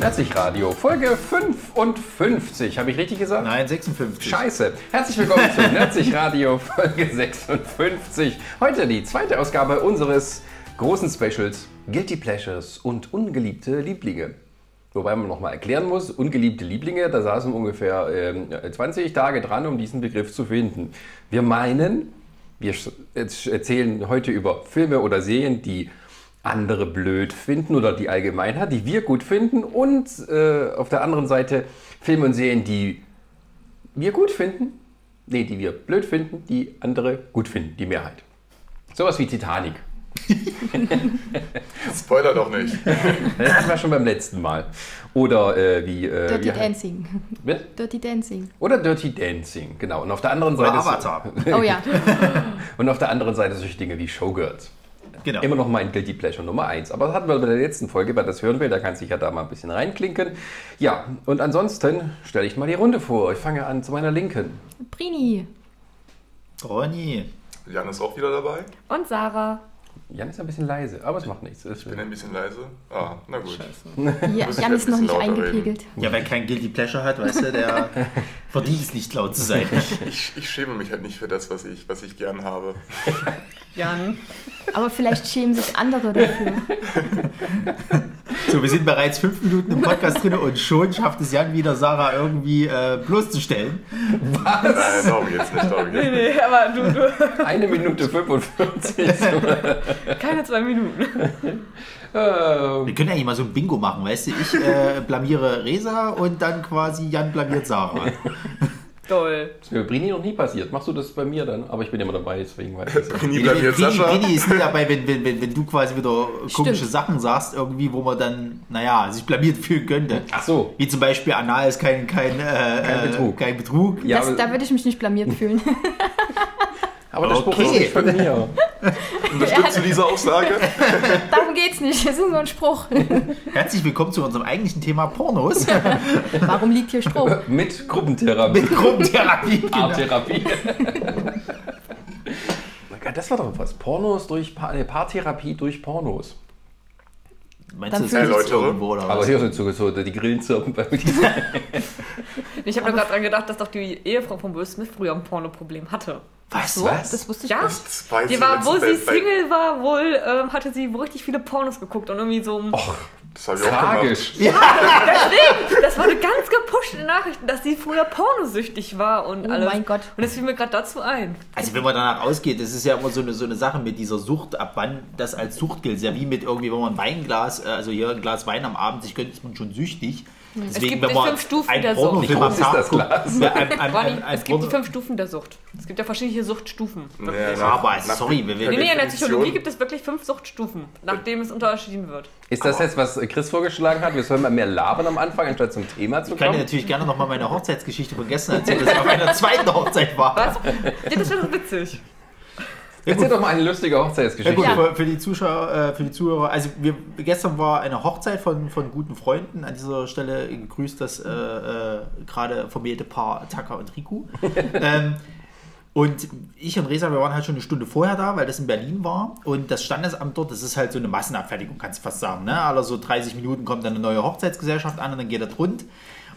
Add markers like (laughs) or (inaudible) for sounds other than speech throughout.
Herzlich Radio, Folge 55. Habe ich richtig gesagt? Nein, 56. Scheiße. Herzlich willkommen zu Herzlich Radio, (laughs) Folge 56. Heute die zweite Ausgabe unseres großen Specials Guilty Pleasures und ungeliebte Lieblinge. Wobei man nochmal erklären muss, ungeliebte Lieblinge, da saßen ungefähr ähm, 20 Tage dran, um diesen Begriff zu finden. Wir meinen, wir erzählen heute über Filme oder Serien, die andere blöd finden oder die Allgemeinheit, die wir gut finden und äh, auf der anderen Seite Filme und Serien, die wir gut finden, nee, die wir blöd finden, die andere gut finden, die Mehrheit. Sowas wie Titanic. (laughs) Spoiler doch nicht. (laughs) Das hatten wir schon beim letzten Mal. Oder äh, wie. Äh, Dirty wie Dancing. Mit? Dirty Dancing. Oder Dirty Dancing, genau. Und auf der anderen Seite. Oder Avatar. (laughs) Oh ja. Und auf der anderen Seite solche Dinge wie Showgirls. Genau. Immer noch mein Guilty Pleasure Nummer 1. Aber das hatten wir bei der letzten Folge, wer das hören will, da kann sich ja da mal ein bisschen reinklinken. Ja, und ansonsten stelle ich mal die Runde vor. Ich fange an zu meiner Linken. Prini. Ronny. Jan ist auch wieder dabei. Und Sarah. Jan ist ein bisschen leise, aber es macht nichts. Ich bin ein bisschen leise. Ah, na gut. Ja, Jan ist noch nicht eingepegelt. Ja, wer kein Guilty Pleasure hat, weißt du, der (laughs) verdient es nicht laut zu sein. Ich, ich schäme mich halt nicht für das, was ich, was ich gern habe. Jan. Aber vielleicht schämen sich andere dafür. So, wir sind bereits fünf Minuten im Podcast drin und schon schafft es Jan wieder, Sarah irgendwie äh, bloßzustellen. Nein, glaube ich jetzt nicht, glaube ich jetzt nicht. Nee, aber du, du. Eine Minute 45. Keine zwei Minuten. Ähm, Wir können ja eigentlich mal so ein Bingo machen, weißt du? Ich äh, blamiere Resa und dann quasi Jan blamiert Sarah. (laughs) Toll. das ist mir bei Brini noch nie passiert. Machst du das bei mir dann? Aber ich bin immer dabei, deswegen weiß ich (laughs) Brini, Sascha. Brini ist nie dabei, wenn, wenn, wenn, wenn du quasi wieder komische Stimmt. Sachen sagst, irgendwie, wo man dann, naja, sich blamiert fühlen könnte. Ach so. Wie zum Beispiel Anal ist kein, kein, äh, Kein Betrug. Kein Betrug. Ja, das, aber, da würde ich mich nicht blamiert fühlen. (laughs) aber der Spruch Okay. ist nicht von mir. (laughs) Unterstützt du diese Aussage? (laughs) Darum geht's nicht. Das ist nur ein Spruch. Herzlich willkommen zu unserem eigentlichen Thema Pornos. (laughs) Warum liegt hier Stroh? Mit Gruppentherapie. Mit Gruppentherapie. Genau. Paartherapie. Das war doch was. Pornos durch pa nee, Paartherapie durch Pornos. Meinst Dann du, das Erläutere. irgendwo oder Aber was? hier sind so, so die Grillenzirpen bei mir. Ich habe gerade dran gedacht, dass doch die Ehefrau von Will Smith früher ein Pornoproblem hatte. Was? So, Was? das wusste ich Ja? nicht. Die war, wo sie bei- Single war, wohl ähm, hatte sie wohl richtig viele Pornos geguckt und irgendwie so. Och, Das habe ich auch tragisch. Das wurde ganz gepusht in den Nachrichten, dass sie früher pornosüchtig war und Oh alles. mein Gott. Und das fiel mir gerade dazu ein. Also wenn man danach ausgeht, das ist ja immer so eine, so eine Sache mit dieser Sucht, ab wann das als Sucht gilt. Ja wie mit irgendwie, wenn man ein Weinglas, äh, also hier ein Glas Wein am Abend sich gönnt, ist man schon süchtig. Deswegen, gibt wenn die fünf Stufen der Sucht. Am groß ist das Glas? ein, ein, ein, ein es gibt die fünf Stufen der Sucht. Es gibt ja verschiedene Suchtstufen. Ja, Ja, nach- aber nach- sorry, wir- wir- Nee, nee, in der Psychologie gibt es wirklich fünf Suchtstufen, nachdem es unterschieden wird. Ist das jetzt, was Chris vorgeschlagen hat? Wir sollen mal mehr labern am Anfang, anstatt zum Thema zu Ich kann dir kommen? natürlich gerne nochmal meine Hochzeitsgeschichte von gestern erzählen, dass ich auf einer zweiten Hochzeit war. Was? Ja, das wäre witzig. Erzähl doch mal eine lustige Ja, Hochzeitsgeschichte. gut, für, für die Zuschauer, äh, für die Zuhörer, also wir, gestern war eine Hochzeit von, von guten Freunden. An dieser Stelle gegrüßt das äh, äh, gerade vermählte Paar Taka und Riku. (laughs) ähm, und ich und Resa, wir waren halt schon eine Stunde vorher da, weil das in Berlin war. Und das Standesamt dort, das ist halt so eine Massenabfertigung, kannst du fast sagen. Ne? Alle so 30 Minuten kommt dann eine neue Hochzeitsgesellschaft an und dann geht das rund.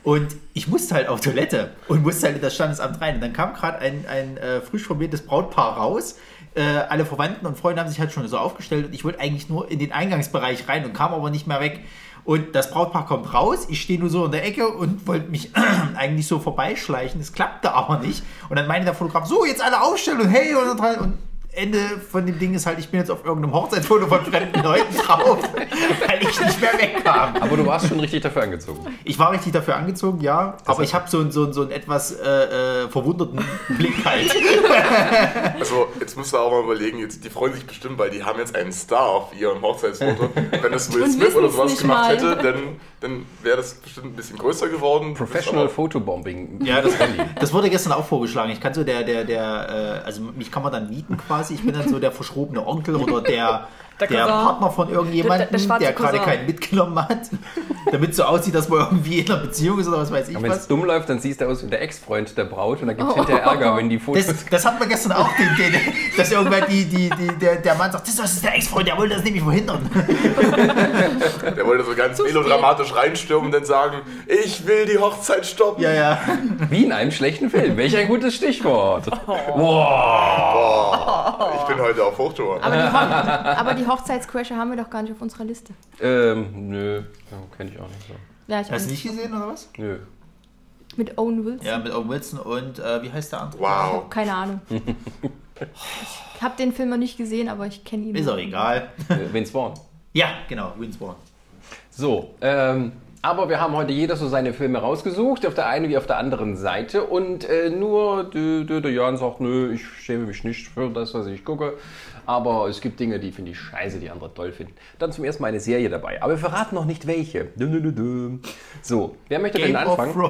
Und ich musste halt auf Toilette und musste halt in das Standesamt rein. Und dann kam gerade ein, ein äh, frisch formiertes Brautpaar raus. Äh, alle Verwandten und Freunde haben sich halt schon so aufgestellt und ich wollte eigentlich nur in den Eingangsbereich rein und kam aber nicht mehr weg. Und das Brautpaar kommt raus, ich stehe nur so in der Ecke und wollte mich (clears throat) eigentlich so vorbeischleichen. Es klappte aber nicht. Und dann meinte der Fotograf, so, jetzt alle aufstellen und hey und, und Ende von dem Ding ist halt, ich bin jetzt auf irgendeinem Hochzeitsfoto von fremden Leuten drauf, (laughs) weil ich nicht mehr wegkam. Aber du warst schon richtig dafür angezogen. Ich war richtig dafür angezogen, ja. aber ich habe so, einen- so, einen- so einen etwas äh, äh, verwunderten Blick (laughs) halt. Also, jetzt müsst ihr auch mal überlegen, jetzt, die freuen sich bestimmt, weil die haben jetzt einen Star auf ihrem Hochzeitsfoto. Wenn das Will (laughs) Smith oder sowas gemacht mal. hätte, dann, dann wäre das bestimmt ein bisschen größer geworden. Professional Aber- Photobombing. Ja, das, das wurde gestern auch vorgeschlagen. Ich kann so der, der, der, äh, also mich kann man dann mieten quasi. Ich bin dann so der verschrobene Onkel oder der, (laughs) Der der Cousin. Partner von irgendjemandem, Der- der der, gerade keinen mitgenommen hat, (laughs) damit so aussieht, dass man irgendwie in einer Beziehung ist oder was weiß ich Und wenn es dumm läuft, dann siehst du aus wie der Ex-Freund der Braut und dann gibt es hinterher Ärger, wenn die Fotos. Das, das hatten wir gestern auch, den, den, dass irgendwann die, die, die, der, der Mann sagt, das ist der Ex-Freund, der wollte das nämlich verhindern. (laughs) Der wollte so ganz melodramatisch reinstürmen und dann sagen, ich will die Hochzeit stoppen. Ja, ja. Wie in einem schlechten Film. Welch ein gutes Stichwort. Wow. Ich bin heute auf Hochtour. Aber die, aber die Hochzeitscrasher haben wir doch gar nicht auf unserer Liste. Ähm, nö, ja, kenne ich auch nicht so. Ja, ich Hast du nicht. gesehen oder was? Nö. Mit Owen Wilson. Ja, mit Owen Wilson und äh, wie heißt der andere? Wow. Keine Ahnung. (laughs) Ich habe den Film noch nicht gesehen, aber ich kenne ihn. Ist auch egal. Äh, Vince Vaughn. Ja, genau, Winsborn. So, ähm, aber wir haben heute jeder so seine Filme rausgesucht, auf der einen wie auf der anderen Seite. Und äh, nur der, Jan sagt, nö, ich schäme mich nicht für das, was ich gucke. Aber es gibt Dinge, die finde ich scheiße, die andere toll finden. Dann zum ersten Mal eine Serie dabei. Aber wir verraten noch nicht welche. So, wer möchte Game denn anfangen? (laughs)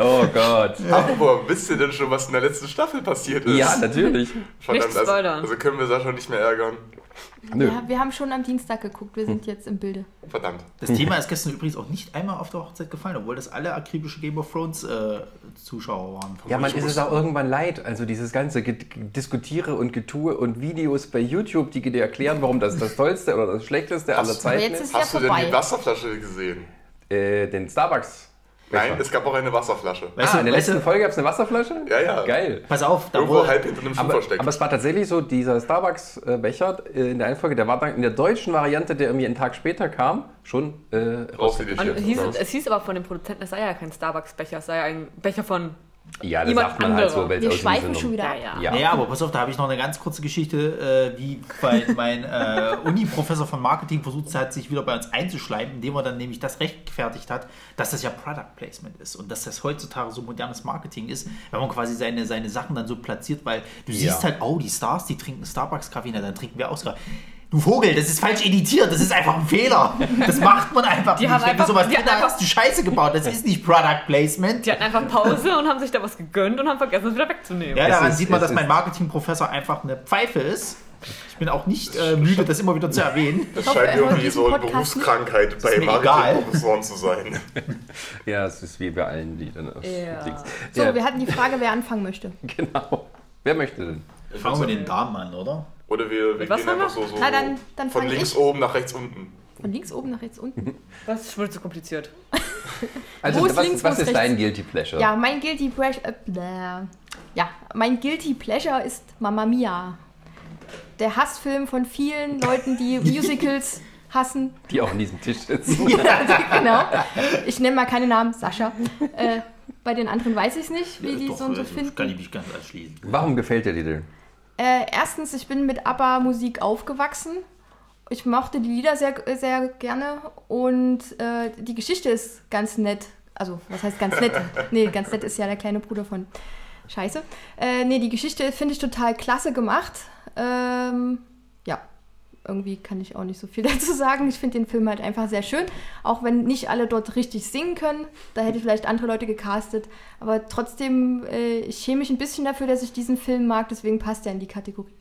Oh Gott. Aber wisst ihr denn schon, was in der letzten Staffel passiert ist? Ja, natürlich. Verdammt, also, also können wir Sascha nicht mehr ärgern. Nö. Ja, wir haben schon am Dienstag geguckt, wir sind jetzt im Bilde. Verdammt. Das Thema ist gestern übrigens auch nicht einmal auf der Hochzeit gefallen, obwohl das alle akribische Game of Thrones äh, Zuschauer waren. Ja, man ist es auch irgendwann leid. Also dieses ganze Ge- Diskutiere und Getue und Videos bei YouTube, die dir erklären, warum das das Tollste oder das Schlechteste aller Hast- Zeiten jetzt ist. ist ja Hast du denn vorbei. die Wasserflasche gesehen? Äh, den Starbucks. Nein, es gab auch eine Wasserflasche. Weißt ah, du, in der weißt letzten du, Folge gab es eine Wasserflasche? Ja, ja. Geil. pass auf, da Irgendwo wurde, halb hinter einem Schuh Aber, versteckt. aber es war tatsächlich so, dieser Starbucks-Becher äh, in der einen Folge, der war dann in der deutschen Variante, der irgendwie einen Tag später kam, schon äh, hieß, Ja. es, es hieß aber von dem Produzenten, es sei ja kein Starbucks-Becher, es sei ja ein Becher von. Ja, das sagt man halt so, weil es Wir schweifen schon wieder Ja. Naja, aber pass auf, da habe ich noch eine ganz kurze Geschichte, äh, wie bei mein äh, Uni-Professor von Marketing versucht hat, sich wieder bei uns einzuschleimen, indem er dann nämlich das rechtfertigt hat, dass das ja Product Placement ist und dass das heutzutage so modernes Marketing ist, wenn man quasi seine, seine Sachen dann so platziert, weil du Ja. siehst halt, oh, die Stars, die trinken Starbucks-Kaffee, na, dann trinken wir auch Kaffee. Du Vogel, das ist falsch editiert, das ist einfach ein Fehler. Das macht man einfach Die nicht. haben Wenn du einfach- sowas die drin hatten einfach- hast, du Scheiße gebaut. Das ist nicht Product Placement. Die hatten einfach Pause und haben sich da was gegönnt und haben vergessen, es wieder wegzunehmen. Ja, daran ist- sieht man, dass mein Marketingprofessor einfach eine Pfeife ist. Ich bin auch nicht äh, müde, das immer wieder zu erwähnen. Das hoffe, scheint irgendwie so eine nicht. Berufskrankheit bei. Marketingprofessoren zu sein. (laughs) Ja, es ist wie bei allen, die dann aus Ja. Dings. So, Ja, wir hatten die Frage, wer anfangen möchte. (laughs) genau. Wer möchte denn? Fangen wir den Damen an, oder? Oder wir, wir Was gehen einfach wir? so, so Na, dann- dann von links ich. oben nach rechts unten. Von links oben nach rechts unten. (laughs) Das ist schon zu kompliziert. (laughs) Also, was, links, was ist ist dein rechts? Guilty Pleasure? Ja, mein Guilty Pleasure. Äh, ja, mein Guilty Pleasure ist Mamma Mia. Der Hassfilm von vielen Leuten, die (laughs) Musicals hassen. Die auch an diesem Tisch sitzen. genau. Ich nenne mal keine Namen. Sascha. Äh, bei den anderen weiß ich es nicht, wie die Doch, so und so also, finden. kann ich mich ganz anschließen. Warum gefällt dir die denn? Äh, erstens, ich bin mit ABBA-Musik aufgewachsen. Ich mochte die Lieder sehr, sehr gerne und äh, die Geschichte ist ganz nett. Also, was heißt ganz nett? (laughs) Nee, ganz nett ist ja der kleine Bruder von Scheiße. Äh, nee, die Geschichte finde ich total klasse gemacht. Ähm, irgendwie kann ich auch nicht so viel (laughs) dazu sagen. Ich finde den Film halt einfach sehr schön. Auch wenn nicht alle dort richtig singen können. Da hätte ich vielleicht andere Leute gecastet. Aber trotzdem, äh, ich schäme mich ein bisschen dafür, dass ich diesen Film mag. Deswegen passt er in die Kategorie.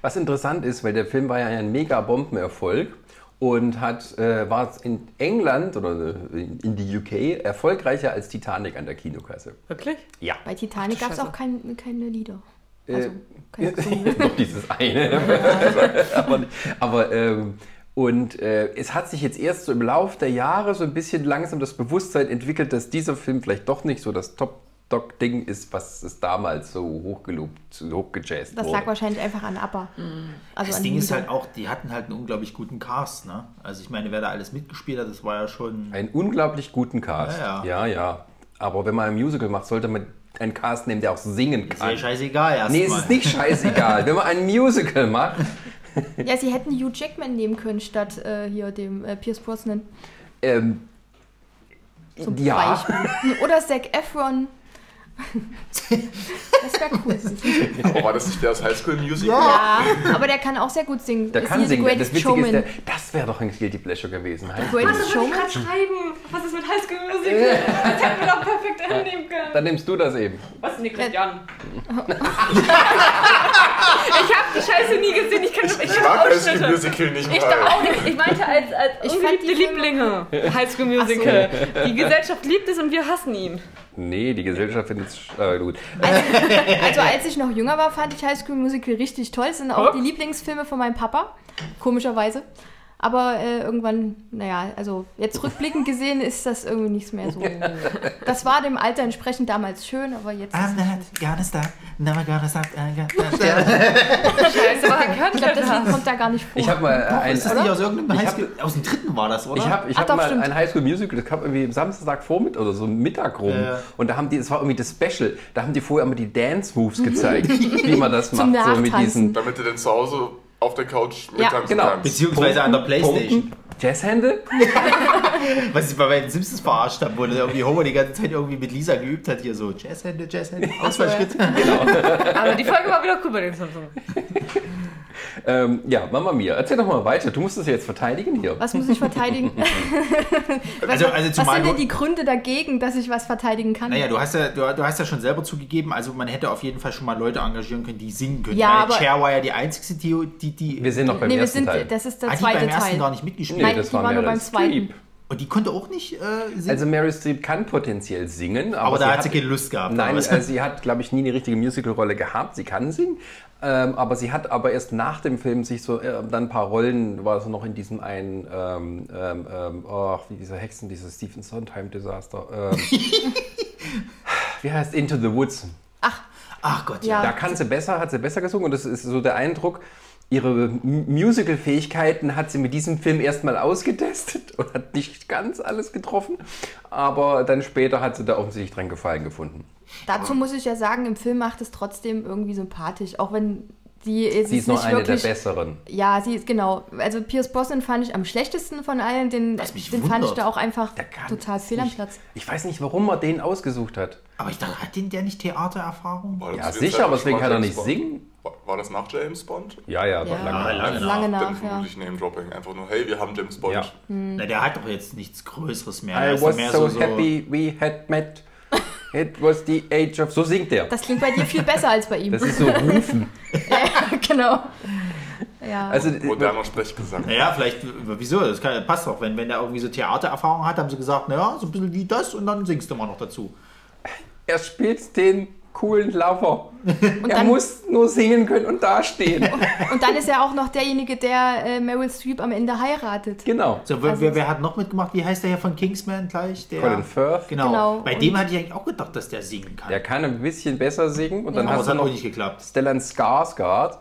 Was interessant ist, weil der Film war ja ein mega Bombenerfolg und hat, äh, war in England oder äh, in die UK erfolgreicher als Titanic an der Kinokasse. Wirklich? Ja. Bei Titanic gab es auch kein, keine Lieder. Äh, Also, keine (laughs) gesungenen. Noch dieses eine. (laughs) aber aber ähm, und äh, es hat sich jetzt erst so im Lauf der Jahre so ein bisschen langsam das Bewusstsein entwickelt, dass dieser Film vielleicht doch nicht so das Top-Dog-Ding ist, was es damals so hochgelobt, so hochgejazzt Das wurde. lag wahrscheinlich einfach an ABBA. Also Das an Ding ist halt auch, die hatten halt einen unglaublich guten Cast, ne? Also ich meine, wer da alles mitgespielt hat, das war ja schon. Einen unglaublich guten Cast. Ja, ja. ja. Aber wenn man ein Musical macht, sollte man einen Cast nehmen, der auch singen Ist ja kann. scheißegal erstmal. Nee, es ist nicht scheißegal. (laughs) wenn man ein Musical macht, (laughs) Ja, sie hätten Hugh Jackman nehmen können statt äh, hier dem äh, Pierce Brosnan ähm, zum ja, Beispiel. Oder Zac Efron. Das wäre cool. (laughs) Aber war das nicht das Highschool-Musical? Ja, aber der kann auch sehr gut singen. der Ist kann The singen. Das Witzige ist, der, das wäre doch ein Guilty Pleasure gewesen. Halt. Greatest Showman? schreiben. Was ist mit Highschool Musical? Das hätten wir doch perfekt hinnehmen können. Dann nimmst du das eben. Was? Nee, Christian. (laughs) Ich habe die Scheiße nie gesehen. Ich kann ich Ich mag High School. Musical nicht Ich mal. doch auch nicht. Ich meinte als, als Ich fand ungeliebte Lieblinge. High School Musical. Die Gesellschaft liebt es und wir hassen ihn. Nee, die Gesellschaft findet es äh, gut. (laughs) Also als ich noch jünger war, fand ich High School Musical richtig toll. Das sind auch die Lieblingsfilme von meinem Papa, komischerweise. Aber äh, irgendwann, naja, also jetzt rückblickend gesehen ist das irgendwie nichts mehr so. (laughs) Das war dem Alter entsprechend damals schön, aber jetzt I'm not gonna stop, never gonna stop. I'm gonna stop. Scheiße, aber Ich glaube, das Lied kommt da gar nicht vor. Ich habe mal äh, ein, Ist das nicht aus irgendeinem Highschool? Aus dem dritten war das, oder? Ich habe ich Ach hab doch, mal stimmt. ein Highschool Musical, das kam irgendwie am Samstag Vormittag oder so Mittag rum. Ja. Und da haben die, das war irgendwie das Special, da haben die vorher immer die Dance Moves gezeigt, (laughs) wie man das Zum macht. So mit diesen Damit du dann zu Hause auf der Couch Ja, mittanzen genau. kannst. Beziehungsweise an der Playstation. Pumpen, Jazzhände. (laughs) Was ich bei den Simpsons verarscht habe, wo irgendwie Homer die ganze Zeit irgendwie mit Lisa geübt hat, hier so Jazzhände, Jazzhände, Ausfallschritt. (laughs) Aber die Folge war wieder cool bei den Simpsons. Ähm, ja, Mama Mia, erzähl doch mal weiter. Du musst das jetzt verteidigen hier. Was muss ich verteidigen? (laughs) Also, also was sind denn die Gründe dagegen, dass ich was verteidigen kann? naja, du hast, ja, du, du hast ja schon selber zugegeben, also man hätte auf jeden Fall schon mal Leute engagieren können, die singen können. Ja, Meine aber- Cher war ja die einzige, die, die, die Wir sind noch beim nee, wir ersten sind, Teil. das ist der ah, die zweite beim ersten Teil. gar nicht mitgespielt. Nein, das die war nur beim zweiten. Streep. Und die konnte auch nicht äh, singen. Also Meryl Streep kann potenziell singen, aber, aber da sie hat sie keine Lust gehabt. Nein, also sie hat, glaube ich, nie eine richtige Musicalrolle gehabt. Sie kann singen, ähm, aber sie hat aber erst nach dem Film sich so äh, dann ein paar Rollen, war so noch in diesem einen, ähm, ähm, ähm, oh, wie diese Hexen, dieses Stephen Sondheim Desaster. Ähm, (laughs) wie heißt Into the Woods? Ach Gott, Ja. ja. Da kann sie besser, hat sie besser gesungen und das ist so der Eindruck. Ihre Musical-Fähigkeiten hat sie mit diesem Film erstmal ausgetestet (laughs) und hat nicht ganz alles getroffen. Aber dann später hat sie da offensichtlich dran Gefallen gefunden. Dazu muss ich ja sagen, im Film macht es trotzdem irgendwie sympathisch, auch wenn sie, es Sie ist noch nicht eine wirklich, der besseren. Ja, sie ist genau. Also Pierce Brosnan fand ich am schlechtesten von allen. Den, den fand ich da auch einfach total fehl am. Platz. Ich weiß nicht, warum man den ausgesucht hat. Aber ich dachte, hat den der nicht Theatererfahrung? Ja, sicher, aber deswegen kann er nicht singen. War, war das nach James Bond? Ja, ja, aber Ja, lange. lange nach. lange Dann nach, ja. vermutlich Name-Dropping. Einfach nur, hey, wir haben James Bond. Ja. Na, der hat doch jetzt nichts Größeres mehr. I ist was mehr so, happy we had met. (laughs) It was the age of... So singt der. Das klingt bei dir viel besser als bei ihm. Das ist so Rufen. (laughs) ja, genau. Ja. Also, Moderner Sprechgesang. Naja, vielleicht, wieso? Das kann, passt doch. Wenn, wenn der irgendwie so Theatererfahrung hat, haben sie gesagt, naja, so ein bisschen wie das und dann singst du mal noch dazu. er spielt den coolen Lover. er dann- muss nur singen können und dastehen. Und dann ist er auch noch derjenige, der äh, Meryl Streep am Ende heiratet. genau. So, wer, Also- wer, wer hat noch mitgemacht? Wie heißt der hier von Kingsman gleich? Der, Colin Firth. Genau. Genau. Bei Und- dem hatte ich eigentlich auch gedacht, dass der singen kann. Der kann ein bisschen besser singen und dann aber hast es hat auch noch nicht geklappt. Stellan Skarsgård.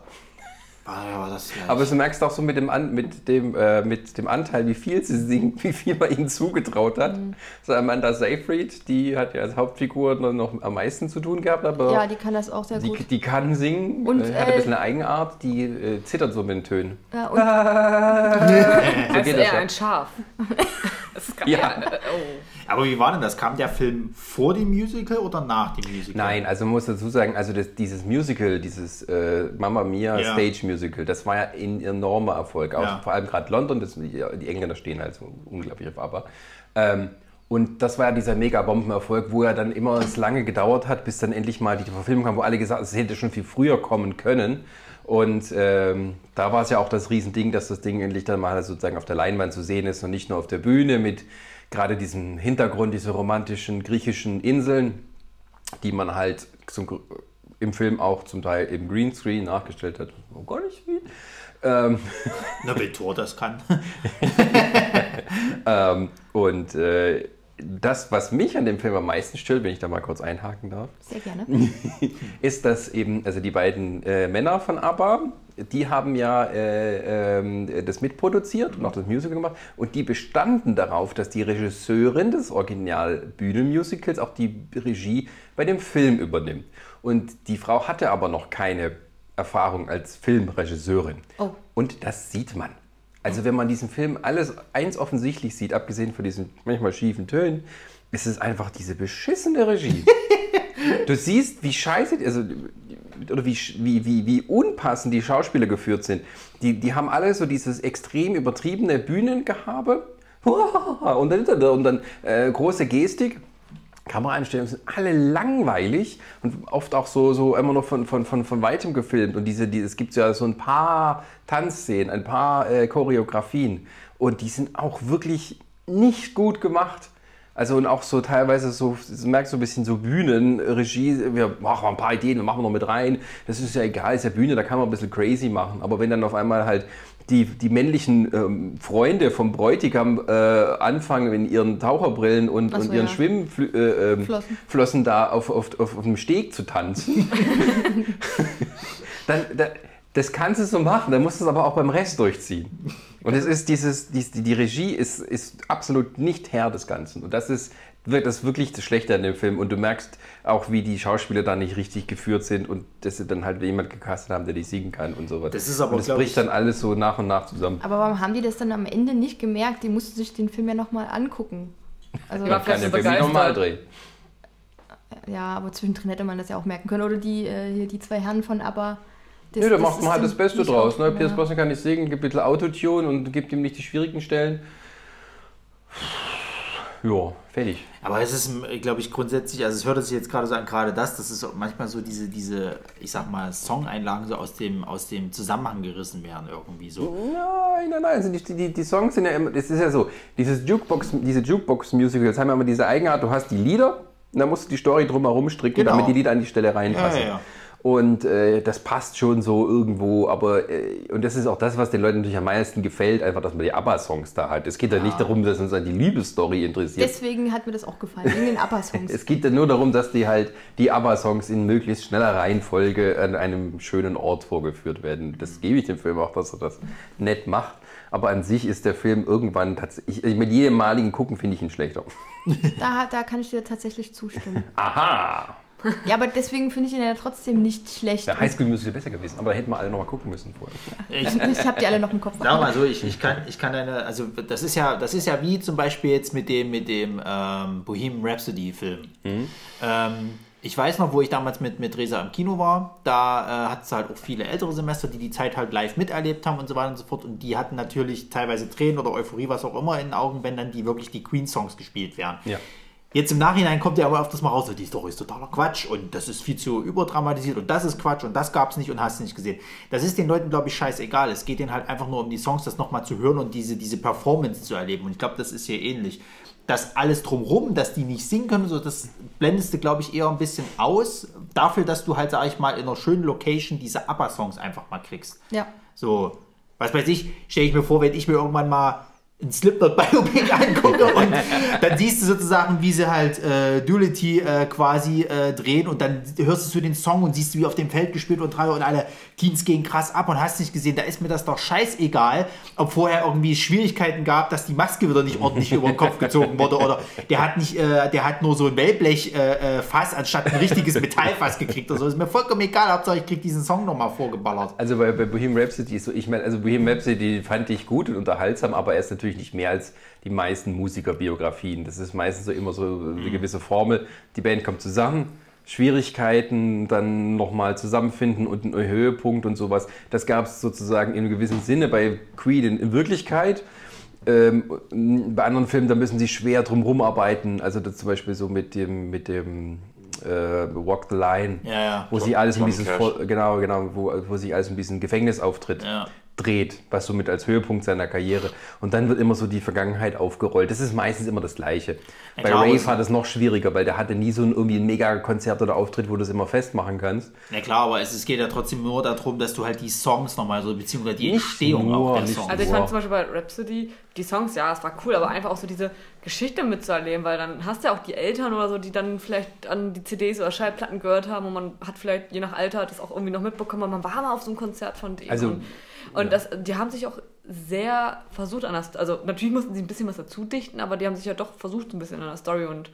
Ah, das Aber du merkst auch so mit dem, An mit dem, äh, mit dem Anteil, wie viel sie singt, (laughs) wie viel man ihnen zugetraut hat. Mhm. So Amanda Seyfried, die hat ja als Hauptfigur noch- am meisten zu tun gehabt, aber Ja, die kann das auch sehr die, gut. die kann singen, Und, äh, hat ein äh, bisschen eine Eigenart, die äh, zittert so mit den Tönen. Ja, (laughs) und Als geht das er ja. ein Schaf. (laughs) Das ist Ja. ja. Oh. Aber wie war denn das? Kam der Film vor dem Musical oder nach dem Musical? Nein, also man muss dazu sagen, also das, dieses Musical, dieses äh, Mamma Mia Ja. Stage Musical, das war ja ein enormer Erfolg. Auch Ja. vor allem gerade London, das, die, Engländer stehen halt so unglaublich auf Aber. Ähm, und das war ja dieser Mega-Bombenerfolg, wo ja dann immer es lange gedauert hat, bis dann endlich mal die Verfilmung kam, wo alle gesagt haben, es hätte schon viel früher kommen können. Und ähm, da war es ja auch das Riesending, dass das Ding endlich dann mal sozusagen auf der Leinwand zu sehen ist und nicht nur auf der Bühne mit gerade diesem Hintergrund, diese romantischen griechischen Inseln die man halt zum, Gr- im Film auch zum Teil im Greenscreen nachgestellt hat. Oh, gar nicht viel. Ähm, (laughs) Na, wenn Thor das kann. (laughs) ähm, und äh, das, was mich an dem Film am meisten stört, wenn ich da mal kurz einhaken darf, sehr gerne. (laughs) ist, dass eben, also die beiden äh, Männer von ABBA, die haben ja äh, ähm, das mitproduziert und auch das Musical gemacht und die bestanden darauf, dass die Regisseurin des Original-Bühnenmusicals auch die Regie bei dem Film übernimmt. Und die Frau hatte aber noch keine Erfahrung als Filmregisseurin. Oh. Und das sieht man. Also wenn man diesen Film alles eins offensichtlich sieht, abgesehen von diesen manchmal schiefen Tönen, ist es einfach diese beschissene Regie. (laughs) Du siehst, wie scheiße, also, oder wie, wie, wie, wie unpassend die Schauspieler geführt sind. Die, die haben alle so dieses extrem übertriebene Bühnengehabe und dann, und dann äh, große Gestik. Kameraeinstellungen sind alle langweilig und oft auch so, so immer noch von, von, von, von weitem gefilmt. Und diese, die, es gibt ja so ein paar Tanzszenen, ein paar äh, Choreografien. Und die sind auch wirklich nicht gut gemacht. Also und auch so teilweise so, du merkst so ein bisschen so Bühnenregie, wir machen ein paar Ideen, wir machen wir noch mit rein. Das ist ja egal, ist ja Bühne, da kann man ein bisschen crazy machen. Aber wenn dann auf einmal halt die, die männlichen ähm, Freunde vom Bräutigam äh, anfangen in ihren Taucherbrillen und, so, und ihren ja. Schwimmflossen äh, ähm, da auf, auf, auf, auf dem Steg zu tanzen, (laughs) (laughs) dann, da, das kannst du so machen, dann musst du es aber auch beim Rest durchziehen. Und es ist dieses, dies, die, die Regie ist, ist absolut nicht Herr des Ganzen. Und das ist, wird das wirklich das Schlechte an dem Film. Und du merkst auch, wie die Schauspieler da nicht richtig geführt sind und dass sie dann halt jemand gecastet haben, der die singen kann und so weiter. Das ist aber, und das bricht ich- dann alles so nach und nach zusammen. Aber warum haben die das dann am Ende nicht gemerkt? Die mussten sich den Film ja nochmal angucken. Also, Man kann den Film begeistert. drehen. ja, aber zwischendrin hätte man das ja auch merken können. Oder die, äh, hier die zwei Herren von ABBA. Das, Nö, da macht man halt das Beste draus. Ne? Pierce ja. Brosnan kann nicht singen, gibt ein bisschen Autotune und gibt ihm nicht die schwierigen Stellen. Ja, fertig. Aber es ist, glaube ich, grundsätzlich, also es hört sich jetzt gerade so an, gerade das, das ist manchmal so diese, diese, ich sag mal, Song-Einlagen so aus dem, aus dem Zusammenhang gerissen werden irgendwie so. Nein, nein, nein. Also die, die, die Songs sind ja immer, das ist ja so, dieses Jukebox, diese Jukebox-Musicals haben ja immer diese Eigenart, du hast die Lieder, und dann musst du die Story drumherum stricken, Genau. damit die Lieder an die Stelle reinpassen. Ja, ja, ja. Und äh, das passt schon so irgendwo, aber äh, und das ist auch das, was den Leuten natürlich am meisten gefällt, einfach, dass man die ABBA-Songs da hat. Es geht ja nicht darum, dass uns an die Liebesstory interessiert. Deswegen hat mir das auch gefallen, wegen den (laughs) ABBA-Songs. Es geht ja nur darum, dass die halt die ABBA-Songs in möglichst schneller Reihenfolge an einem schönen Ort vorgeführt werden. Das gebe ich dem Film auch, dass er das nett macht. Aber an sich ist der Film irgendwann tatsächlich, ich- mit jedem maligen Gucken finde ich ihn schlechter. Da, da kann ich dir tatsächlich zustimmen. (laughs) Aha! (laughs) Ja, aber deswegen finde ich ihn ja trotzdem nicht schlecht. Der Highschool müsste besser gewesen, aber da hätten wir alle nochmal gucken müssen vorher. Ich, Ich habe die alle noch im Kopf. Sag mal so, ich, ich, kann, ich kann eine, also das ist ja, das ist ja wie zum Beispiel jetzt mit dem, mit dem ähm, Bohemian Rhapsody Film. Ähm, ich weiß noch, wo ich damals mit, mit Resa im Kino war, da äh, hat es halt auch viele ältere Semester, die die Zeit halt live miterlebt haben und so weiter und so fort. Und die hatten natürlich teilweise Tränen oder Euphorie, was auch immer in den Augen, wenn dann die wirklich die Queen-Songs gespielt werden. Ja. Jetzt im Nachhinein kommt ja aber öfters mal raus, die Story ist totaler Quatsch und das ist viel zu überdramatisiert und das ist Quatsch und das gab es nicht und hast du nicht gesehen. Das ist den Leuten, glaube ich, scheißegal. Es geht denen halt einfach nur um die Songs, das nochmal zu hören und diese, diese Performance zu erleben. Und ich glaube, das ist hier ähnlich. Das alles drumrum, dass die nicht singen können, so, das blendest du, glaube ich, eher ein bisschen aus, dafür, dass du halt, sag ich mal, in einer schönen Location diese ABBA-Songs einfach mal kriegst. Ja. So, was weiß ich, stelle ich mir vor, wenn ich mir irgendwann mal ein Slipknot Biopic (laughs) angucke und dann siehst du sozusagen, wie sie halt äh, Duality äh, quasi äh, drehen und dann hörst du den Song und siehst, wie auf dem Feld gespielt wird und und alle Teams gehen krass ab und hast nicht gesehen, da ist mir das doch scheißegal, ob vorher irgendwie Schwierigkeiten gab, dass die Maske wieder nicht ordentlich über den Kopf gezogen wurde oder der hat nicht, äh, der hat nur so ein Wellblech äh, äh, anstatt ein richtiges Metallfass gekriegt oder so. Ist mir vollkommen egal, Hauptsache ich krieg diesen Song nochmal vorgeballert. Also bei, bei Bohemian Rhapsody so, ich meine, also Bohemian Rhapsody fand ich gut und unterhaltsam, aber er ist natürlich nicht mehr als die meisten Musikerbiografien. Das ist meistens so immer so eine gewisse Formel. Die Band kommt zusammen, Schwierigkeiten, dann nochmal zusammenfinden und ein Höhepunkt und sowas. Das gab es sozusagen in einem gewissen Sinne bei Queen in, in Wirklichkeit. Ähm, bei anderen Filmen, da müssen sie schwer drum rumarbeiten. Also zum Beispiel so mit dem, mit dem äh, Walk the Line, Ja, ja. wo sie alles ein bisschen genau, genau, wo, wo sich alles ein bisschen Gefängnisauftritt Ja. Dreht, was somit als Höhepunkt seiner Karriere. Und dann wird immer so die Vergangenheit aufgerollt. Das ist meistens immer das Gleiche. Ja, Bei aber- war das noch schwieriger, weil der hatte nie so ein, irgendwie ein Mega-Konzert oder Auftritt, wo du das immer festmachen kannst. Na klar, aber es, es geht ja trotzdem nur darum, dass du halt die Songs nochmal so, beziehungsweise die Entstehung nur, auch der Songs. Also ich fand zum Beispiel bei Rhapsody, die Songs, ja, es war cool, aber einfach auch so diese Geschichte mitzuerleben, weil dann hast du ja auch die Eltern oder so, die dann vielleicht an die CDs oder Schallplatten gehört haben und man hat vielleicht je nach Alter das auch irgendwie noch mitbekommen, aber man war mal auf so einem Konzert von denen. Also, und und das, die haben sich auch sehr versucht an das, also natürlich mussten sie ein bisschen was dazu dichten, aber die haben sich ja doch versucht so ein bisschen an der Story und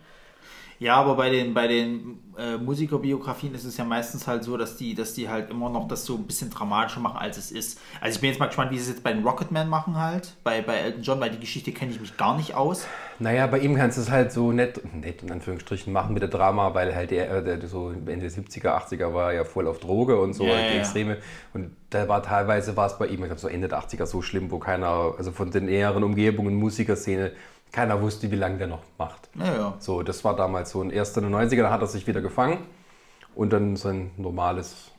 Ja, aber bei den, bei den äh, Musikerbiografien ist es ja meistens halt so, dass die, dass die halt immer noch das so ein bisschen dramatischer machen, als es ist. Also ich bin jetzt mal gespannt, wie sie es jetzt bei den Rocketman machen halt, bei, bei Elton John, weil die Geschichte kenne ich mich gar nicht aus. Naja, bei ihm kannst du es halt so nett, nett in Anführungsstrichen machen mit der Drama, weil halt der, äh, der so Ende der 70er, 80er war ja voll auf Droge und so, Ja, halt die ja, ja. Extreme. Und da war teilweise, war es bei ihm, ich glaube so Ende der 80er so schlimm, wo keiner, also von den näheren Umgebungen, Musikerszene, keiner wusste, wie lange der noch macht. Naja. So, das war damals so. Und erst in den 90ern hat er sich wieder gefangen und dann sein normales,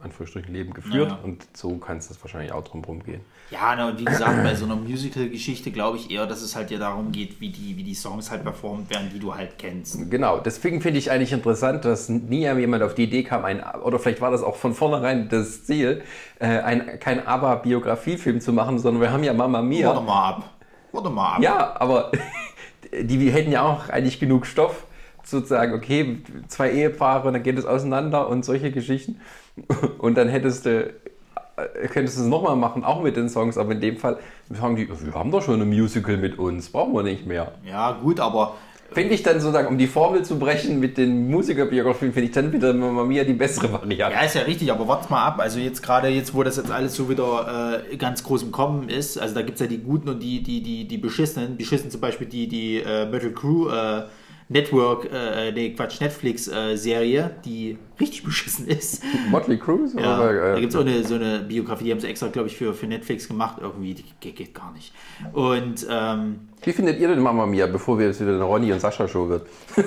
Anführungsstrichen, Leben geführt. Ja. Und so kann es das wahrscheinlich auch drum gehen. Ja, na, und wie gesagt, bei so einer Musical-Geschichte glaube ich eher, dass es halt ja darum geht, wie die, wie die Songs halt performt werden, die du halt kennst. Genau, deswegen finde ich eigentlich interessant, dass nie jemand auf die Idee kam, ein, oder vielleicht war das auch von vornherein das Ziel, äh, ein, kein ABBA-Biografiefilm zu machen, sondern wir haben ja Mama Mia. Warte mal ab. Warte mal ab. Ja, aber (laughs) die hätten ja auch eigentlich genug Stoff, sozusagen, okay, zwei Ehepaare, dann geht es auseinander und solche Geschichten. (laughs) Und dann hättest du, äh, könntest du es nochmal machen, auch mit den Songs, aber in dem Fall sagen die, wir haben doch schon ein Musical mit uns, brauchen wir nicht mehr. Ja, gut, aber Finde ich dann sozusagen, um die Formel zu brechen mit den Musikerbiografien, finde ich dann wieder Mamma Mia die bessere Variante. Ja, ist ja richtig, aber warte mal ab. Also jetzt gerade jetzt, wo das jetzt alles so wieder äh, ganz groß im Kommen ist, also da gibt es ja die Guten und die, die, die, die Beschissenen. Beschissen zum Beispiel die, die äh, Metal Crew äh, Network, äh, nee, Quatsch, Netflix-Serie, die richtig (laughs) beschissen ist. Motley Crue? Ja, oder, äh, da gibt es auch eine, so eine Biografie, die haben sie extra, glaube ich, für, für Netflix gemacht. Irgendwie, die geht, geht gar nicht. Und ähm, Wie findet ihr denn Mamma Mia, bevor wir jetzt wieder eine Ronny und Sascha Show wird? (laughs) (laughs)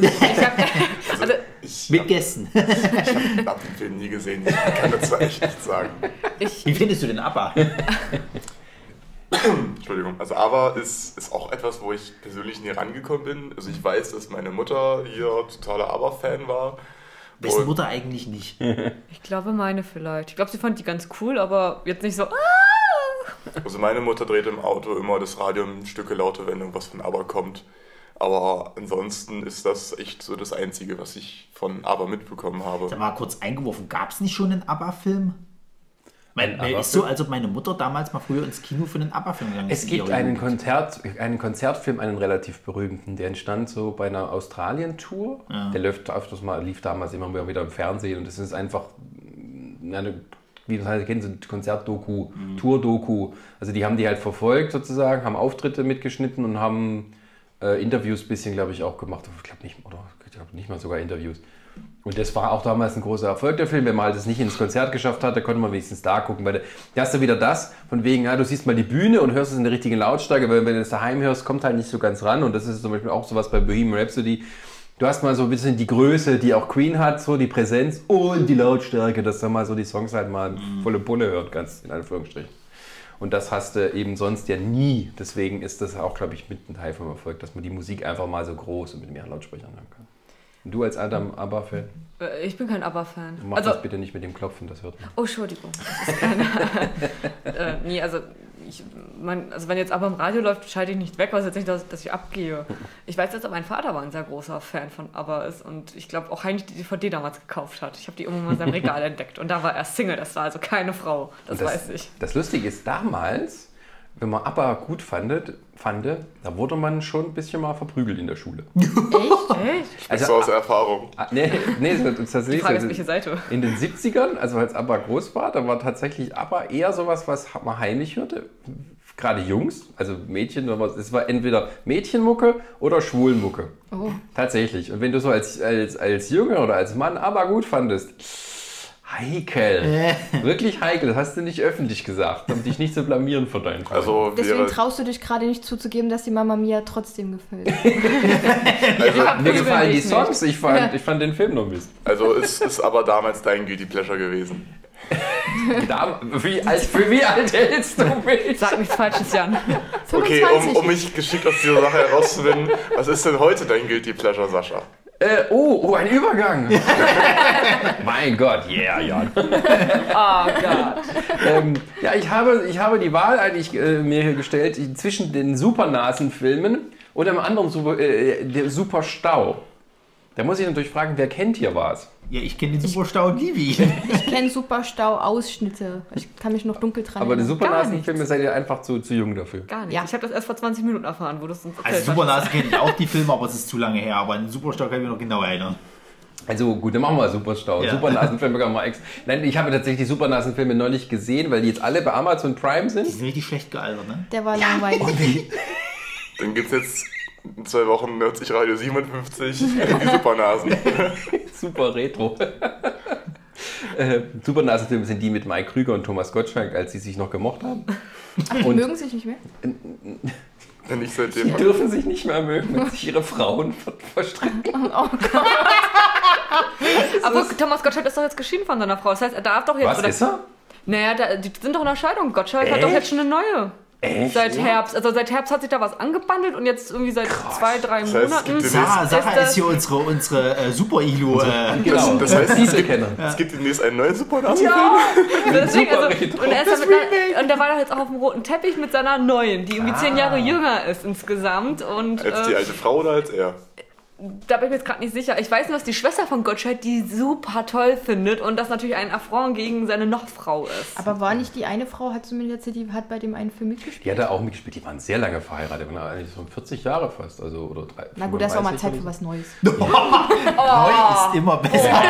Also, Ich mit Gästen. habe den Film nie gesehen, ich kann dazu echt nichts sagen. ich, Wie findest du den ABBA? (clears throat) Entschuldigung. Also aber ist, ist auch etwas, wo ich persönlich nie rangekommen bin. Also ich weiß, dass meine Mutter hier totaler Aber-Fan war. Wessen Mutter eigentlich nicht? (laughs) ich glaube, meine vielleicht. Ich glaube, sie fand die ganz cool, aber jetzt nicht so. "Ah!" Also meine Mutter dreht im Auto immer das Radio ein Stücke lauter, wenn irgendwas von Aber kommt. Aber ansonsten ist das echt so das Einzige, was ich von Aber mitbekommen habe. Sag mal kurz eingeworfen, gab es nicht schon einen ABBA-Film? Mein, Ein mein, ist so, als ob meine Mutter damals mal früher ins Kino für einen ABBA-Film gegangen ist. Es gibt einen. Konzert, einen Konzertfilm, einen relativ berühmten, der entstand so bei einer Australien-Tour. Der läuft öfters mal, lief damals immer wieder im Fernsehen und das ist einfach mm, eine, wie das heißt, kennen Sie, Konzertdoku, Tour-Doku. Also die haben die halt verfolgt sozusagen, haben Auftritte mitgeschnitten und haben äh, Interviews ein bisschen, glaube ich, auch gemacht. Ich glaube nicht, oder ich glaube nicht mal sogar Interviews. Und das war auch damals ein großer Erfolg, der Film. Wenn man halt es nicht ins Konzert geschafft hat, da konnte man wenigstens da gucken. Weil da hast du wieder das, von wegen, ja, du siehst mal die Bühne und hörst es in der richtigen Lautstärke, weil wenn du es daheim hörst, kommt halt nicht so ganz ran. Und das ist zum Beispiel auch sowas bei Bohemian Rhapsody. Du hast mal so ein bisschen die Größe, die auch Queen hat, so die Präsenz und die Lautstärke, dass du mal so die Songs halt mal volle Pulle hört, ganz in Anführungsstrichen. Und das hast du eben sonst ja nie. Deswegen ist das auch, glaube ich, mit ein Teil vom Erfolg, dass man die Musik einfach mal so groß und mit mehr Lautsprechern hören kann. Du als alter ABBA-Fan, Äh, Ich bin kein ABBA-Fan. mach Also, das bitte nicht mit dem Klopfen, das hört man. oh, Entschuldigung. Das ist keine, (laughs) äh, nee, also, ich, mein, also wenn jetzt ABBA im Radio läuft, schalte ich nicht weg, was jetzt nicht, dass, dass ich abgehe. Ich weiß jetzt, dass mein Vater war ein sehr großer Fan von ABBA ist und ich glaube auch heimlich die DVD damals gekauft hat. Ich habe die irgendwann mal in seinem (laughs) Regal entdeckt und da war er Single, das war also keine Frau, das, Und weiß ich. Das Lustige ist, damals, wenn man ABBA gut fandet, fand, da wurde man schon ein bisschen mal verprügelt in der Schule. (laughs) Echt? so aus Erfahrung. Ah, nee, nee, das ist Die tatsächlich Frage ist, welche Seite? In den 70ern, also als ABBA groß war, da war tatsächlich ABBA eher sowas, was man heimlich hörte. Gerade Jungs, also Mädchen, es war entweder Mädchenmucke oder Schwulenmucke. Oh. Tatsächlich. Und wenn du so als, als, als Junge oder als Mann ABBA gut fandest, heikel. Wirklich heikel. Das hast du nicht öffentlich gesagt, um dich nicht zu blamieren vor deinen Freunden. Also Deswegen traust du dich gerade nicht zuzugeben, dass die Mama Mia trotzdem gefällt. (laughs) also, Mir gefallen die. Songs, ich fand, Ja. ich fand den Film noch Mist. also ist, ist aber damals dein Guilty Pleasure gewesen. (laughs) Da, wie, alt, für wie alt hältst du mich? Sag nichts Falsches, Jan. Okay, um, 25. um mich geschickt aus dieser Sache herauszufinden, was ist denn heute dein Guilty Pleasure, Sascha? Äh, oh, oh, ein Übergang. (laughs) mein Gott, yeah, Jan. Oh Gott. ähm, ja, ich habe, ich habe die Wahl eigentlich äh, mir hier gestellt zwischen den Supernasenfilmen und einem anderen Super, äh, der Superstau. Da muss ich natürlich fragen, wer kennt hier was? Ja, ich kenne den Superstau und Livi. (laughs) Ich kenne Superstau-Ausschnitte. Ich kann mich noch dunkel dran Aber die. Supernasenfilme seid ihr einfach zu, zu jung dafür. Gar nicht. Ja. Ich habe das erst vor 20 Minuten erfahren, wo du es uns erzählt Also Supernase kenne ich auch die Filme, aber es ist zu lange her. Aber an den Superstau kann ich mich noch genau erinnern. Also gut, dann machen wir Superstau. Ja. Supernasenfilme kann man ex. Nein, ich habe tatsächlich die Supernasenfilme noch nicht gesehen, weil die jetzt alle bei Amazon Prime Die sind. sind richtig schlecht gealtert, ne? Der war langweilig. Dann gibt's jetzt in zwei Wochen hört sich Radio 57 (laughs) die Supernasen. (laughs) Super retro. (laughs) äh, Supernasenfilme sind die mit Mike Krüger und Thomas Gottschalk, als sie sich noch gemocht haben. Und- mögen sich nicht mehr? Ich Die seitdem. dürfen sich nicht mehr mögen, wenn sich ihre Frauen ver- verstricken. Oh Gott. (laughs) Aber Thomas Gottschalk ist doch jetzt geschieden von seiner Frau. Das heißt, er darf doch jetzt. Was oder- ist er? Naja, da, die sind doch in der Scheidung. Gottschalk hat Echt? doch jetzt schon eine neue. Echt? Seit Herbst. Also seit Herbst hat sich da was angebandelt und jetzt irgendwie seit zwei, drei Das heißt, Monaten. gibt Sarah, Sarah Ist, ist hier unsere, unsere äh, Super-Iglu. Äh, Genau, das heißt, es gibt, es gibt demnächst einen neuen Supernazi-Film. Ja, deswegen, Super also, und, er ist ja mit und der war doch jetzt auch auf dem roten Teppich mit seiner neuen, die irgendwie zehn Jahre jünger ist insgesamt. Und Als die äh, alte Frau oder als er? Da bin ich mir jetzt gerade nicht sicher. Ich weiß nur, dass die Schwester von Gottschalk die super toll findet und das natürlich ein Affront gegen seine Nochfrau ist. Aber war nicht die eine Frau, hat zumindest erzählt, die hat bei dem einen Film mitgespielt? Die hat er auch mitgespielt. Die waren sehr lange verheiratet. Die waren eigentlich so 40 Jahre fast. Also, oder drei, Na gut, das ist auch mal 35 Zeit für was Neues. (laughs) Neu ist immer besser. (laughs)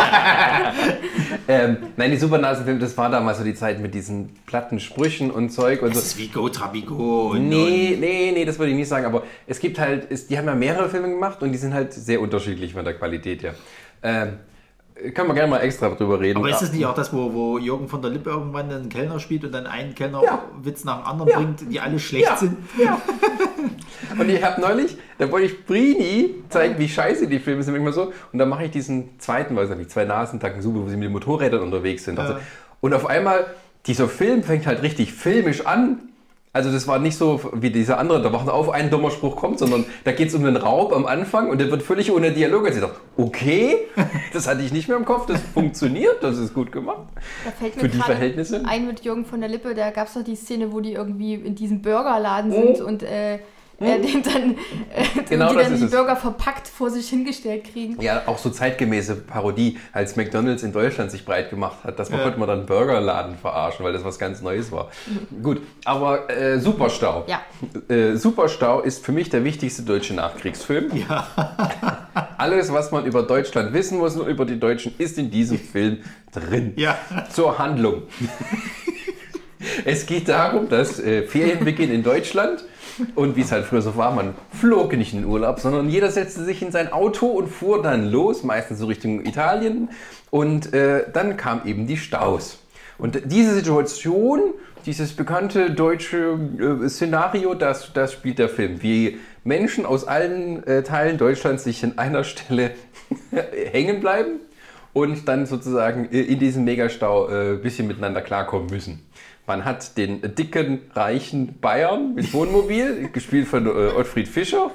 Ähm, nein, die Supernasenfilme, das war damals so die Zeit mit diesen platten Sprüchen und Zeug und Das so. ist wie Go Trabigo. Und, Nee, nee, nee, das würde ich nicht sagen, aber es gibt halt, es, die haben ja mehrere Filme gemacht und die sind halt sehr unterschiedlich von der Qualität her. Ähm, können wir gerne mal extra drüber reden. Aber ist das nicht auch das, wo, wo Jürgen von der Lippe irgendwann einen Kellner spielt und dann einen Ja. Kellnerwitz nach dem anderen Ja. bringt, die alle schlecht Ja. sind? Und ich habe neulich, da wollte ich Brini zeigen, wie scheiße die Filme sind, immer so. Und dann mache ich diesen zweiten, weiß ich nicht, zwei Nasentacken Super, wo sie mit den Motorrädern unterwegs sind. Also, und auf einmal, dieser Film fängt halt richtig filmisch an. Also das war nicht so wie dieser andere, da wacht auf, ein dummer Spruch kommt, sondern da geht es um den Raub am Anfang und der wird völlig ohne Dialog. Dachte, okay, (laughs) das hatte ich nicht mehr im Kopf, das funktioniert, das ist gut gemacht. Da fällt mir Für die Verhältnisse? ein mit Jürgen von der Lippe, da gab es doch die Szene, wo die irgendwie in diesem Burgerladen Oh. sind und äh, er den dann, äh, Genau die dann die es. Burger verpackt vor sich hingestellt kriegen. Ja, auch so zeitgemäße Parodie, als McDonalds in Deutschland sich breit gemacht hat, dass man Ja. konnte man dann Burgerladen verarschen, weil das was ganz Neues war. Gut, aber äh, Superstau. Ja. Äh, Superstau ist für mich der wichtigste deutsche Nachkriegsfilm. (laughs) Alles, was man über Deutschland wissen muss und über die Deutschen, ist in diesem Film drin. Ja. Zur Handlung. (laughs) Es geht darum, dass äh, Ferien beginnen in Deutschland und wie es halt früher so war, man flog nicht in den Urlaub, sondern jeder setzte sich in sein Auto und fuhr dann los, meistens so Richtung Italien und äh, dann kamen eben die Staus. Und diese Situation, dieses bekannte deutsche äh, Szenario, das, das spielt der Film. Wie Menschen aus allen äh, Teilen Deutschlands sich an einer Stelle (laughs) hängen bleiben und dann sozusagen äh, in diesem Megastau ein äh, bisschen miteinander klarkommen müssen. Man hat den dicken, reichen Bayern mit Wohnmobil, gespielt von äh, Ottfried Fischer.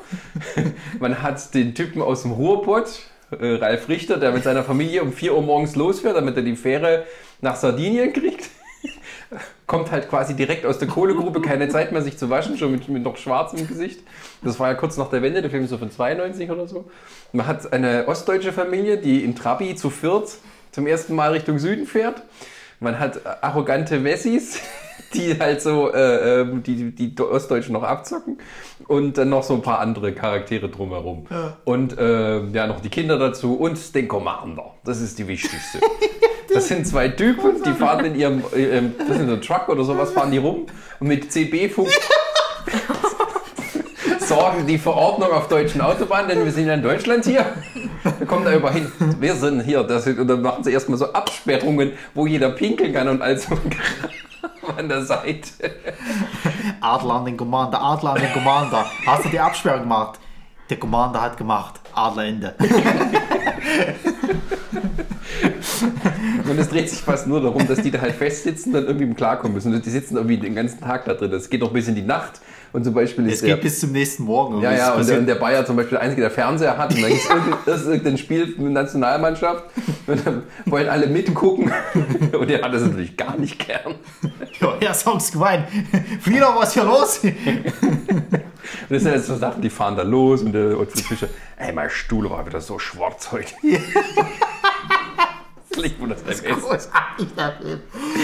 (laughs) Man hat den Typen aus dem Ruhrpott, äh, Ralf Richter, der mit seiner Familie um 4 Uhr morgens losfährt, damit er die Fähre nach Sardinien kriegt. (laughs) Kommt halt quasi direkt aus der Kohlegrube, keine Zeit mehr sich zu waschen, schon mit, mit noch Schwarz im Gesicht. Das war ja kurz nach der Wende, der Film ist so von 92 oder so. Man hat eine ostdeutsche Familie, die in Trabi zu viert zum ersten Mal Richtung Süden fährt. Man hat arrogante Wessis, (laughs) die halt so äh, ähm, die, die Ostdeutschen noch abzocken und dann noch so ein paar andere Charaktere drumherum. Und äh, ja, noch die Kinder dazu und den Commander. Das ist die wichtigste. (laughs) Das sind zwei Typen, die fahren in ihrem, ähm, das ist so ein Truck oder sowas, fahren die rum und mit CB-Funk (laughs) sorgen die Verordnung auf deutschen Autobahnen, denn wir sind ja in Deutschland hier. Da kommt da überhin, wir sind hier. Das und dann machen sie erstmal so Absperrungen, wo jeder pinkeln kann und also an (laughs) der Seite. Adler an den Commander, Adler an den Commander. Hast du die Absperrung gemacht? Der Commander hat gemacht. Adler Ende. (laughs) Und es dreht sich fast nur darum, dass die da halt festsitzen und irgendwie klarkommen müssen. Und die sitzen irgendwie den ganzen Tag da drin. Das geht noch bis in die Nacht. Und zum Beispiel Es ist der, geht bis zum nächsten Morgen. ja, ja, und der, und der Bayer zum Beispiel der Einzige, der Fernseher hat. Und dann ist (laughs) das ist irgendein Spiel mit der Nationalmannschaft. Und dann wollen alle mitgucken. (laughs) Und der hat das natürlich gar nicht gern. (laughs) Ja, ja, Songs gemein. Frieda, was ist hier los? Und das sind jetzt so Sachen, die fahren da los und der Ottfried Fischer, ey, mein Stuhl war wieder so schwarz heute. Das liegt wohl das ist. Großartig, der Film.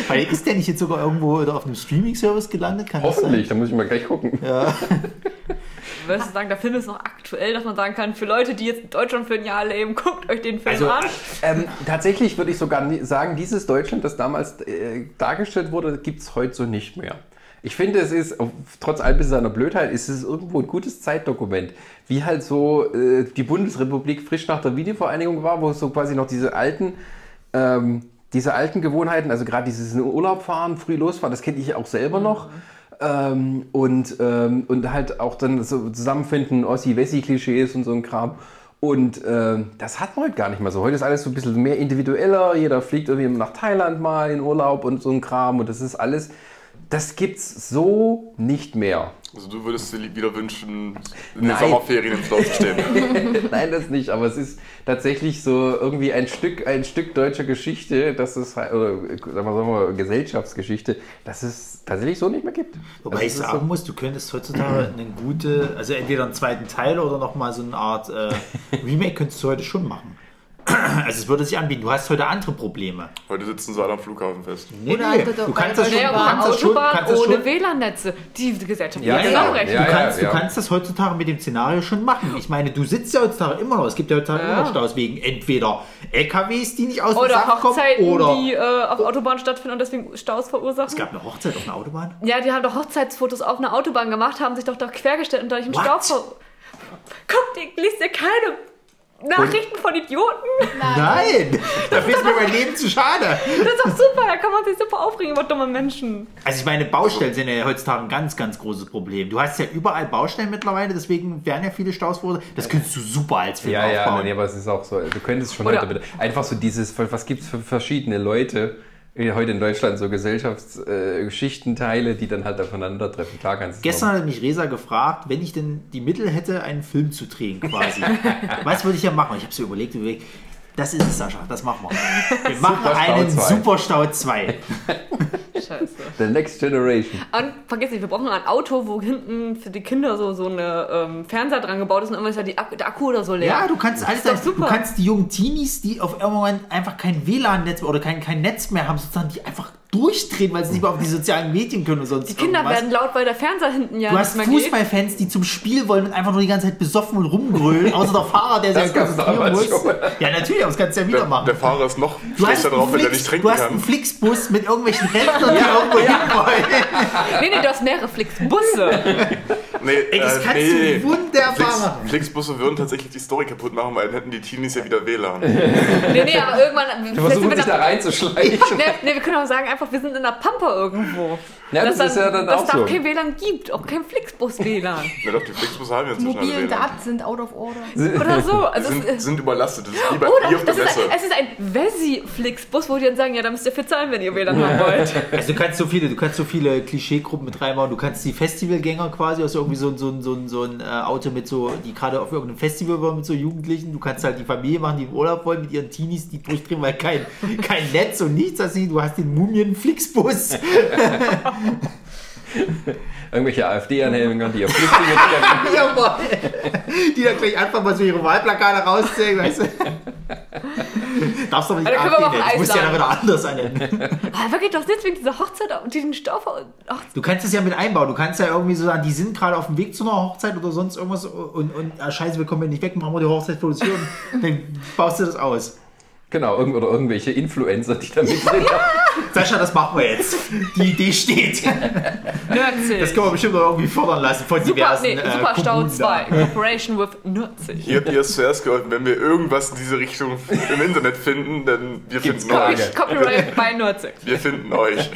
Weil ist der nicht jetzt sogar irgendwo oder auf einem Streaming-Service gelandet? Kann Hoffentlich, da muss ich mal gleich gucken. Würdest du sagen, der Film ist noch aktuell, dass man sagen kann, für Leute, die jetzt in Deutschland für ein Jahr leben, guckt euch den Film Also, an. Ähm, tatsächlich würde ich sogar sagen, dieses Deutschland, das damals äh, dargestellt wurde, gibt es heute so nicht mehr. Ich finde, es ist, trotz all bis seiner Blödheit, ist es irgendwo ein gutes Zeitdokument. Wie halt so äh, die Bundesrepublik frisch nach der Wiedervereinigung war, wo es so quasi noch diese alten, ähm, diese alten Gewohnheiten, also gerade dieses in Urlaub fahren, früh losfahren, das kenne ich auch selber noch. Ähm, und, ähm, und halt auch dann so zusammenfinden, Ossi-Wessi-Klischees und so ein Kram. Und ähm, das hat man heute gar nicht mehr so. Heute ist alles so ein bisschen mehr individueller. Jeder fliegt irgendwie nach Thailand mal in Urlaub und so ein Kram. Und das ist alles, das gibt's so nicht mehr. Also du würdest dir wieder wünschen, in Nein. den Sommerferien im Stau zu stehen. (laughs) Nein, das nicht, aber es ist tatsächlich so irgendwie ein Stück, ein Stück deutscher Geschichte, dass es, oder sagen wir, sagen wir Gesellschaftsgeschichte, dass es tatsächlich so nicht mehr gibt. Wobei Also ich sagen muss, du könntest heutzutage eine gute, also entweder einen zweiten Teil oder nochmal so eine Art äh, (laughs) Remake könntest du heute schon machen. (clears throat) Also es würde sich anbieten. Du hast heute andere Probleme. Heute sitzen sie alle am Flughafen fest. Nee, Oder nee, du kannst das schon, du kannst das schon, kannst das ohne schon WLAN-Netze. Die Gesellschaft Ja, ja. zusammenbrechen. Ja, Du kannst, ja. du kannst das heutzutage mit dem Szenario schon machen. Ich meine, du sitzt ja heutzutage immer noch. Es gibt ja heutzutage Ja. immer noch Staus wegen entweder LKWs, die nicht aus dem Oder Saft kommen, Hochzeiten, oder die äh, auf Autobahn stattfinden und deswegen Staus verursachen. es gab eine Hochzeit auf einer Autobahn. Ja, die haben doch Hochzeitsfotos auf einer Autobahn gemacht, haben sich doch da quergestellt und dadurch im What? Stau ver... Guck, die liest ja keine Nachrichten von Idioten. Nein, (laughs) dafür ist mir mein Leben zu schade. Das ist doch super, da kann man sich super aufregen über dumme Menschen. Also ich meine, Baustellen sind ja heutzutage ein ganz, ganz großes Problem. Du hast ja überall Baustellen mittlerweile, deswegen werden ja viele Staus verursacht. Das könntest du super als Film Ja, ja, aufbauen. nee, aber es ist auch so. Du könntest schon Oder- heute bitte. Einfach so dieses, was gibt es für verschiedene Leute heute in Deutschland, so Gesellschaftsgeschichtenteile, die dann halt aufeinandertreffen. Klar kannst es Gestern hat mich Resa gefragt, wenn ich denn die Mittel hätte, einen Film zu drehen quasi. (laughs) Was würde ich ja machen? Ich habe so überlegt, überlegt, das ist es, Sascha, das machen wir. (laughs) Wir machen Superstau einen 2. Superstau 2. Scheiße. The Next Generation. Und vergiss nicht, wir brauchen ein Auto, wo hinten für die Kinder so, so eine ähm, Fernseher dran gebaut ist und irgendwann ist ja die Akku, der Akku oder so leer. Ja, du kannst alles, doch du kannst die jungen Teenies, die auf irgendwann einfach kein WLAN-Netz oder kein, kein Netz mehr haben, sozusagen die einfach durchdrehen, weil sie nicht mehr auf die sozialen Medien können und sonst die Kinder irgendwas. werden laut, weil der Fernseher hinten ja Du hast nicht mehr geht. Fußballfans, die zum Spiel wollen und einfach nur die ganze Zeit besoffen und rumgrölen, (laughs) außer der Fahrer, der sich konzentrieren muss. schon. Ja, natürlich, aber das kannst du ja wieder Der, machen. der Fahrer ist noch Du schlechter drauf, wenn er Flix, nicht trinken du hast einen kann. Flixbus mit irgendwelchen Rentnern, die irgendwo hinwollen. Nee, nee, du hast mehrere Flixbusse. (laughs) Nee, Ey, das äh, kannst nee. du wunderbar Flix, machen. Flixbusse würden tatsächlich die Story kaputt machen, weil dann hätten die Teenies ja wieder WLAN. (laughs) Nee, nee, aber irgendwann. Sind versuchen wir sich da reinzuschleichen. Nee, nee, wir können auch sagen, einfach, wir sind in der Pampa irgendwo. Ja, das Dass ist ja dann dass auch da so. kein WLAN gibt, auch kein Flixbus-WLAN. (laughs) Na doch, die Flixbusse haben ja alle mobilen. Daten sind out of order. (laughs) Oder so. Also Sind, es, sind überlastet. Das ist wie bei oder hier auf der das ist Messe. ein, es ist ein Wessi-Flixbus, wo die dann sagen, ja, da müsst ihr für zahlen, wenn ihr WLAN haben wollt. (laughs) Also du kannst so viele, du kannst so viele Klischeegruppen mit reinbauen. Du kannst die Festivalgänger quasi aus irgendwie so, ein- so, ein- so, ein- so ein äh, Auto mit so, die gerade auf irgendeinem Festival waren mit so Jugendlichen. Du kannst halt die Familie machen, die in Urlaub wollen mit ihren Teenies, die durchdrehen, weil kein, kein Netz und nichts. Also du hast den Mumien-Flixbus. (laughs) Irgendwelche AfD-Anhänger, die auf Flüchtlinge treffen. (laughs) Jawohl. Die dann gleich einfach mal so ihre Wahlplakate rauszählen, weißt du? Darfst doch nicht wir AfD nennen. Du musst ja dann wieder anders annennen. (laughs) Aber geht doch nicht wegen dieser Hochzeit und diesen Ach, Du kannst es ja mit einbauen. Du kannst ja irgendwie so sagen, die sind gerade auf dem Weg zu einer Hochzeit oder sonst irgendwas und, und ah, scheiße, wir kommen ja nicht weg, machen wir die Hochzeitsfotos hier und dann baust du das aus. Genau, irgend- oder irgendwelche Influencer, die da mit drin Sascha, das machen wir jetzt. Die Idee steht. Nürzig. Das können wir bestimmt noch irgendwie fördern lassen von Super, diversen nee, äh, Superstau Kommunen 2. da. Cooperation with Nürzig. Hier habt ihr es zuerst geholfen. Wenn wir irgendwas in diese Richtung im Internet finden, dann wir Gibt's finden euch. Copyright bei Nürzig. Wir finden euch.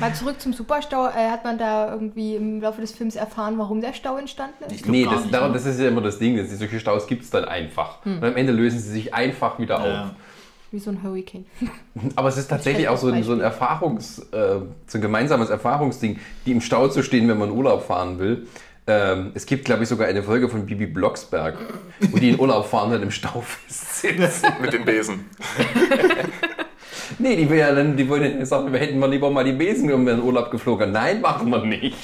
Mal zurück zum Superstau. Äh, hat man da irgendwie im Laufe des Films erfahren, warum der Stau entstanden ist? Ich Nee, das, nicht, darum, das ist ja immer das Ding. dass Solche Staus gibt es dann einfach. Und am Ende lösen sie sich einfach wieder Ja. auf. Wie so ein Hurricane. (laughs) Aber es ist tatsächlich auch so ein, so ein Erfahrungs-, äh, so ein gemeinsames Erfahrungsding, die im Stau zu stehen, wenn man Urlaub fahren will. Ähm, es gibt, glaube ich, sogar eine Folge von Bibi Blocksberg, wo die in Urlaub fahren und dann im Stau festsitzen. (laughs) Mit dem Besen. nee, die will ja dann, die wollen ja sagen, wir hätten mal lieber mal die Besen genommen, wenn wir in Urlaub geflogen. Nein, machen wir nicht.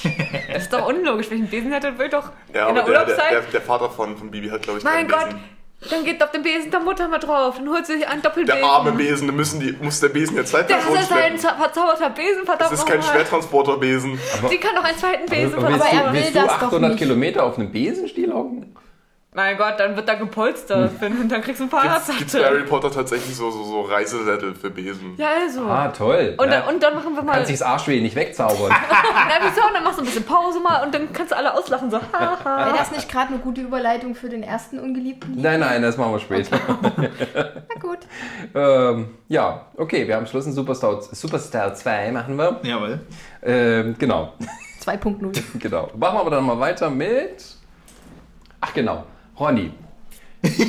Das ist doch unlogisch. Welchen Besen hätte, will doch Ja, in der der, der, Urlaubszeit. der, der Vater von, von Bibi hat, glaube ich, mein keinen Gott, Besen. Dann geht auf den Besen der Mutter mal drauf. Dann holt sie sich einen Doppelbesen. Der arme Besen, da müssen die, muss der Besen jetzt zwei Das Personen ist ein verzauberter Besen, verdammt Das ist kein. Schwertransporterbesen. Sie kann doch einen zweiten Besen Aber Aber willst er will willst du das doch 800 nicht. Kilometer auf einem Besenstiel hocken? Mein Gott, dann wird da gepolstert. Und dann kriegst du ein Gibt's, gibt's bei. Harry Potter tatsächlich so, so, so Reisesättel für Besen? Ja, also. Ah, toll. und, Na, dann, und dann machen wir mal. kannst dich das Arschweh nicht wegzaubern. (laughs) Na, wieso? Und dann machst du ein bisschen Pause mal und dann kannst du alle auslachen. So, haha. Wäre das nicht gerade eine gute Überleitung für den ersten Ungeliebten? nein, nein, das machen wir später. (laughs) Na gut. ähm, ja, okay, wir haben Schluss in Superstar, Superstar 2 machen wir. Jawohl. Ähm, genau. 2.0. (laughs) Genau. Machen wir aber dann mal weiter mit. Ach genau, Ronny.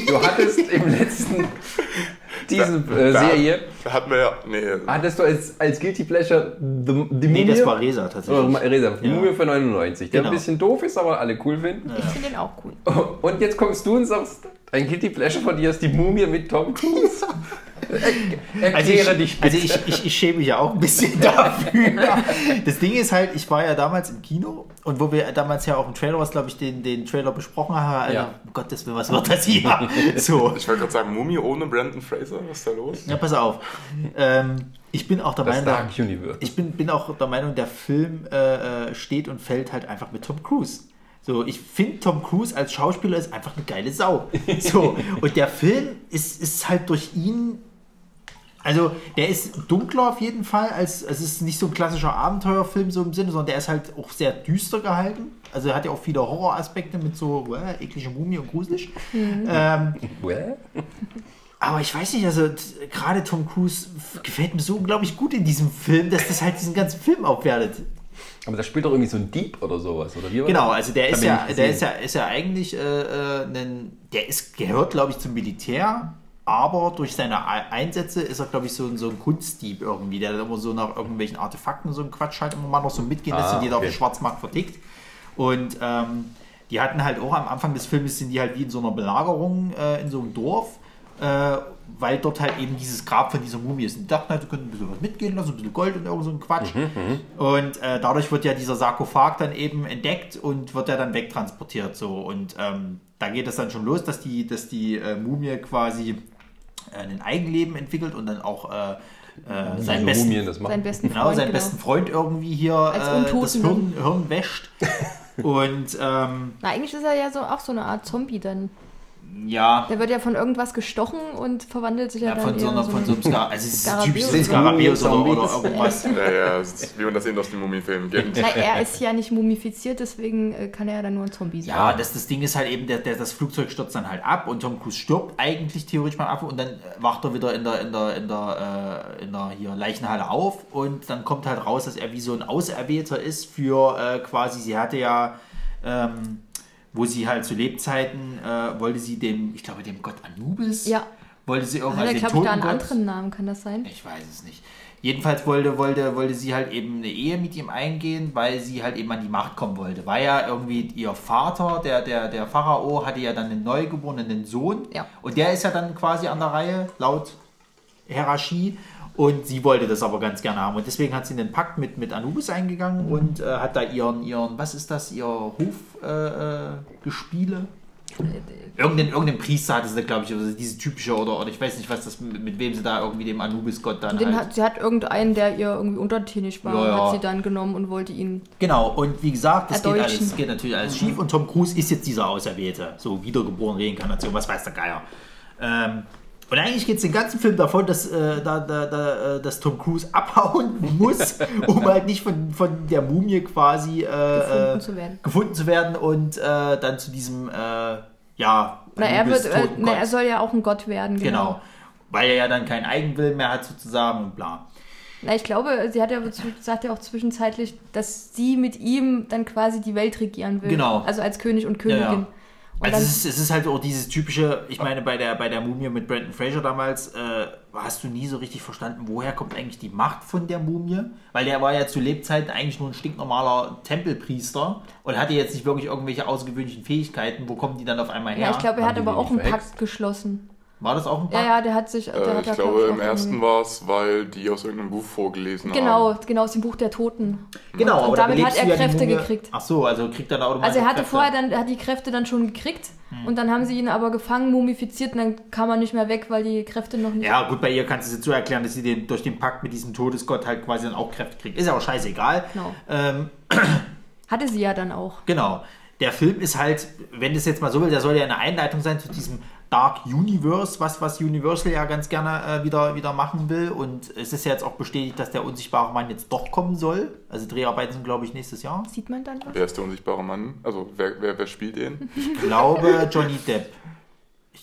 Du hattest im letzten diese äh, Da- Serie Da hatten wir ja. Nee, hattest du als, als Guilty Pleasure The, the Nee, Mumie? das war Resa tatsächlich. Oder Resa, die Ja. Mumie für 99, der Genau. ein bisschen doof ist, aber alle cool finden. Ich finde den auch cool. Und jetzt kommst du und sagst, ein Guilty Pleasure von dir ist die Mumie mit Tom Cruise. (laughs) (laughs) Er, Also erkläre ich, dich also bitte. ich, ich, ich schäme mich ja auch ein bisschen (laughs) dafür. Das Ding ist halt, ich war ja damals im Kino und wo wir damals ja auch im Trailer, was glaube ich, den, den Trailer besprochen haben, Alter, Ja. um Gottes Willen, was wird das hier? (laughs) So. ich wollte gerade sagen, Mumie ohne Brandon Fraser, was ist da los? Ja, pass auf. Ähm, ich bin auch der das Meinung, Dark Universe. ich bin, bin auch der Meinung, der Film äh, äh, steht und fällt halt einfach mit Tom Cruise. So, ich finde Tom Cruise als Schauspieler ist einfach eine geile Sau. So, und der Film ist, ist halt durch ihn. Also, der ist dunkler auf jeden Fall, als es ist nicht so ein klassischer Abenteuerfilm so im Sinne, sondern der ist halt auch sehr düster gehalten. Also, er hat ja auch viele Horroraspekte mit so äh, eklige Mumie und gruselig. Ähm, (laughs) Well? aber ich weiß nicht, also gerade Tom Cruise gefällt mir so unglaublich gut in diesem Film, dass das halt diesen ganzen Film aufwertet. Aber da spielt doch irgendwie so ein Dieb oder sowas, oder wie war Genau, also der ist ja, der ist ja, ist ja eigentlich äh, äh, ein, der ist, gehört, glaube ich, zum Militär, aber durch seine Ei- Einsätze ist er, glaube ich, so, ein- so ein Kunstdieb irgendwie, der dann immer so nach irgendwelchen Artefakten so einen Quatsch halt immer mal noch so mitgehen lässt Ah, und die da auf okay. dem Schwarzmarkt vertickt. Und ähm, die hatten halt auch am Anfang des Films sind die halt wie in so einer Belagerung äh, in so einem Dorf, äh, weil dort halt eben dieses Grab von dieser Mumie ist. Und die dachten halt, sie können ein bisschen was mitgehen lassen, ein bisschen Gold und irgend so ein Quatsch. Und äh, dadurch wird ja dieser Sarkophag dann eben entdeckt und wird ja dann wegtransportiert. So. Und ähm, da geht es dann schon los, dass die, dass die äh, Mumie quasi ein Eigenleben entwickelt und dann auch äh, äh, seinen besten, machen. Seinen besten genau, Freund. seinen genau. besten Freund irgendwie hier Als äh, Untoten das Hirn, Hirn wäscht. (laughs) und ähm, Na, eigentlich ist er ja so auch so eine Art Zombie dann. Ja, Der wird ja von irgendwas gestochen und verwandelt sich ja, ja, dann von so, einer, in von so einem (laughs) Ska also es ist Skarabäus. typisch Sind Skarabäus oder, oder Zombies? irgendwas. (laughs) Ja, ja, es ist, wie man das eben aus den Mumienfilmen kennt. Na, er (laughs) ist ja nicht mumifiziert, deswegen äh, kann er ja dann nur ein Zombie sein. Ja, das, das Ding ist halt eben, der, der, das Flugzeug stürzt dann halt ab und Tom Cruise stirbt eigentlich theoretisch mal ab und dann äh, wacht er wieder in der, in der, in der, äh, in der hier Leichenhalle auf und dann kommt halt raus, dass er wie so ein Auserwählter ist für äh, quasi, sie hatte ja, ähm, wo sie halt zu Lebzeiten, äh, wollte sie dem, ich glaube dem Gott Anubis, Ja. wollte sie irgendwann er, den glaube ich, da einen anderen Namen, kann das sein? ich weiß es nicht. Jedenfalls wollte, wollte, wollte sie halt eben eine Ehe mit ihm eingehen, weil sie halt eben an die Macht kommen wollte. War ja irgendwie ihr Vater, der, der, der Pharao, hatte ja dann einen neugeborenen Sohn. Ja. Und der ist ja dann quasi an der Reihe, laut Hierarchie. Und sie wollte das aber ganz gerne haben. Und deswegen hat sie einen Pakt mit, mit Anubis eingegangen und äh, hat da ihren, ihren, was ist das, ihr Hofgespiele? Äh, Gespiele? Irgendein, irgendein Priester hatte sie, glaube ich, also diese typische oder, oder ich weiß nicht, was das mit, mit wem sie da irgendwie dem Anubis-Gott dann halt. hat, sie hat irgendeinen, der ihr irgendwie untertänig war, Ja, ja. hat sie dann genommen und wollte ihn. Genau, und wie gesagt, das geht, alles, geht natürlich alles schief und Tom Cruise ist jetzt dieser Auserwählte. So wiedergeboren, Reinkarnation, was weiß der Geier. Ähm, und eigentlich geht es den ganzen Film davon, dass, äh, da, da, da, äh, dass Tom Cruise (laughs) abhauen muss, um halt nicht von, von der Mumie quasi äh, Gefunden äh, zu werden. gefunden zu werden und äh, dann zu diesem, äh, ja, Na, er, wird, na, er soll ja auch ein Gott werden, genau. Genau. Weil er ja dann keinen Eigenwillen mehr hat sozusagen und bla. Na, ich glaube, sie hat ja, sagt ja auch zwischenzeitlich, dass sie mit ihm dann quasi die Welt regieren will. Genau. Also als König und Ja, Königin. ja. Und Also es ist, es ist halt auch dieses typische, ich meine, bei der, bei der Mumie mit Brandon Fraser damals, äh, hast du nie so richtig verstanden, woher kommt eigentlich die Macht von der Mumie? Weil der war ja zu Lebzeiten eigentlich nur ein stinknormaler Tempelpriester und hatte jetzt nicht wirklich irgendwelche außergewöhnlichen Fähigkeiten. Wo kommen die dann auf einmal her? ja, ich glaube, er hat aber auch einen? Pakt geschlossen. War das auch ein Ja, Pakt? ja, der hat sich. Der Äh, hat ich glaube, im auch ersten war es, weil die aus irgendeinem Buch vorgelesen Genau, haben. genau, aus dem Buch der Toten. Genau, Und aber damit da hat er ja Kräfte gekriegt. Ach so, also kriegt er da automatisch Also er hatte Kräfte. vorher dann, er hat die Kräfte dann schon gekriegt Hm. und dann haben sie ihn aber gefangen, mumifiziert und dann kam er nicht mehr weg, weil die Kräfte noch nicht. Ja, gut, bei ihr kannst du es so erklären, dass sie den, durch den Pakt mit diesem Todesgott halt quasi dann auch Kräfte kriegt. Ist aber scheißegal. Genau. Ähm, (clears throat) Hatte sie ja dann auch. Genau. Der Film ist halt, wenn das jetzt mal so will, der soll ja eine Einleitung sein zu diesem Dark Universe, was, was Universal ja ganz gerne äh, wieder, wieder machen will. Und es ist ja jetzt auch bestätigt, dass der unsichtbare Mann jetzt doch kommen soll. Also Dreharbeiten sind, glaube ich, nächstes Jahr. Sieht man dann was? Wer ist der unsichtbare Mann? Also, wer, wer, wer spielt den? (laughs) Ich glaube, Johnny Depp.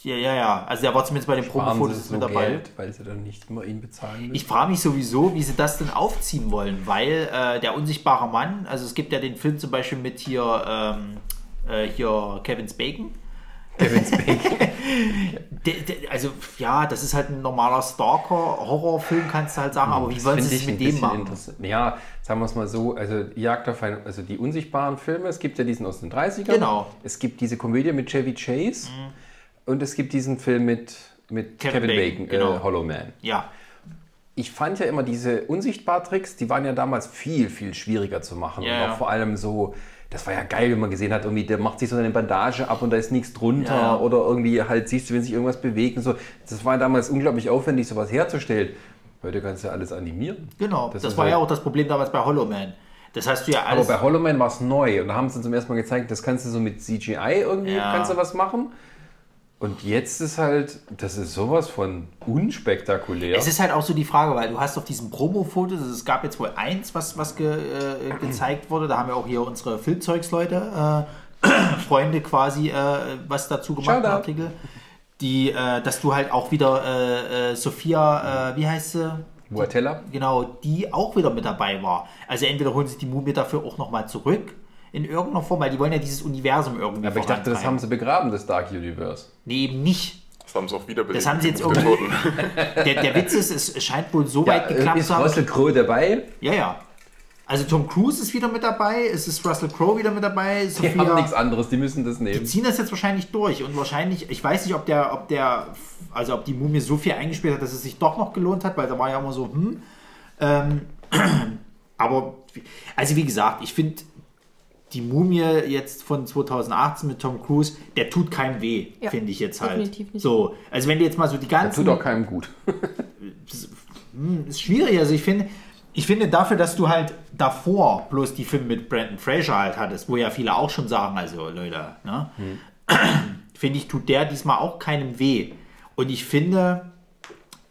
Ja, ja, ja. Also der war zumindest bei den Promofotos so mit dabei. Geld, weil sie dann nicht immer ihn bezahlen müssen. Ich frage mich sowieso, wie sie das denn aufziehen wollen, weil äh, der unsichtbare Mann, also es gibt ja den Film zum Beispiel mit hier, ähm, äh, hier Kevin Bacon. Kevin Spacey. (laughs) Also ja, das ist halt ein normaler Stalker-Horrorfilm, kannst du halt sagen, aber wie wollen sie es mit dem machen? Ja, sagen wir es mal so, also Jagd auf ein, also die unsichtbaren Filme, es gibt ja diesen aus den 30ern. Genau. Mhm. Es gibt diese Komödie mit Chevy Chase und es gibt diesen Film mit, mit Kevin Kevin, Bacon, Bacon, genau. äh, Hollow Man. Ja, Ich fand ja immer diese Unsichtbar-Tricks, die waren ja damals viel, viel schwieriger zu machen. Ja, und ja. auch vor allem so, das war ja geil, wenn man gesehen hat, irgendwie, der macht sich so eine Bandage ab und da ist nichts drunter Ja, ja. oder irgendwie halt siehst du, wenn sich irgendwas bewegt und so. Das war damals unglaublich aufwendig, sowas herzustellen. Heute kannst du ja alles animieren. genau. Das, ist war halt- ja auch das Problem damals bei Hollow Man. Das hast du ja Aber alles. bei Hollow Man war es neu und da haben sie zum ersten Mal gezeigt, das kannst du so mit CGI irgendwie, Ja. kannst du was machen. Und jetzt ist halt, das ist sowas von unspektakulär. Es ist halt auch so die Frage, weil du hast auf diesen Promo-Fotos, also es gab jetzt wohl eins, was, was ge, äh, gezeigt wurde, da haben wir auch hier unsere Filmzeugsleute, äh, (clears throat) Freunde quasi, äh, was dazu gemacht, einen Artikel, die, äh, dass du halt auch wieder äh, äh, Sophia, äh, wie heißt sie? Boatella? Genau, die auch wieder mit dabei war. Also entweder holen sich die Mumie dafür auch nochmal zurück in irgendeiner Form, weil die wollen ja dieses Universum irgendwie Aber ich dachte, das haben sie begraben, das Dark Universe. Nee, eben nicht. Das haben sie auch wiederbelebt. Das haben sie jetzt irgendwie-. Der, der Witz ist, es scheint wohl so weit geklappt ist zu haben. Russell Crowe dabei? Ja, ja. Also Tom Cruise ist wieder mit dabei, es ist Russell Crowe wieder mit dabei, Die Sophia. haben nichts anderes, die müssen das die nehmen. ziehen das jetzt wahrscheinlich durch und wahrscheinlich, ich weiß nicht, ob der, ob der, also ob die Mumie so viel eingespielt hat, dass es sich doch noch gelohnt hat, weil da war ja immer so, hm. Ähm, (clears throat) aber, also wie gesagt, ich finde die Mumie jetzt von 2018 mit Tom Cruise, der tut keinem weh, Ja, finde ich jetzt halt. definitiv nicht. So, also wenn du jetzt mal so die Das ganzen tut auch keinem gut. (laughs) ist schwierig. Also ich finde, ich finde dafür, dass du halt davor bloß die Filme mit Brandon Fraser halt hattest, wo ja viele auch schon sagen, also Leute, ne? (clears throat) finde ich, tut der diesmal auch keinem weh. Und ich finde,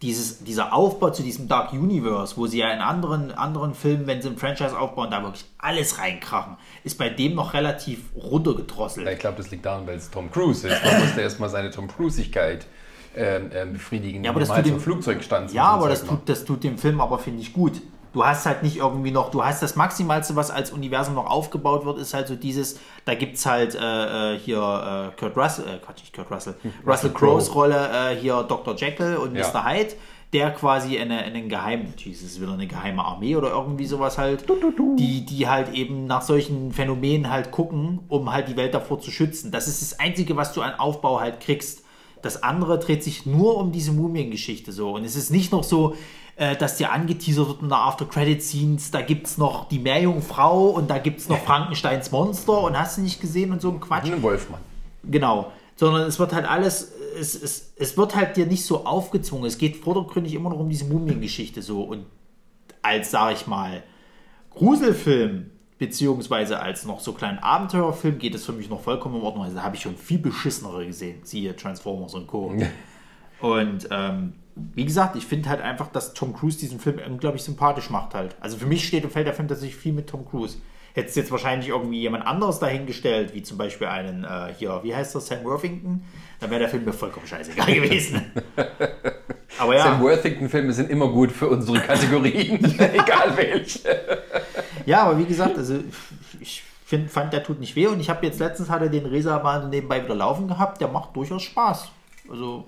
dieses, dieser Aufbau zu diesem Dark Universe, wo sie ja in anderen, anderen Filmen, wenn sie ein Franchise aufbauen, da wirklich alles reinkrachen, ist bei dem noch relativ runtergedrosselt. Ja, ich glaube, das liegt daran, weil es Tom Cruise ist. Man musste erstmal seine Tom Cruisigkeit ähm, ähm, befriedigen, Ja, aber das mal tut zum dem- Flugzeug stand. Ja, aber das tut, das tut dem Film aber, finde ich, gut. Du hast halt nicht irgendwie noch, du hast das Maximalste, was als Universum noch aufgebaut wird, ist halt so dieses, da gibt es halt äh, äh, hier äh, Kurt Russell, äh, Quatsch, nicht Kurt Russell, Russell Crowes Rolle, äh, hier Dr. Jekyll und Ja. Mr. Hyde, der quasi eine, einen geheimen, ist es wieder eine geheime Armee oder irgendwie sowas halt, die, die halt eben nach solchen Phänomenen halt gucken, um halt die Welt davor zu schützen. Das ist das Einzige, was du an Aufbau halt kriegst. Das andere dreht sich nur um diese Mumiengeschichte so. Und es ist nicht noch so, äh, dass dir angeteasert wird in der After-Credit-Scenes, da gibt es noch die Meerjungfrau und da gibt es noch Frankensteins Monster und hast du nicht gesehen und so ein Quatsch. Ein Wolfmann. Genau. Sondern es wird halt alles, es, es, es wird halt dir nicht so aufgezwungen. Es geht vordergründig immer noch um diese Mumiengeschichte so. Und als, sag ich mal, Gruselfilm, beziehungsweise als noch so kleinen Abenteuerfilm, geht es für mich noch vollkommen in Ordnung. Also da habe ich schon viel beschissenere gesehen. Siehe Transformers und Co. (laughs) Und ähm, wie gesagt, ich finde halt einfach, dass Tom Cruise diesen Film unglaublich sympathisch macht halt. Also für mich steht und fällt der Film tatsächlich viel mit Tom Cruise. Hättest jetzt wahrscheinlich irgendwie jemand anderes dahingestellt, wie zum Beispiel einen, äh, hier, wie heißt das, Sam Worthington, dann wäre der Film mir vollkommen scheißegal (laughs) gewesen. Aber ja, Sam Worthington-Filme sind immer gut für unsere Kategorien, (laughs) (laughs) egal welche. ja, aber wie gesagt, also ich find, fand, der tut nicht weh und ich habe jetzt letztens hatte den Resa mal nebenbei wieder laufen gehabt, der macht durchaus Spaß. Also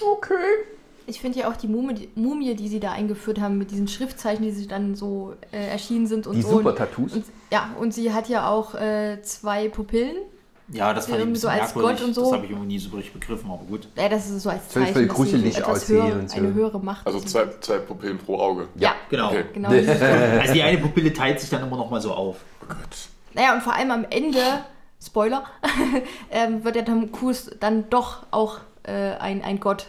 Okay. Ich finde ja auch die Mumie, die Mumie, die sie da eingeführt haben, mit diesen Schriftzeichen, die sie dann so äh, erschienen sind und Die so. Super-Tattoos. Und, ja, und sie hat ja auch äh, zwei Pupillen. ja, das fand ich ein so als merkwürdig. Gott und so. Das habe ich irgendwie nie so richtig begriffen, aber gut. Ja, das ist so als Zeichen, voll dass sie so gruselig aussehen höher, und so. eine höhere Macht Also zwei, zwei Pupillen pro Auge. Ja, Genau. Okay. genau. (laughs) Also die eine Pupille teilt sich dann immer noch mal so auf. Oh Gott. Naja, und vor allem am Ende, Spoiler, (laughs) ähm, wird der Tom Cruise dann doch auch äh, ein, ein Gott.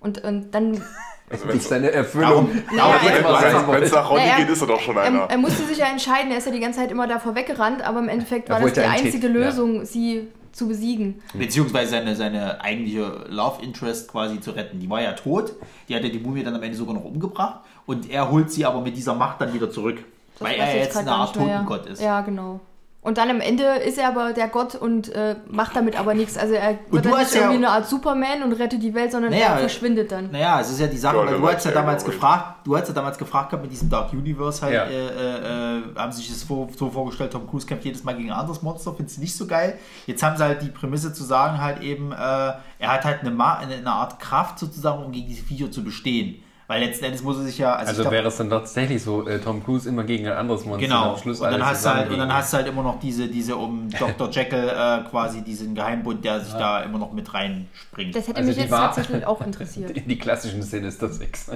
Und, und dann, Also Das wenn ist seine Erfüllung. Er- sein es nach Ronny Naja, geht, ist er doch schon er, einer. er musste sich ja entscheiden, er ist ja die ganze Zeit immer davor weggerannt, aber im Endeffekt war das die einzige Tick, ja. Lösung, sie zu besiegen. Beziehungsweise seine, seine eigentliche Love Interest quasi zu retten. Die war ja tot. Die hat ja die Mumie dann am Ende sogar noch umgebracht. Und er holt sie aber mit dieser Macht dann wieder zurück. Das weil er jetzt eine Art nicht mehr. Totengott ist. Ja, genau. Und dann am Ende ist er aber der Gott und äh, macht damit aber nichts. Also er wird du dann nicht ja- irgendwie eine Art Superman und rettet die Welt, sondern Naja, er verschwindet dann. Naja, es ist ja die Sache, Ja, weil du hast ja damals gefragt, du hast ja damals gefragt gehabt mit diesem Dark Universe halt, Ja. äh, äh, äh, haben sich das vor, so vorgestellt, Tom Cruise kämpft jedes Mal gegen ein anderes Monster, findest du nicht so geil. Jetzt haben sie halt die Prämisse zu sagen halt eben, äh, er hat halt eine, Ma eine, eine Art Kraft sozusagen, um gegen diese Viecher zu bestehen. Weil letzten Endes muss er sich ja, also, Also glaub, wäre es dann tatsächlich so, äh, Tom Cruise immer gegen ein anderes Monster Genau. am Schluss und dann hast du halt, und dann hast du halt immer noch diese, diese um (laughs) Dr. Jekyll äh, quasi diesen Geheimbund, der sich da immer noch mit reinspringt. Das hätte Also mich jetzt war- tatsächlich auch (laughs) interessiert. In die klassischen Sinister Six.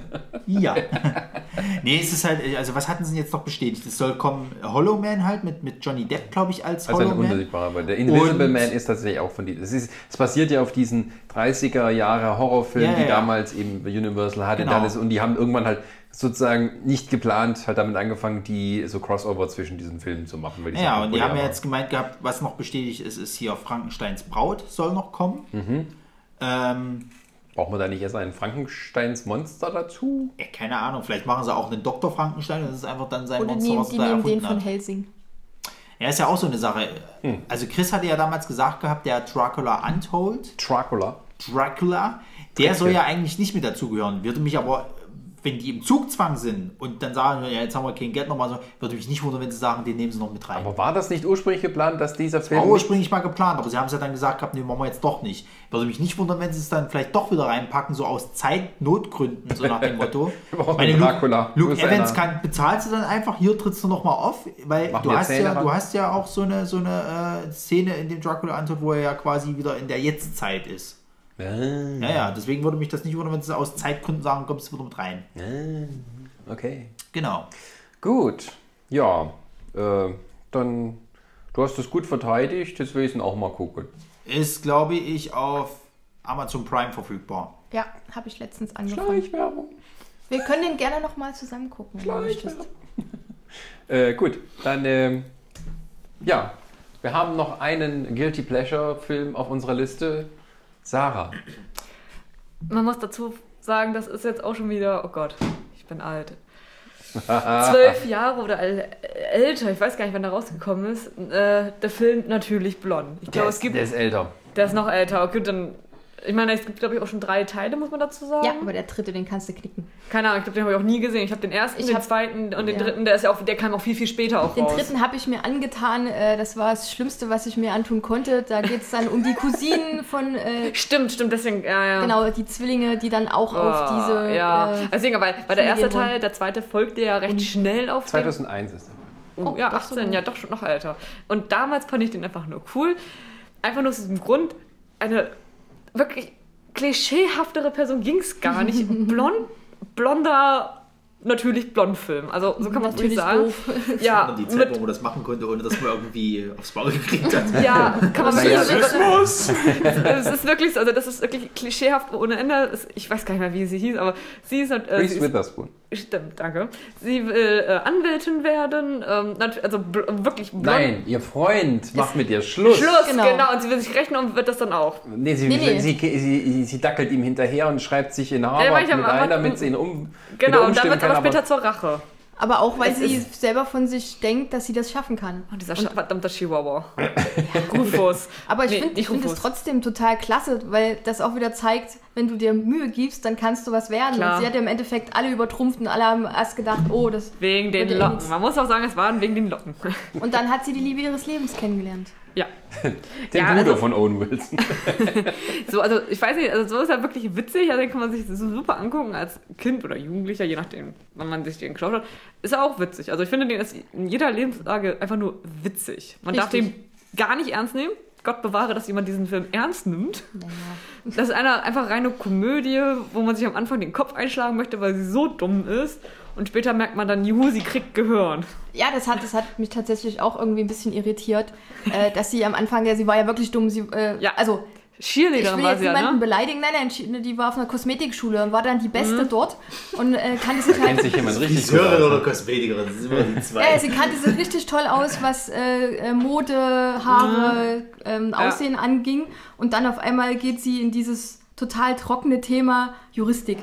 Ja. (laughs) nee, es ist halt, also was hatten sie denn jetzt noch bestätigt? Es soll kommen Hollow Man halt mit, mit Johnny Depp, glaube ich, als Also ein Hollow Man. unbesiegbarer, aber der Invisible Und- Man ist tatsächlich auch von die. Es, ist, es basiert ja auf diesen 30er Jahre Horrorfilmen, Ja, ja, die ja. damals eben Universal hatte Genau. und alles und die haben irgendwann halt sozusagen nicht geplant, halt damit angefangen, die so Crossover zwischen diesen Filmen zu machen. Weil die so Ja, und die haben ja jetzt gemeint gehabt, was noch bestätigt ist, ist hier Frankensteins Braut soll noch kommen. Mhm. Ähm, Braucht man da nicht erst ein Frankensteins Monster dazu? ja, keine Ahnung, vielleicht machen sie auch einen Dr. Frankenstein und das ist einfach dann sein Oder Monster, nehmen, was die er da nehmen den von. Helsing. Ja, ist ja auch so eine Sache. Hm. Also Chris hatte ja damals gesagt gehabt, der Dracula Untold, Dracula. Dracula, der soll ja eigentlich nicht mit dazugehören. Würde mich aber, wenn die im Zugzwang sind und dann sagen, ja, jetzt haben wir kein Geld nochmal so, würde mich nicht wundern, wenn sie sagen, den nehmen sie noch mit rein. Aber war das nicht ursprünglich geplant, dass dieser Film. War ursprünglich mal geplant, aber sie haben es ja dann gesagt gehabt, nee, machen wir jetzt doch nicht. Würde mich nicht wundern, wenn sie es dann vielleicht doch wieder reinpacken, so aus Zeitnotgründen, so nach dem Motto. (laughs) Meine, Luke, Dracula. Luke Evans einer- kann, bezahlst du dann einfach, hier trittst du nochmal auf, weil du hast, Zähne ja, ran? du hast ja auch so eine, so eine äh, Szene in dem Dracula Untold, wo er ja quasi wieder in der Jetztzeit ist. Ah, Ja, ja, deswegen würde mich das nicht wundern, wenn sie aus Zeitgründen sagen, kommst du wieder mit rein. okay. Genau. Gut. Ja. Äh, dann. Du hast das gut verteidigt, das will ich auch mal gucken. Ist, glaube ich, auf Amazon Prime verfügbar. Ja, habe ich letztens angefangen. Schleichwerbung. Wir können den gerne nochmal zusammen gucken. möchtest. (laughs) Äh, gut, dann. ähm, ja. Wir haben noch einen Guilty Pleasure-Film auf unserer Liste. Sarah. Man muss dazu sagen, das ist jetzt auch schon wieder, oh Gott, ich bin alt. (laughs) Zwölf Jahre oder äl- älter, ich weiß gar nicht, wann der rausgekommen ist. Äh, der Film natürlich blond. Ich Der glaube, ist, es gibt. der ist älter. Der ist noch älter. Okay, dann. Ich meine, es gibt, glaube ich, auch schon drei Teile, muss man dazu sagen. Ja, aber der dritte, den kannst du knicken. Keine Ahnung, ich glaube, den habe ich auch nie gesehen. Ich habe den ersten, Ich den hab- zweiten und den ja. dritten, der ist ja auch, der kam auch viel, viel später auch Den raus. dritten habe ich mir angetan. Äh, das war das Schlimmste, was ich mir antun konnte. Da geht es dann um die (laughs) Cousinen von, äh, Stimmt, stimmt, deswegen, ja, ja. genau, die Zwillinge, die dann auch auf Oh, diese. ja, Äh, deswegen, weil, weil der erste Teil, der zweite folgte ja recht schnell auf den 2001 ist er. Oh, Oh, ja, doch so 18, ja, doch schon noch älter. Und damals fand ich den einfach nur cool. Einfach nur aus diesem Grund, eine wirklich klischeehaftere Person ging es gar nicht. (laughs) Blond, blonder, natürlich Blond-Film. Also so kann man es Natürlich sagen. doof. Ja, die Zeit, mit, wo man das machen konnte, ohne dass man irgendwie aufs Maul gekriegt hat. ja, kann man wirklich Es ist wirklich so, also das ist wirklich klischeehaft ohne Ende. Ich weiß gar nicht mehr, wie sie hieß, aber sie ist, halt, äh, Reese sie ist Witherspoon. Stimmt, danke. Sie will äh, Anwältin werden, ähm, also wirklich blond. Nein, ihr Freund macht mit ihr Schluss. Schluss, genau. Genau. Und sie will sich rechnen und wird das dann auch. Nee, sie, Nee, nee. Sie, sie, sie, sie dackelt ihm hinterher und schreibt sich in Ja, Harvard ich mit aber- ein, aber- damit sie ihn um Genau, und umstimmen wird kann, später zur Rache. Aber auch, weil Es sie selber von sich denkt, dass sie das schaffen kann. Und dieser verdammte Chihuahua. (laughs) Rufus. Aber ich Nee, finde find es Rufus. trotzdem total klasse, weil das auch wieder zeigt, wenn du dir Mühe gibst, dann kannst du was werden. Klar. Und sie hat ja im Endeffekt alle übertrumpft und alle haben erst gedacht, oh, das. Wegen den ja eh Locken. Man muss auch sagen, es waren wegen den Locken. Und dann hat sie die Liebe ihres Lebens kennengelernt. Ja. (laughs) Den Ja, Bruder also- von Owen Wilson. (laughs) So, also ich weiß nicht, also so ist er wirklich witzig, also den kann man sich so super angucken als Kind oder Jugendlicher, je nachdem, wann man sich den geschaut hat. Ist er auch witzig. Also ich finde den ist in jeder Lebenslage einfach nur witzig. Man darf Richtig. den gar nicht ernst nehmen. Gott bewahre, dass jemand diesen Film ernst nimmt. Das ist eine einfach reine Komödie, wo man sich am Anfang den Kopf einschlagen möchte, weil sie so dumm ist. Und später merkt man dann, juhu, sie kriegt Gehirn. Ja, das hat, das hat mich tatsächlich auch irgendwie ein bisschen irritiert, äh, dass sie am Anfang, ja, sie war ja wirklich dumm. Sie, äh, Ja. also ich Cheerleaderin will war jetzt sie ja, niemanden ne? beleidigen, nein, nein, die- die war auf einer Kosmetikschule und war dann die Beste Mhm. dort und äh, kannte sich Kennt halt sich jemand richtig Friseurin aus. oder Kosmetikerin, das sind immer die zwei. Ja, sie kannte sich richtig toll aus, was äh, äh, Mode, Haare, ähm, Ja. Aussehen anging. Und dann auf einmal geht sie in dieses total trockene Thema Juristik.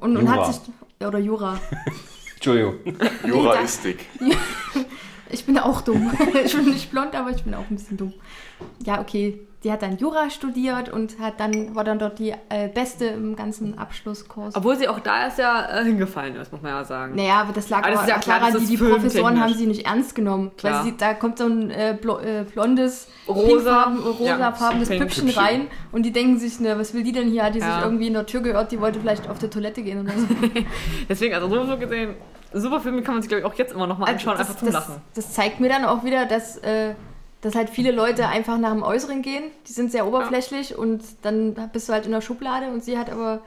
Und, und hat sich. Ja, Oder Jura. (laughs) Entschuldigung. Juraistik. (laughs) Ich bin auch dumm. (laughs) ich bin nicht blond, aber ich bin auch ein bisschen dumm. Ja, okay. Die hat dann Jura studiert und hat dann, war dann dort die äh, Beste im ganzen Abschlusskurs. Obwohl sie auch da erst ja äh, hingefallen ist, muss man ja sagen. Naja, aber das lag Aber das auch ist ja klar, daran, das die, ist die Professoren haben sie nicht ernst genommen. Klar. Weil sie, da kommt so ein äh, äh, blondes, Rosa. Ja, rosafarbenes pink Püppchen Püppchen. rein und die denken sich, ne, was will die denn hier? Hat die Ja. sich irgendwie in der Tür gehört, die wollte vielleicht auf die Toilette gehen oder so. (laughs) Deswegen, also so gesehen, super Filme kann man sich, glaube ich, auch jetzt immer noch mal anschauen, Also einfach zum das, Lachen. das zeigt mir dann auch wieder, dass, äh, dass halt viele Leute einfach nach dem Äußeren gehen. Die sind sehr oberflächlich und dann bist du halt in der Schublade und sie hat aber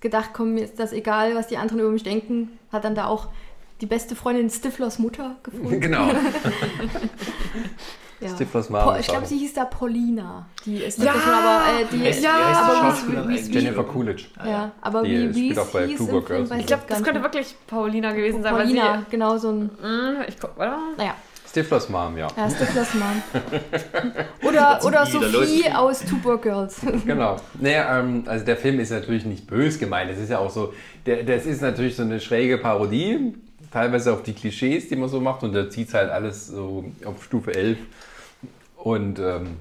gedacht, komm, mir ist das egal, was die anderen über mich denken. Hat dann da auch die beste Freundin Stiflers Mutter gefunden. Genau. (laughs) Ja. Stiflers Po Mom. ich glaube, sie hieß da Paulina. Die ist Ja! Aber äh, die heißt- Ja, die aber wie- wie-? Jennifer Coolidge. Ja, aber Die wie, spielt wie es auch bei hieß Two Girls. Ich glaube, das könnte wirklich Paulina gewesen sein, Paulina, genau so ein. Mh, ich guck, oder? naja, Stiflers Mom, ja. ja, Stiflers Mom. (laughs) Oder, oder Sophie los. aus Two Girls. (laughs) Genau. Naja, ähm, also der Film ist natürlich nicht bös gemeint. Es ist ja auch so, der, das ist natürlich so eine schräge Parodie, teilweise auf die Klischees, die man so macht und da zieht halt alles so auf Stufe 11. Und ähm,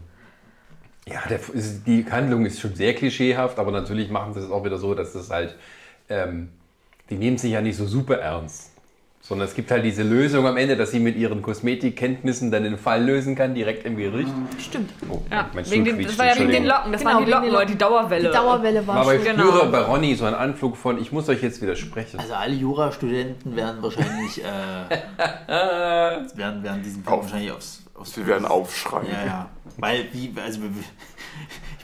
ja, der, ist- die Handlung ist schon sehr klischeehaft, aber natürlich machen sie es auch wieder so, dass das halt, ähm, die nehmen sich ja nicht so super ernst. Sondern es gibt halt diese Lösung am Ende, dass sie mit ihren Kosmetikkenntnissen dann den Fall lösen kann, direkt im Gericht. Stimmt. Oh, Ja, mein wegen den, das war ja wegen den. Locken, das Genau, waren die Locken, Leute, die Dauerwelle. Die Dauerwelle war Aber ich schon. Genau. bei Ronny so einen Anflug von, ich muss euch jetzt widersprechen. Also alle Jurastudenten werden wahrscheinlich äh, (laughs) werden, werden diesen Film Auf. wahrscheinlich aufs, aufs Sie werden aufschreien. Ja, ja. Weil, wie, also,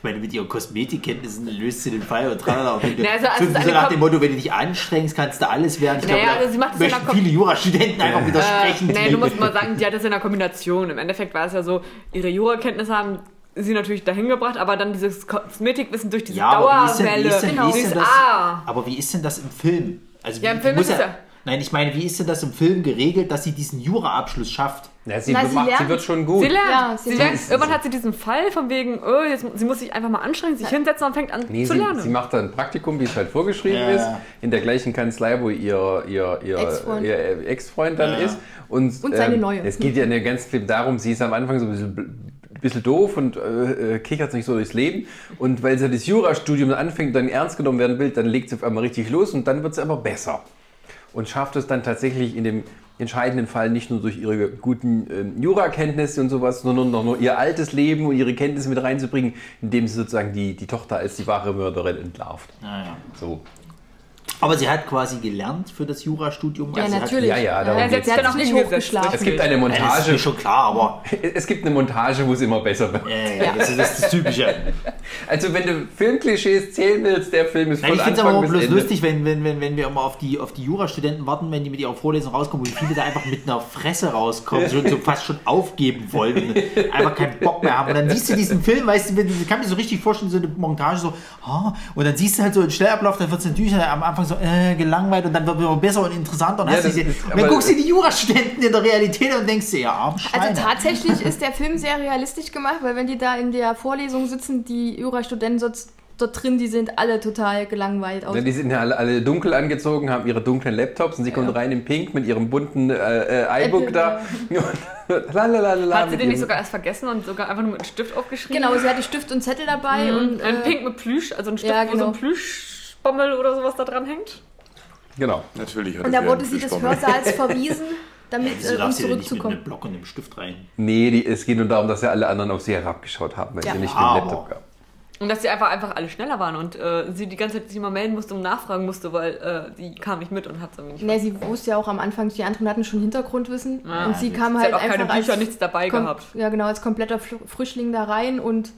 ich meine, mit ihren Kosmetikkenntnissen löst sie den Fall und tralala. Und wenn (laughs) also, also so, nach dem Motto, wenn du dich anstrengst, kannst du alles werden. Ich Naja, glaube, also sie macht möchten Kom- viele Jurastudenten einfach widersprechen. Äh, nee, du musst mal sagen, die hat das in einer Kombination. Im Endeffekt war es ja so, ihre Jurakenntnisse haben sie natürlich dahin gebracht, aber dann dieses Kosmetikwissen durch diese ja, aber wie ist denn, Dauerwelle. wie ist denn, genau. wie ist Dieses denn das, aber wie ist denn das im Film? Also, Ja, im Film ist es ja- Nein, ich meine, wie ist denn das im Film geregelt, dass sie diesen Juraabschluss schafft? Ja, sie, Na, sie macht, sie wird schon gut. Sie lernt. Ja, sie sie lernt. lernt. Irgendwann hat sie diesen Fall von wegen, oh, jetzt, sie muss sich einfach mal anstrengen, sich hinsetzen und fängt an Nee, zu sie, lernen. sie macht dann ein Praktikum, wie es halt vorgeschrieben Ja, ist, in der gleichen Kanzlei, wo ihr, ihr, ihr Ex-Freund. ihr Ex-Freund dann Ja. ist. Und, Und seine neue. Es geht ja in der ganzen Film darum, sie ist am Anfang so ein bisschen, bisschen doof und äh, äh, kichert sich so durchs Leben. Und weil sie das Jurastudium dann anfängt, dann ernst genommen werden will, dann legt sie auf einmal richtig los und dann wird sie aber besser. Und schafft es dann tatsächlich in dem entscheidenden Fall nicht nur durch ihre guten ähm, Jurakenntnisse und sowas, sondern noch nur ihr altes Leben und ihre Kenntnisse mit reinzubringen, indem sie sozusagen die, die Tochter als die wahre Mörderin entlarvt. Naja. So. Aber sie hat quasi gelernt für das Jurastudium. Ja, Also sie natürlich. Ja, ja, darum ja, sie hat sich nicht hochgeschlafen. Es gibt eine Hat, ja, das ist Montage, mir schon klar, aber (laughs) es gibt eine Montage, wo es immer besser wird. ja, ja, ja, das, ist, das ist das Typische. (laughs) Also wenn du Filmklischees zählen willst, der Film ist Nein, von ich finde es Anfang aber auch bloß Ende. lustig, wenn, wenn, wenn, wenn wir immer auf die, auf die Jurastudenten warten, wenn die mit ihrer Vorlesung rauskommen, wie viele da einfach mit einer Fresse rauskommen, schon, so fast schon aufgeben wollen, einfach keinen Bock mehr haben. Und dann siehst du diesen Film, weißt du, ich kann mir so richtig vorstellen, so eine Montage, so, ah, und dann siehst du halt so einen Schnellablauf, dann wird es natürlich am Anfang so äh, gelangweilt und dann wird es immer besser und interessanter und, Ja, hast das diese, ist- und dann guckst du die Jurastudenten in der Realität und denkst dir, ja, arm. Also tatsächlich (laughs) ist der Film sehr realistisch gemacht, weil wenn die da in der Vorlesung sitzen, die Jurastudenten dort, dort drin, die sind alle total gelangweilt aus. Ja, die sind ja alle, alle dunkel angezogen, haben ihre dunklen Laptops und sie kommt rein in Pink mit ihrem bunten äh, äh, iBook Apple, da. (laughs) Lalalala, Hat sie den nicht sogar erst vergessen und sogar einfach nur mit einem Stift aufgeschrieben? Genau, sie hatte Stift und Zettel dabei und Ein äh, Pink mit Plüsch, also ein Stift, ja, wo so genau. ein Plüschbommel oder sowas da dran hängt. Genau. Natürlich hat und da ja wurde sie des. Hörsaals (laughs) verwiesen, damit Wieso äh, um mit zurückzukommen. einem Block und einem Stift rein? Nee, die, es geht nur darum, dass ja alle anderen auf sie herabgeschaut haben, weil Ja. sie nicht den Laptop gab. Und dass sie einfach, einfach alle schneller waren und äh, sie die ganze Zeit sich immer melden musste und nachfragen musste, weil äh, die kam nicht mit und hat es irgendwie nicht Ne, sie wusste ja auch am Anfang, die anderen hatten schon Hintergrundwissen Ah, und sie kam Sie halt hat auch einfach keine Bücher, als, nichts dabei kom- gehabt. Ja, genau, als kompletter Frischling da rein und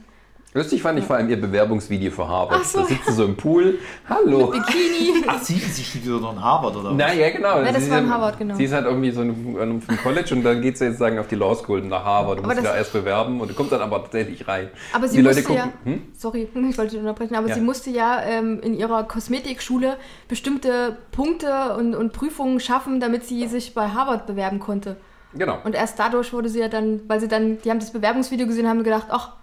Lustig fand ich vor allem ihr Bewerbungsvideo für Harvard. So. Da sitzt sie so im Pool. Hallo. Bikini. (laughs) Ach, sie, sie studiert noch in Harvard, oder? was? Na ja, genau. Ja, das Sie war ist in ja- Harvard, genau. Sie ist halt irgendwie so ein- vom College und dann geht sie jetzt sagen auf die Law School nach Harvard und Aber muss sich das- da erst bewerben und kommt dann aber tatsächlich rein. Aber sie die Leute musste ja, gucken. Hm? sorry, (laughs) ich wollte dich unterbrechen, aber Ja. sie musste ja ähm, in ihrer Kosmetikschule bestimmte Punkte und, und Prüfungen schaffen, damit sie sich bei Harvard bewerben konnte. Genau. Und erst dadurch wurde sie ja dann, weil sie dann, die haben das Bewerbungsvideo gesehen, haben gedacht, ach,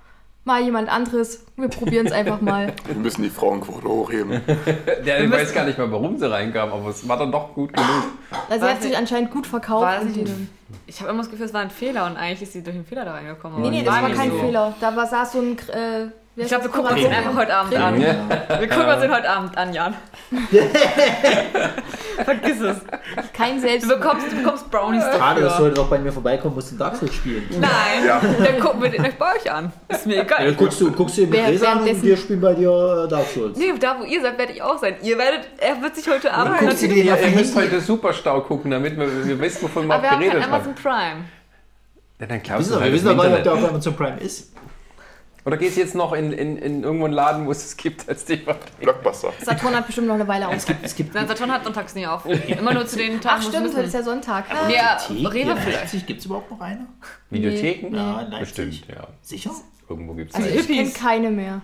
mal jemand anderes. Wir probieren es einfach mal. (laughs) Wir müssen die Frauenquote hochheben. (laughs) Der, ich weiß gar nicht mal, warum sie reinkam, aber es war dann doch gut genug. Also sie hat sich anscheinend gut verkauft. War ein, ich habe immer das Gefühl, es war ein Fehler und eigentlich ist sie durch den Fehler da reingekommen. nee, nee, das war kein so. Fehler. Da war, saß so ein... Äh, Ich glaube, wir gucken uns den einfach heute Abend an. Ja. Wir gucken uns den heute Abend an, Jan. (laughs) Vergiss es. Kein Du Selbst... bekommst, du bekommst Brownies Gerade, das dafür. sollte doch bei mir vorbeikommen, musst du Dark Souls spielen. Nein, Ja. dann gucken wir den euch bei euch an. Ist mir Ja, egal. dann guckst du, guckst du mit Wer- Resa an und währenddessen- wir spielen bei dir äh, Dark Souls. Nee, da wo ihr seid, werde ich auch sein. Ihr werdet, er wird sich heute Abend guckst du dir Ja, ja ihr müsst heute Superstau gucken, damit wir, wir wissen, wovon wir Aber auch wir haben kein geredet haben. Amazon Prime. Ja, dann wissen du doch- wir halt wissen das doch gar nicht, ob der Internet. auf Amazon Prime ist. Oder gehst jetzt noch in, in, in irgendwo einen Laden, wo es es gibt als DVD? (laughs) Blockbuster. Saturn hat bestimmt noch eine Weile aus. Es gibt Nein, Saturn hat sonntags nie auf. Immer nur zu den Tagen, Ach stimmt, es heute ist ja Sonntag. Ja, Theke Rewe vielleicht. Gibt es überhaupt noch eine? Videotheken? Nee. Ja, Leipzig. Bestimmt, ja. Sicher? Irgendwo gibt es Also es. Ich kenne keine mehr.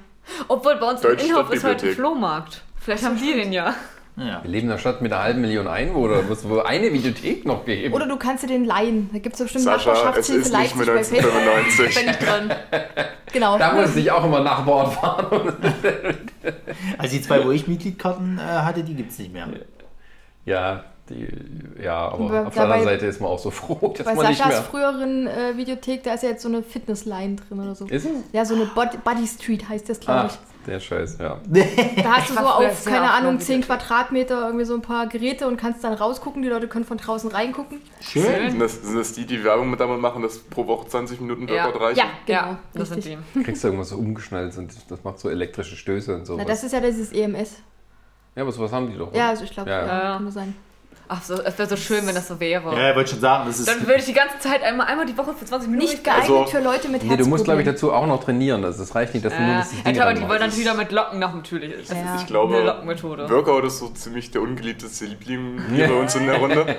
Obwohl bei uns im Innenhof ist heute ein Stadtbibliothek. Flohmarkt. Vielleicht haben die den ja. Ja. Wir leben in einer Stadt mit einer halben Million Einwohner, wo es wohl eine Videothek noch geben. Oder du kannst dir den leihen. Da gibt es bestimmt Sascha, es ist nicht Facebook. (laughs) 1995. Bin ich dran. Genau. da muss ich auch immer nach Bord fahren. Also die zwei, wo ich Mitgliedkarten äh, hatte, die gibt es nicht mehr. ja, die, ja, aber Aber auf der anderen dabei- Seite ist man auch so froh, dass Bei man nicht Saschas mehr. früheren äh, Videothek, da ist ja jetzt so eine Fitnessline drin oder so. Ist es? Ja, so eine Bod Buddy Street heißt das, glaube Ah, ich. Der Scheiß, ja. (laughs) Da hast du so auf, keine Ahnung, einer 10 Quadratmeter irgendwie so ein paar Geräte und kannst dann rausgucken. Die Leute können von draußen reingucken. Schön. Sind das, sind das die, die Werbung mit damit machen, dass pro Woche 20 Minuten Ja. Workout reichen? Ja, genau. ja, das sind richtig. die. Kriegst du irgendwas so umgeschnallt und das macht so elektrische Stöße und Na, sowas. das ist ja dieses EMS. ja, aber sowas haben die doch. Ja, also ich glaube, Ja, ja, ja. Ja. kann sein. Ach so, es wäre so schön, wenn das so wäre. Ja, ich wollte schon sagen, das ist. Dann würde ich die ganze Zeit einmal, einmal die Woche für 20 Minuten. Nicht geeignet Also- für Leute mit Nee, du musst, glaube ich, dazu auch noch trainieren. Also es reicht nicht, dass du nur Äh, das Ding ich glaube, die wollen natürlich wieder mit Locken nach natürlich ist. Ja. Ich Eine glaube, Lockenmethode. Workout ist so ziemlich der ungeliebteste Liebling hier bei uns in der Runde.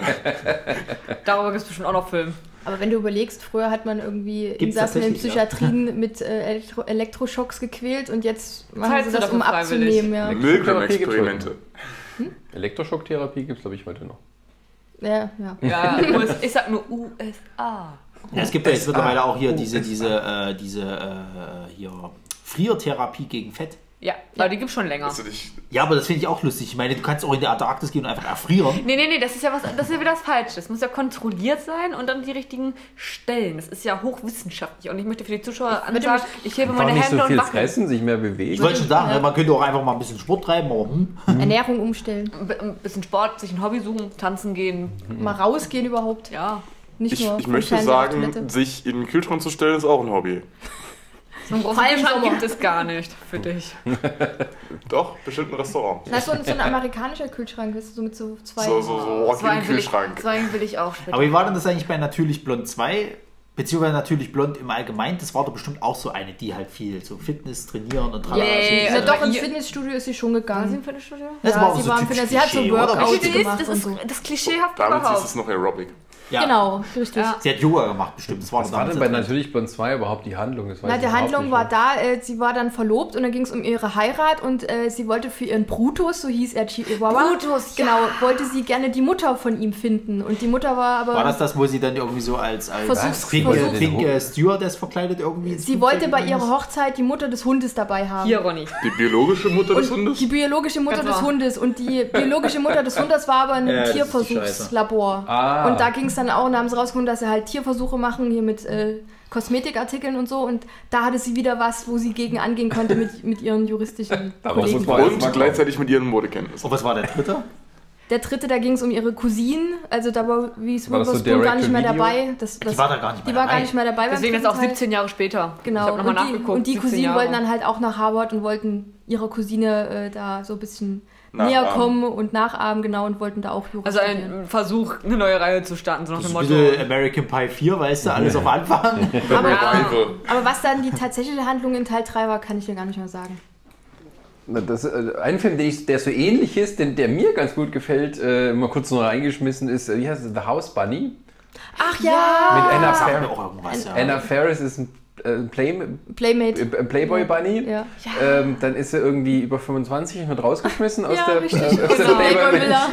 (laughs) Darüber gibt es bestimmt auch noch Film. Aber wenn du überlegst, früher hat man irgendwie Gibt's Insassen in tatsächlich, ja. Psychiatrien (laughs) mit äh, Elektro Elektroschocks gequält und jetzt machen Zahlst sie du das, um abzunehmen. Ja. Milgram-Experimente. Elektroschocktherapie gibt es, glaube ich, heute noch. Ja, ja. Ja, US, ich sag nur USA. Ja, es gibt ja jetzt mittlerweile auch hier diese, diese, äh, diese äh, hier Friertherapie gegen Fett. Ja, aber die gibt schon länger. Ja, aber das finde ich auch lustig. Ich meine, du kannst auch in die Antarktis gehen und einfach erfrieren. Nee, nee, nee, das ist ja was, das ist ja wieder das Falsche. Es muss ja kontrolliert sein und dann die richtigen Stellen. Das ist ja hochwissenschaftlich und ich möchte für die Zuschauer würde ansagen, ich hebe meine nicht Hände so und viel wackel. fressen, sich mehr Ich bewegen. wollte schon sagen, Ja. man könnte auch einfach mal ein bisschen Sport treiben, aber hm. Ernährung umstellen. Ein bi- ein bisschen Sport, sich ein Hobby suchen, tanzen gehen. Mal rausgehen überhaupt. Ja. Nicht ich, nur ich möchte sagen, sich in den Kühlschrank zu stellen, ist auch ein Hobby. So einen großen Kühlschrank Sommer. gibt es gar nicht für dich. (laughs) Doch, bestimmt ein Restaurant. So, ein- so (laughs) ein amerikanischer Kühlschrank, weißt du, so mit so zwei. So, so, so So einen will ich, Walk-in-Kühlschrank. so einen will ich auch später. Aber wie war denn das eigentlich bei Natürlich Blond 2? Beziehungsweise Natürlich Blond im Allgemeinen, das war doch bestimmt auch so eine, die halt viel so Fitness trainieren und tralala. Na, also doch, ins Fitnessstudio ist sie schon War sie gegangen. im Fitnessstudio? Das ja, war sie so war Fitness, sie hat so? Workouts Das ist, gemacht das ist so. das Klischeehaft Damals hieß überhaupt. es noch Aerobic. Ja. Genau, richtig. Ja. Sie hat Yoga gemacht bestimmt. Das war Was war denn bei. Natürlich Blond 2 überhaupt die Handlung? Das Na, die Handlung war da, äh, sie war dann verlobt und dann ging es um ihre Heirat und äh, sie wollte für ihren Brutus, so hieß er Chihuahua, Brutus, genau, wollte sie gerne die Mutter von ihm finden und die Mutter war aber... War das das, wo sie dann irgendwie so als, als Versuchs- pinke, Versuchs- pinke Stewardess verkleidet irgendwie Sie wollte bei ihrer? Hochzeit die Mutter des Hundes dabei haben. Hier, Ronny. Die biologische Mutter des Und Hundes? die biologische Mutter Ganz des wahr. Hundes. Und die biologische Mutter des Hundes war aber ein (laughs) Ja, Tierversuchslabor. Ah. Und da ging es dann auch, und da haben sie rausgefunden, dass sie halt Tierversuche machen, hier mit äh, Kosmetikartikeln und so. Und da hatte sie wieder was, wo sie gegen angehen konnte mit, (laughs) mit ihren juristischen Aber Kollegen. Und glauben. gleichzeitig mit ihren Modekenntnissen. Und was war der dritte? Der dritte, da ging es um ihre Cousinen. Also da war Reese War das so Witherspoon gar nicht mehr dabei. Das, das, Die war da gar nicht mehr Die war dabei. gar nicht mehr dabei. Deswegen ist auch Teil. 17 Jahre später. Ich Genau, habe nochmal und die, nachgeguckt. und die 17 Cousinen Jahre. wollten dann halt auch nach Harvard und wollten ihrer Cousine äh, da so ein bisschen. Näher kommen und nachahmen, genau, und wollten da auch Jura Also studieren. ein Versuch, eine neue Reihe zu starten, so nach Das dem ist Motto. American Pie 4, weißt du, alles auf Anfang. (laughs) Aber, aber was dann die tatsächliche Handlung in Teil 3 war, kann ich dir gar nicht mehr sagen. Das, äh, ein Film, der, ich, der so ähnlich ist, den, der mir ganz gut gefällt, äh, mal kurz noch reingeschmissen ist, äh, wie heißt es, The House Bunny? Ach ja! Mit Anna ja. Anna Faris ist ein Play, Playmate. äh, Playboy Bunny. Ja. Ähm, dann ist er irgendwie über 25 und wird rausgeschmissen aus Ja, der, richtig. äh, aus der Genau. Playboy Playboy (laughs) Villa.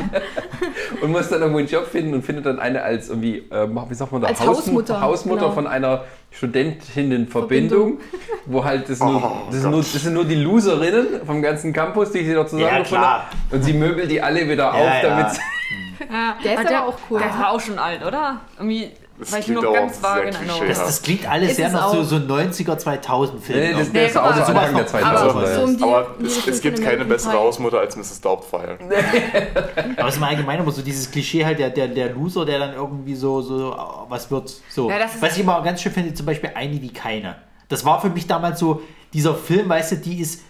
und muss dann irgendwo einen Job finden und findet dann eine als irgendwie, äh, wie sagt man da, Als Hausmutter, Hausmutter genau. von einer Studentinnenverbindung, wo halt das, nur, Oh das, sind nur, das sind nur die Loserinnen vom ganzen Campus, die sie dort zusammengefunden haben. Und sie möbelt die alle wieder auf, ja. damit sie (laughs) Ja, Der ist aber aber auch cool. Der war auch schon alt, oder? Irgendwie, Das weil ich klingt noch auch ganz vage in Erinnerung. Das, das klingt alles Ist sehr es noch so, so 90er, 2000 Film. Nee, das, Nee, der ist auch so Anfang der noch- 2000er. aber um es, gibt keine bessere. Hausmutter als Mrs. Doubtfire. (laughs) Aber es ist im Allgemeinen immer so dieses Klischee halt, der, der, der Loser, der dann irgendwie so, so was wird. So. Ja, was ich immer ganz schön finde, zum Beispiel eine wie keine. Das war für mich damals so, dieser Film, weißt du, die ist.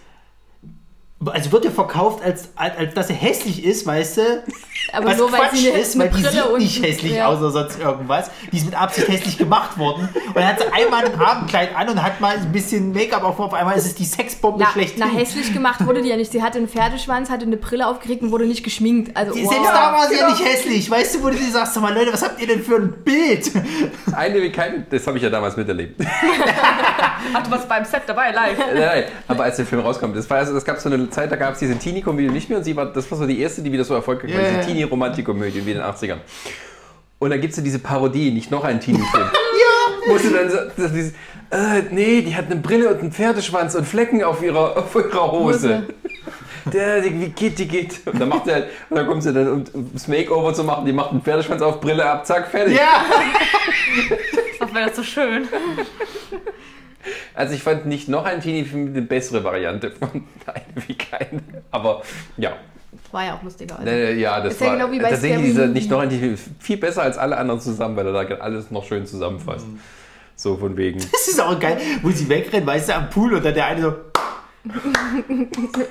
Also wird ja verkauft, als, als, als dass er hässlich ist, weißt du? (laughs) Aber was nur weil Quatsch sie eine, ist, eine weil die Brille sieht nicht hässlich ja. aus oder sonst irgendwas. Die ist mit Absicht hässlich gemacht worden. Und dann hat sie einmal ein Abendkleid an und hat mal ein bisschen Make-up auf. Auf einmal ist es die Sexbombe Na, schlecht. na, hässlich gemacht wurde die ja nicht. Sie hatte einen Pferdeschwanz, hatte eine Brille aufgekriegt und wurde nicht geschminkt. Also, Die- wow. Selbst da war sie ja nicht hässlich. Weißt du, wo du dir sagst, sag mal Leute, was habt ihr denn für ein Bild? Eine wie keine, das habe ich ja damals miterlebt. (laughs) Ach, du warst beim Set dabei, live. Nein, nein, aber als der Film rauskam, das war also, das gab so eine Zeit, da gab es diese Teenie-Komödie nicht mehr und sie war, das war so die erste, die wieder so erfolgreich war, Ja, diese. Teenie-Romantik-Komödie wie in den 80ern. Und dann gibt es ja diese Parodie, nicht noch einen Teenie-Film. (laughs) ja! Wo sie dann so, so dieses, äh, nee, die hat eine Brille und einen Pferdeschwanz und Flecken auf ihrer, auf ihrer Hose. Der, die, wie geht, die geht. Und dann macht er halt, und dann kommt sie dann, um das Makeover zu machen, die macht einen Pferdeschwanz auf, Brille ab, zack, fertig. Ja! (laughs) Wäre das so schön. Also ich fand nicht noch ein Teenie-Film eine bessere Variante von Eine wie keine. Aber ja, War ja auch lustiger. Also. ja, das Ist ja war genau wie bei tatsächlich dieser Movie. nicht noch ein Teenie viel besser als alle anderen zusammen, weil er da alles noch schön zusammenfasst. So von wegen. Das ist auch geil, wo sie wegrennen, weißt du, am Pool und dann der eine so.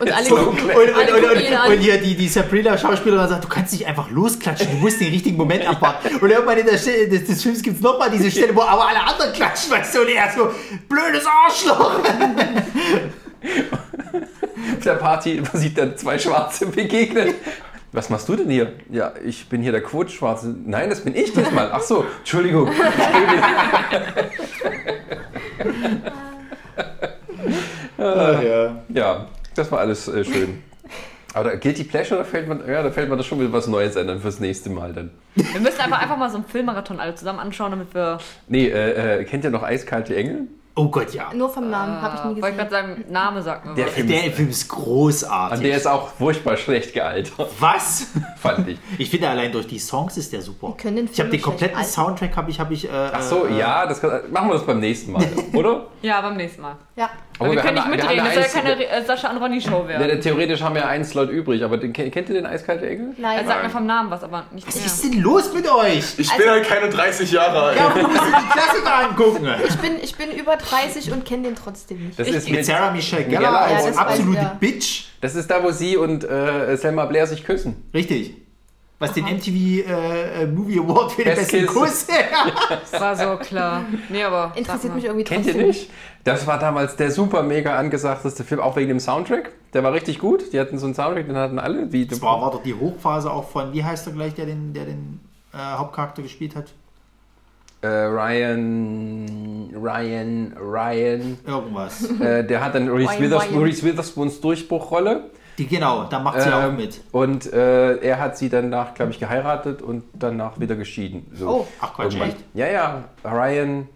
Und alle So gucken- Und, und, Alle und, gucken und, hier die, die Sabrina-Schauspielerin sagt, du kannst nicht einfach losklatschen, du musst den richtigen Moment abwarten. Und irgendwann in der Stelle des, des Films gibt es nochmal diese Stelle, wo aber alle anderen klatschen, weißt du, und er so, blödes Arschloch. Auf der Party sieht dann zwei Schwarze begegnen. Was machst du denn hier? Ja, ich bin hier der Quotschwarze. Nein, das bin ich diesmal. Ach so, Entschuldigung. (laughs) Ach, ja. Ja, das war alles äh, schön. Aber da, Guilty Pleasure, da fällt man, ja, da fällt man das schon wieder was Neues ein dann fürs nächste Mal dann. Wir müssen einfach, einfach mal so einen Filmmarathon alle zusammen anschauen, damit wir. Nee, äh, äh, kennt ihr noch Eiskalte Engel? Oh Gott, ja. Nur vom Namen habe ich nie Äh, Wollte ich gesehen. gerade sagen, Name sagt mir Der was. Film, Der ist, Film ist großartig. an der ist auch furchtbar schlecht gealtert, Was? (laughs) fand ich. Ich finde allein durch die Songs ist der super. Wir können den ich habe den Film kompletten. Soundtrack habe ich, habe ich. Äh, Ach so, äh, ja, das kann, machen wir das beim nächsten Mal, oder? Ja, beim nächsten Mal. Ja. Aber wir, können nicht haben ja- mitreden, wir das soll ja ja keine äh, Sascha und Ronny Show eins, werden. ne, theoretisch haben wir einen Slot übrig, aber den, kennt ihr den Eiskalte Engel? Nein. Er sagt mir vom Namen was, aber nicht Was mehr. ist denn los mit euch? Ich bin halt keine 30 Jahre alt. Ja, du musst dir die Klassiker angucken. (laughs) Ich bin, ich bin über 30 und kenne den trotzdem nicht. Das ist, Mit Sarah Michelle Gellar als Ja, absolute ich, ja. Bitch. das ist da, wo sie und äh, Selma Blair sich küssen. Richtig. Was den MTV äh, äh, Movie Award für den Best besten Kiss. Kuss. Das (laughs) (laughs) war so klar. Nee, aber. Interessiert mich irgendwie Kennt trotzdem ihr nicht? Das war damals der super mega angesagteste Film, auch wegen dem Soundtrack. Der war richtig gut. Die hatten so einen Soundtrack, den hatten alle. Wie, Das war, war doch die Hochphase auch von, wie heißt er gleich, der den, der den äh, Hauptcharakter gespielt hat? äh, Ryan, Ryan, Ryan. Irgendwas. Äh, der hat dann Reese, Ryan Withers Ryan. Reese Witherspoons Durchbruchrolle. Die, genau, da macht sie auch Ähm, mit. Und äh, er hat sie danach, glaube ich, geheiratet und danach wieder geschieden. So. Oh, Ach Quatsch, Irgendwann. echt? Ja, ja, Ryan,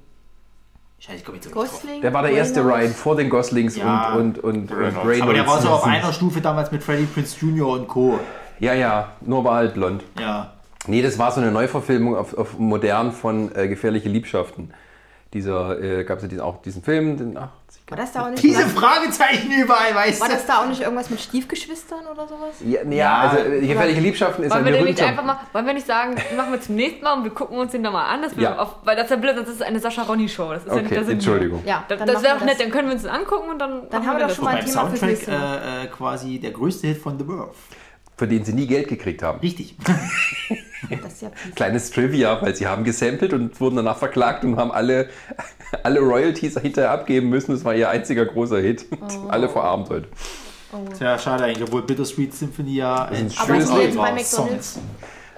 Scheiße, ich komme jetzt. Gosling. der war der erste Reynolds. Ryan vor den Goslings Ja. und, und, und, und Reynolds. Reynolds. Aber der war so auf einer Stufe damals mit Freddie Prince Jr. und Co. Ja, ja, nur war halt blond. Ja. Nee, das war so eine Neuverfilmung auf, auf modern von äh, Gefährliche Liebschaften. Dieser, äh, gab es ja diesen, auch diesen Film, den 80 War das da auch nicht Diese Fragezeichen überall, weißt War du? das da auch nicht irgendwas mit Stiefgeschwistern oder sowas? Ja, nee, Ja, also äh, Gefährliche Liebschaften ist Wollen ein wir den nicht einfach mal, wollen wir nicht sagen, machen wir zum nächsten Mal und wir gucken uns den nochmal an, dass wir Ja. auf, weil das ist ja blöd, sonst ist eine Sascha Ronny Show. Das ist ja nicht Okay, der Sinn. Entschuldigung. Ja, Das, das wäre wir auch nett, dann können wir uns den angucken und dann. Dann haben wir doch das. schon mal ein Beim Thema fürs Soundtrack nächste Mal. äh, äh, quasi der größte Hit von The Worth. Für den sie nie Geld gekriegt haben. Richtig. (laughs) (laughs) Das ist ja. Kleines Trivia, weil sie haben gesampelt und wurden danach verklagt und haben alle, (laughs) alle Royalties hinterher abgeben müssen. Das war ihr einziger großer Hit. Alle verarmt heute. Tja, schade eigentlich, obwohl Bittersweet Symphony ja ein Aber schönes jetzt bei McDonalds.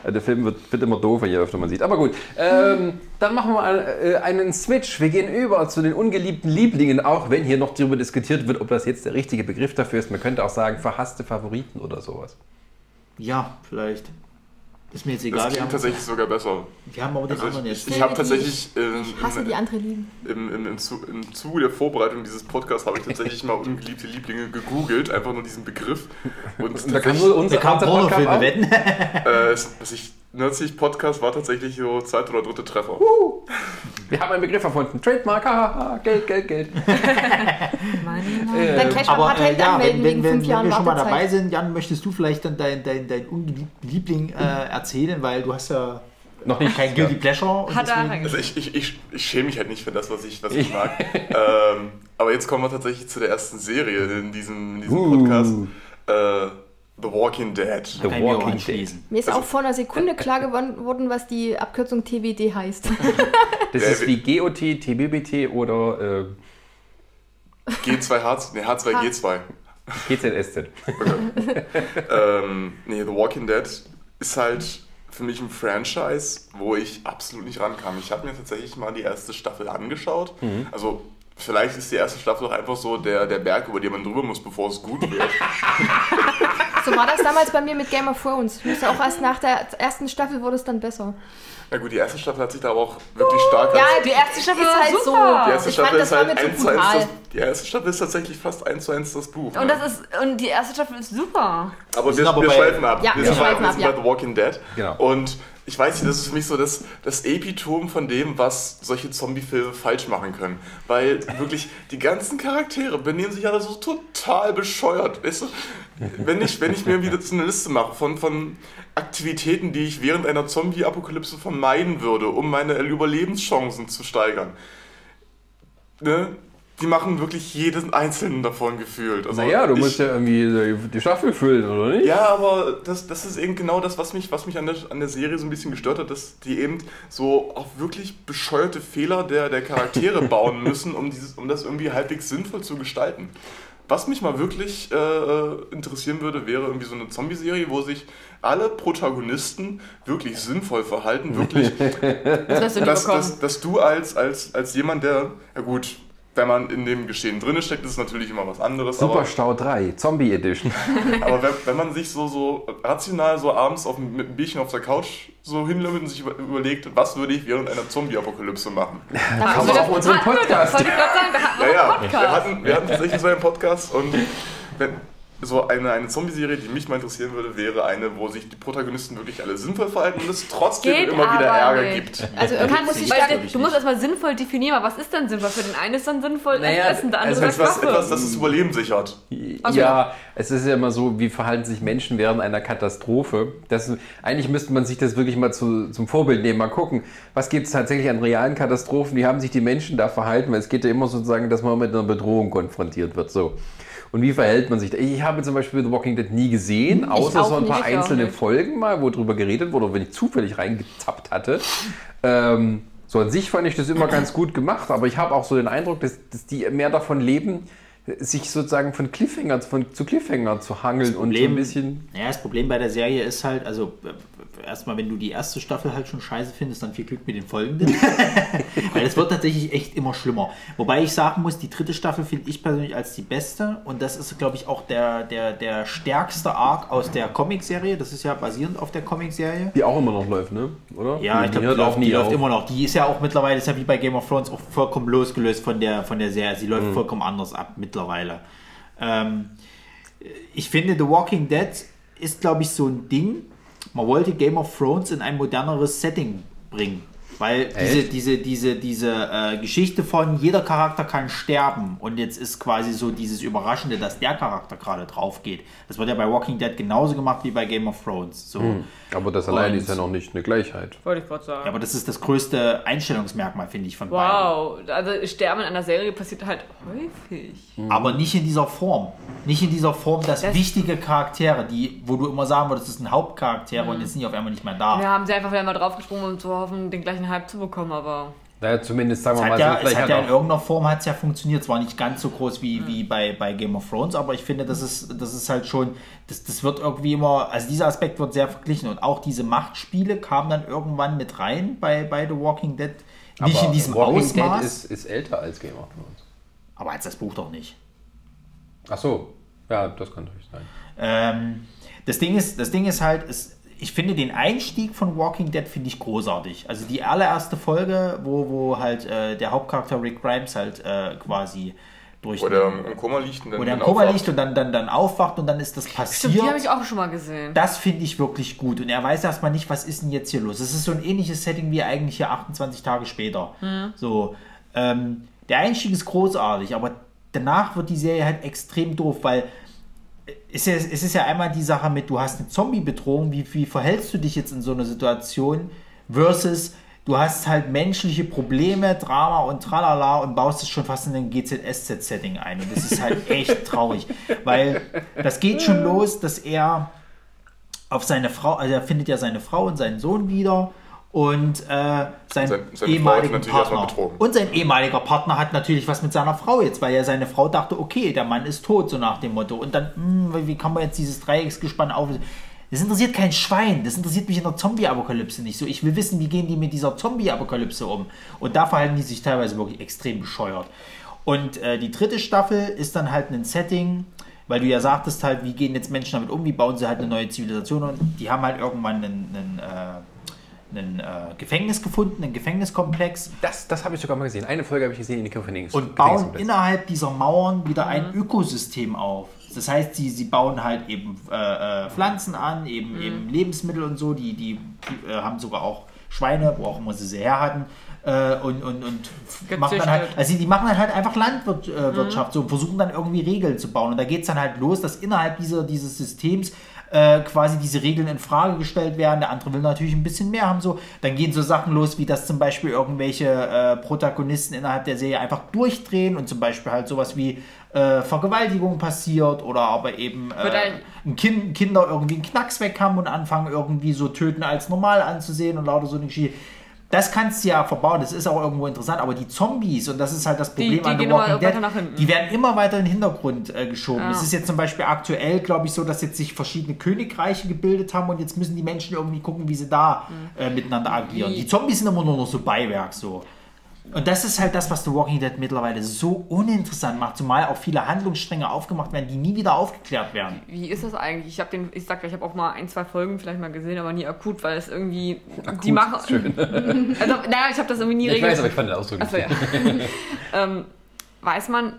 Der Film wird, wird immer doofer, je öfter man sieht. Aber gut, ähm, dann machen wir mal äh, einen Switch. Wir gehen über zu den ungeliebten Lieblingen, auch wenn hier noch darüber diskutiert wird, ob das jetzt der richtige Begriff dafür ist. Man könnte auch sagen, verhasste Favoriten oder sowas. Ja, vielleicht. Ist mir jetzt Das egal, wir klingt haben, tatsächlich sogar besser. wir haben aber den Also anderen ich, jetzt. ich, Nee, habe tatsächlich ähm, Ich hasse die andere lieben. im, im, im, Zu- im Zuge der Vorbereitung dieses Podcasts habe ich tatsächlich mal (laughs) ungeliebte Lieblinge gegoogelt, einfach nur diesen Begriff. Und Da kann nur unser, Podcast Pornofilme wetten. äh, was ich, Nerdsich Podcast war tatsächlich so zweiter oder dritte Treffer. Wir haben einen Begriff erfunden. Trademark, haha, Geld, Geld, Geld. (laughs) Dann gleich mal Aber äh, ja, anmelden wenn, wenn, wegen wenn, fünf wenn Jahren wir schon mal dabei sind, Jan, möchtest du vielleicht dann deinen dein, dein ungeliebten Liebling äh, erzählen, weil du hast ja Noch nicht. kein Guilty Pleasure. und Hat er deswegen- Also ich, ich, ich, ich schäme mich halt nicht für das, was ich, was ich mag. ähm, aber jetzt kommen wir tatsächlich zu der ersten Serie in diesem, in diesem Uh. Podcast. Äh, The Walking Dead. The kann ich mir auch Walking Dead. Mir ist auch vor einer Sekunde klar geworden, worden, was die Abkürzung TWD heißt. (laughs) Das ist wie GOT, TBBT oder äh, G2H, ne, H2G2. GZSZ. ähm, nee, The Walking Dead ist halt für mich ein Franchise, wo ich absolut nicht rankam. Ich habe mir tatsächlich mal die erste Staffel angeschaut. Also vielleicht ist die erste Staffel auch einfach so der, der Berg, über den man drüber muss, bevor es gut wird. (laughs) So war das damals bei mir mit Game of Thrones. Ich wusste auch erst nach der ersten Staffel wurde es dann besser. Na gut, die erste Staffel hat sich da aber auch wirklich stark Ja, die erste Staffel ist halt super. so. Die erste ich Staffel fand, ist halt mir eins zu zu eins brutal. das, Die erste Staffel ist tatsächlich fast eins zu eins das Buch. Und ne? das ist und die erste Staffel ist super. aber wir, wir schweifen ab. Ja, wir, wir schweifen wir ab, sind ja. bei The Walking Dead. Genau. Und ich weiß nicht, das ist für mich so das, das Epitom von dem, was solche Zombie-Filme falsch machen können. Weil wirklich die ganzen Charaktere benehmen sich alle so total bescheuert. Weißt du? (laughs) Wenn ich, wenn ich mir wieder so eine Liste mache von, von Aktivitäten, die ich während einer Zombie-Apokalypse vermeiden würde, um meine Überlebenschancen zu steigern, ne? die machen wirklich jeden einzelnen davon gefühlt. Also Naja, du ich- musst ja irgendwie die Staffel füllen, oder nicht? ja, aber das, das ist eben genau das, was mich, was mich an, der, an der Serie so ein bisschen gestört hat, dass die eben so auf wirklich bescheuerte Fehler der, der Charaktere (laughs) bauen müssen, um, dieses, um das irgendwie halbwegs sinnvoll zu gestalten. Was mich mal wirklich äh, interessieren würde, wäre irgendwie so eine Zombie-Serie, wo sich alle Protagonisten wirklich sinnvoll verhalten, wirklich (laughs) Das dass, dass, dass du als, als, als jemand, der, ja gut, wenn man in dem Geschehen drin steckt, ist es natürlich immer was anderes. aber- Superstau 3, Zombie Edition. (laughs) aber wenn, wenn man sich so, so rational so abends auf, mit einem Bierchen auf der Couch so hinlümmelt und sich über, überlegt, was würde ich während einer Zombie-Apokalypse machen? (laughs) Haben wir wir doch, Podcast. Wollte ich gerade sagen, da hatten wir Ja, ja, einen wir Podcast. hatten, wir hatten tatsächlich so einen Podcast und wenn, so eine, eine Zombie-Serie, die mich mal interessieren würde, wäre eine, wo sich die Protagonisten wirklich alle sinnvoll verhalten und es trotzdem Geht immer wieder Ärger nicht. gibt. Also kannst, muss ich sagen, du musst erstmal sinnvoll definieren, aber was ist denn sinnvoll? Für den einen ist dann sinnvoll Naja, Essen, der andere also Etwas, Waffe. etwas, das das Überleben sichert. Also- ja, es ist ja immer so, wie verhalten sich Menschen während einer Katastrophe. Das, eigentlich müsste man sich das wirklich mal zu, zum Vorbild nehmen, mal gucken, was gibt es tatsächlich an realen Katastrophen, wie haben sich die Menschen da verhalten, weil es geht ja immer sozusagen, dass man mit einer Bedrohung konfrontiert wird. So. Und wie verhält man sich da? Ich habe zum Beispiel The Walking Dead nie gesehen, außer so ein paar nicht, einzelne. Folgen mal, wo drüber geredet wurde, wenn ich zufällig reingezappt hatte. Ähm, so an sich fand ich das immer ganz gut gemacht, aber ich habe auch so den Eindruck, dass, dass die mehr davon leben, sich sozusagen von Cliffhanger von, zu Cliffhanger zu hangeln und so ein bisschen. Naja, das Problem bei der Serie ist halt, also äh, erstmal, wenn du die erste Staffel halt schon scheiße findest, dann viel Glück mit den folgenden. (laughs) Weil es wird tatsächlich echt immer schlimmer. Wobei ich sagen muss, die dritte Staffel finde ich persönlich als die beste und das ist, glaube ich, auch der, der, der stärkste Arc aus der Comicserie. Das ist ja basierend auf der Comicserie. Die auch immer noch läuft, ne? Oder? Ja, ich glaube, die, läuft, die läuft auf. immer noch. Die ist ja auch mittlerweile, ist ja wie bei Game of Thrones auch vollkommen losgelöst von der, von der Serie. Sie läuft vollkommen anders ab mittlerweile. Ähm, ich finde, The Walking Dead ist, glaube ich, so ein Ding. Man wollte Game of Thrones in ein moderneres Setting bringen. Weil diese, diese, diese, diese äh, Geschichte von jeder Charakter kann sterben und jetzt ist quasi so dieses Überraschende, dass der Charakter gerade drauf geht. Das wird ja bei Walking Dead genauso gemacht wie bei Game of Thrones. So. Aber das allein Und- ist ja noch nicht eine Gleichheit. Wollte ich gerade sagen. Ja, aber das ist das größte Einstellungsmerkmal, finde ich, von beiden. wow, also Sterben in einer Serie passiert halt häufig. Aber nicht in dieser Form. Nicht in dieser Form, dass Das- wichtige Charaktere, die, wo du immer sagen würdest, das sind Hauptcharaktere und jetzt sind die auf einmal nicht mehr da. Wir haben sie einfach wieder mal draufgesprungen, um zu hoffen, den gleichen Hype zu bekommen, aber Naja, zumindest sagen Es wir mal hat ja, so, es vielleicht hat hat ja in irgendeiner Form hat's ja funktioniert. Zwar nicht ganz so groß wie, wie bei, bei Game of Thrones, aber ich finde, das ist, das ist halt schon, das, das wird irgendwie immer, also dieser Aspekt wird sehr verglichen und auch diese Machtspiele kamen dann irgendwann mit rein bei, bei The Walking Dead. Nicht aber in diesem Walking Ausmaß, Dead ist, ist älter als Game of Thrones. aber als das Buch doch nicht. Ach so, ja, das kann natürlich sein. Ähm, das, Ding ist, das Ding ist halt, es, ich finde den Einstieg von Walking Dead finde ich großartig. Also die allererste Folge, wo, wo halt äh, der Hauptcharakter Rick Grimes halt äh, quasi durch Wo der im Koma liegt und dann, wo der im Koma aufwacht. liegt und dann, dann, dann aufwacht und dann ist das Stimmt, die habe ich passiert. auch schon mal gesehen. Das finde ich wirklich gut. Und er weiß erstmal nicht, was ist denn jetzt hier los. Es ist so ein ähnliches Setting wie eigentlich hier 28 Tage später. So, ähm, der Einstieg ist großartig, aber danach wird die Serie halt extrem doof, weil es ist, es ist ja einmal die Sache mit, du hast eine Zombie-Bedrohung, wie, wie verhältst du dich jetzt in so einer Situation versus du hast halt menschliche Probleme, Drama und tralala und baust es schon fast in ein GZSZ-Setting ein. Und das ist halt (laughs) echt traurig, weil das geht schon los, dass er auf seine Frau, also er findet ja seine Frau und seinen Sohn wieder und äh, sein, Sein- erstmal Partner. Und sein ehemaliger Partner hat natürlich was mit seiner Frau jetzt, weil ja seine Frau dachte, okay, der Mann ist tot, so nach dem Motto. Und dann, hm, wie kann man jetzt dieses Dreiecksgespann auf... Das interessiert kein Schwein. Das interessiert mich in der Zombie-Apokalypse nicht so. Ich will wissen, wie gehen die mit dieser Zombie-Apokalypse um. Und da verhalten die sich teilweise wirklich extrem bescheuert. Und äh, die dritte Staffel ist dann halt ein Setting, weil du ja sagtest halt, wie gehen jetzt Menschen damit um, wie bauen sie halt eine neue Zivilisation und die haben halt irgendwann einen, einen, äh, einen äh, Gefängnis gefunden, einen Gefängniskomplex Das, das habe ich sogar mal gesehen. Eine Folge habe ich gesehen in die Gefängnis. und bauen innerhalb dieser Mauern wieder ein Ökosystem auf. Das heißt, sie, sie bauen halt eben äh, äh, Pflanzen an, eben, eben Lebensmittel und so. Die, die, äh, haben sogar auch Schweine, wo auch immer sie sie her hatten. Äh, und und, und machen dann halt, also die machen dann halt einfach Landwirtschaft äh, Wirtschaft, so und versuchen dann irgendwie Regeln zu bauen. Und da geht es dann halt los, dass innerhalb dieser, dieses Systems äh, quasi diese Regeln in Frage gestellt werden. Der andere will natürlich ein bisschen mehr haben. So, dann gehen so Sachen los, wie dass zum Beispiel irgendwelche äh, Protagonisten innerhalb der Serie einfach durchdrehen und zum Beispiel halt sowas wie äh, Vergewaltigung passiert oder aber eben äh, kind, Kinder irgendwie einen Knacks weg haben und anfangen irgendwie so töten als normal anzusehen und lauter so eine Geschichte. Das kannst du ja verbauen, das ist auch irgendwo interessant, aber die Zombies, und das ist halt das Problem die an The Walking Dead, die werden immer weiter in den Hintergrund äh, geschoben. Ja. Es ist jetzt zum Beispiel aktuell, glaube ich, so, dass jetzt sich verschiedene Königreiche gebildet haben und jetzt müssen die Menschen irgendwie gucken, wie sie da äh, miteinander agieren. Die Zombies sind immer nur noch so Beiwerk so. Und das ist halt das, was The Walking Dead mittlerweile so uninteressant macht, zumal auch viele Handlungsstränge aufgemacht werden, die nie wieder aufgeklärt werden. Wie ist das eigentlich? Ich habe den, ich sag ich habe auch mal ein, zwei Folgen vielleicht mal gesehen, aber nie akut, weil es irgendwie die machen. ist schön. (laughs) Also, naja, ich habe das irgendwie nie Ich weiß, regelmäßig. aber ich fand den Ausdruck Achso, ja. (laughs) ähm, weiß man,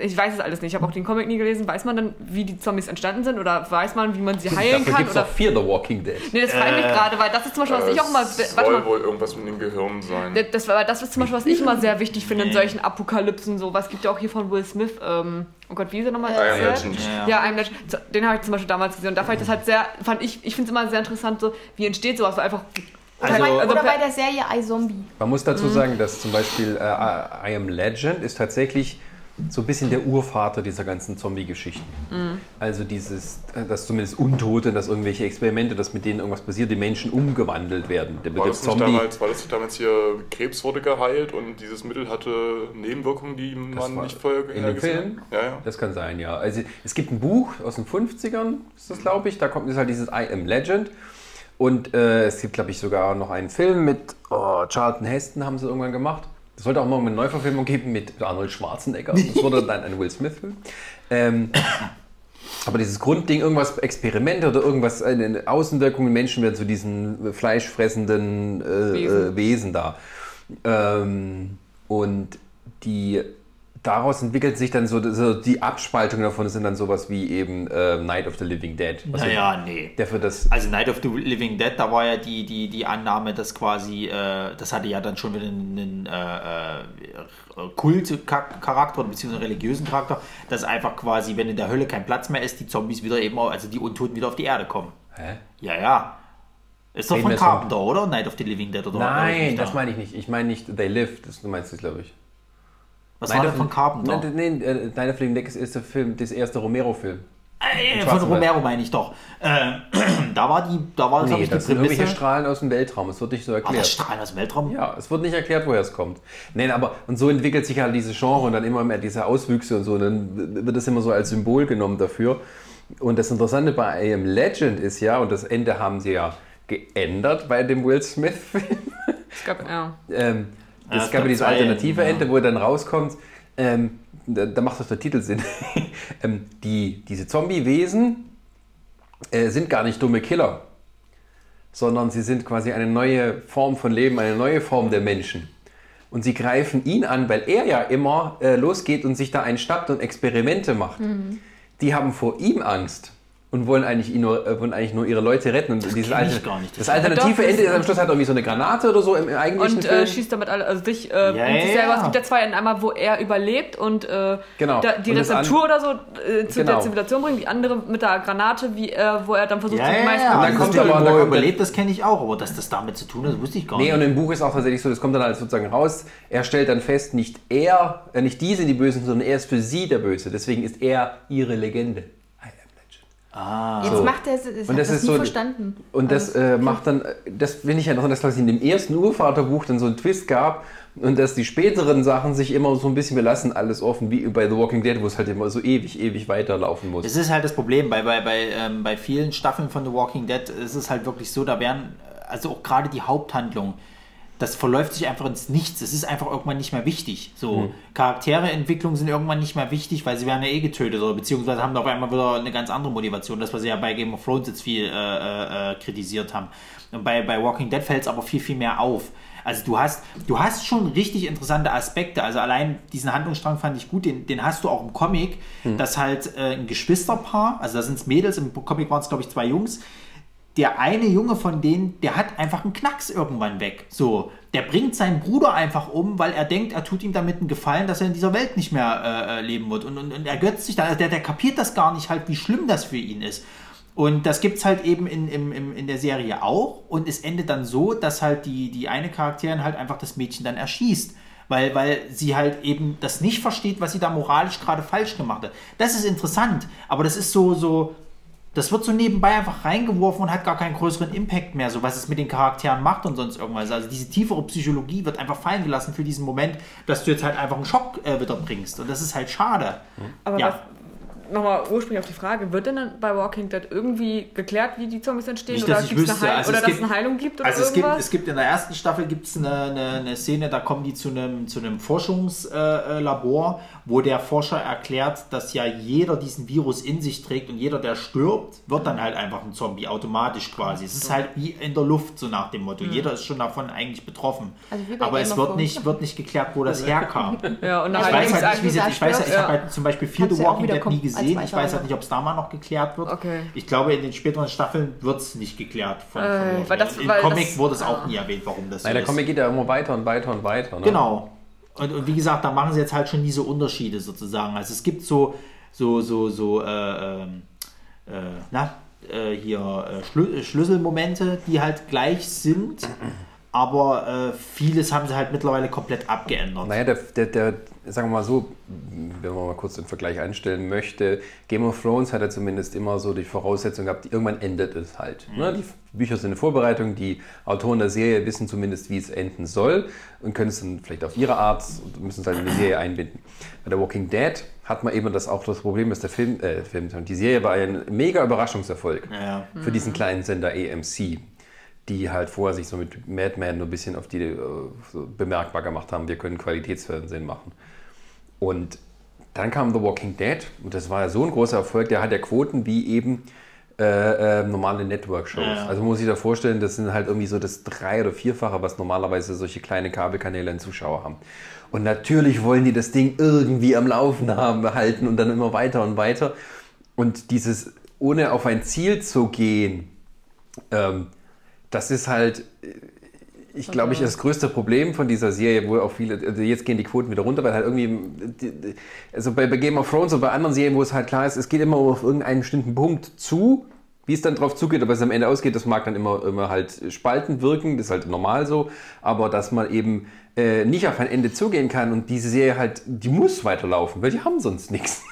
ich weiß es alles nicht, ich habe auch den Comic nie gelesen, weiß man dann, wie die Zombies entstanden sind oder weiß man, wie man sie heilen Dafür kann? gibt es Oder, auch vier The Walking Dead. nee, das frage ich mich gerade, weil das ist zum Beispiel, was ich auch mal. Warte soll mal. wohl irgendwas mit dem Gehirn sein. Das, war- das ist zum Beispiel, was ich immer sehr wichtig finde in solchen Apokalypsen. So, was gibt ja auch hier von Will Smith. Ähm, oh Gott, wie ist er nochmal? I Am? Legend. Ja. Ja, I'm Legend. Den habe ich zum Beispiel damals gesehen und da fand ich das halt sehr, fand ich, ich finde es immer sehr interessant, so, wie entsteht sowas, einfach. Also- Oder, bei, Also oder bei der Serie iZombie. Man muss dazu sagen, dass zum Beispiel äh, I Am Legend ist tatsächlich so ein bisschen der Urvater dieser ganzen Zombie-Geschichten. Also dieses, äh, dass zumindest Untote, dass irgendwelche Experimente, dass mit denen irgendwas passiert, die Menschen umgewandelt werden. Der War Begriff das, nicht Zombie. damals, war das nicht damals hier, Krebs wurde geheilt und dieses Mittel hatte Nebenwirkungen, die man nicht vorher in dem Film? hat? Ja, ja. Das kann sein, ja. Also es gibt ein Buch aus den 50ern, ist das glaube ich, da kommt halt dieses I Am Legend. Und äh, es gibt, glaube ich, sogar noch einen Film mit oh, Charlton Heston, haben sie irgendwann gemacht. Es sollte auch mal eine Neuverfilmung geben mit Arnold Schwarzenegger. Das wurde dann ein Will Smith-Film. Ähm, aber dieses Grundding, irgendwas Experimente oder irgendwas, eine Außenwirkung, Menschen werden zu diesen fleischfressenden äh, Wesen. Wesen. Äh, Wesen da. Ähm, und die daraus entwickelt sich dann so, so die Abspaltung davon sind dann sowas wie eben äh, Night of the Living Dead. Naja, nee. Der für das Also Night of the Living Dead, da war ja die, die, die Annahme, dass quasi, äh, das hatte ja dann schon wieder einen, äh, äh, Kult-Charakter beziehungsweise religiösen Charakter, dass einfach quasi, wenn in der Hölle kein Platz mehr ist, die Zombies wieder eben, also die Untoten wieder auf die Erde kommen. Hä? Ja, ja. Ist doch Reden von Carpenter, oder? Night of the Living Dead oder Nein, das meine ich nicht. Ich meine nicht They Live, das du meinst das, glaube ich. Was Night war denn of- von Carpenter? Nein, nein, äh, Night of the Living Dead ist- der Film, das erste Romero-Film. Äh, von. Romero meine ich doch. Äh, (clears throat) da war die, da war, Nee, ich, die das sind irgendwelche Prämisse. Strahlen aus dem Weltraum. Es wird nicht so Ach, erklärt. das Strahlen aus dem Weltraum? Ja, es wird nicht erklärt, woher es kommt. Nein, aber und so entwickelt sich halt diese Genre und dann immer mehr diese Auswüchse und so. Und dann wird das immer so als Symbol genommen dafür. Und das Interessante bei I Am Legend ist ja, und das Ende haben sie ja geändert bei dem Will Smith-Film. Es gab, ja. Ähm, Ja, es gab ja diese alternative Ende, wo dann rauskommt, ähm, da, da macht doch der Titel Sinn. (laughs) ähm, die, diese Zombie-Wesen äh, sind gar nicht dumme Killer. sondern sie sind quasi eine neue Form von Leben, eine neue Form der Menschen. Und sie greifen ihn an, weil er ja immer äh, losgeht und sich da einschnappt und Experimente macht. Die haben vor ihm Angst und wollen eigentlich, ihn nur, äh, wollen eigentlich nur ihre Leute retten. Und dieses kenn ich Alter- gar nicht. das Das- alternative Ende ist das- am Schluss halt irgendwie so eine Granate oder so im, im eigentlichen Und Film. äh, schießt damit alle, also dich äh, Ja, und sich selber. Es gibt ja zwei Enden. Einmal, wo er überlebt und äh, Genau. da, die Und das Rezeptur oder so äh, zu Genau. der Zivilisation bringt. Die andere mit der Granate, wie, äh, wo er dann versucht, Ja, die meisten ja. Und dann Das kommt aber- dann er kommt überlebt, das kenne ich auch, aber dass das damit zu tun hat, wusste ich gar Nee, nicht. und im Buch ist auch tatsächlich so, das kommt dann halt sozusagen raus, er stellt dann fest, nicht er, äh, nicht die sind die Bösen, sondern er ist für sie der Böse. Deswegen ist er ihre Legende. Ah. Jetzt So. macht er es, ich Und das das ist nie so- verstanden. Und das Also, äh, macht dann, das finde ich ja noch, dass quasi in dem ersten Urvaterbuch dann so einen Twist gab und dass die späteren Sachen sich immer so ein bisschen, wir lassen alles offen, wie bei The Walking Dead, wo es halt immer so ewig, ewig weiterlaufen muss. Es ist halt das Problem, bei, bei, bei, ähm, bei vielen Staffeln von The Walking Dead ist es halt wirklich so, da werden, also auch gerade die Haupthandlung, das verläuft sich einfach ins Nichts. Es ist einfach irgendwann nicht mehr wichtig. So, Charaktereentwicklungen sind irgendwann nicht mehr wichtig, weil sie werden ja eh getötet oder beziehungsweise haben da auf einmal wieder eine ganz andere Motivation. Das, was sie ja bei Game of Thrones jetzt viel äh, äh, äh, kritisiert haben. Und bei, bei Walking Dead fällt es aber viel, viel mehr auf. Also du hast, du hast schon richtig interessante Aspekte. Also allein diesen Handlungsstrang fand ich gut. Den, den hast du auch im Comic, dass halt äh, ein Geschwisterpaar, also da sind es Mädels, im Comic waren es glaube ich zwei Jungs, der eine Junge von denen, der hat einfach einen Knacks irgendwann weg. So, der bringt seinen Bruder einfach um, weil er denkt, er tut ihm damit einen Gefallen, dass er in dieser Welt nicht mehr äh, äh, leben wird. Und, und, und er götzt sich dann, also der, der kapiert das gar nicht halt, wie schlimm das für ihn ist. Und das gibt es halt eben in, in, in, der Serie auch. Und es endet dann so, dass halt die, die eine Charakterin halt einfach das Mädchen dann erschießt. Weil, weil sie halt eben das nicht versteht, was sie da moralisch gerade falsch gemacht hat. Das ist interessant, aber das ist so, so, das wird so nebenbei einfach reingeworfen und hat gar keinen größeren Impact mehr, so was es mit den Charakteren macht und sonst irgendwas. Also diese tiefere Psychologie wird einfach fallen gelassen für diesen Moment, dass du jetzt halt einfach einen Schock äh, wieder bringst. Und das ist halt schade. Aber Ja. nochmal ursprünglich auf die Frage, wird denn bei Walking Dead irgendwie geklärt, wie die Zombies entstehen? Nicht, oder dass ich wüsste. eine, Heil Also oder es dass gibt- es eine Heilung gibt oder Also es gibt, es gibt in der ersten Staffel gibt's eine, eine, eine Szene, da kommen die zu einem, zu einem Forschungslabor, äh, Labor, wo der Forscher erklärt, dass ja jeder diesen Virus in sich trägt und jeder, der stirbt, wird dann halt einfach ein Zombie, automatisch quasi. Es ist halt wie in der Luft, so nach dem Motto. Jeder ist schon davon eigentlich betroffen. Also Aber es wird nicht, wird nicht geklärt, wo das (laughs) herkam. ja, Ich weiß halt nicht, wie sie, ich weiß, sagst, ich ja. habe halt zum Beispiel Fear Kannst the Walking Dead nie gesehen. Ich weiß halt nicht, ob es da mal noch geklärt wird. Okay. Ich glaube, in den späteren Staffeln wird es nicht geklärt. Von, von Äh, weil das-. Im weil Comic das- wurde es auch nie erwähnt, warum das so Nein, der ist. Comic geht ja immer weiter und weiter und weiter. Ne? Genau. Und, und wie gesagt, da machen sie jetzt halt schon diese Unterschiede sozusagen. Also es gibt so, so, so, so, äh, ähm, äh, na, äh, hier äh, Schlü Schlüsselmomente, die halt gleich sind, aber äh, vieles haben sie halt mittlerweile komplett abgeändert. Naja, der, der, der, sagen wir mal so, wenn man mal kurz den Vergleich einstellen möchte, Game of Thrones hat ja zumindest immer so die Voraussetzung gehabt, irgendwann endet es halt. Ne? Die Bücher sind in Vorbereitung, die Autoren der Serie wissen zumindest, wie es enden soll und können es dann vielleicht auf ihre Art, müssen es halt in die Serie einbinden. Bei der Walking Dead hat man eben das auch das Problem, dass der Film, äh, Film die Serie war ein mega Überraschungserfolg Ja. für diesen kleinen Sender AMC, die halt vorher sich so mit Mad Men nur ein bisschen auf die äh, so bemerkbar gemacht haben, wir können Qualitätsfernsehen machen. Und dann kam The Walking Dead und das war ja so ein großer Erfolg, der hat ja Quoten wie eben äh, äh, normale Network-Shows. Ja. Also muss sich da vorstellen, das sind halt irgendwie so das drei- oder vierfache, was normalerweise solche kleine Kabelkanäle an Zuschauer haben. Und natürlich wollen die das Ding irgendwie am Laufen haben, halten und dann immer weiter und weiter. Und dieses, ohne auf ein Ziel zu gehen, ähm, das ist halt, ich glaube, ich das größte Problem von dieser Serie, wo auch viele, also jetzt gehen die Quoten wieder runter, weil halt irgendwie, also bei, bei Game of Thrones und bei anderen Serien, wo es halt klar ist, es geht immer auf irgendeinen bestimmten Punkt zu, wie es dann drauf zugeht, aber es am Ende ausgeht, das mag dann immer, immer halt spaltend wirken, das ist halt normal so, aber dass man eben äh, nicht auf ein Ende zugehen kann und diese Serie halt, die muss weiterlaufen, weil die haben sonst nichts.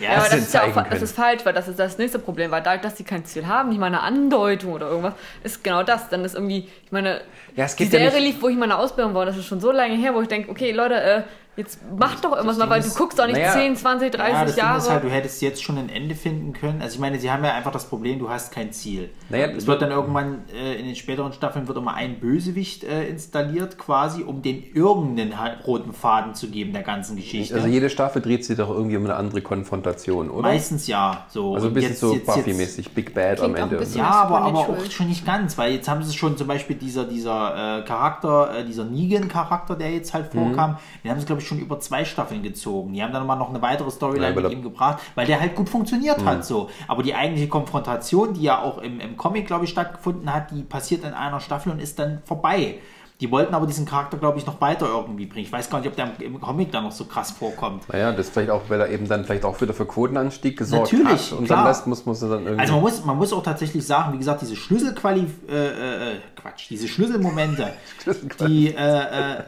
Ja, aber das ist ja auch das ist falsch, weil das ist das nächste Problem, weil dadurch, dass sie kein Ziel haben, nicht mal eine Andeutung oder irgendwas, ist genau das. Dann ist irgendwie, ich meine, Ja, es die ja Serie nicht- lief, wo ich meine Ausbildung war, das ist schon so lange her, wo ich denke, okay, Leute, äh, Jetzt mach doch irgendwas mal, weil du guckst doch nicht naja, 10, 20, 30 ja, das Jahre. Ding ist halt, du hättest jetzt schon ein Ende finden können. Also ich meine, sie haben ja einfach das Problem, du hast kein Ziel. Naja, es wird dann irgendwann äh, in den späteren Staffeln wird immer ein Bösewicht äh, installiert, quasi, um den irgendeinen roten Faden zu geben der ganzen Geschichte. Also jede Staffel dreht sich doch irgendwie um eine andere Konfrontation, oder? Meistens ja. So. also ein bisschen jetzt- so Buffy-mäßig, Big Bad am Ende. Ja, aber, aber auch schon nicht ganz, weil jetzt haben sie schon zum Beispiel dieser, dieser äh, Charakter, äh, dieser Negan-Charakter, der jetzt halt Mhm. vorkam, den haben sie, glaube ich, schon über zwei Staffeln gezogen. Die haben dann mal noch eine weitere Storyline Ja, mit da- ihm gebracht, weil der halt gut funktioniert Mhm. hat so. Aber die eigentliche Konfrontation, die ja auch im, im Comic, glaube ich, stattgefunden hat, die passiert in einer Staffel und ist dann vorbei. Die wollten aber diesen Charakter, glaube ich, noch weiter irgendwie bringen. Ich weiß gar nicht, ob der im, Comic dann noch so krass vorkommt. Naja, das vielleicht auch, weil er eben dann vielleicht auch wieder für Quotenanstieg gesorgt Natürlich, hat. Und klar. dann muss, muss er dann irgendwie. Also man muss, man muss auch tatsächlich sagen, wie gesagt, diese Schlüsselquali, äh, äh, Quatsch, diese Schlüsselmomente, (laughs) die, äh, äh,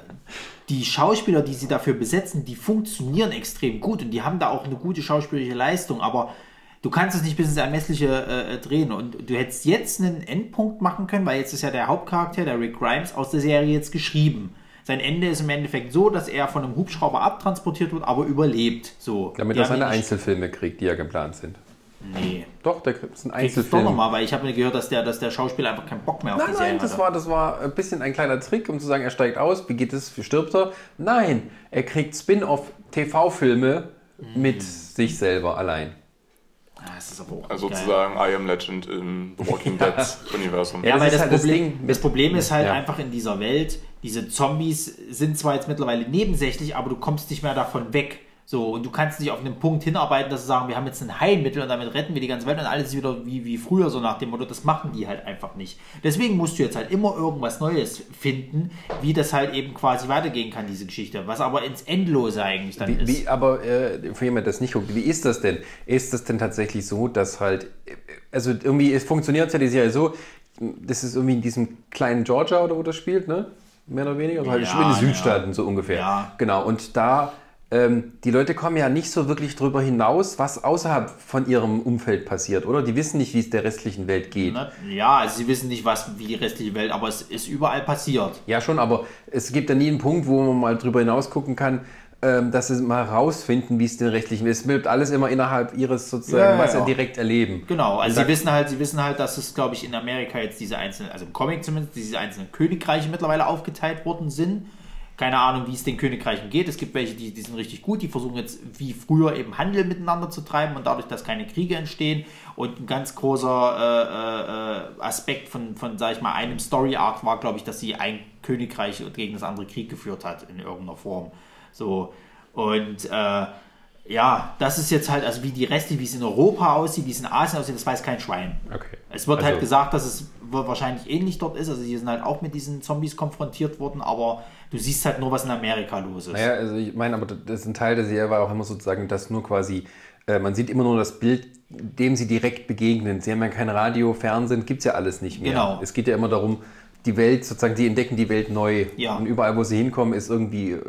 die Schauspieler, die sie dafür besetzen, die funktionieren extrem gut und die haben da auch eine gute schauspielerische Leistung, aber du kannst es nicht bis ins Ermessliche äh, drehen und du hättest jetzt einen Endpunkt machen können, weil jetzt ist ja der Hauptcharakter, der Rick Grimes, aus der Serie jetzt geschrieben. Sein Ende ist im Endeffekt so, dass er von einem Hubschrauber abtransportiert wird, aber überlebt. So. damit er seine Einzelfilme kriegt, die ja geplant sind. Nee. Doch, der kriegt- das sind Kriegst du es doch nochmal, weil ich habe mir gehört, dass der, dass der Schauspieler einfach keinen Bock mehr auf Nein, die Serie nein, das hatte. war, das war ein bisschen ein kleiner Trick, um zu sagen, er steigt aus. Wie geht es? Wie stirbt er? Nein, er kriegt Spin-off-TV-Filme Mhm. mit sich selber allein. Ah, das ist aber auch Also geil. sozusagen I Am Legend im The Walking Dead-Universum. Ja, das weil das, halt das Problem, das, Problem ist halt Ja. einfach in dieser Welt, diese Zombies sind zwar jetzt mittlerweile nebensächlich, aber du kommst nicht mehr davon weg. So, und du kannst nicht auf einen Punkt hinarbeiten, dass sie sagen, wir haben jetzt ein Heilmittel und damit retten wir die ganze Welt und alles ist wieder wie, wie früher, so nach dem Motto, das machen die halt einfach nicht. Deswegen musst du jetzt halt immer irgendwas Neues finden, wie das halt eben quasi weitergehen kann, diese Geschichte. Was aber ins Endlose eigentlich dann Wie, ist. wie, aber äh, für jemand, der das nicht guckt, wie ist das denn? Ist das denn tatsächlich so, dass halt, also irgendwie, es funktioniert ja die Serie so, das ist irgendwie in diesem kleinen Georgia oder wo das spielt, ne? Mehr oder weniger, also halt Ja, in den ja. Südstaaten so ungefähr. Ja. Genau, und da, ähm, die Leute kommen ja nicht so wirklich drüber hinaus, was außerhalb von ihrem Umfeld passiert, oder? Die wissen nicht, wie es der restlichen Welt geht. Na, Ja, also sie wissen nicht, was wie die restliche Welt, aber es ist überall passiert. Ja, schon, aber es gibt ja nie einen Punkt, wo man mal drüber hinaus gucken kann, ähm, dass sie mal herausfinden, wie es den rechtlichen ist. Es bleibt alles immer innerhalb ihres sozusagen, Ja, ja, was sie ja. direkt erleben. Genau, also sie wissen halt, sie wissen halt, dass es, glaube ich, in Amerika jetzt diese einzelnen, also im Comic zumindest, diese einzelnen Königreiche mittlerweile aufgeteilt worden sind. Keine Ahnung, wie es den Königreichen geht. Es gibt welche, die, die sind richtig gut, die versuchen jetzt wie früher eben Handel miteinander zu treiben und dadurch, dass keine Kriege entstehen. Und ein ganz großer äh, äh, Aspekt von, von, sag ich mal, einem Story-Arc war, glaube ich, dass sie ein Königreich gegen das andere Krieg geführt hat in irgendeiner Form. So. Und äh, ja, das ist jetzt halt, also wie die Reste, wie es in Europa aussieht, wie es in Asien aussieht, das weiß kein Schwein. Okay. Es wird Also- halt gesagt, dass es wahrscheinlich ähnlich dort ist. Also, die sind halt auch mit diesen Zombies konfrontiert worden, aber du siehst halt nur, was in Amerika los ist. Naja, also ich meine, aber das ist ein Teil der Serie war auch immer sozusagen, dass nur quasi, äh, man sieht immer nur das Bild, dem sie direkt begegnen. Sie haben ja kein Radio, Fernsehen, gibt es ja alles nicht mehr. Genau. Es geht ja immer darum, die Welt, sozusagen, die entdecken die Welt neu. Ja. Und überall, wo sie hinkommen, ist irgendwie, äh,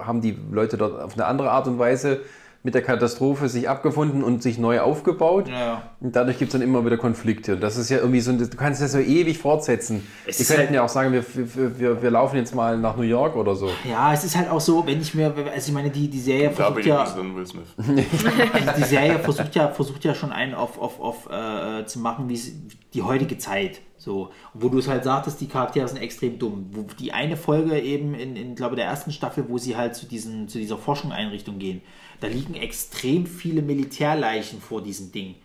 haben die Leute dort auf eine andere Art und Weise mit der Katastrophe sich abgefunden und sich neu aufgebaut. Ja. Und dadurch gibt es dann immer wieder Konflikte. Und das ist ja irgendwie so, ein- du kannst das so ewig fortsetzen. Es Die ist könnten halt- ja auch sagen, wir, wir, wir, wir laufen jetzt mal nach New York oder so. Ja, es ist halt auch so, wenn ich mir, also ich meine, die, die Serie versucht ja, dann Will Smith. die Serie versucht ja, versucht ja schon einen auf, auf, auf äh, zu machen, wie es die heutige Zeit. So, wo du es halt sagtest, die Charaktere sind extrem dumm. Wo die eine Folge eben in, in glaube der ersten Staffel, wo sie halt zu diesen, zu dieser Forschungseinrichtung gehen, da liegen extrem viele Militärleichen vor diesem Ding.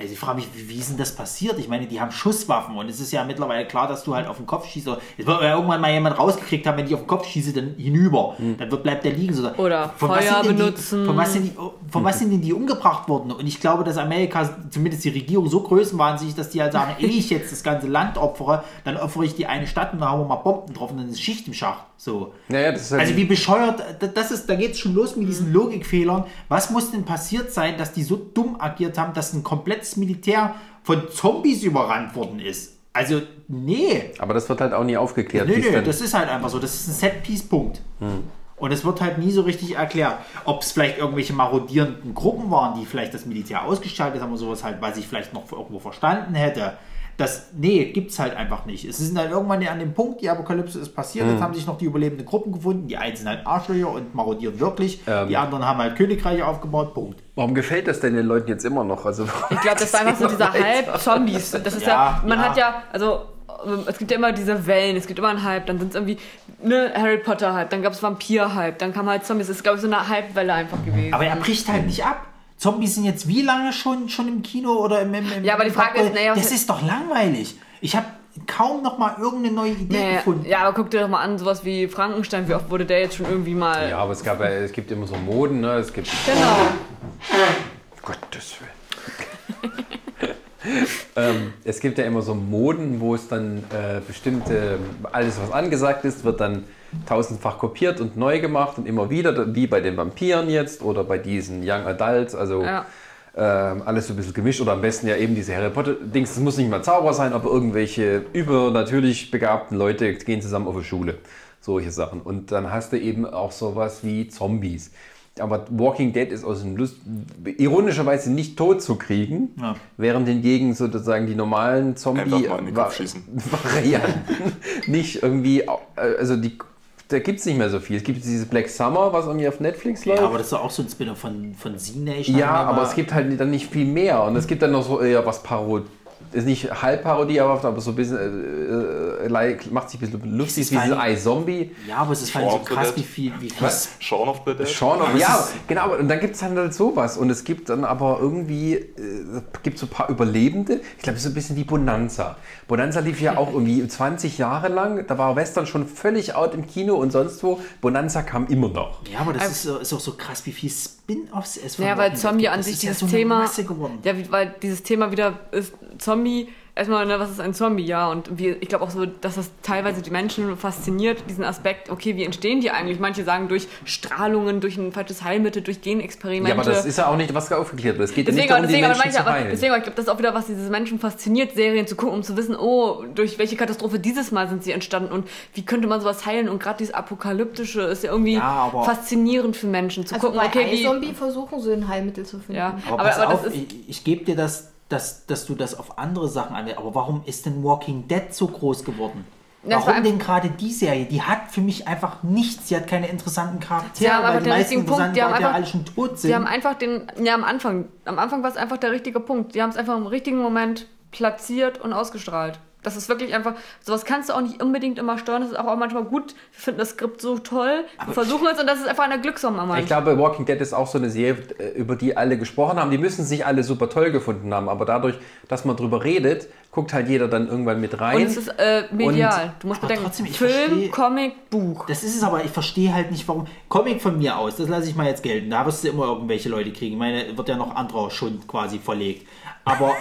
Also ich frage mich, wie, ist denn das passiert? Ich meine, die haben Schusswaffen und es ist ja mittlerweile klar, dass du halt auf den Kopf schießt. Es wird ja irgendwann mal jemand rausgekriegt haben, wenn ich auf den Kopf schieße, dann hinüber. Dann wird, bleibt der liegen. So. Oder Von was Feuer sind denn die- benutzen. Von was, sind die, von was sind denn die umgebracht worden? Und ich glaube, dass Amerika, zumindest die Regierung, so größenwahnsinnig, dass die halt sagen, (laughs) ehe ich jetzt das ganze Land opfere, dann opfere ich die eine Stadt und dann hauen wir mal Bomben drauf und dann ist Schicht im Schacht. So. Naja, das ist halt Also wie bescheuert, da- das ist, da geht es schon los mit diesen Logikfehlern. Was muss denn passiert sein, dass die so dumm agiert haben, dass ein komplettes Militär von Zombies überrannt worden ist? Also, nee. Aber das wird halt auch nie aufgeklärt. Nee, nee, das ist halt einfach so. Das ist ein Set-Piece-Punkt. Und es wird halt nie so richtig erklärt. Ob es vielleicht irgendwelche marodierenden Gruppen waren, die vielleicht das Militär ausgeschaltet haben oder sowas halt, weil ich vielleicht noch irgendwo verstanden hätte. Das, nee, gibt's halt einfach nicht. Es ist dann irgendwann an dem Punkt, die Apokalypse ist passiert, jetzt haben sich noch die überlebenden Gruppen gefunden. Die einen sind halt Arschlöcher und marodieren wirklich. Die anderen haben halt Königreiche aufgebaut, Punkt. Warum gefällt das denn den Leuten jetzt immer noch? Also, Ich glaube, das (laughs) war einfach so dieser Hype Zombies. Das ist ja, Ja, man ja. hat ja, also ähm, es gibt ja immer diese Wellen, es gibt immer einen Hype, dann sind es irgendwie ne Harry Potter Hype, dann gab es Vampir Hype, dann kam halt Zombies. Das ist glaube ich so eine Hype-Welle einfach gewesen. Aber er bricht halt nicht ab. Zombies sind jetzt wie lange schon, schon im Kino oder im, im, im Ja, aber die Frage ist, naja, was- das ist doch langweilig. Ich habe kaum noch mal irgendeine neue Idee Nee, gefunden. ja, aber guck dir doch mal an, sowas wie Frankenstein, wie oft wurde der jetzt schon irgendwie mal. ja, aber es, gab, ja- es gibt immer so Moden, ne? Es gibt. Genau. Gottes Willen. (laughs) ähm, es gibt ja immer so Moden, wo es dann äh, bestimmte, alles was angesagt ist, wird dann tausendfach kopiert und neu gemacht und immer wieder, wie bei den Vampiren jetzt oder bei diesen Young Adults, also Ja. ähm, alles so ein bisschen gemischt oder am besten ja eben diese Harry Potter-Dings, das muss nicht mal Zauber sein, aber irgendwelche übernatürlich begabten Leute gehen zusammen auf eine Schule, solche Sachen. Und dann hast du eben auch sowas wie Zombies. Aber Walking Dead ist aus dem Lust, ironischerweise nicht tot zu kriegen, Ja. während hingegen sozusagen die normalen. Zombie-Varianten (laughs) nicht irgendwie, also die, da gibt es nicht mehr so viel. Es gibt dieses Black Summer, was irgendwie auf Netflix läuft. Ja, aber das ist doch auch so ein Spinner von, von Z-Nation. Ja, aber es gibt halt dann nicht viel mehr. Und es gibt dann noch so eher was Parod. Ist nicht halb parodiehaft, aber so ein bisschen äh, äh, like- macht sich ein bisschen lustig, ist wie diese fein. iZombie. Ja, aber es ist halt so Shaun of the krass, Dead. wie viel. Wie viel Was? Shaun of the Dead. Schon, Aber es ja, ist- genau. Und dann gibt es halt sowas. Und es gibt dann aber irgendwie, äh, gibt so ein paar Überlebende. Ich glaube, so ein bisschen wie Bonanza. Bonanza lief ja auch irgendwie (laughs) 20 Jahre lang. Da war Western schon völlig out im Kino und sonst wo. Bonanza kam immer noch. Ja, aber das ist, so- ist auch so krass, wie viel Spin-Offs es von Ja, weil Zombie an sich ist ja dieses so Thema. Ja, weil dieses Thema wieder ist Zombie. Erstmal, ne, was ist ein Zombie? Ja, und wie, ich glaube auch so, dass das teilweise die Menschen fasziniert, diesen Aspekt, okay, wie entstehen die eigentlich? Manche sagen durch Strahlungen, durch ein falsches Heilmittel, durch Genexperimente. Ja, aber das ist ja auch nicht, was aufgeklärt wird. Es geht ja Deswegen, nicht darum, die deswegen, aber, Menschen ich, zu aber, deswegen, aber ich glaube, das ist auch wieder, was diese Menschen fasziniert, Serien zu gucken, um zu wissen, oh, durch welche Katastrophe dieses Mal sind sie entstanden und wie könnte man sowas heilen und gerade dieses Apokalyptische ist ja irgendwie Ja, aber- faszinierend für Menschen zu Also gucken, bei okay, wie... Zombie versuchen sie ein Heilmittel zu finden. Ja, Aber, aber, pass aber auf, ist... ich, ich gebe dir das, dass, dass du das auf andere Sachen anwendest. Aber warum ist denn Walking Dead so groß geworden? Ja, war Warum denn gerade die Serie? Die hat für mich einfach nichts. Sie hat keine interessanten Charaktere, haben weil die meisten Punkt, die haben einfach- alle schon tot sind. Sie haben einfach den, ja am Anfang, am Anfang war es einfach der richtige Punkt. Sie haben es einfach im richtigen Moment platziert und ausgestrahlt. Das ist wirklich einfach, sowas kannst du auch nicht unbedingt immer steuern. Das ist auch manchmal gut. Wir finden das Skript so toll. Wir versuchen es und das ist einfach eine Glückssumme Ich glaube, Walking Dead ist auch so eine Serie, äh, über die alle gesprochen haben. Die müssen sich alle super toll gefunden haben, aber dadurch, dass man drüber redet, guckt halt jeder dann irgendwann mit rein. Und es ist äh, medial. du musst bedenken, trotzdem, Film, verstehe- Comic, Buch. Das ist es aber, ich verstehe halt nicht, warum. Comic von mir aus, das lasse ich mal jetzt gelten. Da wirst du immer irgendwelche Leute kriegen. Ich meine, wird ja noch anderer Schund quasi verlegt. Aber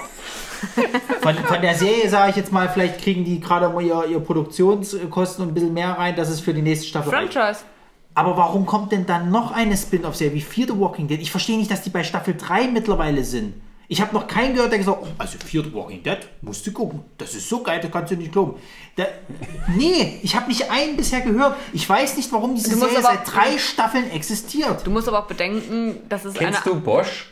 von, von der Serie sage ich jetzt mal, vielleicht kriegen die gerade mal ihr, ihr Produktionskosten und ein bisschen mehr rein, dass es für die nächste Staffel reicht. Franchise. Aber warum kommt denn dann noch eine Spin-off-Serie wie Fear the Walking Dead? Ich verstehe nicht, dass die bei Staffel 3 mittlerweile sind. Ich habe noch keinen gehört, der gesagt hat, oh, also Fear the Walking Dead, musst du gucken. Das ist so geil, das kannst du nicht glauben. Da, nee, ich habe nicht einen bisher gehört. Ich weiß nicht, warum diese Serie aber- seit drei Staffeln existiert. Du musst aber auch bedenken, dass es Kennst eine. du Bosch?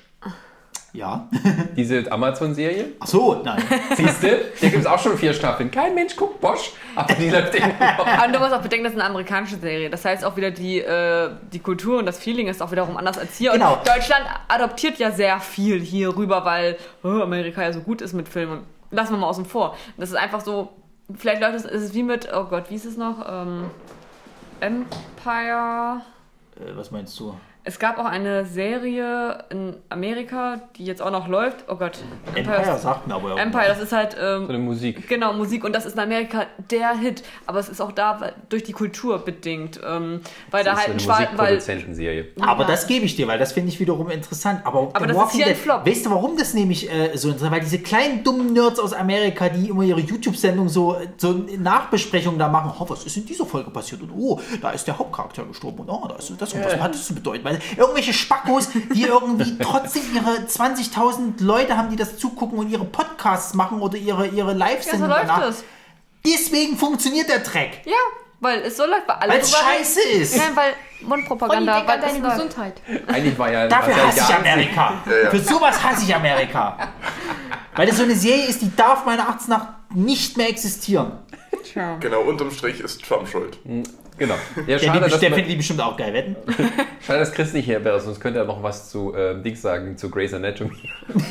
Ja. (laughs) Diese Amazon-Serie? Ach so, nein. (laughs) Siehst du? Da gibt es auch schon vier Staffeln. Kein Mensch guckt Bosch, aber die läuft noch. (laughs) Aber du musst auch bedenken, das ist eine amerikanische Serie. Das heißt auch wieder die, äh, die Kultur und das Feeling ist auch wiederum anders als hier. Genau. Und Deutschland adoptiert ja sehr viel hier rüber, weil oh, Amerika ja so gut ist mit Filmen. Lassen wir mal außen vor. Das ist einfach so, vielleicht läuft es, ist es wie mit, oh Gott, wie ist es noch? Ähm, Empire. Äh, was meinst du? Es gab auch eine Serie in Amerika, die jetzt auch noch läuft. Oh Gott. Empire sagt mir aber irgendwas. Empire, das ist halt ähm, So eine Musik. Genau, Musik und das ist in Amerika der Hit, aber es ist auch da weil- durch die Kultur bedingt, ähm, weil da Das halt ein ist so eine Musikproduzentenserie. Aber Ja. das gebe ich dir, weil das finde ich wiederum interessant. Aber, Aber The das ist hier ein Flop. Weißt du, warum das nämlich äh, so interessant Weil diese kleinen dummen Nerds aus Amerika, die immer ihre YouTube-Sendung so, so Nachbesprechungen da machen, oh, was ist in dieser Folge passiert? Und oh, da ist der Hauptcharakter gestorben und oh, da ist das und was hat das zu bedeuten? Weil irgendwelche Spackos, die irgendwie (laughs) trotzdem ihre 20.000 Leute haben, die das zugucken und ihre Podcasts machen oder ihre, ihre ja, so Live-Sendungen läuft danach. es. Deswegen funktioniert der Track. Ja, Weil es so läuft, weil alle Weil es drüber scheiße ist. Nein, weil Mundpropaganda, weil deine. Gesundheit. Eigentlich war ja. Dafür hasse ich Amerika. ja. Für sowas hasse ich Amerika. Weil das so eine Serie ist, die darf meiner Erachtens nach nicht mehr existieren. Tja. Genau, unterm Strich ist Trump schuld. Genau. (laughs) Ja, Der, schade, der findet die bestimmt auch geil, wetten? (laughs) schade, dass Chris nicht hier wäre, sonst könnte er noch was zu äh, Dings sagen, zu Grey's Anatomy. (laughs)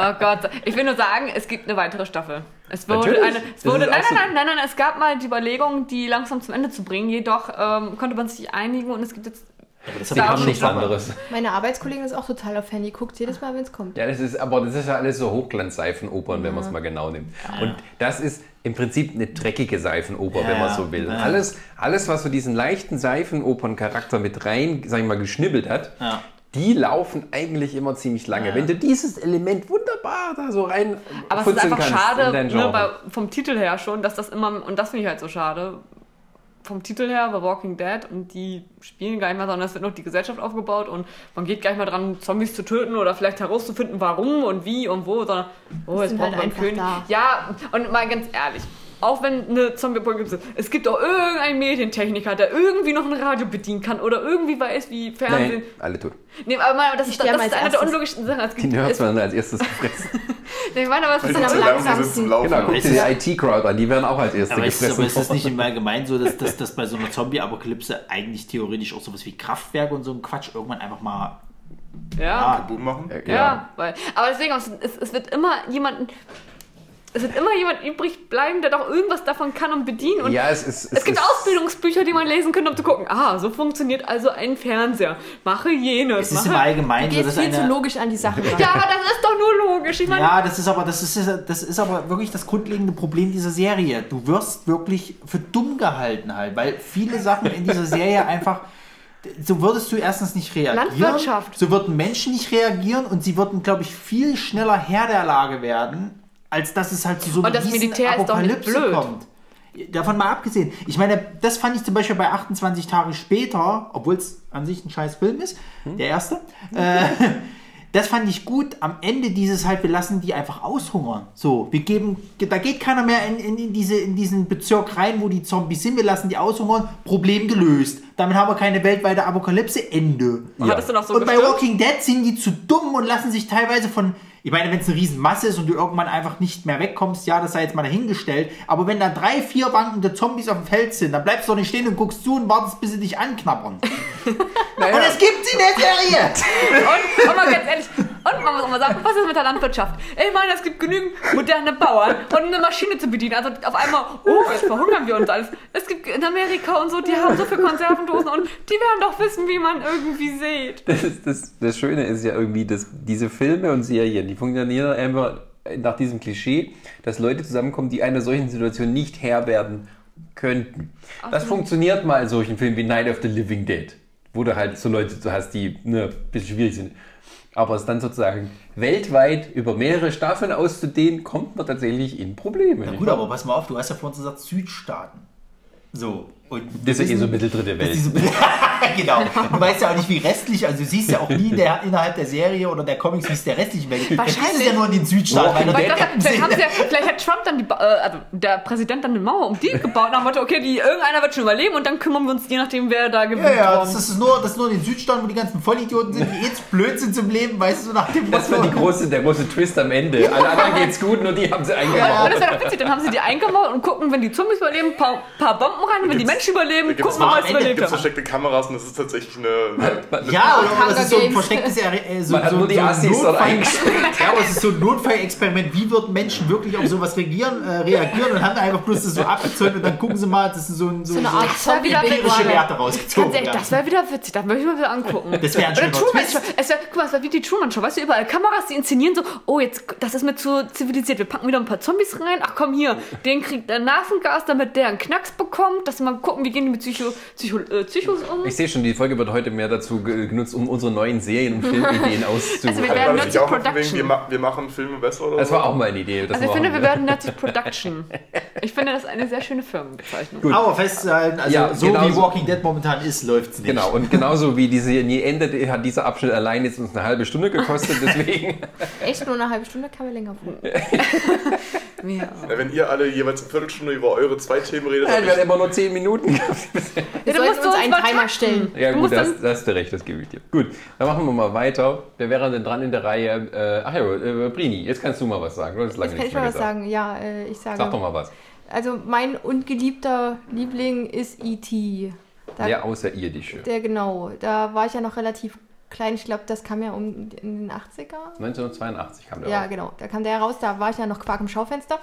Oh Gott, ich will nur sagen, es gibt eine weitere Staffel. Es wurde Natürlich. eine. Es Das wurde, ist nein, nein, nein, nein, nein, es gab mal die Überlegung, die langsam zum Ende zu bringen. Jedoch ähm, konnte man sich einigen und es gibt jetzt. Das Die Da haben auch nichts anderes. Meine Arbeitskollegin ist auch total auf Handy, guckt jedes Mal, wenn es kommt. Ja, das ist, aber das ist ja alles so Hochglanz-Seifenopern, wenn man es mal genau nimmt. Und das ist im Prinzip eine dreckige Seifenoper, wenn man Ja, so will. ja. Alles, alles, was so diesen leichten Seifenopern-Charakter mit rein, sag ich mal, geschnibbelt hat, Ja. die laufen eigentlich immer ziemlich lange. Ja. Wenn du dieses Element wunderbar da so rein Aber es ist einfach schade, ne, Genre. bei, vom Titel her schon, dass das immer. Und das finde ich halt so schade. Vom Titel her, The Walking Dead, und die spielen gar nicht mehr, sondern es wird noch die Gesellschaft aufgebaut und man geht gar nicht mehr dran, Zombies zu töten oder vielleicht herauszufinden, warum und wie und wo, sondern, oh, jetzt sind brauchen halt wir einen König. da. Ja, und mal ganz ehrlich, auch wenn eine Zombie-Apokalypse ist, es gibt auch irgendeinen Medientechniker, der irgendwie noch ein Radio bedienen kann oder irgendwie weiß, wie Fernsehen. Nein, alle tot. Nee, aber mal, das, ist, das ist eine der erstes. unlogischen Sachen. Es Die gibt, Nerds werden als erstes gefressen. (laughs) nee, ich meine, aber es ist am langsamsten. genau, guck dir die IT-Crowd an, die werden auch als erste Aber ist, gefressen. aber ist das nicht im Allgemeinen so, dass, dass, dass bei so einer Zombie-Apokalypse eigentlich theoretisch auch sowas wie Kraftwerke und so ein Quatsch irgendwann einfach mal. ja. Ah, machen? Ja, weil, aber deswegen, es, es, es wird immer jemanden, es wird immer jemand übrig bleiben, der doch irgendwas davon kann und bedienen. Und Ja, es ist. es gibt ist, Ausbildungsbücher, die man lesen könnte, um zu gucken, ah, so funktioniert also ein Fernseher. Mache jenes. es ist im mache, Allgemeinen so, dass viel zu eine. logisch an die Sache ran. (laughs) ja, aber das ist doch nur logisch. Ich meine, Ja, das ist aber das ist das ist aber wirklich das grundlegende Problem dieser Serie. Du wirst wirklich für dumm gehalten halt, weil viele Sachen in dieser Serie einfach so würdest du erstens nicht reagieren. Landwirtschaft. So würden Menschen nicht reagieren und sie würden, glaube ich, viel schneller Herr der Lage werden, als dass es halt zu so einer Und das riesen Militär ist doch nicht Apokalypse blöd. kommt. Davon mal abgesehen. Ich meine, das fand ich zum Beispiel bei 28 Tage später, obwohl es an sich ein scheiß Film ist, der erste, äh, (laughs) das fand ich gut. Am Ende dieses halt, wir lassen die einfach aushungern. So, wir geben, da geht keiner mehr in, in, in, diese, in diesen Bezirk rein, wo die Zombies sind. Wir lassen die aushungern. Problem gelöst. Damit haben wir keine weltweite Apokalypse. Ende. hattest du noch so und bei gestimmt? Walking Dead sind die zu dumm und lassen sich teilweise von. Ich meine, wenn es eine Riesenmasse ist und du irgendwann einfach nicht mehr wegkommst, ja, das sei jetzt mal dahingestellt. Aber wenn da drei, vier wankende Zombies auf dem Feld sind, dann bleibst du doch nicht stehen und guckst zu und wartest, bis sie dich anknabbern. (laughs) Und es gibt sie in der Serie! Und, und mal ganz ehrlich, und man muss auch mal sagen, was ist mit der Landwirtschaft? Ich meine, es gibt genügend moderne Bauern und eine Maschine zu bedienen. Also auf einmal, oh, jetzt verhungern wir uns alles. Es gibt in Amerika und so, die haben so viele Konservendosen und die werden doch wissen, wie man irgendwie sieht. Das, das, das Schöne ist ja irgendwie, dass diese Filme und Serien, die funktionieren einfach nach diesem Klischee, dass Leute zusammenkommen, die einer solchen Situation nicht Herr werden könnten. Das funktioniert mal in solchen Filmen wie Night of the Living Dead, wo du halt so Leute hast, die ne, ein bisschen schwierig sind. Aber es dann sozusagen weltweit über mehrere Staffeln auszudehnen, kommt man tatsächlich in Probleme. Na gut, aber pass mal auf, du hast ja vorhin gesagt Südstaaten. So. Und das ist ja eh so mitteldritte dass Welt. diese, (laughs) genau. (laughs) Du weißt ja auch nicht, wie restlich, also du siehst ja auch nie der, innerhalb der Serie oder der Comics, wie es der restlichen Welt geht. Das ist Wahrscheinlich. ja nur in den Südstaaten, weil Weil Deppen vielleicht, haben sind. sie ja, vielleicht hat Trump dann die, äh, also der Präsident dann eine Mauer um die gebaut, nach dem Motto, okay, die, irgendeiner wird schon überleben und dann kümmern wir uns je nachdem, wer da gewinnt. Ja, ja, das ist, nur, das ist nur in den Südstaaten, wo die ganzen Vollidioten sind, die eh zu blöd sind zum Leben, weißt du, so nach dem Das war die große, der große Twist am Ende. Alle anderen geht's gut, nur die haben sie Und eingebaut. das wäre doch witzig, dann haben sie die eingemauert und gucken, wenn die Zombies überleben, paar, paar Bomben rein, wenn die gibt's- Menschen überleben, gibt wir mal, was überlebt haben. versteckte Kameras und das ist tatsächlich eine. eine Ja, oder, es ist so ein verstecktes äh, so, Man hat so, nur die so Assis dort Notfall- eingesperrt. (laughs) Ja, aber es ist so ein Notfallexperiment. Wie würden Menschen wirklich auf sowas reagieren, äh, reagieren und haben einfach bloß das so abgezäunt und dann gucken sie mal, das ist so ein so, So eine Art Das war wieder empirische witzig. Werte rausgezogen. Ganz ehrlich, das wäre wieder witzig, das möchte ich mal wieder angucken. Das wäre ein schöner Truman Twist. Show. Es wär, guck mal, es wäre wie die Truman Show. Weißt du, überall Kameras, die inszenieren so, oh, jetzt, das ist mir zu zivilisiert. Wir packen wieder ein paar Zombies rein. Ach komm, hier, den kriegt der Nervengas, damit der einen Knacks bekommt. Dass wir mal gucken, wie gehen die mit Psycho, Psycho, äh, Psychos um. Ich sehe schon, die Folge wird heute mehr dazu ge- genutzt, um unsere neuen Serien und Filmideen (laughs) auszuhalten. Also wir werden das Nerds Production. wegen, wir, ma wir machen Filme besser oder das so? war auch mal eine Idee. Das Also ich finde, wir werden Nerds Production. (laughs) Ich finde das eine sehr schöne Firmenbezeichnung. Gut. Aber festzuhalten, also Ja, so genau wie. Walking Dead momentan ist, läuft es nicht. Genau, und genauso wie die Serie nie endet, hat dieser Abschnitt allein jetzt uns eine halbe Stunde gekostet, deswegen. (laughs) Echt nur eine halbe Stunde kann man länger wohnen. Ja. Ja, Wenn ihr alle jeweils eine Viertelstunde über eure zwei Themen redet, Nein, wir hatten ich, immer nur 10 Minuten. (laughs) Wir du sollten musst uns uns einen Timer stellen. Ja, Du gut, das, das hast du recht, das gebe ich dir. Gut, dann machen wir mal weiter. Wer wäre denn dran in der Reihe? Äh, ach ja, äh, Brini, jetzt kannst du mal was sagen. Du hast lange Jetzt kann nicht ich mal was gesagt. sagen. Ja, äh, ich sage. Sag doch mal was. Also mein ungeliebter Liebling ist E.T. Da, Der Außerirdische. der genau. Da war ich ja noch relativ klein. Ich glaube, das kam ja um in den 80er. 1982 kam der Ja, raus. genau. Da kam der heraus. Da war ich ja noch Quark im Schaufenster.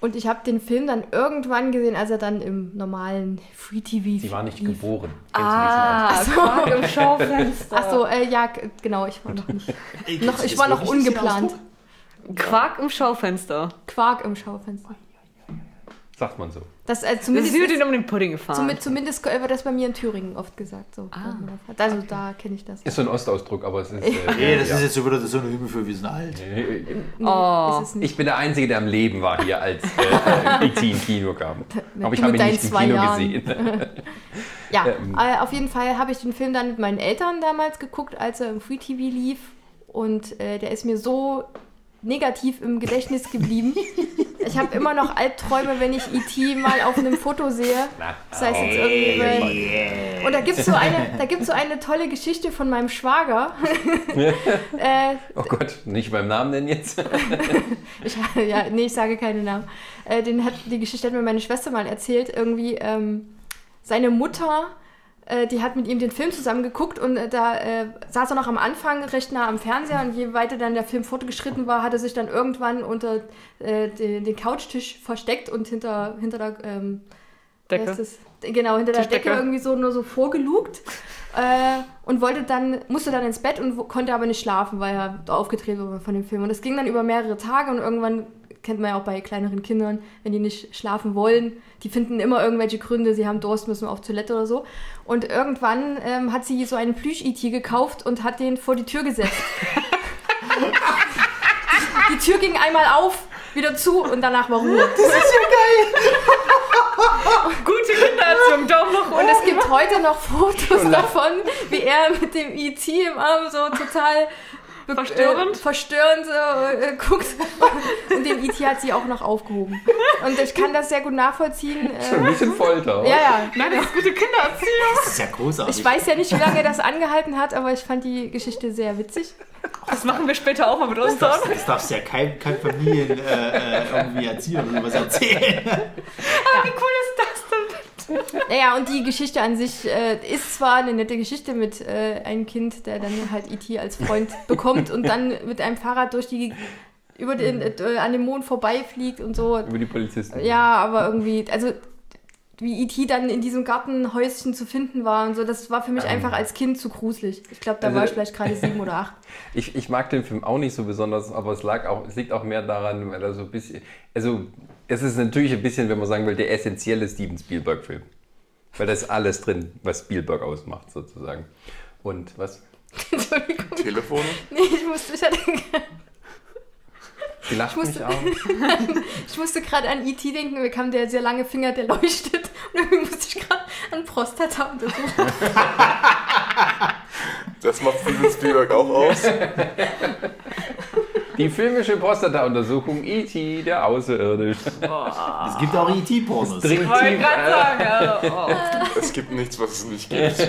Und ich habe den Film dann irgendwann gesehen, als er dann im normalen Free TV Sie war nicht lief. geboren. Ah, (laughs) Quark im Schaufenster. Ach so, äh, ja, genau. Ich war noch nicht. Ey, noch ich war noch ungeplant. Quark im Schaufenster. Quark im Schaufenster. Sagt man so. Das, äh, Das zumindest, ist wie ist, den um den Pudding gefahren. zumindest, zumindest wird das bei mir in Thüringen oft gesagt. So. Ah. Also da kenne ich das. Ist so ein Ostausdruck, aber es ist. Äh, Nee, das ja. ist jetzt so wieder das Synonym für wir sind alt. Äh, Nee, Oh. ist es nicht. Ich bin der Einzige, der am Leben war hier, als äh, E.T. im Kino kam. (laughs) Aber ich habe mit ihn deinen nicht im zwei Kino Jahren. gesehen. (laughs) (laughs) Ja, Ähm. äh, auf jeden Fall habe ich den Film dann mit meinen Eltern damals geguckt, als er im Free TV lief. Und äh, der ist mir so negativ im Gedächtnis geblieben. Ich habe immer noch Albträume, wenn ich E.T. mal auf einem Foto sehe. Das heißt jetzt irgendwie. bei- Und da gibt es so, eine, da gibt's so eine tolle Geschichte von meinem Schwager. (laughs) äh, Oh Gott, nicht beim Namen nennen jetzt. (laughs) ich, ja, nee, ich sage keine Namen. Äh, den hat, die Geschichte hat mir meine Schwester mal erzählt. Irgendwie ähm, seine Mutter, die hat mit ihm den Film zusammen geguckt und äh, da äh, saß er noch am Anfang recht nah am Fernseher und je weiter dann der Film fortgeschritten war, hat er sich dann irgendwann unter äh, den, den Couchtisch versteckt und hinter, hinter der ähm, Decke. das? Genau, hinter der. Decke irgendwie so nur so vorgelugt äh, und wollte dann, musste dann ins Bett und konnte aber nicht schlafen, weil er aufgedreht war von dem Film. Und es ging dann über mehrere Tage und irgendwann kennt man ja auch bei kleineren Kindern, wenn die nicht schlafen wollen, die finden immer irgendwelche Gründe, sie haben Durst, müssen auf Toilette oder so. Und irgendwann ähm, hat sie so einen Plüsch-IT gekauft und hat den vor die Tür gesetzt. (laughs) die Tür ging einmal auf, wieder zu und danach war Ruhe. (laughs) Gute Kindererziehung, Daumen nach Und es gibt heute noch Fotos davon, wie er mit dem E.T. im Arm so total Verstörend? äh, verstörend so, äh, guckt. (laughs) Und den E.T. hat sie auch noch aufgehoben. Und ich kann das sehr gut nachvollziehen. Schon ein Äh, bisschen Folter. ja, ja. Nein, das ist gute Kindererziehung. Das ist ja großartig. Ich weiß ja nicht, wie lange das angehalten hat, aber ich fand die Geschichte sehr witzig. Das machen wir später auch mal mit uns das, dann. das darfst ja kein, kein Familien äh, äh, irgendwie erzählen oder was erzählen. Wie cool ist das denn? Naja, und die Geschichte an sich äh, ist zwar eine nette Geschichte mit äh, einem Kind, der dann halt E.T. als Freund (laughs) bekommt und dann mit einem Fahrrad durch die über den, äh, an dem Mond vorbeifliegt und so. Über die Polizisten. Ja, aber irgendwie, also wie E.T. dann in diesem Gartenhäuschen zu finden war und so, das war für mich einfach als Kind zu gruselig. Ich glaube, da Also- war ich vielleicht gerade sieben oder acht. (laughs) Ich, ich mag den Film auch nicht so besonders, aber es, lag auch, es liegt auch mehr daran, weil er so ein bisschen. Also, es ist natürlich ein bisschen, wenn man sagen will, der essentielle Steven Spielberg-Film. Weil da ist alles drin, was Spielberg ausmacht, sozusagen. Und was? Entschuldigung. (laughs) Telefone? Nee, ich musste, ich hatte, Sie lacht Ich mich musste- auch. (laughs) ich musste gerade an E.T. denken, mir kam der sehr lange Finger, der leuchtet. Und irgendwie musste ich gerade an Prostata untersuchen. Das macht Steven Spielberg auch aus. (laughs) Die filmische Prostata-Untersuchung E.T., der Außerirdische. Es gibt auch E.T.-Pornos. Ich wollte gerade äh, sagen, ja. Oh. Es gibt nichts, was es nicht gibt. Das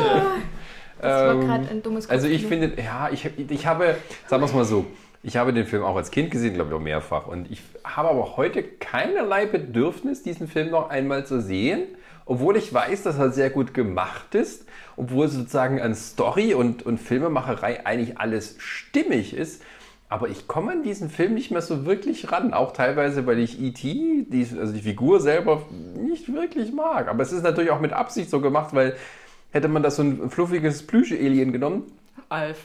war Ähm, gerade ein dummes Also ich finde, ja, ich, ich habe, sagen wir es mal so, ich habe den Film auch als Kind gesehen, glaube ich auch mehrfach. Und ich habe aber heute keinerlei Bedürfnis, diesen Film noch einmal zu sehen, obwohl ich weiß, dass er sehr gut gemacht ist, obwohl sozusagen an Story und, und Filmemacherei eigentlich alles stimmig ist. Aber ich komme an diesen Film nicht mehr so wirklich ran. Auch teilweise, weil ich E.T., die, also die Figur selber, nicht wirklich mag. Aber es ist natürlich auch mit Absicht so gemacht, weil hätte man das so ein fluffiges Plüsche-Alien genommen, Alf.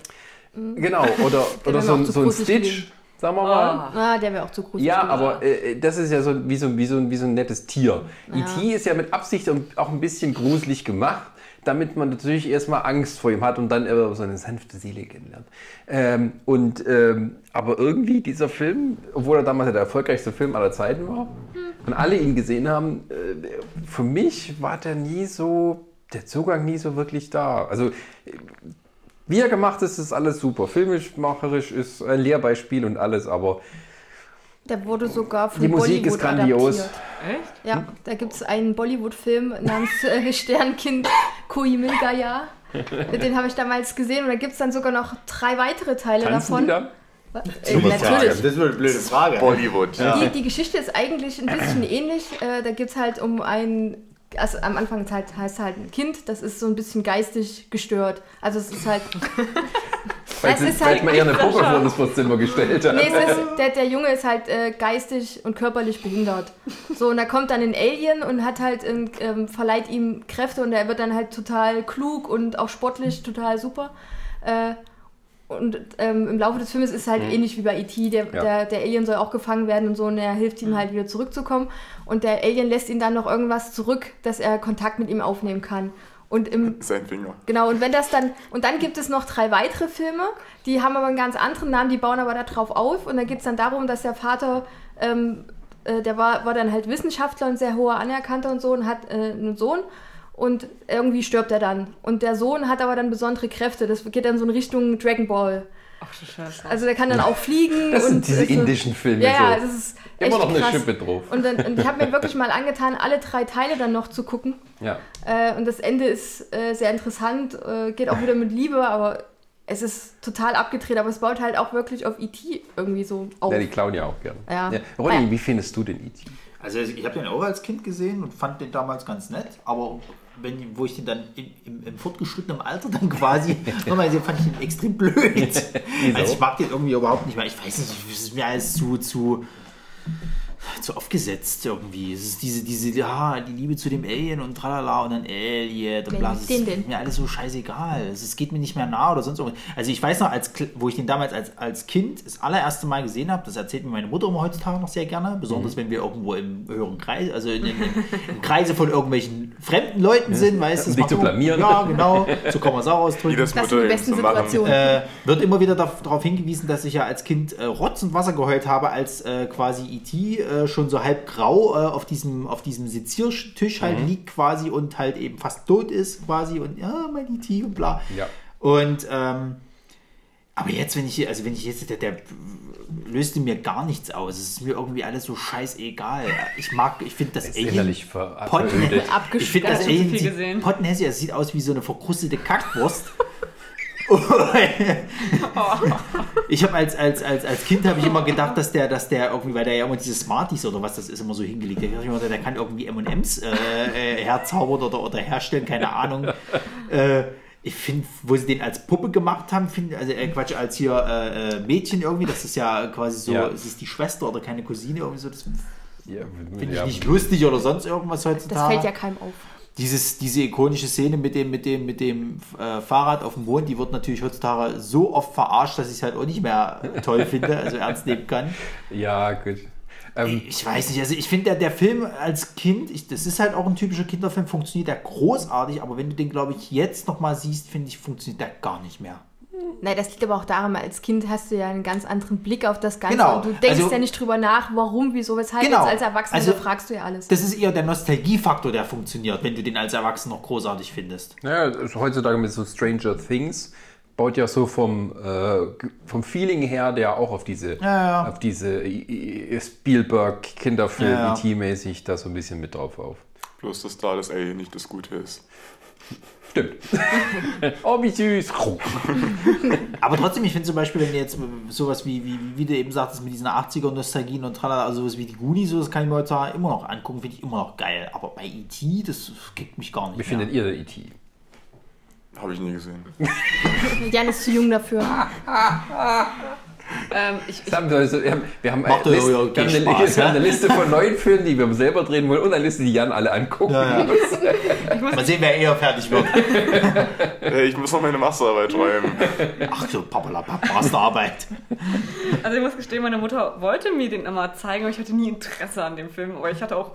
Genau, oder, oder (laughs) so, so ein Stitch, gewesen. sagen wir mal. Ah. Ah, der wäre auch zu gruselig. Ja, gewesen. aber äh, das ist ja so wie so, wie so, ein- wie so ein nettes Tier. E.T. ist ja mit Absicht auch ein bisschen gruselig gemacht, damit man natürlich erstmal Angst vor ihm hat und dann äh, so eine sanfte Seele kennenlernt. Ähm, und, ähm, aber irgendwie dieser Film, obwohl er damals der erfolgreichste Film aller Zeiten war und alle ihn gesehen haben, äh, für mich war der nie so, der Zugang nie so wirklich da. Also wie er gemacht ist, ist alles super. Filmisch, macherisch ist ein Lehrbeispiel und alles, aber Der wurde sogar von Die Musik ist Bollywood grandios. adaptiert. Echt? Ja, da gibt es einen Bollywood-Film namens äh, Sternkind Koi Mil Gaya. Den habe ich damals gesehen und da gibt es dann sogar noch drei weitere Teile Tanzen davon. die? Äh, natürlich. Das ist eine blöde Frage. Bollywood. Die, die Geschichte ist eigentlich ein bisschen ähnlich. Äh, da geht es halt um ein, also am Anfang halt, heißt halt ein Kind, das ist so ein bisschen geistig gestört. Also es ist halt, (laughs) Weil Es sie ist halt mal eher eine Puppe vor das Vorzimmer gestellt hat. nee, es ist, der, der Junge ist halt äh, geistig und körperlich behindert. So, und da kommt dann ein Alien und hat halt, ähm, ähm, verleiht ihm Kräfte und er wird dann halt total klug und auch sportlich total super. Äh, und ähm, im Laufe des Films ist es halt ähnlich wie bei E.T. Der, Ja. der, der Alien soll auch gefangen werden und so und er hilft ihm halt wieder zurückzukommen. Und der Alien lässt ihm dann noch irgendwas zurück, dass er Kontakt mit ihm aufnehmen kann. Und im, (laughs) Sein Finger. Genau, und wenn das dann, und dann gibt es noch drei weitere Filme, die haben aber einen ganz anderen Namen, die bauen aber darauf auf. Und dann geht es dann darum, dass der Vater, ähm, äh, der war, war dann halt Wissenschaftler und sehr hoher Anerkannter und so und hat äh, einen Sohn. Und irgendwie stirbt er dann. Und der Sohn hat aber dann besondere Kräfte. Das geht dann so in Richtung Dragon Ball. Ach du Scheiße. Also der kann dann auch fliegen. Das und sind diese ist so- indischen Filme Ja, ja, so. das ist echt Immer noch eine krass. Schippe drauf. Und, dann, und ich habe mir wirklich mal angetan, alle drei Teile dann noch zu gucken. Ja. Äh, und das Ende ist äh, sehr interessant, äh, geht auch wieder mit Liebe, aber es ist total abgedreht, aber es baut halt auch wirklich auf E.T. irgendwie so auf. ja, die klauen ja auch gerne. Ja. Ronny, Ja. wie findest du den E.T.? Also ich habe den auch als Kind gesehen und fand den damals ganz nett, aber wenn, wo ich den dann in, im, im fortgeschrittenen Alter dann quasi (laughs) nochmal gesehen, fand ich den extrem blöd. (laughs) Also ich mag den irgendwie überhaupt nicht mehr. Ich weiß nicht, es ist mir alles zu, zu, zu aufgesetzt irgendwie. Es ist diese, diese, ja, die Liebe zu dem Alien und tralala und dann Alien und bla. liebt Es den ist denn? mir alles so scheißegal. Es, es geht mir nicht mehr nah oder sonst irgendwas. Also ich weiß noch, als, wo ich den damals als, als Kind das allererste Mal gesehen habe, das erzählt mir meine Mutter immer heutzutage noch sehr gerne, besonders wenn wir irgendwo im höheren Kreis, also in, in, (laughs) im Kreise von irgendwelchen fremden Leuten sind, weißt du. Macht zu blamieren. Ja, genau. (laughs) So kann man es auch ausdrücken. Jedes Das sind die besten. Situationen. Äh, wird immer wieder darauf hingewiesen, dass ich ja als Kind äh, Rotz und Wasser geheult habe, als äh, quasi E.T. Äh, schon so halb grau äh, auf diesem, auf diesem Seziertisch halt liegt quasi und halt eben fast tot ist quasi und ja, mein E.T. und bla. Ja. Und ähm, aber jetzt, wenn ich, also wenn ich jetzt, der, der löste mir gar nichts aus. Es ist mir irgendwie alles so scheißegal. Ich mag, ich finde das Ist innerlich ver verödet. Potten, ich finde das Alien. Pottenhässi, das sieht aus wie so eine verkrustete Kackwurst. (laughs) (laughs) ich habe als, als, als, als Kind habe ich immer gedacht, dass der, dass der irgendwie, weil der ja immer diese Smarties oder was das ist, immer so hingelegt. Der, immer, der kann irgendwie M&M's äh, äh, herzaubern oder, oder herstellen, keine Ahnung. Äh, ich finde, wo sie den als Puppe gemacht haben, find, also äh, Quatsch, als hier äh, äh, Mädchen irgendwie, das ist ja quasi so, Ja. es ist die Schwester oder keine Cousine, irgendwie so, das finde ich nicht lustig oder sonst irgendwas heutzutage. Das fällt ja keinem auf. Dieses, diese ikonische Szene mit dem, mit dem, mit dem äh, Fahrrad auf dem Mond, die wird natürlich heutzutage so oft verarscht, dass ich es halt auch nicht mehr toll finde, also ernst nehmen kann. (laughs) ja, gut. Ähm, Ich weiß nicht, also ich finde, der, der Film als Kind, ich, das ist halt auch ein typischer Kinderfilm, funktioniert der großartig, aber wenn du den, glaube ich, jetzt nochmal siehst, finde ich, funktioniert der gar nicht mehr. Nein, das liegt aber auch daran, als Kind hast du ja einen ganz anderen Blick auf das Ganze Genau. und du denkst Also- ja nicht drüber nach, warum, wieso, weshalb. Genau. Jetzt als Erwachsener Also- fragst du ja alles. Das ist eher der Nostalgiefaktor, der funktioniert, wenn du den als Erwachsener noch großartig findest. Ja, also heutzutage mit so Stranger Things baut ja so vom, äh, vom Feeling her der auch auf diese, Ja, ja. auf diese I- I- Spielberg-Kinderfilm, Ja, ja. ET-mäßig da so ein bisschen mit drauf auf. Bloß, dass da das Alien nicht das Gute ist. Stimmt. (laughs) oh, wie süß. (laughs) Aber trotzdem, ich finde zum Beispiel, wenn du jetzt sowas wie, wie, wie du eben sagtest, mit diesen 80er-Nostalgien und tralala, also sowas wie die Goonies, so, das kann ich mir heutzutage immer noch angucken, finde ich immer noch geil. Aber bei E.T., das kickt mich gar nicht Wie mehr. findet ihr E.T.? Habe ich nie gesehen. Jan ist zu jung dafür. (laughs) Ähm, ich, ich, Das haben wir, also, wir haben, wir haben, Macht eine, Liste, ja wir haben eine, Spaß, wir haben eine hä? Liste von neuen Filmen, die wir selber drehen wollen und eine Liste, die Jan alle angucken Ja, ja. muss. (laughs) Mal sehen, wer eher fertig wird. (laughs) Hey, ich muss noch meine Masterarbeit schreiben. Ach so, papalapap, Masterarbeit. also ich muss gestehen, meine Mutter wollte mir den immer zeigen, aber ich hatte nie Interesse an dem Film. Aber ich hatte auch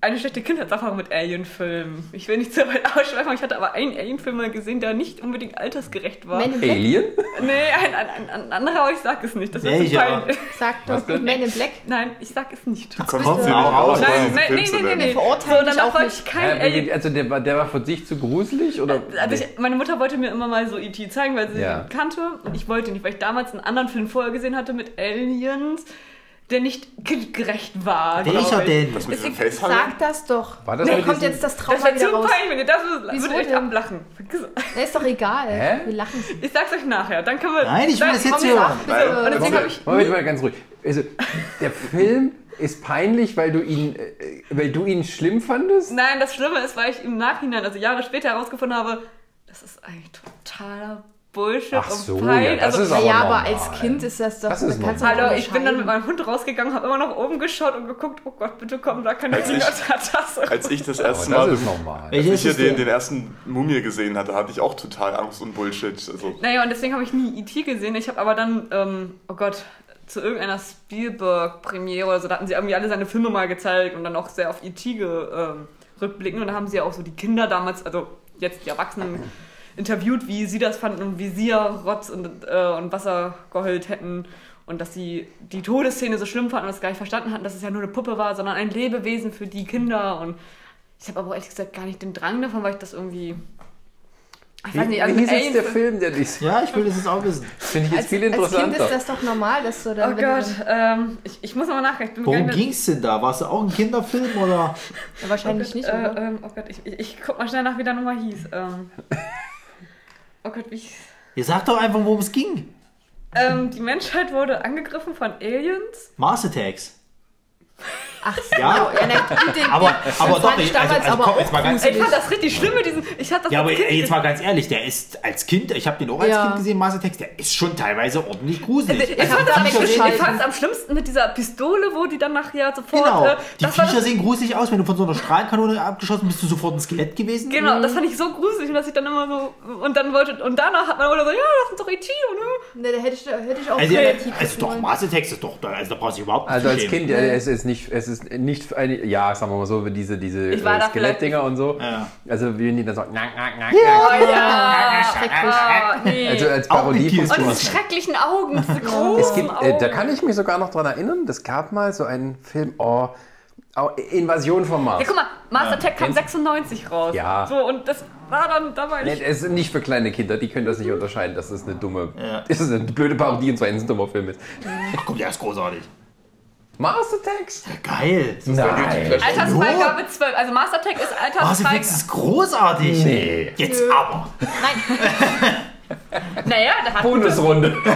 eine schlechte Kindheitserfahrung mit Alien-Filmen. Ich will nicht zu weit ausschweifen, ich hatte aber einen Alien-Film mal gesehen, der nicht unbedingt altersgerecht war. Black, Alien? Nee, ein, ein, ein, ein anderer, aber ich sag es nicht. Das Nee, ist auch. sagt doch? Man in Black. Nein, ich sag es nicht. Kommst Kommt du sie nicht auch raus, Nein, diesen nein, Film nee, nee. Verurteilen So, danach auch wollte nicht. ich kein Hä, Alien. also der war, der war für dich zu gruselig? Oder? Also ich, meine Mutter wollte mir immer mal so E.T. zeigen, weil sie Ja. ihn kannte. Und ich wollte nicht, weil ich damals einen anderen Film vorher gesehen hatte mit Aliens, der nicht kindgerecht war. Welcher denn? Was mit Ist egal. Facehalten? Sag das doch. War das da mit kommt jetzt das Das Trauma wäre wieder zu raus. peinlich, wenn ihr das Wieso würde ich ablachen. Na, ist doch egal. Hä? Wir lachen. Ich sag's euch nachher, dann können wir... Nein, ich will das jetzt hören. Moment mal ganz ruhig. Also, der Film ist peinlich, weil du ihn, äh, weil du ihn schlimm fandest? Nein, das Schlimme ist, weil ich im Nachhinein, also Jahre später herausgefunden habe, das ist eigentlich totaler Bullshit Ach so, und Pein. ja, das also, ist aber Ja, aber als Kind ist das doch. Das ist da kannst Hallo, ich bin dann mit meinem Hund rausgegangen, habe immer nach oben geschaut und geguckt, oh Gott, bitte komm, da keine Tasse. Als ich das erste das Mal ist normal. Welcher als ich hier den, den ersten Mumie gesehen hatte, hatte ich auch total Angst und Bullshit. Also, Naja, und deswegen habe ich nie E.T. gesehen. Ich habe aber dann, ähm, oh Gott, zu irgendeiner Spielberg-Premiere oder so, da hatten sie irgendwie alle seine Filme mal gezeigt und dann auch sehr auf E.T. ge- ähm, rückblicken. Und da haben sie ja auch so die Kinder damals, also jetzt die Erwachsenen, interviewt, wie sie das fanden und wie sie ja Rotz und, äh, und Wasser geheult hätten. Und dass sie die Todesszene so schlimm fanden und das gar nicht verstanden hatten, dass es ja nur eine Puppe war, sondern ein Lebewesen für die Kinder. Und ich habe aber ehrlich gesagt gar nicht den Drang davon, weil ich das irgendwie. Ich weiß Wie, nicht, wie also hieß jetzt Alien- der Film, der dies Ja, ich will das jetzt auch wissen. finde ich jetzt Als, viel als Kind interessanter. ist das doch normal, dass du dann. Oh Gott, ähm, ich, ich muss nochmal nachdenken. Mir Worum nicht- ging's denn da? War es auch ein Kinderfilm oder? Ja, Oh wahrscheinlich Gott, nicht, äh, oder? ähm, oh Gott, ich, ich, ich guck mal schnell nach, wie der Nummer hieß. Ähm, (laughs) oh Gott, wie ich, Ihr sagt doch einfach, worum es ging. ähm, Die Menschheit wurde angegriffen von Aliens. Mars Attacks. (laughs) Ach so, Ja. ja, na, gut, den, Aber, den aber doch, ich also, also aber komm, jetzt mal ganz Ich fand das richtig schlimm mit diesem. Ich hatte das Ja, aber als Kind jetzt mal ganz ehrlich, der ist als Kind, ich habe den auch als Ja. Kind gesehen, Attacks, der ist schon teilweise ordentlich gruselig. Ich Also fand fand's am schlimmsten mit dieser Pistole, wo die dann nachher sofort. Genau, äh, die Viecher sehen gruselig aus. Wenn du von so einer Strahlkanone abgeschossen bist, bist du sofort ein Skelett gewesen. Genau, das fand ich so gruselig, dass ich dann immer so. Und dann wollte. Und danach hat man oder so, ja, das ist doch E.T. Und, Ne, da hätte ich, hätte ich auch Also, relativ also doch, Attacks ist doch, also da brauchst du überhaupt nicht Also als Kind, es ist nicht, es ist nicht eine, ja, sagen wir mal so, wie diese, diese äh, Skelettdinger und so. Ja. Also wie die dann so, nack, nack, nack, oh nack. ja, schrecklich. Nee. Also als Parodie von und diese schrecklichen Augen, diese (laughs) großen Es gibt, äh, da kann ich mich sogar noch dran erinnern, es gab mal so einen Film, oh, oh Invasion vom Mars. Ja, guck mal, Master Tech kam 96 raus. Ja. So, und das war dann, da war Nee, ich. Es ist nicht für kleine Kinder, die können das nicht unterscheiden, dass es eine dumme, Ja. (laughs) das ist eine blöde Parodie und zweitens ein dummer Film ist. Ach komm, der ist großartig. Mars Attacks? Geil. Nein. Altersfreigabe 12. Also Master Tech ist Mars Attacks Altersfreigabe. ist großartig. Nee. Jetzt aber. (laughs) Naja, der hat. Bundesrunde. (laughs)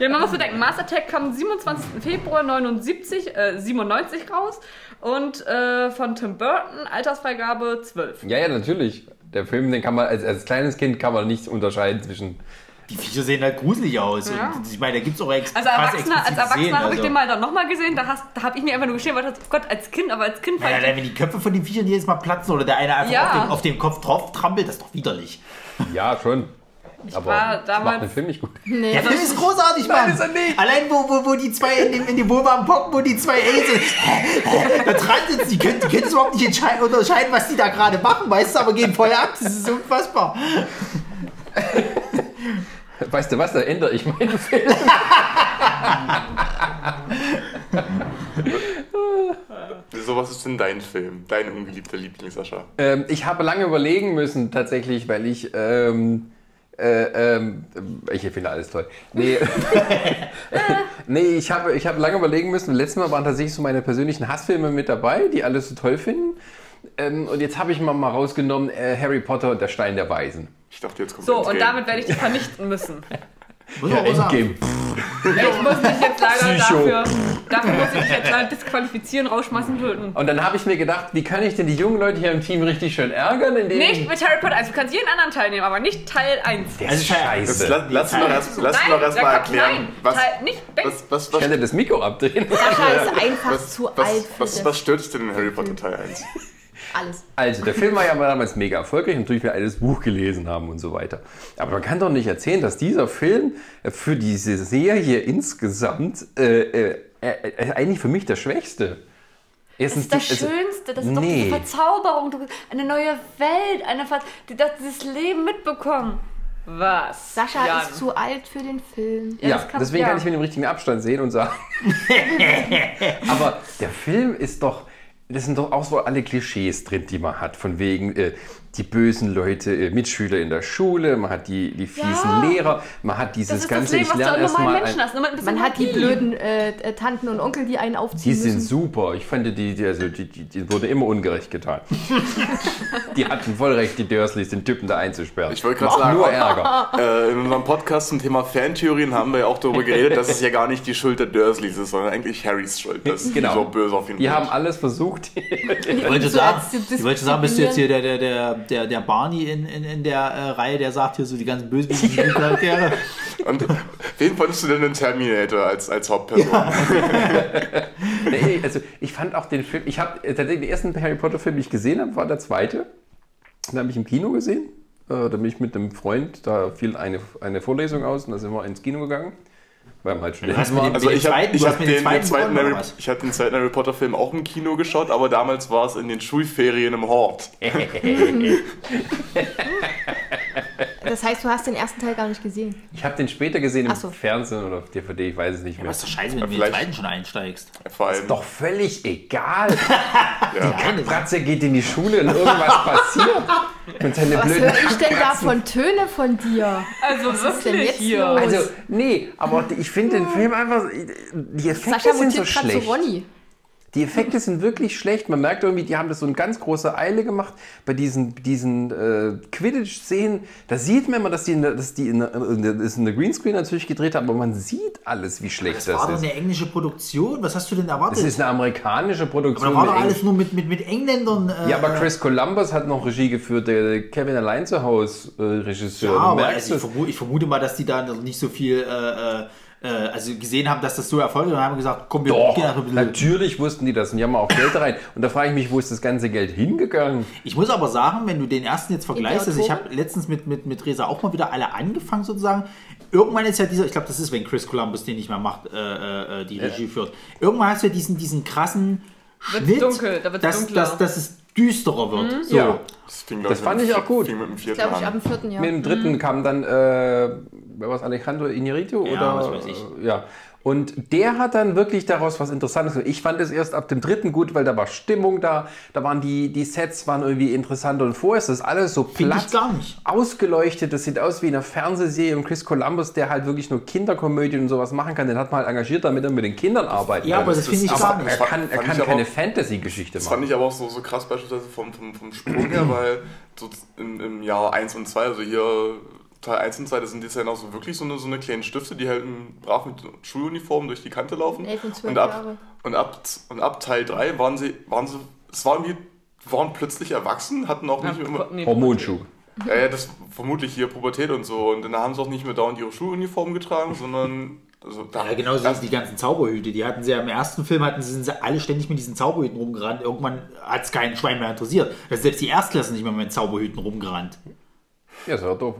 Ja, man muss so denken, Master Tech kam am 27. Februar 79, äh, 97 raus. Und äh, von Tim Burton, Altersfreigabe 12. Ja, ja, natürlich. Der Film, den kann man als, als kleines Kind kann man nicht unterscheiden zwischen. Die Viecher sehen halt gruselig aus. Ja. Und ich meine, da gibt es auch ex Also Erwachsener, als Erwachsener habe ich also. den mal dann nochmal gesehen, da, hast- da habe ich mir einfach nur geschrieben, weil das, Gott, als Kind, aber als Kind Naja, fand allein wenn die Köpfe von den Viechern jedes Mal platzen oder der eine einfach Ja. auf, den, auf den Kopf drauf trampelt, das ist doch widerlich. Ja, schon. Aber war das damals- macht den Film nicht gut. Nee, Der Film ist großartig, Mann. ist er nicht. Allein wo, wo, wo die zwei in dem, in dem Wohnwagen pocken, wo die zwei Aliens (laughs) da dran sitzen, die können, die können es überhaupt nicht entscheiden, unterscheiden, was die da gerade machen, weißt du, aber gehen voll ab. Das ist unfassbar. Weißt du was, da ändere ich meinen Film. So, was ist denn dein Film? Dein ungeliebter Liebling, Sascha? Ähm, ich habe lange überlegen müssen, tatsächlich, weil ich. Ähm, äh, ähm, ich finde alles toll. Nee, (laughs) nee ich habe ich habe lange überlegen müssen. Letztes Mal waren tatsächlich so meine persönlichen Hassfilme mit dabei, die alles so toll finden. Ähm, und jetzt habe ich mal, mal rausgenommen äh, Harry Potter und der Stein der Weisen. Ich dachte, jetzt kommt So, Endgame. und damit werde ich dich vernichten müssen. (laughs) Muss man auch sagen. Endgame. Ich muss dich jetzt leider Psycho. dafür, dafür muss ich dich jetzt leider disqualifizieren, rausschmeißen, töten. Und dann habe ich mir gedacht, wie kann ich denn die jungen Leute hier im Team richtig schön ärgern, indem Nicht mit Harry Potter, also du kannst jeden anderen teilnehmen, aber nicht Teil 1. Der Also ist Teil- Das, scheiße. lass, lass mal erst, lass nein, mal erst mal erklären. nein, was, Teil, nicht, was, was, was, Ich kann dir das Mikro abdrehen. Sascha ist (laughs) einfach was, zu was, alt was, das. was stört dich denn in Harry Potter Teil 1? Alles. Also, der Film war ja damals mega erfolgreich, natürlich wir alles Buch gelesen haben und so weiter. Aber man kann doch nicht erzählen, dass dieser Film für diese Serie insgesamt äh, äh, äh, eigentlich für mich der schwächste. Das Erstens ist das die- also- Schönste, das ist doch diese Verzauberung, eine neue Welt, eine Ver die, das, dieses Leben mitbekommen. Was? Sascha Jan? ist zu alt für den Film. Ja, Ja, das kann- deswegen ja. kann ich mit dem richtigen Abstand sehen und sagen. (laughs) Aber der Film ist doch. Das sind doch auch so alle Klischees drin, die man hat. Von wegen äh, die bösen Leute, äh, Mitschüler in der Schule, man hat die, die fiesen Ja. Lehrer, man hat dieses Das ist ganze, das Leben, ich was du lerne erstmal. Man hat die Magie. blöden äh, äh, Tanten und Onkel, die einen aufziehen Die sind müssen. super. Ich fand, die, die, also die, die, die wurde immer ungerecht getan. (laughs) die hatten voll recht, die Dursleys, den Typen da einzusperren. Ich wollte gerade sagen, nur Ärger. (laughs) Äh, in unserem Podcast zum Thema Fantheorien haben wir ja auch darüber geredet, dass es ja gar nicht die Schuld der Dursleys ist, sondern eigentlich Harrys Schuld, dass Genau. die so böse auf ihn Die sind. haben alles versucht. Ich (laughs) wollte, sagen, ich wollte sagen, bist du jetzt hier der, der, der, der, der Barney in, in, in der äh, Reihe, der sagt hier so die ganzen böswilligen Charaktere? (laughs) Und wen fandest du denn in Terminator als, als Hauptperson? (laughs) nee, also ich fand auch den Film, ich habe tatsächlich den ersten Harry Potter Film, den ich gesehen habe, war der zweite. Den habe ich im Kino gesehen. Äh, Da bin ich mit einem Freund, da fiel eine, eine Vorlesung aus und da sind wir ins Kino gegangen. Wir halt schon hast mit dem- Also den ich habe zweiten- ich du hab mir den den, zweiten Harry, was? ich hab den zweiten Harry Potter Film auch im Kino geschaut, aber damals war es in den Schulferien im Hort. (laughs) (laughs) Das heißt, du hast den ersten Teil gar nicht gesehen. Ich habe den später gesehen im so. Fernsehen oder auf DVD, ich weiß es nicht mehr. Was ist doch scheiße, wenn du in den vielleicht- zweiten schon einsteigst? Vor allem, Doch völlig egal. (laughs) ja. Bratze geht in die Schule und irgendwas passiert. Und seine Was blöden höre ich denn da von Töne von dir? Also ist denn wirklich jetzt hier. los? Also, nee, aber die- ich finde den Film einfach. Die Effekte Sascha sind so mutiert gerade zu schlecht. Ronny. Die Effekte sind wirklich schlecht. Man merkt irgendwie, die haben das so in ganz großer Eile gemacht. Bei diesen, diesen äh, Quidditch-Szenen, da sieht man immer, dass die, in der, dass die in der, in der, das in der Greenscreen natürlich gedreht haben, aber man sieht alles, wie schlecht Das das, war doch ist. eine englische Produktion. Was hast du denn erwartet? Das ist eine amerikanische Produktion. Aber da war doch alles nur mit, mit, mit Engländern. Äh, ja, aber Chris Columbus hat noch Regie geführt, der Kevin allein zu Hause äh, Regisseur. Ja, aber also ich, vermute, ich vermute mal, dass die da nicht so viel, äh, äh, äh, also gesehen haben, dass das so erfolgt und haben gesagt, komm, wir Doch, gehen ein bisschen. natürlich wussten die das und die haben auch Geld rein. Und da frage ich mich, wo ist das ganze Geld hingegangen? Ich muss aber sagen, wenn du den ersten jetzt vergleichst, also ich habe letztens mit, mit, mit Resa auch mal wieder alle angefangen sozusagen. Irgendwann ist ja dieser, ich glaube, das ist, wenn Chris Columbus den nicht mehr macht, äh, äh, die Regie führt. Irgendwann hast du ja diesen, diesen krassen Wird's Schnitt, dunkel, da wird's dass, dunkler. dass, dass es düsterer wird. So. Ja. Das, fing, glaub Das fand ich auch gut. Fing mit dem vierten Glaube ich, ab dem vierten Jahr. Mit dem dritten kam dann, äh, wer war es, Alejandro Iñárritu? Ja, oder, was weiß ich. äh, Ja. Und der hat dann wirklich daraus was Interessantes. gemacht. Ich fand es erst ab dem dritten gut, weil da war Stimmung da, da waren die, die Sets waren irgendwie interessanter und vorher ist das alles so Finde platt ich gar nicht. ausgeleuchtet. Das sieht aus wie in einer Fernsehserie und Chris Columbus, der halt wirklich nur Kinderkomödien und sowas machen kann, den hat man halt engagiert, damit er mit den Kindern arbeiten Ja, kann. aber das das finde ich gar er nicht. Fand- kann, er kann keine Fantasy-Geschichte Das fand machen. ich aber auch so, so krass beispielsweise vom, vom, vom Sprung her, (clears throat) weil so im, im Jahr 1 und 2, also hier Teil 1 und 2, das sind jetzt ja noch so wirklich so eine, so eine kleinen Stifte, die halt brav mit Schuluniformen durch die Kante laufen. Elf und zwölf und ab, Jahre. Und ab, und ab Teil 3 waren sie, waren sie, es waren irgendwie, waren plötzlich erwachsen, hatten auch nicht mehr immer, Nee, Hormonschub. ja, ja, das vermutlich hier Pubertät und so. Und dann haben sie auch nicht mehr dauernd ihre Schuluniform getragen, sondern also da, Ja, genau so erst- die ganzen Zauberhüte. Die hatten sie ja im ersten Film, hatten sie, sind sie alle ständig mit diesen Zauberhüten rumgerannt. Irgendwann hat es keinen Schwein mehr interessiert. Da sind selbst die Erstklassen nicht mehr mit Zauberhüten rumgerannt. Ja, ist ja doof.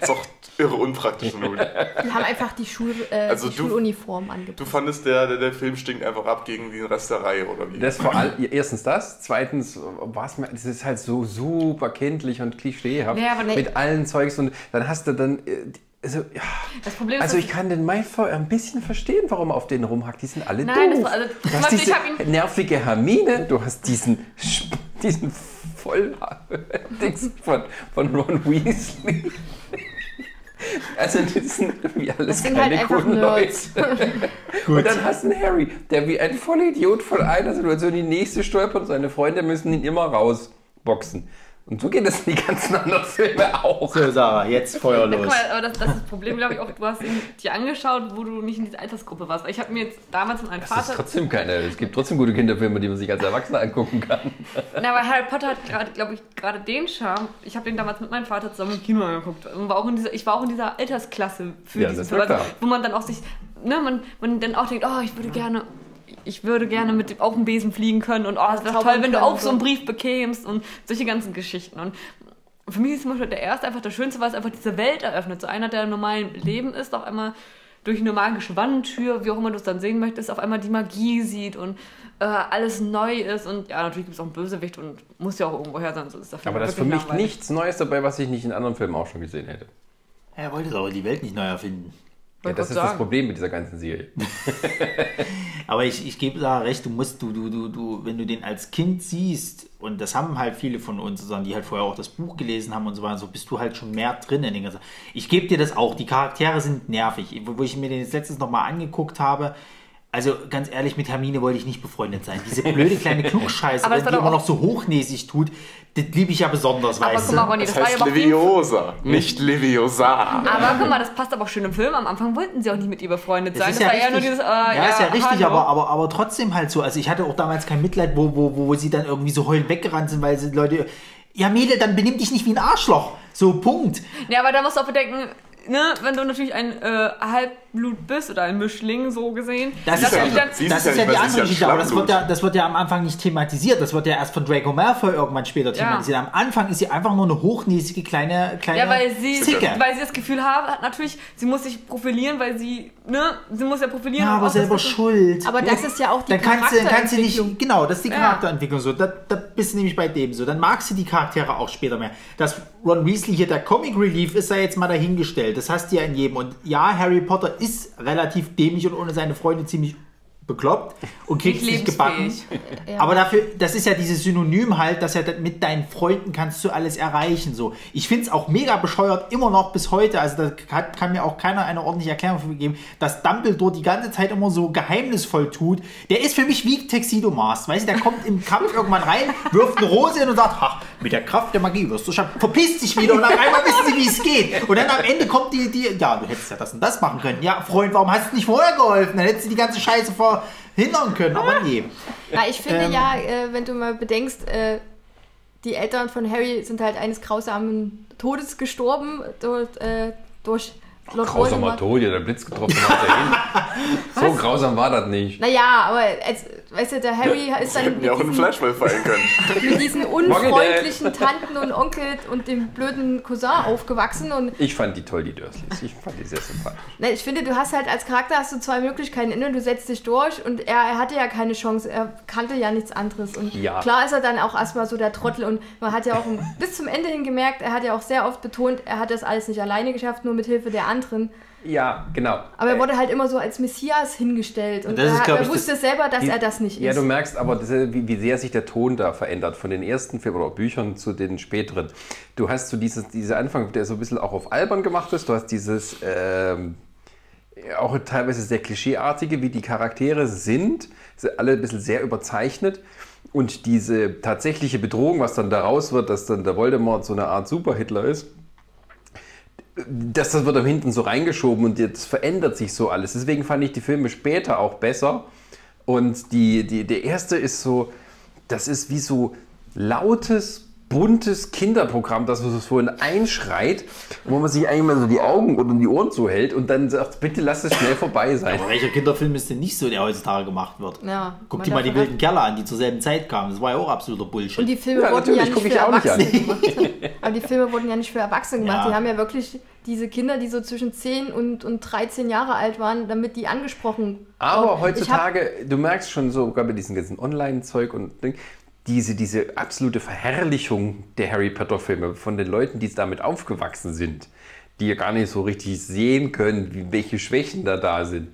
Ist auch irre unpraktisch. Die haben einfach die, Schul, äh, Also die du- Schuluniform Du angepasst. fandest, der, der, der Film stinkt einfach ab gegen den Rest der Reihe, oder wie? Das vor allem, erstens das, zweitens war es mir, das ist halt so super kindlich und klischeehaft Ja, aber nee. mit allen Zeugs und dann hast du dann, äh, also, ja, Das Problem ist, also dass ich kann den Malfoy ein bisschen verstehen, warum er auf den rumhackt, die sind alle Nein, das doof. war- also, du hast diese nervige Hermine, du hast diesen, diesen voll (laughs) Dings von, von Ron Weasley. Also das sind irgendwie alles Das sind keine halt einfach guten Nerds. Leute. (laughs) Und dann hast du einen Harry, der wie ein Vollidiot von einer Situation in die nächste stolpert und seine Freunde müssen ihn immer rausboxen. Und so geht es in die ganzen anderen Filme auch. So, Sarah, jetzt Feuer Ja, guck los. mal, aber das, das ist das Problem, glaube ich, auch, du hast ihn dir angeschaut, wo du nicht in dieser Altersgruppe warst. Weil Ich habe mir jetzt damals mit meinem Das ist Vater. trotzdem keine. Es gibt trotzdem gute Kinderfilme, die man sich als Erwachsener angucken kann. Na, aber Harry Potter hat gerade, glaube ich, gerade den Charme. Ich habe den damals mit meinem Vater zusammen im Kino angeguckt. Und war auch in dieser, ich war auch in dieser Altersklasse für Ja, diesen das Film. wo man dann auch sich, ne, man, man dann auch denkt, oh, ich würde gerne. Ich würde gerne mit dem, auf dem Besen fliegen können und oh, es wäre toll, wenn du auch so einen. Brief bekämst und solche ganzen Geschichten. Und für mich ist zum Beispiel der erste einfach das Schönste, weil es einfach diese Welt eröffnet. So einer, der im normalen Leben ist, auf einmal durch eine magische Wandtür, wie auch immer du es dann sehen möchtest, auf einmal die Magie sieht und äh, alles neu ist. Und ja, natürlich gibt es auch einen Bösewicht und muss ja auch irgendwo her sein. So ist der Film Aber das ist für mich langweilig. nichts Neues dabei, was ich nicht in anderen Filmen auch schon gesehen hätte. Er wollte aber die Welt nicht neu erfinden. Ja, das ist das sagen. Problem mit dieser ganzen Serie. (laughs) Aber ich, ich gebe da recht, du musst, du, du, du, du, wenn du den als Kind siehst, und das haben halt viele von uns, sozusagen, die halt vorher auch das Buch gelesen haben und so weiter, so bist du halt schon mehr drin in den ganzen. Ich gebe dir das auch, die Charaktere sind nervig. Wo ich mir den jetzt letztens nochmal angeguckt habe, also ganz ehrlich, mit Hermine wollte ich nicht befreundet sein. Diese (laughs) blöde kleine das war die doch immer noch so hochnäsig tut, das liebe ich ja besonders, Aber weißt guck mal. Ronny, Das das, war ja heißt auch jeden Leviosa, nicht Leviosa. Aber guck mal, das passt aber auch schön im Film. Am Anfang wollten sie auch nicht mit ihr befreundet sein. Das Das, ist ja war eher nur richtig, dieses, äh, ja, ist ja richtig, aber, aber, aber trotzdem halt so. Also ich hatte auch damals kein Mitleid, wo, wo, wo sie dann irgendwie so heulend weggerannt sind, weil sie Leute, ja Mädel, dann benimm dich nicht wie ein Arschloch. So, Punkt. Ja, aber da musst du auch bedenken, ne, wenn du natürlich ein äh, Halbblut bist oder ein Mischling, so gesehen. Das dass ist ja, dann, das ja ist ja die andere ja Geschichte, aber das wird, ja, das wird ja am Anfang nicht thematisiert. Das wird ja erst von Draco Malfoy irgendwann später thematisiert. Am Anfang ist sie einfach nur eine hochnäsige kleine, kleine ja, weil sie, Zicke. weil sie das Gefühl hat, hat natürlich, sie muss sich profilieren, weil sie, ne, sie muss ja profilieren. Ja, aber auch selber das- schuld. Aber das ist ja auch die dann kannst du, kannst du Charakterentwicklung. nicht, genau, das ist die Ja. Charakterentwicklung so. Da, da bist du nämlich bei dem so. Dann magst du die Charaktere auch später mehr. Dass Ron Weasley hier der Comic Relief ist, sei jetzt mal dahingestellt. Das hast du ja in jedem. Und ja, Harry Potter ist relativ dämlich und ohne seine Freunde ziemlich bekloppt und kriegt es Nicht nicht gebacken. Ja. Aber dafür, das ist ja dieses Synonym halt, dass ja mit deinen Freunden kannst du alles erreichen. So. Ich finde es auch mega bescheuert, immer noch bis heute. Also da kann, kann mir auch keiner eine ordentliche Erklärung für geben, dass Dumbledore die ganze Zeit immer so geheimnisvoll tut. Der ist für mich wie Tuxedo Mask. Weißt du, der kommt im Kampf (laughs) irgendwann rein, wirft eine Rose hin und sagt, ha, mit der Kraft der Magie wirst du schaffen. Verpisst dich wieder und auf einmal wissen sie, wie es geht. Und dann am Ende kommt die, die, ja, du hättest ja das und das machen können. Ja, Freund, warum hast du nicht vorher geholfen? Dann hättest du die ganze Scheiße verhindern können. Aber nee. Na, ich finde Ähm. ja, äh, wenn du mal bedenkst, äh, die Eltern von Harry sind halt eines grausamen Todes gestorben durch, äh, durch Lord Grausamer Voldemort. Tod, ja, der Blitz getroffen hat er (laughs) hin. So grausam war das nicht. Naja, aber als, weißt du, der Harry ist Sie dann hätten mit ja auch diesen, Flashball fallen können. (laughs) mit diesen unfreundlichen Tanten und Onkel und dem blöden Cousin aufgewachsen und Ich fand die toll, die Dursleys. Ich fand die sehr sympathisch. Ne, ich finde, du hast halt als Charakter hast du zwei Möglichkeiten. Entweder du setzt dich durch und er, er hatte ja keine Chance, er kannte ja nichts anderes. Und Ja. klar ist er dann auch erstmal so der Trottel und man hat ja auch (laughs) bis zum Ende hin gemerkt, er hat ja auch sehr oft betont, er hat das alles nicht alleine geschafft, nur mit Hilfe der anderen. Ja, genau. Aber er wurde halt immer so als Messias hingestellt und Das ist, er, er ich, wusste selber, dass Die- er das nicht Ja, ist. du merkst aber, das, wie, wie sehr sich der Ton da verändert von den ersten Filmen oder Büchern zu den späteren. Du hast so dieses, dieser Anfang, der so ein bisschen auch auf albern gemacht ist. Du hast dieses ähm, auch teilweise sehr klischeeartige, wie die Charaktere sind. Sind alle ein bisschen sehr überzeichnet. Und diese tatsächliche Bedrohung, was dann daraus wird, dass dann der Voldemort so eine Art Super-Hitler ist, das, das wird am hinten so reingeschoben und jetzt verändert sich so alles. Deswegen fand ich die Filme später auch besser. Und die, die, der erste ist so, das ist wie so lautes, buntes Kinderprogramm, das so vorhin einschreit, wo man sich eigentlich mal so die Augen und die Ohren zuhält und dann sagt, bitte lass es schnell vorbei sein. Aber welcher Kinderfilm ist denn nicht so, der heutzutage gemacht wird? Ja, Guck man dir mal die wilden Kerle an, die zur selben Zeit kamen. Das war ja auch absoluter Bullshit. Und die Filme Ja, wurden ja nicht für nicht. Erwachsene gemacht. (laughs) Aber die Filme wurden ja nicht für Erwachsene gemacht. Ja. Die haben ja wirklich diese Kinder, die so zwischen 10 und, und 13 Jahre alt waren, damit die angesprochen Aber wurden. Ich hab- heutzutage, du merkst schon so, sogar bei diesem ganzen Online-Zeug und Ding, diese, diese absolute Verherrlichung der Harry Potter-Filme von den Leuten, die damit aufgewachsen sind, die ja gar nicht so richtig sehen können, wie, welche Schwächen da da sind.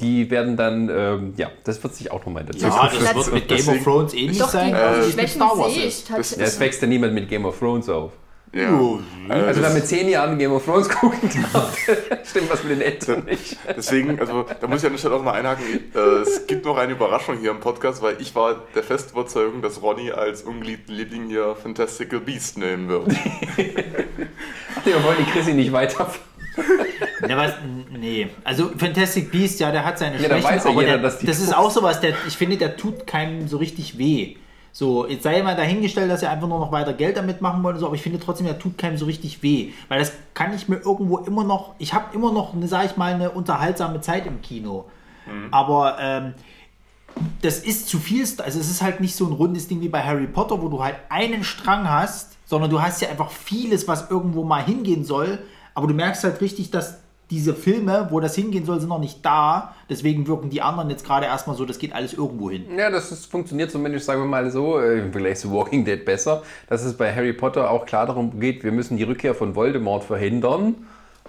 Die werden dann, ähm, ja, das wird sich auch nochmal dazu ja, kommen. das wird mit Game of Thrones ähnlich Doch, sein, die wie es mit Schwächen sehe ich Ja, es tatsächlich. wächst ja niemand mit Game of Thrones auf. Ja. Oh, Also wer das- mit zehn Jahren Game of Thrones gucken darf, (laughs) stimmt was mit den Eltern nicht. Deswegen, also da muss ich an der Stelle auch mal einhaken. Äh, es gibt noch eine Überraschung hier im Podcast, weil ich war der festen Überzeugung, dass Ronny als ungeliebten Liebling hier Fantastical Beast nehmen wird. (laughs) Wir wollen die Chrissy nicht weiter. Ja, was, nee. Also Fantastic Beast, ja, der hat seine Ja, Schwächen, aber jeder, der, dass die das ist auch sowas, der, ich finde, der tut keinem so richtig weh. So, jetzt sei mal dahingestellt, dass er einfach nur noch weiter Geld damit machen wollte, so, aber ich finde trotzdem, der tut keinem so richtig weh. Weil das kann ich mir irgendwo immer noch, ich habe immer noch, eine, sag ich mal, eine unterhaltsame Zeit im Kino. Aber ähm, das ist zu viel, also es ist halt nicht so ein rundes Ding wie bei Harry Potter, wo du halt einen Strang hast, sondern du hast ja einfach vieles, was irgendwo mal hingehen soll, aber du merkst halt richtig, dass diese Filme, wo das hingehen soll, sind noch nicht da, deswegen wirken die anderen jetzt gerade erstmal so, das geht alles irgendwo hin. Ja, das ist, funktioniert zumindest, sagen wir mal so, äh, im Vergleich zu Walking Dead besser, dass es bei Harry Potter auch klar darum geht, wir müssen die Rückkehr von Voldemort verhindern.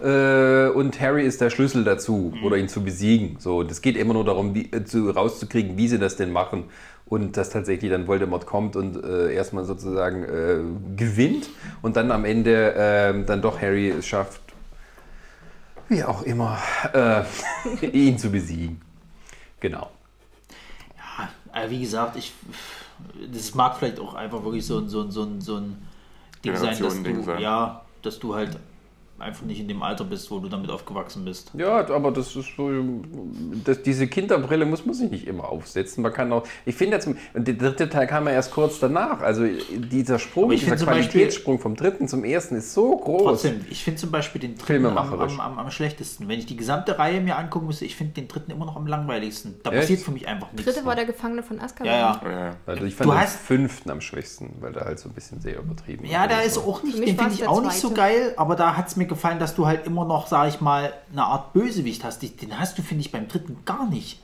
äh, und Harry ist der Schlüssel dazu oder ihn zu besiegen. So, und es geht immer nur darum, wie, äh, zu, rauszukriegen, wie sie das denn machen. Und dass tatsächlich dann Voldemort kommt und äh, erstmal sozusagen äh, gewinnt und dann am Ende äh, dann doch Harry es schafft, wie auch immer, äh, (laughs) ihn zu besiegen. Genau. Ja, wie gesagt, ich, das mag vielleicht auch einfach wirklich so, ein- so, ein- so, ein- so ein Ding sein, dass du, sein. ja, dass du halt einfach nicht in dem Alter bist, wo du damit aufgewachsen bist. Ja, aber das ist so, das, diese Kinderbrille muss man sich nicht immer aufsetzen. Man kann auch, ich finde jetzt, und der dritte Teil kam ja erst kurz danach. Also dieser Sprung, dieser zum Beispiel- Qualitätssprung vom dritten zum ersten ist so groß. Trotzdem, ich finde zum Beispiel den dritten am, am, am, am schlechtesten. Wenn ich die gesamte Reihe mir angucken müsste, ich finde den dritten immer noch am langweiligsten. Da Echt? passiert für mich einfach nichts. Dritte war der Gefangene von Azkaban. ja, ja. Ja. Also ich Du fand den hast- fünften am schwächsten, weil der halt so ein bisschen sehr übertrieben Ja, der ist auch nicht, den finde ich der auch nicht so geil, aber da hat es mir gefallen, dass du halt immer noch, sag ich mal, eine Art Bösewicht hast. Den hast du, finde ich, beim dritten gar nicht.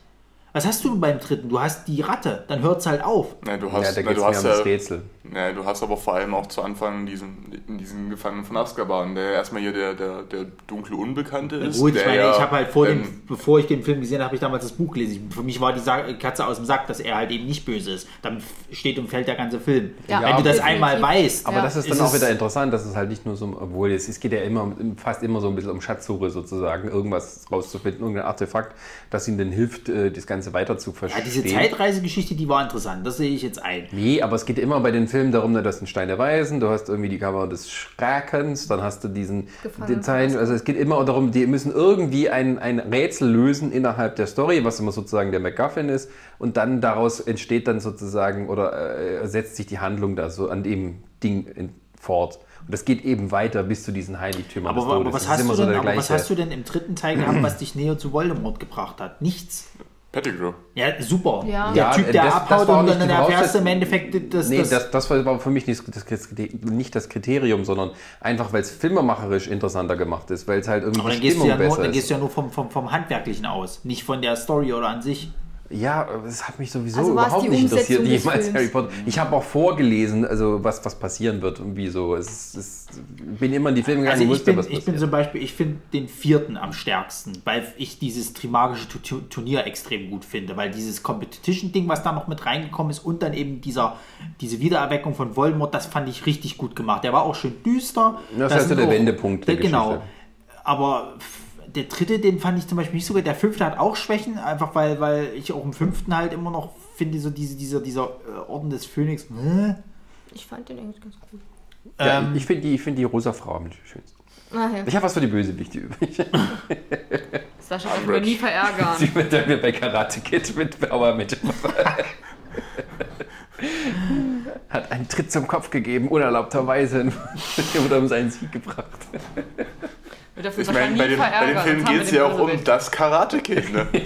Was hast du denn beim dritten? Du hast die Ratte, dann hört es halt auf. Na, du Ja, hast, da na, du mehr um hast das ja, Rätsel. Ja, du hast aber vor allem auch zu Anfang diesen, diesen Gefangenen von Azkaban, der erstmal hier der, der, der dunkle Unbekannte ist. Gut, ich meine, ja, ich habe halt vor ähm, dem, bevor ich den Film gesehen habe, habe ich damals das Buch gelesen. Für mich war die Sa Katze aus dem Sack, dass er halt eben nicht böse ist. Dann steht und fällt der ganze Film. Ja, Wenn du das definitiv. einmal weißt, Aber Ja. das ist dann Ist auch wieder interessant, dass es halt nicht nur so, obwohl es, es geht ja immer, fast immer so ein bisschen um Schatzsuche sozusagen, irgendwas rauszufinden, irgendein Artefakt, das ihnen dann hilft, äh, das Ganze weiter zu ja, verstehen. diese Zeitreisegeschichte, die war interessant. Das sehe ich jetzt ein. Nee, aber es geht immer bei den Filmen darum, ne, du hast Stein der Weisen, du hast irgendwie die Kammer des Schreckens, dann hast du diesen Teil, also es geht immer darum, die müssen irgendwie ein, ein Rätsel lösen innerhalb der Story, was immer sozusagen der MacGuffin ist und dann daraus entsteht dann sozusagen oder äh, setzt sich die Handlung da so an dem Ding in, fort. Und das geht eben weiter bis zu diesen Heiligtümern Aber, des aber, was hast so denn, der aber was hast du denn im dritten Teil gehabt, was dich näher zu Voldemort gebracht hat? Nichts. Pettigrew. Ja, super. Ja. Der Ja, Typ, der das- das abhaut war und dann erfährst du im. Endeffekt, dass Nee, das, das, das war für mich nicht das, das, nicht das Kriterium, sondern einfach, weil es filmemacherisch interessanter gemacht ist, weil es halt irgendwie aber dann die gehst, du Stimmung ja nur, besser dann gehst du ja nur vom, vom, vom Handwerklichen aus, nicht von der Story oder an sich. Ja, es hat mich sowieso Also überhaupt nicht interessiert, jemals? Harry Potter. Ich habe auch vorgelesen, also was, was passieren wird und wieso. Es, es, bin immer in die Filme gegangen Also und ich wusste, bin, was ich bin passiert. zum Beispiel, ich finde den vierten am stärksten, weil ich dieses Trimagische Tu- Tu- Turnier extrem gut finde, weil dieses Competition-Ding, was da noch mit reingekommen ist und dann eben dieser, diese Wiedererweckung von Voldemort, das fand ich richtig gut gemacht. Der war auch schön düster. Das Da ist halt so der Wendepunkt der Genau. Geschichte. Aber der dritte, den fand ich zum Beispiel nicht so gut. Der fünfte hat auch Schwächen, einfach weil, weil ich auch im fünften halt immer noch finde, so diese, dieser, dieser äh, Orden des Phönix. Äh, Ich fand den eigentlich ganz gut. ja, ähm, ich finde die, ich find die rosa Frau am schönsten. Ah, ja. Ich habe was für die Bösewichte übrig. (laughs) Sascha darf mir nie verärgern. Sie wird dann mir bei Karate Kid mit aber mit Hat einen Tritt zum Kopf gegeben, unerlaubterweise (laughs) und wurde um seinen Sieg gebracht. Ich meine, bei den, bei verärgern. den Filmen sonst haben geht es ja auch um Bösewicht. das Karate-Kid, ne? (laughs)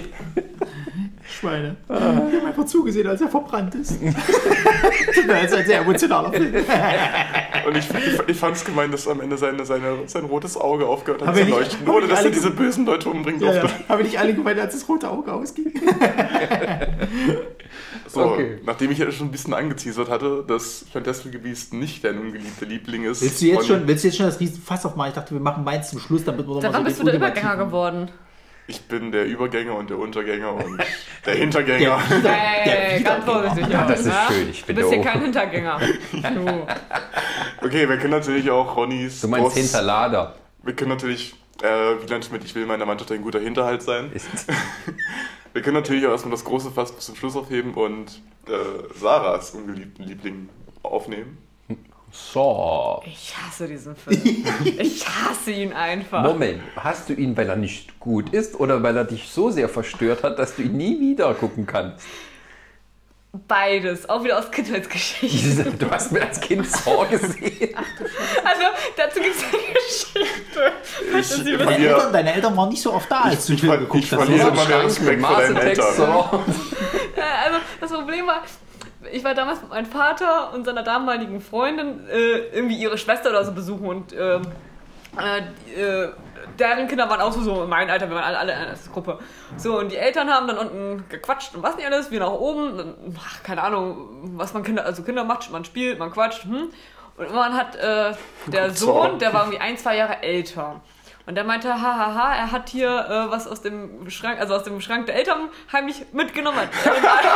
Schweine. Wir haben einfach zugesehen, als er verbrannt ist. (laughs) das ist ein sehr emotionaler Film. (laughs) Und ich, ich, ich fand es gemein, dass am Ende seine, seine, sein rotes Auge aufgehört hat zu leuchten, ohne dass er diese bösen Leute umbringen Ja, durfte. ja. Haben wir nicht alle gemeint, als das rote Auge ausging? So, Okay. nachdem ich ja schon ein bisschen angeteasert hatte, dass Fantastic Beasts nicht dein ungeliebter Liebling ist. Willst du jetzt schon, willst du jetzt schon das Riesenfass aufmachen? Ich dachte, wir machen meins zum Schluss, damit wir noch Seit mal wann so bist du der Übergänger geworden? Ich bin der Übergänger und der Untergänger und (laughs) der Hintergänger. Der, Hey, der ganz vorsichtig. Wiedergänger. das ist ja? schön, ich bin Du bist der hier kein Hintergänger. (laughs) Okay, wir können natürlich auch Ronnys. Du meinst Boss- Hinterlader. Wir können natürlich, äh, Wieland Schmidt, ich will meiner Mannschaft ein guter Hinterhalt sein. Ist, (laughs) Wir können natürlich auch erstmal das große Fass bis zum Schluss aufheben und äh, Sarahs ungeliebten Liebling aufnehmen. so. Ich hasse diesen Film. (laughs) Ich hasse ihn einfach. Moment, hast du ihn, weil er nicht gut ist oder weil er dich so sehr verstört hat, dass du ihn nie wieder gucken kannst? Beides, auch wieder aus Kindheitsgeschichten. (laughs) Du hast mir als Kind Saw gesehen. Also, dazu gibt es eine Geschichte. Ich. Deine verliere- Eltern, deine Eltern waren nicht so oft da, als du ich Film ver- geguckt ich hast. verliere oder? immer mehr Respekt vor deinen Eltern. Äh, Also, das Problem war, ich war damals mit meinem Vater und seiner damaligen Freundin äh, irgendwie ihre Schwester oder so besuchen und ähm, äh, äh, deren Kinder waren auch so, so in meinem Alter, wir waren alle, alle in einer Gruppe. So, und die Eltern haben dann unten gequatscht und was nicht alles, wir nach oben, dann, ach, keine Ahnung, was man Kinder, also Kinder macht, man spielt, man quatscht, hm. Und man hat äh, der so. Sohn, der war irgendwie ein, zwei Jahre älter. Und der meinte, hahaha, er hat hier äh, was aus dem Schrank, also aus dem Schrank der Eltern heimlich mitgenommen.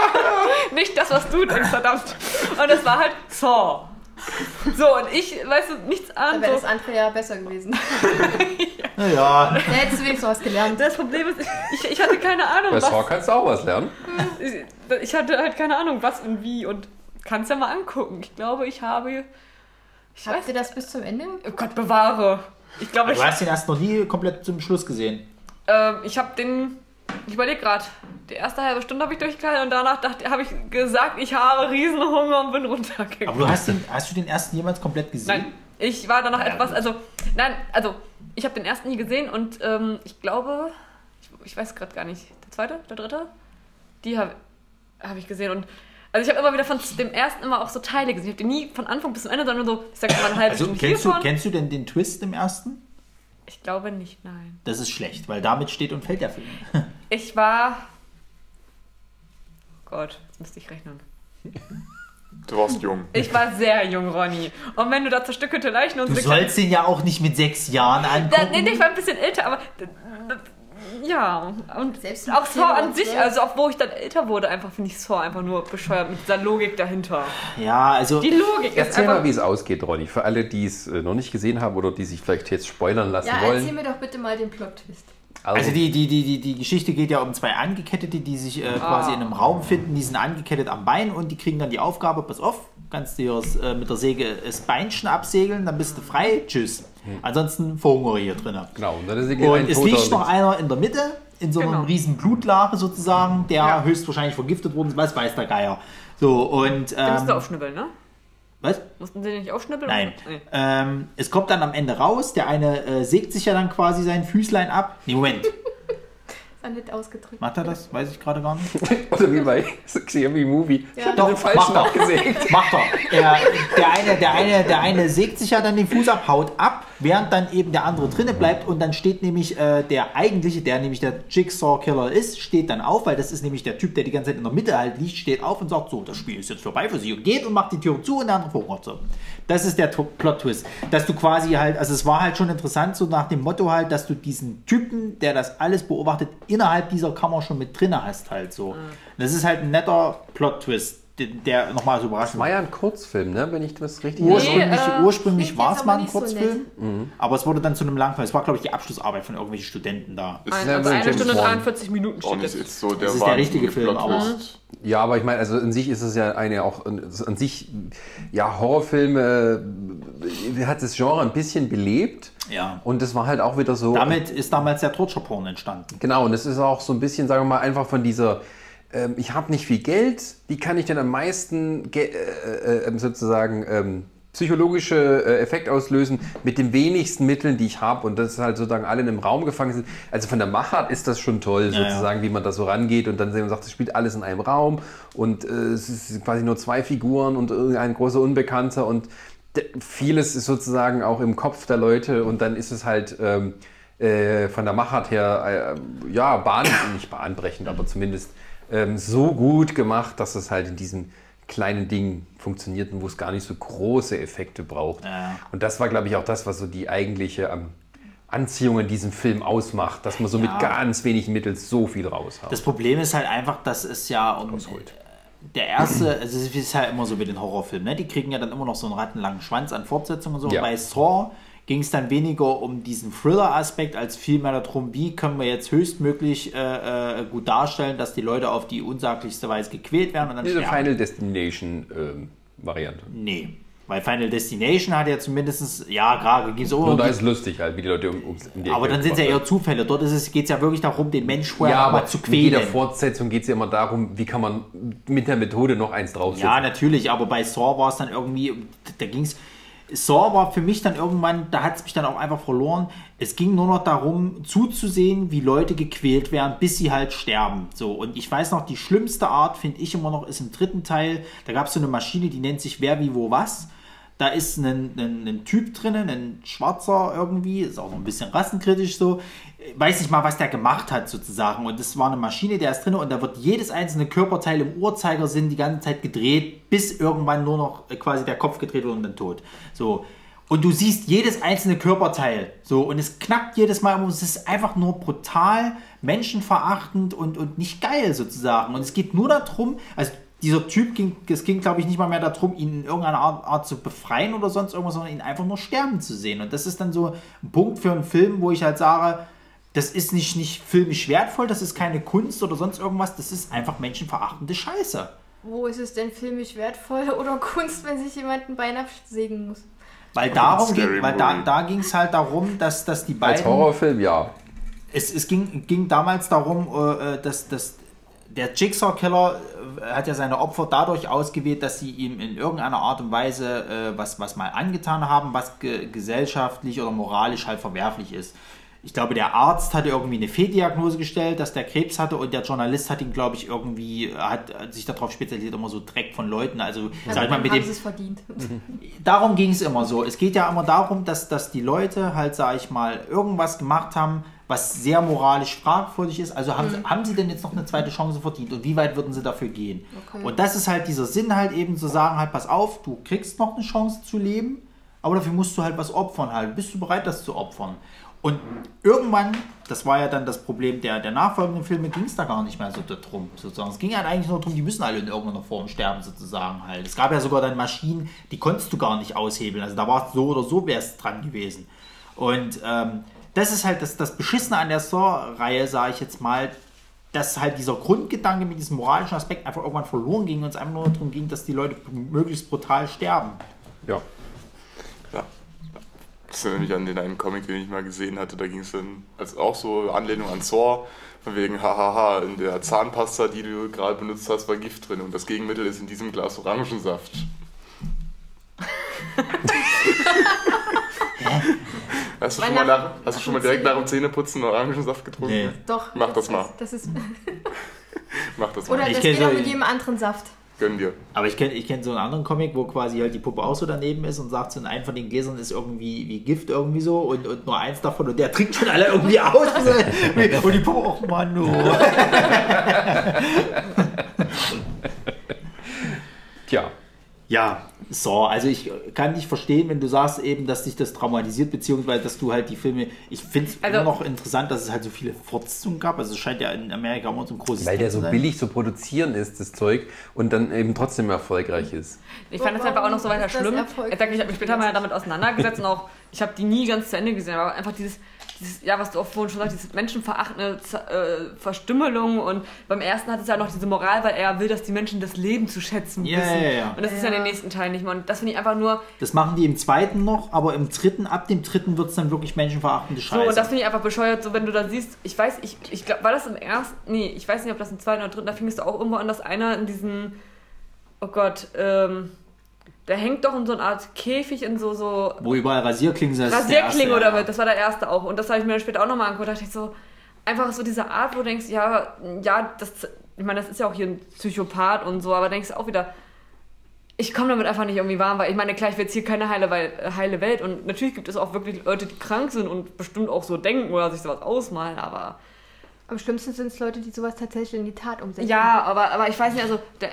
(laughs) Nicht das, was du denkst, verdammt. Und das war halt Saw. (laughs) So, und ich, weißt du, nichts Dann an. wäre das andere ja besser gewesen. (laughs) Naja, Da hättest du wenigstens was gelernt. Das Problem ist, ich, ich hatte keine Ahnung, Bei Saw kannst du auch was lernen. Ich, ich hatte halt keine Ahnung, was und wie und kannst ja mal angucken. Ich glaube, ich habe. Ich weiß Habt ihr das bis zum Ende? Oh Gott, bewahre. Ich glaube, ich, du hast den erst noch nie komplett zum Schluss gesehen. ähm, ich habe den. Ich überlege gerade. Die erste halbe Stunde habe ich durchgehalten und danach habe ich gesagt, ich habe Riesenhunger und bin runtergegangen. Aber du hast, den, hast du den ersten jemals komplett gesehen? Nein, ich war danach Ja, etwas, also, nein, also, ich habe den ersten nie gesehen und ähm, ich glaube, ich, ich weiß gerade gar nicht, der zweite, der dritte, die habe hab ich gesehen und, also ich habe immer wieder von dem ersten immer auch so Teile gesehen. Ich habe den nie von Anfang bis zum Ende, sondern so, ich sag mal eine halbe Also Stunde kennst du, hiervon. kennst du denn den Twist im ersten? Ich glaube nicht, nein. Das ist schlecht, weil damit steht und fällt der Film. Ich war, oh Gott, jetzt müsste ich rechnen. Du warst jung. Ich war sehr jung, Ronny. Und wenn du da zerstückelte Leichen und Du so- sollst den ja auch nicht mit sechs Jahren Da, angucken. nee, nee, ich war ein bisschen älter, aber ja. Und Selbst auch Saw 10 an sich, 12. also auch wo ich dann älter wurde, einfach finde ich Saw einfach nur bescheuert mit dieser Logik dahinter. Ja, also Die Logik ist Erzähl mal, wie es ausgeht, Ronny. Für alle, die es äh, noch nicht gesehen haben oder die sich vielleicht jetzt spoilern lassen Ja, erzähl wollen. mir doch bitte mal den Plot-Twist. Also die, die, die, die, die Geschichte geht ja um zwei Angekettete, die sich äh, quasi in einem Raum finden. Die sind angekettet am Bein und die kriegen dann die Aufgabe, pass auf, kannst dir das, äh, mit der Säge das Beinchen absegeln, dann bist du frei, tschüss. Ansonsten verhungere hier drinnen. Genau, und dann ist Und es liegt noch einer in der Mitte, in so einem Genau. riesen Blutlache sozusagen, der Ja. höchstwahrscheinlich vergiftet worden ist, was weiß der Geier. So, und... Den mussten sie Ähm, aufschnibbeln, ne? Was? Mussten sie den nicht aufschnibbeln? Nein. Nee. Ähm, es kommt dann am Ende raus, der eine äh, sägt sich ja dann quasi sein Füßlein ab. Nee, Moment, (laughs) ja nett ausgedrückt. macht er das? Weiß ich gerade gar nicht. (laughs) Oder wie bei Xiaomi Movie. Ja. Doch, den falschen abgesägt. Macht er. Er, der, eine, der, eine, der eine sägt sich ja dann den Fuß ab, haut ab, während dann eben der andere drinne bleibt und dann steht nämlich äh, der eigentliche, der nämlich der Jigsaw-Killer ist, steht dann auf, weil das ist nämlich der Typ, der die ganze Zeit in der Mitte halt liegt, steht auf und sagt so, das Spiel ist jetzt vorbei für sie und geht und macht die Tür zu und der andere verhungert so. Das ist der To- Plot-Twist. Dass du quasi halt, also es war halt schon interessant, so nach dem Motto halt, dass du diesen Typen, der das alles beobachtet, innerhalb dieser Kammer schon mit drinne hast halt so. Das ist halt ein netter Plot-Twist, der- der nochmal so überraschend War ja ein Kurzfilm, ne? wenn ich das richtig Ursprünglich, äh, ursprünglich war es mal ein nicht so Kurzfilm, Mhm. aber es wurde dann zu einem Langfilm. Es war, glaube ich, die Abschlussarbeit von irgendwelchen Studenten da. Ist also so ein eine Stunde Bond. 43 Minuten steht jetzt. jetzt so der ist der richtige Film, aber-. Ja, aber ich meine, also an sich ist es ja eine auch an sich, ja, Horrorfilme äh, hat das Genre ein bisschen belebt. Ja. Und das war halt auch wieder so. Damit ist damals der Torture-Porn entstanden. Genau, und es ist auch so ein bisschen, sagen wir mal, einfach von dieser, ähm, ich habe nicht viel Geld, wie kann ich denn am meisten ge äh, äh, sozusagen ähm, psychologische äh, Effekt auslösen? Mit den wenigsten Mitteln, die ich habe und das ist halt sozusagen alle in einem Raum gefangen sind. Also von der Machart ist das schon toll, Ja, sozusagen, wie man da so rangeht und dann sagt, es spielt alles in einem Raum und äh, es ist quasi nur zwei Figuren und irgendein großer Unbekannter und vieles ist sozusagen auch im Kopf der Leute und dann ist es halt ähm, äh, von der Machart her, äh, ja, bahn, nicht bahnbrechend, aber zumindest ähm, so gut gemacht, dass es halt in diesem kleinen Ding funktioniert und wo es gar nicht so große Effekte braucht. Ja. Und das war, glaube ich, auch das, was so die eigentliche ähm, Anziehung in diesem Film ausmacht, dass man so Ja. mit ganz wenig Mitteln so viel raushaut. Das Problem ist halt einfach, dass es ja um Ausholt. der erste, (clears throat) also es ist halt immer so mit den Horrorfilmen, ne? die kriegen ja dann immer noch so einen rattenlangen Schwanz an Fortsetzungen und so. Ja. Und bei Saw ging es dann weniger um diesen Thriller-Aspekt, als vielmehr darum, wie können wir jetzt höchstmöglich äh, äh, gut darstellen, dass die Leute auf die unsaglichste Weise gequält werden und dann Diese sterben. Final Destination ähm. Nee. Weil Final Destination hat ja zumindest, ja, gerade ging es auch Und um da ist lustig halt, wie die Leute um, um, um die Aber Ecke dann sind es ja eher Zufälle. Dort geht es ja wirklich darum, den Mensch vorher Ja, aber zu in jeder quälen. Fortsetzung geht es ja immer darum, wie kann man mit der Methode noch eins draufsetzen. Ja, natürlich, aber bei Saw war es dann irgendwie, da ging es. Saw war für mich dann irgendwann, da hat es mich dann auch einfach verloren. Es ging nur noch darum, zuzusehen, wie Leute gequält werden, bis sie halt sterben. So, und ich weiß noch, die schlimmste Art, finde ich immer noch, ist im dritten Teil. Da gab es so eine Maschine, die nennt sich Wer, wie, wo, was. Da ist ein, ein, ein Typ drinnen, ein Schwarzer irgendwie, ist auch noch ein bisschen rassenkritisch so. Weiß nicht mal, was der gemacht hat sozusagen. Und das war eine Maschine, der ist drin und da wird jedes einzelne Körperteil im Uhrzeigersinn die ganze Zeit gedreht, bis irgendwann nur noch äh, quasi der Kopf gedreht wird und dann tot. So. Und du siehst jedes einzelne Körperteil. So, und es knackt jedes Mal. Und es ist einfach nur brutal, menschenverachtend und, und nicht geil sozusagen. Und es geht nur darum, also dieser Typ ging, es ging, glaube ich, nicht mal mehr darum, ihn in irgendeiner Art, Art, zu befreien oder sonst irgendwas, sondern ihn einfach nur sterben zu sehen. Und das ist dann so ein Punkt für einen Film, wo ich halt sage, das ist nicht, nicht filmisch wertvoll, das ist keine Kunst oder sonst irgendwas, das ist einfach menschenverachtende Scheiße. Wo ist es denn filmisch wertvoll (laughs) oder Kunst, wenn sich jemand ein Bein absägen muss? Weil darum ging, weil da, da ging es halt darum, dass, dass die beiden. Als Horrorfilm, ja. Es, es ging, ging damals darum, äh, dass, dass der Jigsaw-Killer äh, hat ja seine Opfer dadurch ausgewählt, dass sie ihm in irgendeiner Art und Weise äh, was, was mal angetan haben, was ge gesellschaftlich oder moralisch halt verwerflich ist. Ich glaube, der Arzt hatte irgendwie eine Fehldiagnose gestellt, dass der Krebs hatte und der Journalist hat ihn, glaube ich, irgendwie, hat, hat sich darauf spezialisiert, immer so Dreck von Leuten, also, Also sag mal, mit dem, es verdient. (laughs) darum ging es immer so. Es geht ja immer darum, dass, dass die Leute halt, sag ich mal, irgendwas gemacht haben, was sehr moralisch fragwürdig ist. Also haben, sie, haben sie denn jetzt noch eine zweite Chance verdient und wie weit würden sie dafür gehen? Okay. Und das ist halt dieser Sinn halt eben zu sagen, halt, pass auf, du kriegst noch eine Chance zu leben, aber dafür musst du halt was opfern halt. Bist du bereit, das zu opfern? Und irgendwann, das war ja dann das Problem der, der nachfolgenden Filme, ging es da gar nicht mehr so darum, sozusagen. Es ging halt eigentlich nur darum, die müssen alle in irgendeiner Form sterben, sozusagen halt. Es gab ja sogar dann Maschinen, die konntest du gar nicht aushebeln. Also da war es so oder so, wäre es dran gewesen. Und ähm, das ist halt das, das Beschissene an der Saw-Reihe, sage ich jetzt mal, dass halt dieser Grundgedanke mit diesem moralischen Aspekt einfach irgendwann verloren ging und es einfach nur darum ging, dass die Leute möglichst brutal sterben. Ja. Das erinnert mich an den einen Comic, den ich mal gesehen hatte. Da ging es dann als auch so Anlehnung an Saw. Von wegen, hahaha, in der Zahnpasta, die du gerade benutzt hast, war Gift drin. Und das Gegenmittel ist in diesem Glas Orangensaft. (laughs) Hast du, schon mal, nach, hast du schon mal direkt nach dem Zähneputzen Orangensaft getrunken? Nee. Doch. Mach das (laughs) mal. Das ist, Mach das mal. oder Ich das kenn geht auch so- mit jedem anderen Saft. Gönn dir. Aber ich kenne ich kenn so einen anderen Comic, wo quasi halt die Puppe auch so daneben ist und sagt, so in einem von den Gläsern ist irgendwie wie Gift irgendwie so und, und nur eins davon und der trinkt schon alle irgendwie aus. (laughs) und die Puppe, oh Mann, oh. (laughs) Tja. Ja, so, also ich kann dich verstehen, wenn du sagst eben, dass dich das traumatisiert, beziehungsweise dass du halt die Filme, ich finde es Also- immer noch interessant, dass es halt so viele Fortsetzungen gab, also es scheint ja in Amerika immer so ein großes Weil der Ding so zu sein. billig zu produzieren ist, das Zeug, und dann eben trotzdem erfolgreich ist. Ich fand das einfach auch noch so weiter schlimm. erfolgreich? Ich, sag, ich habe mich später mal damit auseinandergesetzt und auch, ich habe die nie ganz zu Ende gesehen, aber einfach dieses, dieses ja, was du auch vorhin schon sagst, dieses menschenverachtende Z- äh, Verstümmelung und beim ersten hat es ja noch diese Moral, weil er will, dass die Menschen das Leben zu schätzen Ja, wissen. ja, ja. Und das ist ja in den nächsten Teilen nicht mehr. Und das finde ich einfach nur Das machen die im zweiten noch, aber im dritten, ab dem dritten wird es dann wirklich menschenverachtende Scheiße. so. Und das finde ich einfach bescheuert, so wenn du da siehst, ich weiß, ich, ich glaube, war das im ersten, nee, ich weiß nicht, ob das im zweiten oder dritten, da fing es auch irgendwo an, dass einer in diesen, oh Gott, ähm, der hängt doch in so einer Art Käfig in so, so Wo überall Rasierklingen sind. das ist der Rasierklinge erste, oder was, das war der erste auch. Und das habe ich mir dann später auch nochmal angeguckt. Da dachte ich so, einfach so diese Art, wo du denkst, ja, ja, das, ich meine, das ist ja auch hier ein Psychopath und so, aber denkst du auch wieder, ich komme damit einfach nicht irgendwie warm, weil ich meine, klar, ich will jetzt hier keine heile, heile Welt und natürlich gibt es auch wirklich Leute, die krank sind und bestimmt auch so denken oder sich sowas ausmalen, aber Am schlimmsten sind es Leute, die sowas tatsächlich in die Tat umsetzen. ja, aber, aber ich weiß nicht, also der,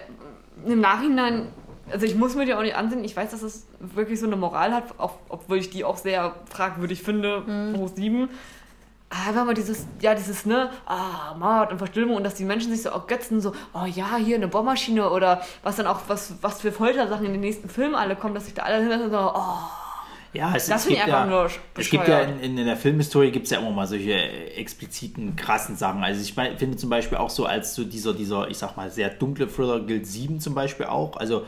im Nachhinein, also ich muss mir die auch nicht ansehen, ich weiß, dass es wirklich so eine Moral hat, auch, obwohl ich die auch sehr fragwürdig finde, hoch sieben. Einfach mal dieses, ja, dieses, ne, ah, Mord und Verstümmelung und dass die Menschen sich so ergötzen, so, oh ja, hier eine Bohrmaschine oder was dann auch, was, was für Foltersachen in den nächsten Filmen alle kommen, dass sich da alle hinter so, oh, Ja, es, Das es finde ich gibt ja, einfach nur Es gibt ja in, in der Filmhistorie gibt es ja immer mal solche expliziten, krassen Sachen. Also ich mein- finde zum Beispiel auch so, als so dieser, dieser, ich sag mal, sehr dunkle Thriller gilt 7 zum Beispiel auch. Also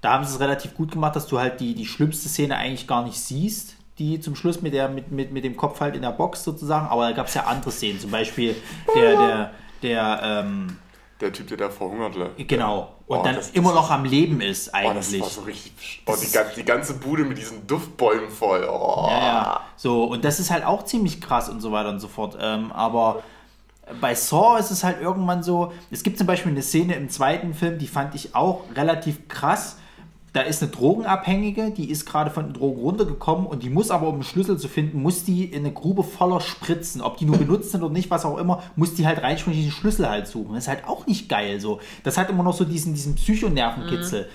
da haben sie es relativ gut gemacht, dass du halt die, die schlimmste Szene eigentlich gar nicht siehst, die zum Schluss mit, der, mit, mit, mit dem Kopf halt in der Box sozusagen. Aber da gab es ja andere Szenen, zum Beispiel der, der, der, ähm, Der Typ, der da verhungert genau. Und Oh, dann das- immer noch am Leben ist Oh, das eigentlich. war so richtig. Oh, die, die ganze Bude mit diesen Duftbäumen voll. Oh. Ja, ja. So, und das ist halt auch ziemlich krass und so weiter und so fort. Ähm, aber bei Saw ist es halt irgendwann so, es gibt zum Beispiel eine Szene im zweiten Film, die fand ich auch relativ krass. Da ist eine Drogenabhängige, die ist gerade von den Drogen runtergekommen und die muss aber, um einen Schlüssel zu finden, muss die in eine Grube voller Spritzen, ob die nur benutzt sind oder nicht, was auch immer, muss die halt und diesen Schlüssel halt suchen. Das ist halt auch nicht geil so. Das hat immer noch so diesen, diesen Psychonervenkitzel.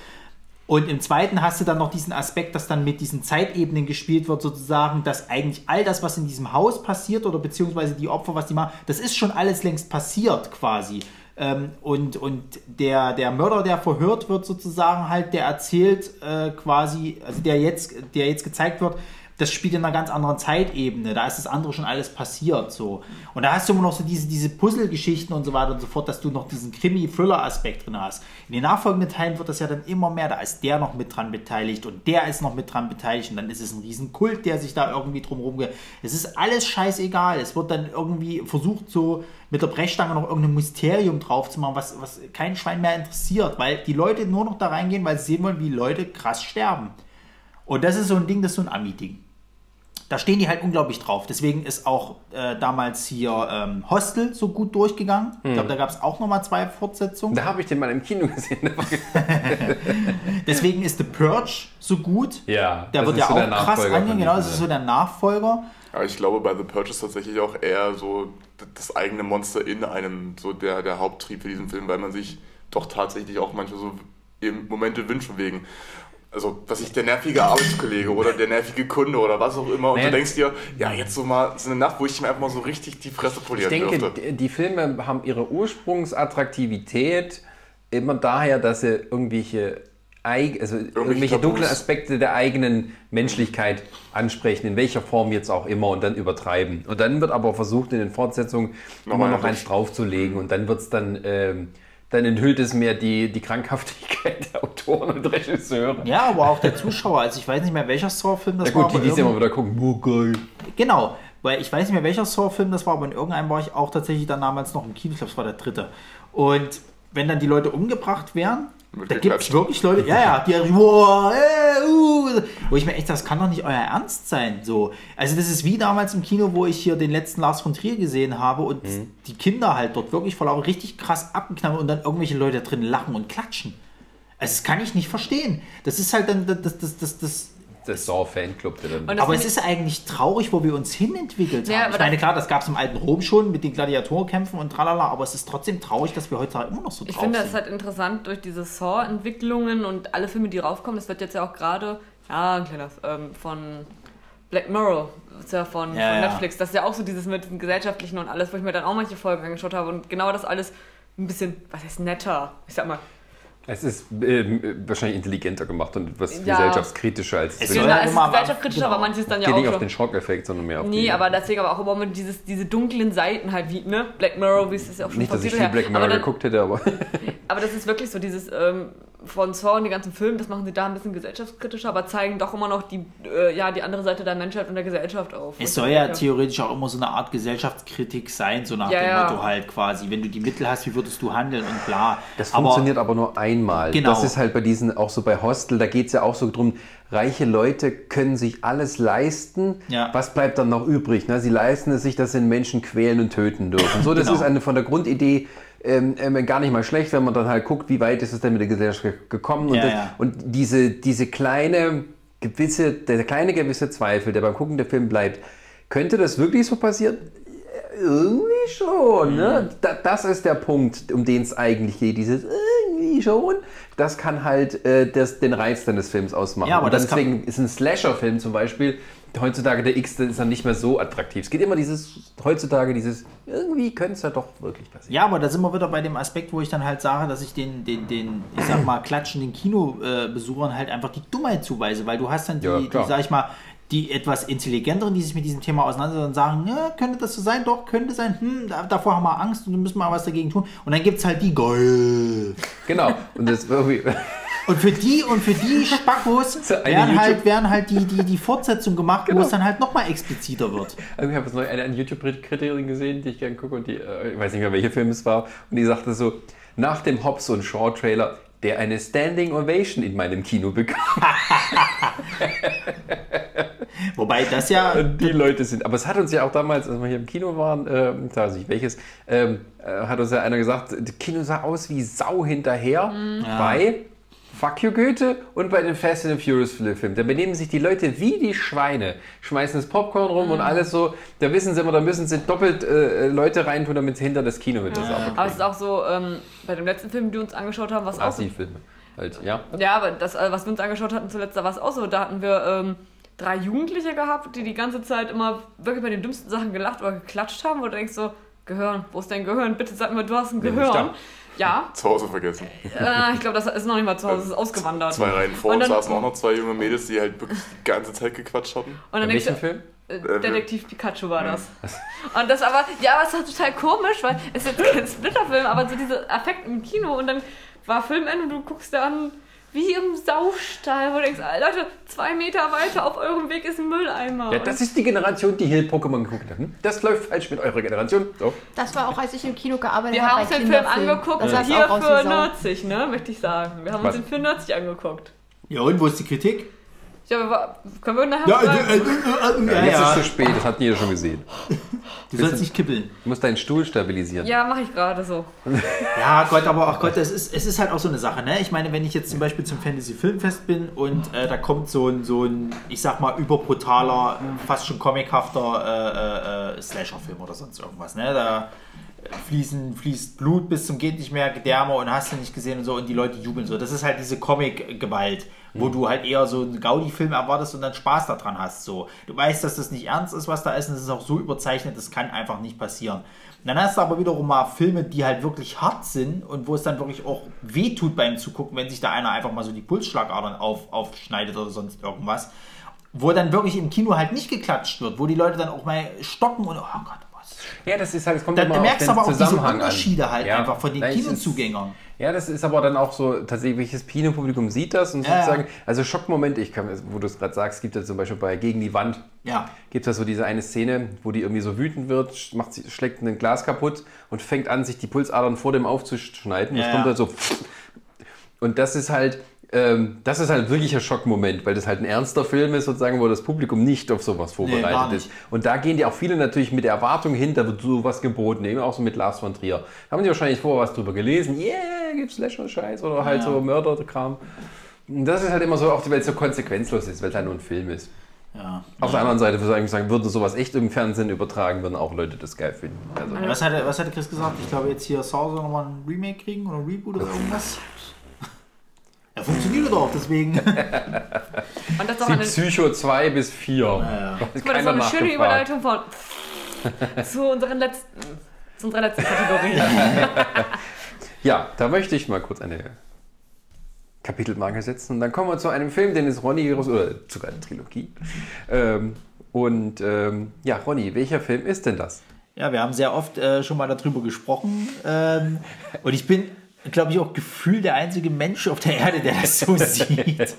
Und im zweiten hast du dann noch diesen Aspekt, dass dann mit diesen Zeitebenen gespielt wird, sozusagen, dass eigentlich all das, was in diesem Haus passiert oder beziehungsweise die Opfer, was die machen, das ist schon alles längst passiert quasi. Ähm, und und der, der Mörder, der verhört wird, sozusagen halt, der erzählt äh, quasi, also der jetzt, der jetzt gezeigt wird, das spielt in einer ganz anderen Zeitebene. Da ist das andere schon alles passiert. So. Und da hast du immer noch so diese, diese Puzzle-Geschichten und so weiter und so fort, dass du noch diesen Krimi-Thriller-Aspekt drin hast. In den nachfolgenden Teilen wird das ja dann immer mehr. Da ist der noch mit dran beteiligt und der ist noch mit dran beteiligt und dann ist es ein riesen Kult, der sich da irgendwie drumherum geht. Es ist alles scheißegal. Es wird dann irgendwie versucht, so mit der Brechstange noch irgendein Mysterium drauf zu machen, was, was kein Schwein mehr interessiert, weil die Leute nur noch da reingehen, weil sie sehen wollen, wie Leute krass sterben. Und das ist so ein Ding, das ist so ein Ami-Ding da stehen die halt unglaublich drauf. Deswegen ist auch äh, damals hier ähm, Hostel so gut durchgegangen. Ich glaube, da gab es auch nochmal zwei Fortsetzungen. Da habe ich den mal im Kino gesehen. (laughs) (laughs) Deswegen ist The Purge so gut. Ja, Der das wird ist ja so auch krass angehen. Genau, das ist so der Nachfolger. Aber ich glaube, bei The Purge ist tatsächlich auch eher so das eigene Monster in einem, so der, der Haupttrieb für diesen Film, weil man sich doch tatsächlich auch manchmal so im Momente wünscht von wegen. Also, was ich, der nervige Arbeitskollege oder der nervige Kunde oder was auch immer. Und Naja. du denkst dir, ja, jetzt so mal so eine Nacht, wo ich mir einfach mal so richtig die Fresse Ich polieren denke, dürfte. die- Filme haben ihre Ursprungsattraktivität immer daher, dass sie irgendwelche, also irgendwelche Tabus. dunklen Aspekte der eigenen Menschlichkeit ansprechen, in welcher Form jetzt auch immer und dann übertreiben. Und dann wird aber versucht, in den Fortsetzungen Nochmal immer noch eins draufzulegen und dann wird es dann, ähm, dann enthüllt es mehr die, die Krankhaftigkeit der Autoren und Regisseure. Ja, aber auch der Zuschauer. Also ich weiß nicht mehr, welcher Saw-Film das Na war. gut, die dies immer wieder gucken, oh geil. Genau, weil ich weiß nicht mehr, welcher Saw-Film das war, aber in irgendeinem war ich auch tatsächlich dann damals noch im Kino. Ich glaube, es war der dritte. Und wenn dann die Leute umgebracht werden, da gibt es wirklich Leute, ja, ja, die wow, äh, uh, wo ich mir echt, das kann doch nicht euer Ernst sein. So. Also das ist wie damals im Kino, wo ich hier den letzten Lars von Trier gesehen habe und Mhm. die Kinder halt dort wirklich vor Lauter richtig krass abgeknallt und dann irgendwelche Leute drin lachen und klatschen. Also das kann ich nicht verstehen. Das ist halt dann das, das, das, das Das Saw-Fanclub, der dann... Das aber es ist eigentlich traurig, wo wir uns hinentwickelt Ja, haben. aber Ich meine, klar, das gab es im alten Rom schon mit den Gladiatorenkämpfen und tralala, aber es ist trotzdem traurig, dass wir heutzutage immer noch so Ich drauf finde das sind. halt interessant durch diese Saw-Entwicklungen und alle Filme, die raufkommen. Das wird jetzt ja auch gerade, ja, ein kleiner, ähm, von Black Mirror, ist ja von, Ja, von ja. Netflix. Das ist ja auch so dieses mit diesem gesellschaftlichen und alles, wo ich mir dann auch manche Folgen angeschaut habe und genau das alles ein bisschen, was heißt netter, ich sag mal. Es ist ähm, wahrscheinlich intelligenter gemacht und etwas Ja. gesellschaftskritischer als Es wenn- soll Genau, ja es ist gesellschaftskritischer, genau. aber manches dann ja geht auch nicht auf den Schockeffekt, sondern mehr auf Nee, die... aber deswegen aber auch immer mit dieses, diese dunklen Seiten halt wie, ne? Black Mirror, wie es das ja auch schon Nicht, dass ich viel. Black Mirror dann, geguckt hätte, aber... (laughs) aber das ist wirklich so dieses ähm, von Saw und die ganzen Filme, das machen sie da ein bisschen gesellschaftskritischer, aber zeigen doch immer noch die, äh, ja, die andere Seite der Menschheit und der Gesellschaft auf. Es soll ja denke, theoretisch auch immer so eine Art Gesellschaftskritik sein, so nach Ja, dem ja. Motto halt quasi. Wenn du die Mittel hast, wie würdest du handeln und bla. Das aber, funktioniert aber nur einmal. Genau. Das ist halt bei diesen, auch so bei Hostel, da geht es ja auch so drum, reiche Leute können sich alles leisten. Ja. Was bleibt dann noch übrig? Ne? Sie leisten es sich, dass sie den Menschen quälen und töten dürfen. So, das Genau. ist eine von der Grundidee ähm, ähm, gar nicht mal schlecht, wenn man dann halt guckt, wie weit ist es denn mit der Gesellschaft ge- gekommen. Und, Ja, das, ja. und diese, diese kleine gewisse, der kleine gewisse Zweifel, der beim Gucken der Film bleibt, könnte das wirklich so passieren? Irgendwie schon. Ne? Mhm. Da, das ist der Punkt, um den es eigentlich geht. Dieses irgendwie schon. Das kann halt äh, das, den Reiz dann des Films ausmachen. Ja, aber Und das kann- deswegen ist ein Slasher-Film zum Beispiel heutzutage der X, ist dann nicht mehr so attraktiv. Es geht immer dieses, heutzutage dieses, irgendwie könnte es ja doch wirklich passieren. Ja, aber da sind wir wieder bei dem Aspekt, wo ich dann halt sage, dass ich den, den, den ich sag mal, klatschenden Kinobesuchern halt einfach die Dummheit zuweise, weil du hast dann die, Ja, die sag ich mal, die etwas intelligenteren, die sich mit diesem Thema auseinandersetzen und sagen, ja, könnte das so sein? Doch, könnte sein. Hm, da, davor haben wir Angst und müssen mal was dagegen tun. Und dann gibt es halt die geil. Genau. Und das irgendwie. (laughs) Und für die und für die Spackos (laughs) werden halt, werden halt die, die, die Fortsetzung gemacht, wo Genau. es dann halt nochmal expliziter wird. Also ich habe jetzt neu eine, eine YouTube-Kritikerin gesehen, die ich gerne gucke und die, äh, ich weiß nicht mehr, welcher Film es war, und die sagte so, nach dem Hobbs und Shaw-Trailer, der eine Standing Ovation in meinem Kino bekam. (laughs) Wobei das ja. die Leute sind. Aber es hat uns ja auch damals, als wir hier im Kino waren, äh, ich weiß nicht welches, ähm, äh, hat uns ja einer gesagt, das Kino sah aus wie Sau hinterher bei Fuck You Goethe und bei den Fast and Furious Filmen. Da benehmen sich die Leute wie die Schweine, schmeißen das Popcorn rum und alles so. Da wissen sie immer, da müssen sie doppelt äh, Leute reintun, damit sie hinter das Kino mit das Aber es ist auch so, ähm, bei dem letzten Film, den wir uns angeschaut haben, was auch so, Assi-Filme. Halt, ja. Ja, aber das, äh, was wir uns angeschaut hatten zuletzt, da war es auch so. Da hatten wir ähm, drei Jugendliche gehabt, die die ganze Zeit immer wirklich bei den dümmsten Sachen gelacht oder geklatscht haben, wo du denkst so, Gehirn, wo ist dein Gehirn? Bitte sag mir, du hast ein Ja, Gehirn. da. Ja, (laughs) Zu Hause vergessen. äh, ich glaube, das ist noch nicht mal zu Hause, das ist ausgewandert. Zwei Reihen vor Und uns saßen auch noch zwei junge Mädels, die halt wirklich die ganze Zeit gequatscht hatten. Und dann In denkst welchem du, Film? äh, Detektiv Pikachu war das. Und das aber, ja, aber es ist total komisch, weil es ist jetzt kein Splitterfilm, aber so diese Effekte im Kino und dann war Filmende und du guckst da an, wie im Saustall, wo du denkst, ah, Leute, zwei Meter weiter auf eurem Weg ist ein Mülleimer. Ja, das ist die Generation, die hier Pokémon geguckt hat. Hm? Das läuft falsch mit eurer Generation. So. Das war auch, als ich im Kino gearbeitet wir habe. haben uns den Film angeguckt, Da sah's hier für. Nerdzig, ne, möchte ich sagen. Wir haben Was? uns den für Nerdzig angeguckt. Ja, und wo ist die Kritik? Ja, wir war, können wir nachher Ja, sagen? äh, äh, äh, Ja, äh, jetzt ja, ist es zu spät, das hat jeder schon gesehen. Du sollst nicht kippeln. Du musst deinen Stuhl stabilisieren. ja mache ich gerade so. (laughs) Ja, Gott, aber ach Gott, es ist, es ist halt auch so eine Sache, ne? Ich meine, wenn ich jetzt zum Beispiel zum Fantasy Filmfest bin und äh, da kommt so ein, so ein, ich sag mal, überbrutaler, fast schon comichafter äh, äh, äh, Slasher-Film oder sonst irgendwas, ne? Da fließen, fließt Blut bis zum geht nicht mehr, Gedärme und hast du nicht gesehen und so und die Leute jubeln so. Das ist halt diese Comic-Gewalt, wo du halt eher so einen Gaudi-Film erwartest und dann Spaß daran hast. So. Du weißt, dass das nicht ernst ist, was da ist und es ist auch so überzeichnet, das kann einfach nicht passieren. Und dann hast du aber wiederum mal Filme, die halt wirklich hart sind und wo es dann wirklich auch wehtut beim Zugucken, wenn sich da einer einfach mal so die Pulsschlagadern auf, aufschneidet oder sonst irgendwas. Wo dann wirklich im Kino halt nicht geklatscht wird, wo die Leute dann auch mal stocken und oh Gott. Ja, das ist halt, es kommt Da, immer da auf merkst den du aber auch diese Zusammenhang Unterschiede an. halt Ja. einfach von den Nein, Kinozugängern. Ja, das ist aber dann auch so, tatsächlich, welches Kinopublikum sieht das und Ja, sozusagen, also Schockmomente, ich kann, wo du es gerade sagst, gibt es zum Beispiel bei Gegen die Wand, Ja. gibt es so diese eine Szene, wo die irgendwie so wütend wird, macht sie, schlägt ein Glas kaputt und fängt an, sich die Pulsadern vor dem aufzuschneiden. Ja, das kommt halt so. Und das ist halt, ähm, das ist halt wirklich ein Schockmoment, weil das halt ein ernster Film ist, sozusagen, wo das Publikum nicht auf sowas vorbereitet nicht. ist. Und da gehen die auch viele natürlich mit der Erwartung hin, da wird sowas geboten, eben auch so mit Lars von Trier. Da haben die wahrscheinlich vorher was drüber gelesen, yeah, gibt's Slasher-Scheiß oder halt so Mörderkram. Das ist halt immer so, auch weil es so konsequenzlos ist, weil es halt nur ein Film ist. ja. Auf der anderen Seite würde ich sagen, würde sowas echt im Fernsehen übertragen, würden auch Leute das geil finden. Also, Was hatte, was hatte Chris gesagt? Ich glaube, jetzt hier Saw soll nochmal ein Remake kriegen oder ein Reboot oder irgendwas. Er funktioniert doch, deswegen. (laughs) Und das ist Sie eine, Psycho 2 bis 4. ja. guck mal, das ist doch eine schöne Überleitung von (laughs) zu unseren letzten, zu unserer letzten Kategorie. (laughs) Ja, da möchte ich mal kurz eine Kapitelmarke setzen. Und dann kommen wir zu einem Film, den ist Ronny, oder sogar eine Trilogie. Ähm, und ähm, ja, Ronny, welcher Film ist denn das? ja, wir haben sehr oft äh, schon mal darüber gesprochen. Ähm, und ich bin, glaube ich, auch gefühlt der einzige Mensch auf der Erde, der das so (laughs) sieht.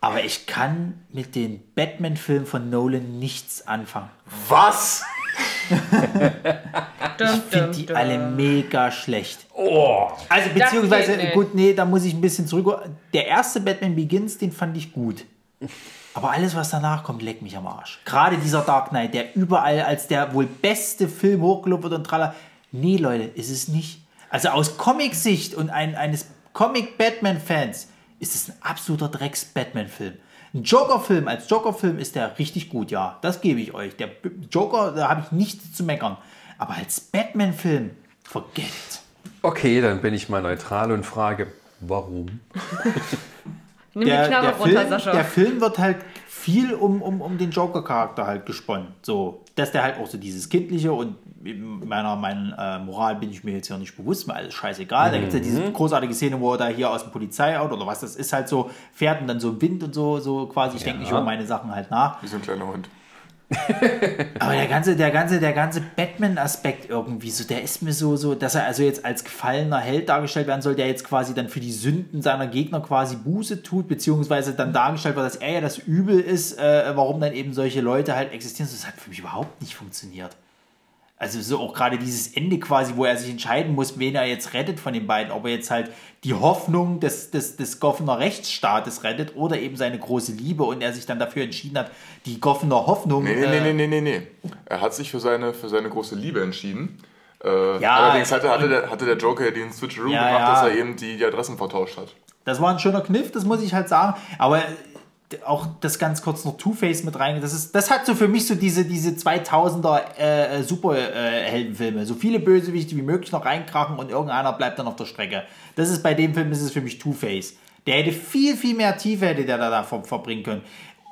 Aber ich kann mit den Batman-Filmen von Nolan nichts anfangen. Was? (laughs) Ich finde die alle mega schlecht. Oh! Also beziehungsweise, gut, nee, da muss ich ein bisschen zurück. Der erste Batman Begins, den fand ich gut. Aber alles, was danach kommt, leckt mich am Arsch. Gerade dieser Dark Knight, der überall als der wohl beste Film hochgelobt wird und tralla. Nee, Leute, ist es nicht. Also aus Comic-Sicht und ein, eines Comic-Batman-Fans ist es ein absoluter Drecks-Batman-Film. Ein Joker-Film als Joker-Film ist der richtig gut, ja. Das gebe ich euch. Der Joker, da habe ich nichts zu meckern. Aber als Batman-Film, forget it. Okay, dann bin ich mal neutral und frage, warum? (laughs) Nimm die der, Knarre der, runter, Film, Sascha. der Film wird halt viel um, um, um den Joker-Charakter halt gesponnen. So, dass der halt auch so dieses Kindliche und meiner, meiner äh, Moral bin ich mir jetzt ja nicht bewusst, mir alles scheißegal. Da gibt es ja diese großartige Szene, wo er da hier aus dem Polizeiauto oder was das ist halt so fährt und dann so im Wind und so, so quasi, ich denke nicht über meine Sachen halt nach. Wie so ein kleiner Hund. (laughs) Aber der ganze, der ganze, der ganze Batman-Aspekt irgendwie, so, der ist mir so, so, dass er also jetzt als gefallener Held dargestellt werden soll, der jetzt quasi dann für die Sünden seiner Gegner quasi Buße tut, beziehungsweise dann dargestellt wird, dass er ja das Übel ist, äh, warum dann eben solche Leute halt existieren. Das hat für mich überhaupt nicht funktioniert. Also so auch gerade dieses Ende quasi, wo er sich entscheiden muss, wen er jetzt rettet von den beiden. Ob er jetzt halt die Hoffnung des, des, des Goffener Rechtsstaates rettet oder eben seine große Liebe und er sich dann dafür entschieden hat, die Goffener Hoffnung... Nee, nee, äh, nee, nee, nee, nee. Er hat sich für seine, für seine große Liebe entschieden. Äh, Ja, allerdings hatte, hatte, der, hatte der Joker ja den Switcheroo Ja, gemacht, ja. dass er eben die, die Adressen vertauscht hat. Das war ein schöner Kniff, das muss ich halt sagen. Aber auch das ganz kurz noch Two-Face mit rein. Das, ist, das hat so für mich so diese, diese 2000er äh, Superheldenfilme. so viele Bösewichte wie möglich noch reinkrachen und irgendeiner bleibt dann auf der Strecke. Das ist bei dem Film, ist es für mich Two-Face. Der hätte viel, viel mehr Tiefe hätte der da, da ver verbringen können.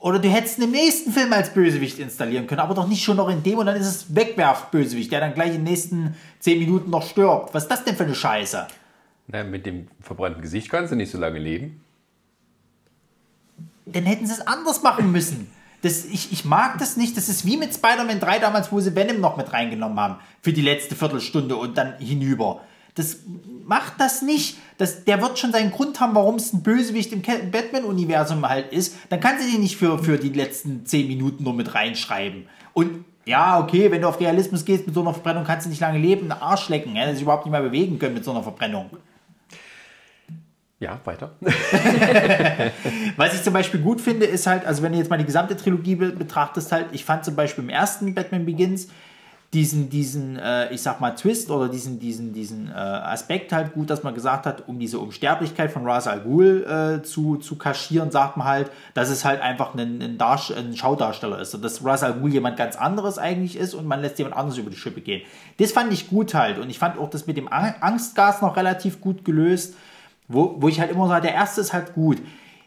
Oder du hättest im nächsten Film als Bösewicht installieren können, aber doch nicht schon noch in dem und dann ist es Wegwerf-Bösewicht, der dann gleich in den nächsten 10 Minuten noch stirbt. Was ist das denn für eine Scheiße? Na, mit dem verbrannten Gesicht kannst du nicht so lange leben. Dann hätten sie es anders machen müssen. Das, ich, ich mag das nicht. Das ist wie mit Spider-Man 3 damals, wo sie Venom noch mit reingenommen haben. Für die letzte Viertelstunde und dann hinüber. Das macht das nicht. Das, der wird schon seinen Grund haben, warum es ein Bösewicht im Batman-Universum halt ist. Dann kann sie den nicht für, für die letzten 10 Minuten nur mit reinschreiben. Und ja, okay, wenn du auf Realismus gehst mit so einer Verbrennung, kannst du nicht lange leben, einen Arsch lecken, ja, sich überhaupt nicht mehr bewegen können mit so einer Verbrennung. Ja, weiter. (laughs) Was ich zum Beispiel gut finde, ist halt, also wenn du jetzt mal die gesamte Trilogie be betrachtest, halt, ich fand zum Beispiel im ersten Batman Begins diesen, diesen, äh, ich sag mal, Twist oder diesen, diesen, diesen äh, Aspekt halt gut, dass man gesagt hat, um diese Unsterblichkeit von Ra's al Ghul äh, zu, zu kaschieren, sagt man halt, dass es halt einfach ein, ein, Darst ein Schaudarsteller ist und dass Ra's al Ghul jemand ganz anderes eigentlich ist und man lässt jemand anderes über die Schippe gehen. Das fand ich gut halt und ich fand auch das mit dem Ang- Angstgas noch relativ gut gelöst, wo, wo ich halt immer sage, der erste ist halt gut.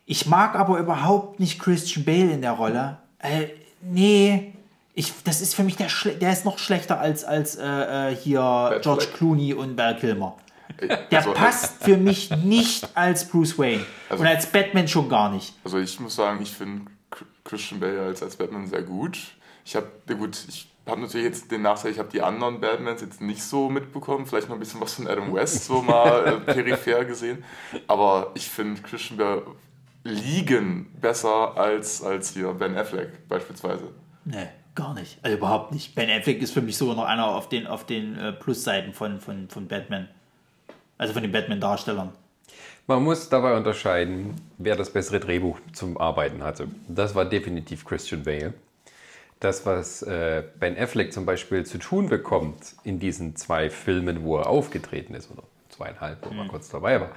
Ich mag aber überhaupt nicht Christian Bale in der Rolle. Äh, nee, ich, das ist für mich der, Schle der ist noch schlechter als, als äh, äh, hier George Fleck. Clooney und Val Kilmer. Der Also, passt für mich nicht als Bruce Wayne. Also- und als Batman schon gar nicht. Also ich muss sagen, ich finde Chr- Christian Bale als, als Batman sehr gut. Ich habe, gut, ich habe natürlich jetzt den Nachteil, ich habe die anderen Batmans jetzt nicht so mitbekommen. Vielleicht noch ein bisschen was von Adam West so mal äh, (laughs) peripher gesehen. Aber ich finde Christian Bale liegen besser als, als hier Ben Affleck beispielsweise. Nee, gar nicht. Also überhaupt nicht. Ben Affleck ist für mich sogar noch einer auf den, auf den äh, Plusseiten von, von, von Batman. Also von den Batman-Darstellern. Man muss dabei unterscheiden, wer das bessere Drehbuch zum Arbeiten hatte. Das war definitiv Christian Bale. Das, was äh, Ben Affleck zum Beispiel zu tun bekommt in diesen zwei Filmen, wo er aufgetreten ist, oder zweieinhalb, wo er kurz dabei war,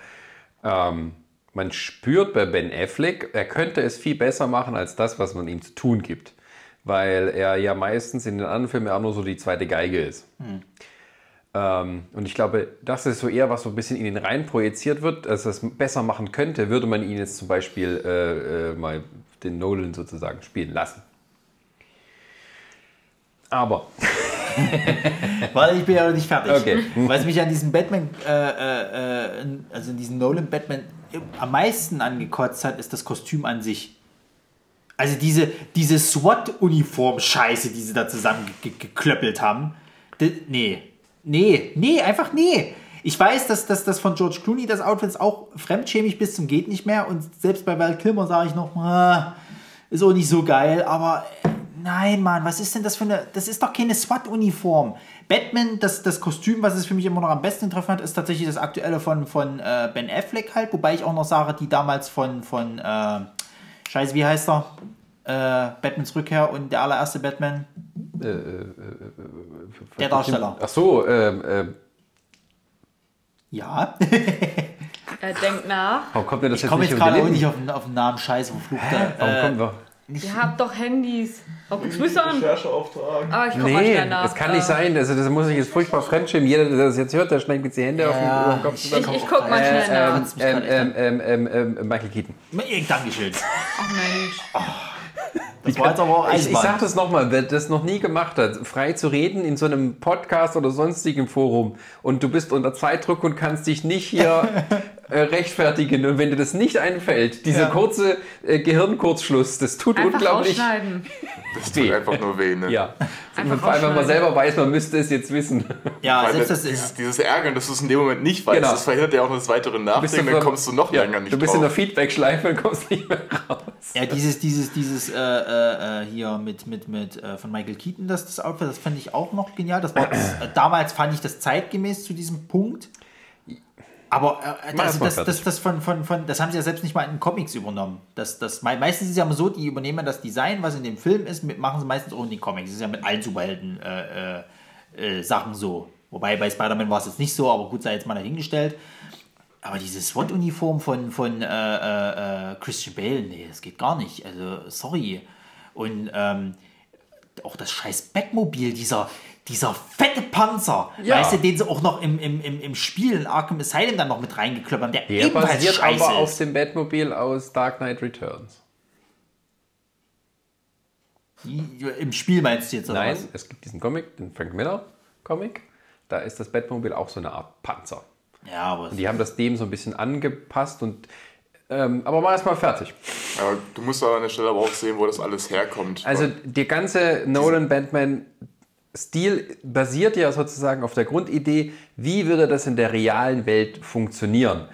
ähm, man spürt bei Ben Affleck, er könnte es viel besser machen als das, was man ihm zu tun gibt. Weil er ja meistens in den anderen Filmen auch nur so die zweite Geige ist. Ähm, und ich glaube, das ist so eher, was so ein bisschen in ihn rein projiziert wird, dass er es besser machen könnte, würde man ihn jetzt zum Beispiel äh, äh, mal den Nolan sozusagen spielen lassen. Aber, (laughs) Weil ich bin ja noch nicht fertig. Okay. Was mich an diesem Batman, äh, äh, äh, also in diesem Nolan Batman am meisten angekotzt hat, ist das Kostüm an sich. Also diese, diese SWAT-Uniform-Scheiße, die sie da zusammen ge- ge- geklöppelt haben. D nee. Nee, nee, einfach nee. Ich weiß, dass, dass das von George Clooney das Outfit ist auch fremdschämig bis zum geht nicht mehr und selbst bei Val Kilmer sage ich noch, ah, ist auch nicht so geil, aber äh, nein, Mann, was ist denn das für eine, das ist doch keine SWAT-Uniform. Batman, das, das Kostüm, was es für mich immer noch am besten treffen hat, ist tatsächlich das aktuelle von, von äh, Ben Affleck halt, wobei ich auch noch sage, die damals von, von äh, Scheiße, wie heißt er? Äh, Batmans Rückkehr und der allererste Batman. der Darsteller. ach so, ähm, ähm, Ja. Er denkt nach. warum kommt mir das Ich jetzt komme nicht jetzt unter gerade die auch nicht auf den, auf den Namen Scheiße, wo flucht der? Warum Äh, kommen wir? Ihr habt doch Handys. So an? Rechercheauftrag. Aber ich komm mal Nee, schnell nach. das kann nicht Äh, sein. Also, das muss ich jetzt furchtbar fremdschämen. Jeder, der das jetzt hört, der schneidet jetzt die Hände auf den, Ja, über den Kopf ich- zusammen. Ich, ich guck mal schnell nach. kotzt mich Ähm, gerade echt ähm, ähm, ähm, ähm, Michael Keaton. Äh, Dankeschön. Ach Mensch. Das war jetzt aber auch Ich, ich sag das nochmal, wer das noch nie gemacht hat, frei zu reden in so einem Podcast oder sonstigen Forum und du bist unter Zeitdruck und kannst dich nicht hier äh, (laughs) rechtfertigen und wenn dir das nicht einfällt, dieser Ja. kurze äh, Gehirnkurzschluss, das tut Einfach unglaublich. (laughs) Das tut einfach nur weh, ne? Ja. Einfach Vor allem, wenn man selber weiß, man müsste es jetzt wissen. ja, Weil selbst das, dieses, ist. dieses Ärgern, dass du es in dem Moment nicht weißt, Genau. das verhindert ja auch das weitere Nachdenken, dann kommst du noch ja, länger nicht Du bist drauf. in der Feedback-Schleife und kommst nicht mehr raus. Ja, dieses, dieses, dieses äh, äh, äh, hier mit, mit, mit äh, von Michael Keaton, das, das Outfit, das fand ich auch noch genial. Das war das, (clears throat) äh, damals fand ich das zeitgemäß zu diesem Punkt. Aber äh, also das, das, fertig. das, von, von, von, das haben sie ja selbst nicht mal in den Comics übernommen. Das, das, mei- meistens ist es ja immer so, die übernehmen das Design, was in dem Film ist, mit, machen sie meistens auch in den Comics. Das ist ja mit allen Superhelden äh, äh, äh, Sachen so. Wobei bei Spider-Man war es jetzt nicht so, aber gut, sei jetzt mal dahingestellt. Aber diese SWAT-Uniform von, von äh, äh, Christian Bale, nee, das geht gar nicht. Also, sorry. Und ähm, auch das scheiß Batmobil, dieser, dieser fette Panzer, Ja. weißt du, den sie auch noch im, im, im, im Spiel in Arkham Asylum dann noch mit reingekloppt haben, der, Der ebenfalls basiert scheiße aber auf ist. dem Batmobil aus Dark Knight Returns. Im Spiel meinst du jetzt, oder Nein, was? es gibt diesen Comic, den Frank Miller Comic. Da ist das Batmobil auch so eine Art Panzer. Ja, aber Und die haben das dem so ein bisschen angepasst und ähm, aber mal erstmal fertig. Aber du musst da an der Stelle aber auch sehen, wo das alles herkommt. Also der ganze Nolan Batman Stil basiert ja sozusagen auf der Grundidee, wie würde das in der realen Welt funktionieren.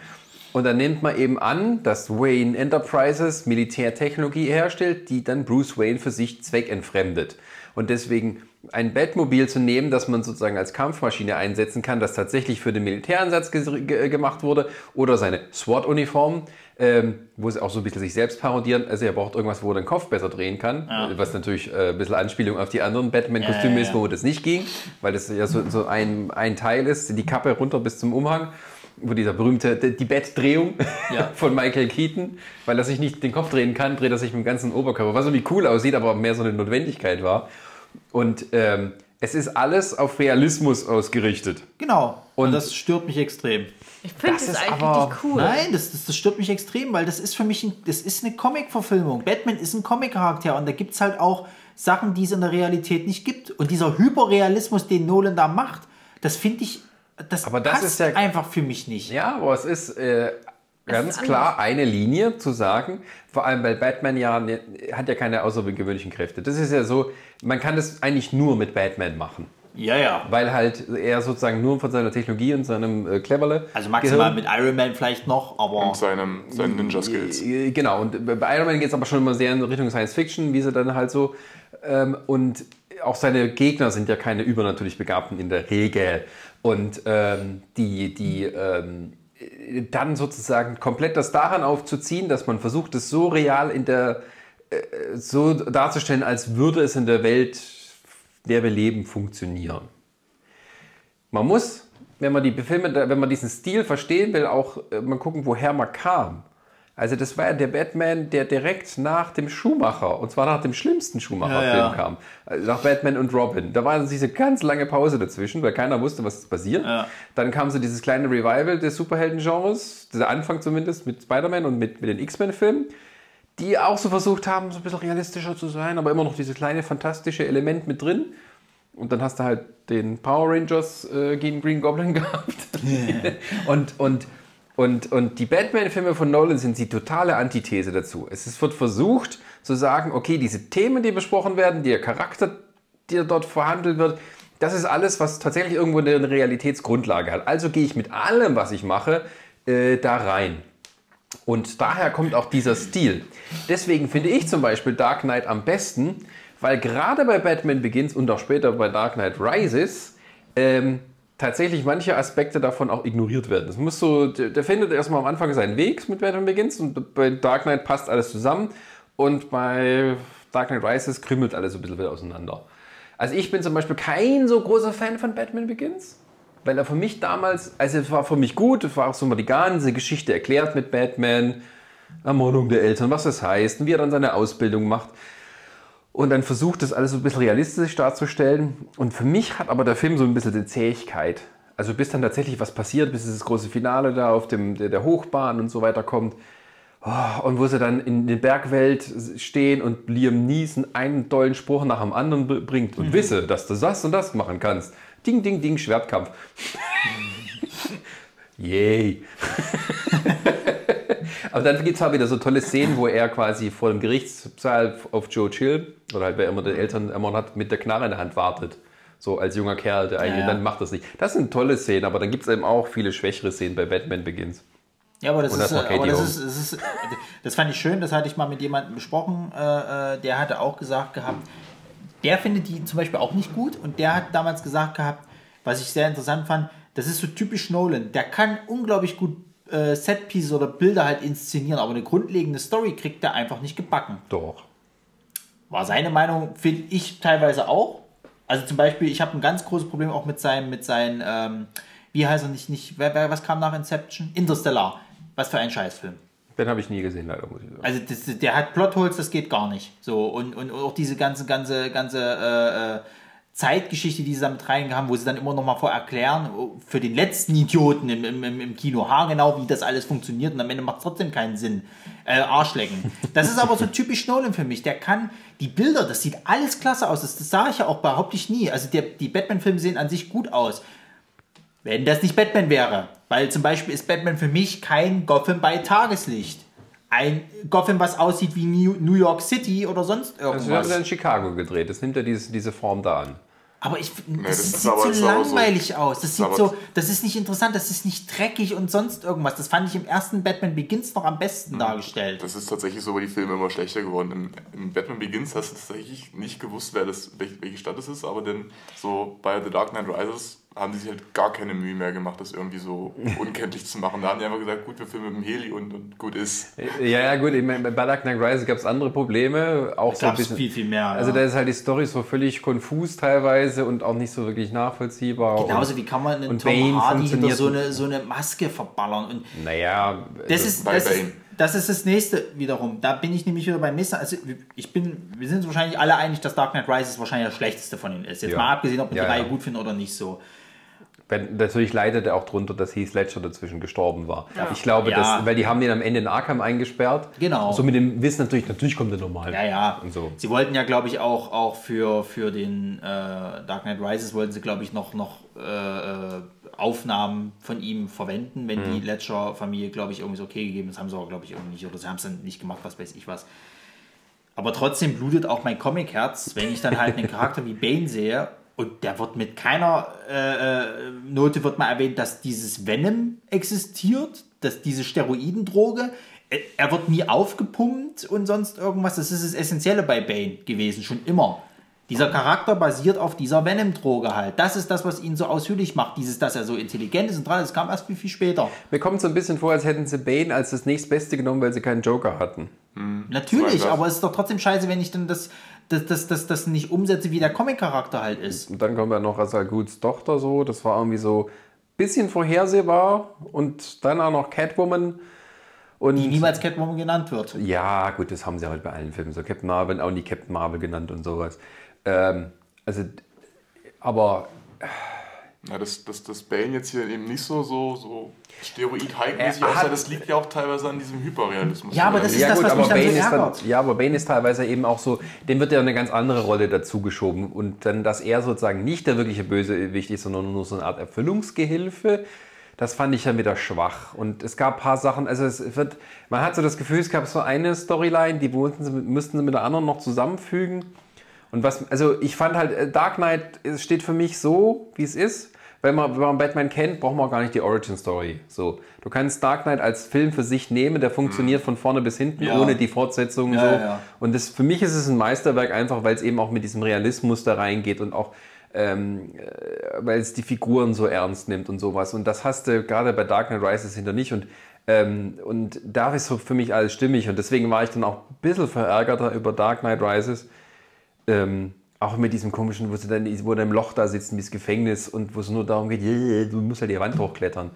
Und dann nimmt man eben an, dass Wayne Enterprises Militärtechnologie herstellt, die dann Bruce Wayne für sich zweckentfremdet. Und deswegen ein Batmobil zu nehmen, das man sozusagen als Kampfmaschine einsetzen kann, das tatsächlich für den Militäreinsatz ge ge gemacht wurde, oder seine SWAT-Uniform, ähm, wo sie auch so ein bisschen sich selbst parodieren. Also er braucht irgendwas, wo er den Kopf besser drehen kann, was natürlich äh, ein bisschen Anspielung auf die anderen Batman-Kostüme Ja, ja, ist, wo das nicht ging, weil das ja so, so ein, ein Teil ist, die Kappe runter bis zum Umhang, wo dieser berühmte, die die Bettdrehung Ja. (laughs) von Michael Keaton, weil er sich nicht den Kopf drehen kann, dreht er sich mit dem ganzen Oberkörper, was irgendwie cool aussieht, aber mehr so eine Notwendigkeit war. Und ähm, es ist alles auf Realismus ausgerichtet. Genau. Und, Und- das stört mich extrem. Ich finde Das das, ist eigentlich aber- cool. Nein, das, das, das stört mich extrem, weil das ist für mich ein, das ist eine Comic-Verfilmung. Batman ist ein Comic-Charakter und da gibt es halt auch Sachen, die es in der Realität nicht gibt. Und dieser Hyperrealismus, den Nolan da macht, das finde ich, das, Aber das passt ist ja- einfach für mich nicht. Ja, aber es ist äh, ganz ist klar eine Linie zu sagen, vor allem weil Batman ja ne, hat ja keine außergewöhnlichen Kräfte. Das ist ja so, man kann das eigentlich nur mit Batman machen. Ja, ja. Weil halt er sozusagen nur von seiner Technologie und seinem äh, Cleverle. Also maximal Gehirn- mit Iron Man vielleicht noch, aber und seinem, seinen Ninja-Skills. Äh, Genau, und bei Iron Man geht es aber schon immer sehr in Richtung Science Fiction, wie sie dann halt so. Ähm, und auch seine Gegner sind ja keine übernatürlich Begabten in der Regel. Und ähm, die, die ähm, äh, dann sozusagen komplett das daran aufzuziehen, dass man versucht, es so real in der äh, so darzustellen, als würde es in der Welt, der wir leben, funktionieren. Man muss, wenn man die Filme, wenn man diesen Stil verstehen will, auch äh, mal gucken, woher man kam. Also das war ja der Batman, der direkt nach dem Schumacher, und zwar nach dem schlimmsten Schumacher-Film Ja, ja. kam. Also nach Batman und Robin. Da war diese ganz lange Pause dazwischen, weil keiner wusste, was passiert. Ja. Dann kam so dieses kleine Revival des Superhelden-Genres, dieser Anfang zumindest mit Spider-Man und mit, mit den X-Men-Filmen, die auch so versucht haben, so ein bisschen realistischer zu sein, aber immer noch dieses kleine fantastische Element mit drin. Und dann hast du halt den Power Rangers äh, gegen Green Goblin (laughs) gehabt. und, und, und, und die Batman-Filme von Nolan sind die totale Antithese dazu. Es wird versucht zu sagen, okay, diese Themen, die besprochen werden, der Charakter, der dort verhandelt wird, das ist alles, was tatsächlich irgendwo eine Realitätsgrundlage hat. Also gehe ich mit allem, was ich mache, äh, da rein. Und daher kommt auch dieser Stil. Deswegen finde ich zum Beispiel Dark Knight am besten, weil gerade bei Batman Begins und auch später bei Dark Knight Rises ähm, tatsächlich manche Aspekte davon auch ignoriert werden. Das muss so, der, der findet erstmal am Anfang seinen Weg mit Batman Begins und bei Dark Knight passt alles zusammen und bei Dark Knight Rises krümmelt alles so ein bisschen wieder auseinander. Also ich bin zum Beispiel kein so großer Fan von Batman Begins, weil er für mich damals, also es war für mich gut, es war auch so mal die ganze Geschichte erklärt mit Batman, Ermordung der Eltern, was das heißt und wie er dann seine Ausbildung macht. Und dann versucht das alles so ein bisschen realistisch darzustellen. Und für mich hat aber der Film so ein bisschen die Zähigkeit. Also bis dann tatsächlich was passiert, bis das große Finale da auf dem, der, Hochbahn und so weiter kommt. Oh, und wo sie dann in der Bergwelt stehen und Liam Neeson einen tollen Spruch nach dem anderen bringt und wisse, dass du das und das machen kannst. Ding, ding, ding, Schwertkampf. (laughs) Yay. (laughs) Aber dann gibt es halt wieder so tolle Szenen, wo er quasi vor dem Gerichtssaal auf Joe Chill oder halt wer immer die Eltern ermordet hat, mit der Knarre in der Hand wartet. So als junger Kerl, der eigentlich ja. dann macht das nicht. Das sind tolle Szenen, aber dann gibt es eben auch viele schwächere Szenen bei Batman Begins. Ja, aber das, ist, das aber das, ist, das, ist, das fand ich schön, das hatte ich mal mit jemandem besprochen, äh, äh, der hatte auch gesagt gehabt, der findet die zum Beispiel auch nicht gut und der hat damals gesagt gehabt, was ich sehr interessant fand, das ist so typisch Nolan, der kann unglaublich gut äh, Setpieces oder Bilder halt inszenieren, aber eine grundlegende Story kriegt er einfach nicht gebacken. Doch. War seine Meinung, finde ich teilweise auch. Also zum Beispiel, ich habe ein ganz großes Problem auch mit seinem, mit seinen, ähm, Wie heißt er nicht? nicht wer, wer, was kam nach Inception? Interstellar. Was für ein Scheißfilm. Den habe ich nie gesehen, leider, muss ich sagen. Also das, der hat Plotholes, das geht gar nicht. So und, und auch diese ganze ganze ganze äh, äh, Zeitgeschichte, die sie da mit reingehauen, wo sie dann immer noch mal vor erklären für den letzten Idioten im, im, im- Kino, ha genau, wie das alles funktioniert und am Ende macht es trotzdem keinen Sinn. Äh, Arschlecken. Das ist aber so typisch Nolan für mich. Der kann die Bilder, das sieht alles klasse aus. Das, das sah ich ja auch, behaupte ich nie. Also der, die Batman-Filme sehen an sich gut aus. Wenn das nicht Batman wäre. Weil zum Beispiel ist Batman für mich kein Gotham bei Tageslicht. Ein Gotham, was aussieht wie New York City oder sonst Also, wir haben irgendwas. ja in Chicago gedreht. Das nimmt ja diese, diese Form da an. Aber ich finde, das das, sieht so aber so- langweilig aus. Das sieht aber- so, das ist nicht interessant, das ist nicht dreckig und sonst irgendwas. Das fand ich im ersten Batman Begins noch am besten dargestellt. Das ist tatsächlich so, weil die Filme immer schlechter geworden. Im, Im Batman Begins hast du tatsächlich nicht gewusst, wer das, welche, welche Stadt es ist, aber dann so bei The Dark Knight Rises haben die sich halt gar keine Mühe mehr gemacht, das irgendwie so (laughs) unkenntlich zu machen. Da haben die einfach gesagt, gut, wir filmen mit dem Heli und, und gut ist. Ja, ja, gut, ich meine, bei Dark Knight Rises gab es andere Probleme. Auch so ein bisschen. viel, viel mehr, Also ja. da ist halt die Story so völlig konfus teilweise und auch nicht so wirklich nachvollziehbar. Genauso und, wie kann man einen und Tom Bane Hardy hinter so eine, so eine Maske verballern und Naja, Das also- ist, bei das, ist, Bane. das ist das nächste wiederum. Da bin ich nämlich wieder beim nächsten. Also ich bin, wir sind uns wahrscheinlich alle einig, dass Dark Knight Rises wahrscheinlich das schlechteste von ihnen ist. Jetzt Ja. mal abgesehen, ob wir Ja, die Reihe gut finden oder nicht so. Wenn, natürlich leidet er auch drunter, dass Heath Ledger dazwischen gestorben war. Ich glaube, Ja. dass, weil die haben den am Ende in Arkham eingesperrt. Genau. So mit dem Wissen natürlich, natürlich kommt er normal. Ja, ja. Und so. Sie wollten ja, glaube ich, auch, auch für, für den äh, Dark Knight Rises wollten sie, glaube ich, noch, noch äh, Aufnahmen von ihm verwenden, wenn Mhm. die Ledger-Familie, glaube ich, irgendwie so okay gegeben ist. Haben sie aber, glaube ich, irgendwie nicht. Oder sie haben es dann nicht gemacht, was weiß ich was. Aber trotzdem blutet auch mein Comic-Herz, wenn ich dann halt einen Charakter wie Bane sehe und der wird mit keiner äh, äh, Note wird mal erwähnt, dass dieses Venom existiert, dass diese Steroidendroge. Äh, Er wird nie aufgepumpt und sonst irgendwas. Das ist das Essentielle bei Bane gewesen, schon immer. Dieser Charakter basiert auf dieser Venom-Droge halt. Das ist das, was ihn so ausführlich macht. Dieses, dass er so intelligent ist und dran, das kam erst viel, viel später. Mir kommt so ein bisschen vor, als hätten sie Bane als das nächstbeste genommen, weil sie keinen Joker hatten. Natürlich, Zwei aber es ist doch trotzdem scheiße, wenn ich dann das, das, das, das, das nicht umsetze, wie der Comic-Charakter halt ist. Und dann kommt ja noch Asal Goods Tochter so. Das war irgendwie so ein bisschen vorhersehbar. Und dann auch noch Catwoman. Und Die niemals Catwoman genannt wird. Ja, gut, das haben sie halt bei allen Filmen so. Captain Marvel, auch nie Captain Marvel genannt und sowas. Ähm, also, aber Ja, dass das, das Bane jetzt hier eben nicht so, so, so Steroid-Hype-mäßig Er aussah, hat- das liegt ja auch teilweise an diesem Hyperrealismus. Ja, aber das ist ja das, gut, was aber mich dann Bane so ist dann, ärgert. ja, aber Bane ist teilweise eben auch so, dem wird ja eine ganz andere Rolle dazu geschoben und dann, dass er sozusagen nicht der wirkliche Bösewicht ist, sondern nur so eine Art Erfüllungsgehilfe. Das fand ich ja wieder schwach. Und es gab ein paar Sachen, also es wird, man hat so das Gefühl, es gab so eine Storyline, die mussten sie, müssten sie mit der anderen noch zusammenfügen. Und was, also ich fand halt, äh, Dark Knight es steht für mich so, wie es ist. Wenn man, wenn man Batman kennt, braucht man auch gar nicht die Origin Story. So, du kannst Dark Knight als Film für sich nehmen, der funktioniert von vorne bis hinten, Ja. ohne die Fortsetzung. Ja, so. ja, ja. Und das, für mich ist es ein Meisterwerk einfach, weil es eben auch mit diesem Realismus da reingeht und auch ähm, äh, weil es die Figuren so ernst nimmt und sowas. Und das hast du gerade bei Dark Knight Rises hinter nicht. Und, ähm, und da ist so für mich alles stimmig. Und deswegen war ich dann auch ein bisschen verärgerter über Dark Knight Rises. Ähm, auch mit diesem komischen, wo sie dann wo er im Loch da sitzen, dieses Gefängnis und wo es nur darum geht, yeah, du musst halt die Wand hochklettern.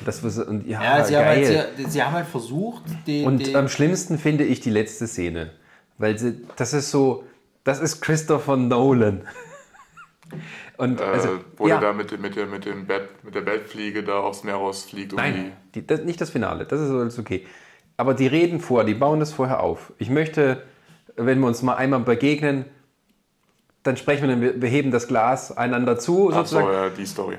Und das, was- und, ja, Ja, sie haben, halt, geil. sie, sie haben halt versucht, den. Und den am schlimmsten finde ich die letzte Szene. Weil sie, das ist so, das ist Christopher Nolan. (laughs) Und Äh, also, wo ja, der da mit, dem- mit, der, mit, dem Bett, mit der Bettfliege da aufs Meer rausfliegt. um nein, die, das, nicht das Finale, das ist alles okay. Aber die reden vor, die bauen das vorher auf. Ich möchte, wenn wir uns mal einmal begegnen, dann sprechen wir, wir- wir heben das Glas einander zu, Die, ach so, sozusagen. ja, die Story.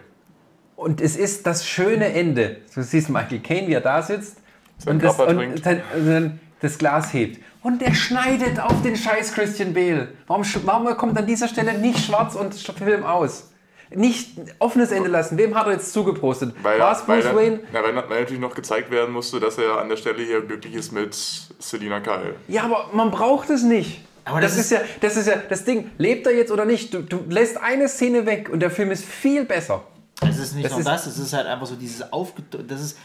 Und es ist das schöne Ende. Du siehst Michael Caine, wie er da sitzt und, das, und dann, dann das Glas hebt. Und der schneidet auf den scheiß Christian Bale. Warum, warum kommt an dieser Stelle nicht schwarz und Film aus? Nicht offenes Ende lassen. Wem hat er jetzt zugepostet? Weil, War es weil, Bruce dann- Wayne? Na, weil, weil natürlich noch gezeigt werden musste, dass er an der Stelle hier glücklich ist mit Selina Kyle. Ja, aber man braucht es nicht. Aber das, das ist ja, das ist ja das Ding. Lebt er jetzt oder nicht? Du, du lässt eine Szene weg und der Film ist viel besser. es ist nicht das nur ist- das, es ist halt einfach so dieses Aufge... Das ist...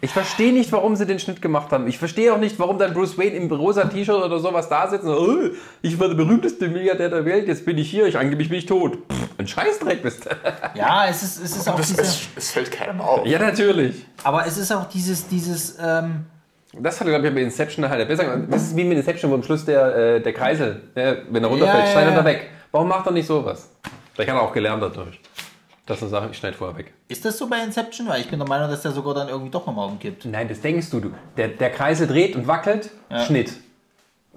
Ich verstehe nicht, warum sie den Schnitt gemacht haben. Ich verstehe auch nicht, warum dann Bruce Wayne im rosa T-Shirt oder sowas da sitzt und oh, ich war der berühmteste Milliardär der Welt, jetzt bin ich hier, ich angeblich bin ich tot. Pff, Ein Scheißdreck bist du. Ja, es ist, es ist auch Das, diese, es, es fällt keinem auf. Ja, natürlich. aber es ist auch dieses, dieses, ähm, Das hat, glaube ich, bei Inception halt besser gemacht. Das ist wie mit Inception, wo am Schluss der, äh, der Kreisel, der, wenn er runterfällt, Ja, ja, schneidet ja. er weg. Warum macht er nicht sowas? Vielleicht hat er auch gelernt dadurch. Dass er sagt, ich schneide vorher weg. ist das so bei Inception? Weil ich bin der Meinung, dass der sogar dann irgendwie doch nochmal umkippt. Nein, das denkst du. du. Der, der Kreisel dreht und wackelt, Schnitt.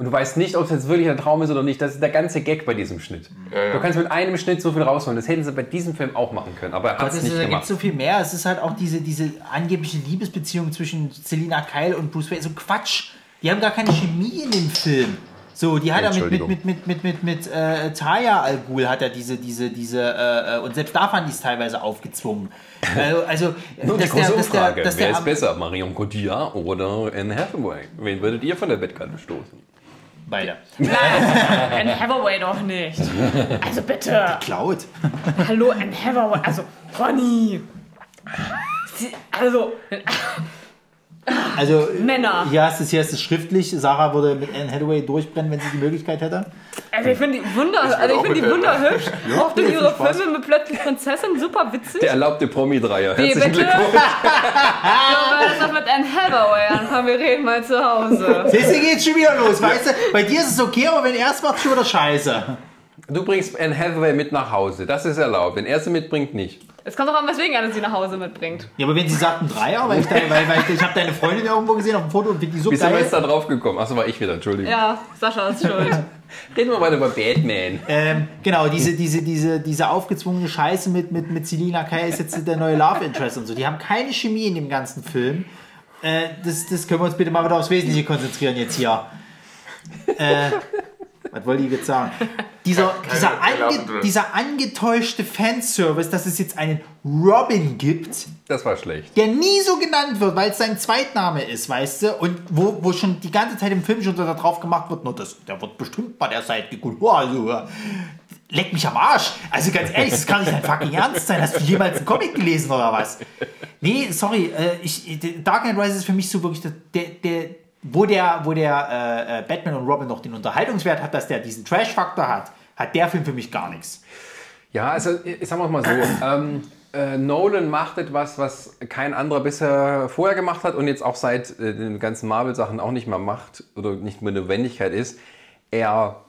Und du weißt nicht, ob es jetzt wirklich ein Traum ist oder nicht. Das ist der ganze Gag bei diesem Schnitt. Ja, ja. Du kannst mit einem Schnitt so viel rausholen. Das hätten sie bei diesem Film auch machen können. Aber er hat es ist, nicht da gibt gemacht. so viel mehr. Es ist halt auch diese, diese angebliche Liebesbeziehung zwischen Selina Kyle und Bruce Wayne. So Quatsch. Die haben gar keine Chemie in dem Film. So, die hat er mit, mit, mit, mit, mit, mit, mit äh, Taya Al Ghul hat er diese, diese, diese, äh, äh, und selbst da fand ich es teilweise aufgezwungen. Äh, (laughs) also, Nur die der, große der, Umfrage. dass Wer der, ist besser, Marion Cotillard oder Anne Hathaway? Wen würdet ihr von der Bettkante stoßen? Beide. Anne Hathaway doch nicht. Also bitte. Cloud. Hallo, Anne Hathaway. Also, Ronny. Also, Also, Männer. Hier hast, du es, hier hast es schriftlich. Sarah würde mit Anne Hathaway durchbrennen, wenn sie die Möglichkeit hätte. also ich finde die, wunder, also ich find die wunderhübsch. auch durch ihre Spaß. Filme mit plötzlich Prinzessin super witzig. Der erlaubte Promi-Dreier. Wie, Herzlichen bitte? Glückwunsch. (laughs) Aber das doch mit Anne Hathaway anfangen. Wir reden mal zu Hause. Deswegen geht's schon wieder los, weißt du? Bei dir ist es okay, aber wenn er es macht, schon wieder scheiße. Du bringst Anne Hathaway mit nach Hause. Das ist erlaubt. Wenn er sie mitbringt, nicht. Es kommt doch an, weswegen er sie nach Hause mitbringt. Ja, aber wenn sie sagt ein Dreier, weil ich, da, weil, weil ich, ich habe deine Freundin irgendwo gesehen auf dem Foto und finde die so Wie sind wir geil. jetzt da drauf gekommen? Achso, war ich wieder, Entschuldigung. Ja, Sascha ist schuld. (laughs) Reden wir mal über Batman. Ähm, genau, diese, diese, diese, diese aufgezwungene Scheiße mit, mit, mit Selina Kyle ist jetzt der neue Love Interest und so. Die haben keine Chemie in dem ganzen Film. Äh, das, das können wir uns bitte mal wieder aufs Wesentliche konzentrieren jetzt hier. Äh, was wollte ich jetzt sagen? (laughs) Dieser, dieser, ange, dieser angetäuschte Fanservice, dass es jetzt einen Robin gibt, Das war schlecht. der nie so genannt wird, weil es sein Zweitname ist, weißt du? Und wo, wo schon die ganze Zeit im Film schon so da drauf gemacht wird, nur das, der wird bestimmt bei der Seite. Oh, also, ja. leck mich am Arsch. Also ganz ehrlich, das kann nicht dein fucking Ernst sein. Hast du jemals einen Comic gelesen oder was? Nee, sorry, äh, ich, Dark Knight Rises ist für mich so wirklich der, der wo der, wo der äh, äh, Batman und Robin noch den Unterhaltungswert hat, dass der diesen Trash-Faktor hat, hat der Film für mich gar nichts. Ja, also ich sag mal so, (clears throat) ähm, äh, Nolan macht etwas, was kein anderer bisher vorher gemacht hat und jetzt auch seit äh, den ganzen Marvel-Sachen auch nicht mehr macht oder nicht mehr Notwendigkeit ist. Er,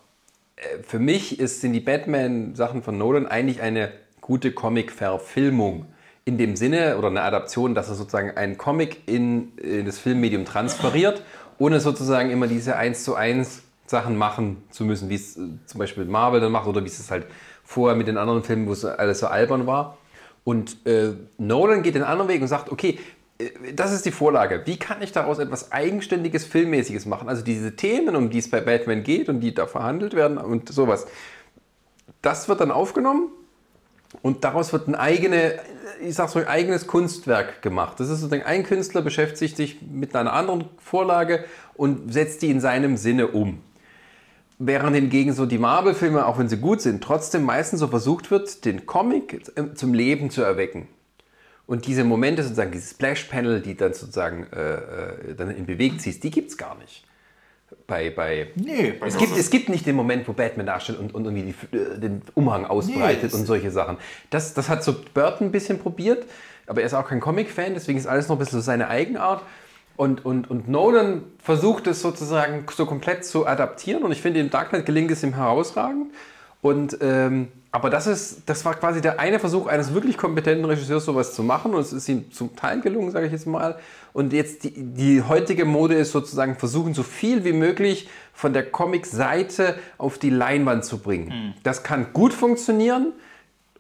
äh, für mich ist, sind die Batman-Sachen von Nolan eigentlich eine gute Comic-Verfilmung. In dem Sinne, oder eine Adaption, dass er sozusagen einen Comic in, in das Filmmedium transferiert, ohne sozusagen immer diese 1 zu 1 Sachen machen zu müssen, wie es äh, zum Beispiel Marvel dann macht oder wie es halt vorher mit den anderen Filmen, wo es alles so albern war. Und äh, Nolan geht den anderen Weg und sagt, okay, äh, das ist die Vorlage. Wie kann ich daraus etwas Eigenständiges, Filmmäßiges machen? Also diese Themen, um die es bei Batman geht und die da verhandelt werden und sowas. Das wird dann aufgenommen und daraus wird ein eigene, ich sag's mal, ein eigenes Kunstwerk gemacht. Das ist sozusagen ein Künstler beschäftigt sich mit einer anderen Vorlage und setzt die in seinem Sinne um. Während hingegen so die Marvel-Filme, auch wenn sie gut sind, trotzdem meistens so versucht wird, den Comic zum Leben zu erwecken. Und diese Momente, sozusagen, dieses Splash-Panel, die dann sozusagen äh, äh, dann in Bewegung ziehst, die gibt es gar nicht. Bei, bei Nee, es gibt, es gibt nicht den Moment, wo Batman dasteht und, und irgendwie die, äh, den Umhang ausbreitet Nee, und solche Sachen. Das, das hat so Burton ein bisschen probiert, aber er ist auch kein Comic-Fan, deswegen ist alles noch ein bisschen so seine Eigenart. Und, und, und Nolan versucht es sozusagen so komplett zu adaptieren und ich finde, im Dark Knight gelingt es ihm herausragend. Und, ähm, aber das, ist, das war quasi der eine Versuch eines wirklich kompetenten Regisseurs, sowas zu machen. Und es ist ihm zum Teil gelungen, sage ich jetzt mal. Und jetzt die, die heutige Mode ist sozusagen versuchen, so viel wie möglich von der Comic-Seite auf die Leinwand zu bringen. Das kann gut funktionieren.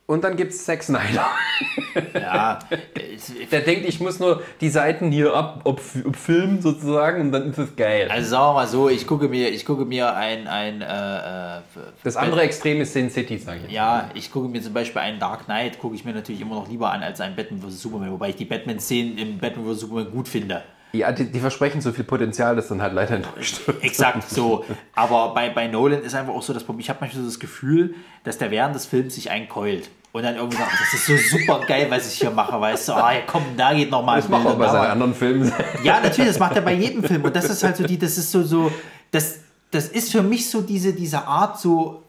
Und dann gibt es Zack Snyder. (laughs) ja. Der denkt, ich muss nur die Seiten hier ab, ob, ob Film sozusagen, und dann ist es geil. Also sagen wir mal so, ich gucke mir, ich gucke mir ein, ein äh, äh, Das andere Extrem ist Sin City, sage ich. Ja, ich gucke mir zum Beispiel einen Dark Knight, gucke ich mir natürlich immer noch lieber an als einen Batman vs. Superman, wobei ich die Batman-Szenen im Batman vs. Superman gut finde. Ja, die, die versprechen so viel Potenzial, das dann halt leider enttäuscht wird. Exakt so. Aber bei, bei Nolan ist einfach auch so das Problem, ich habe manchmal so das Gefühl, dass der während des Films sich einkeult. Und dann irgendwie sagt, das ist so super geil, was ich hier mache, weißt du, ah, komm, da geht noch mal Das macht er bei seinen anderen Filmen. Ja, natürlich, das macht er bei jedem Film. Und das ist halt so die, das ist so, so, das, das ist für mich so diese, diese Art, so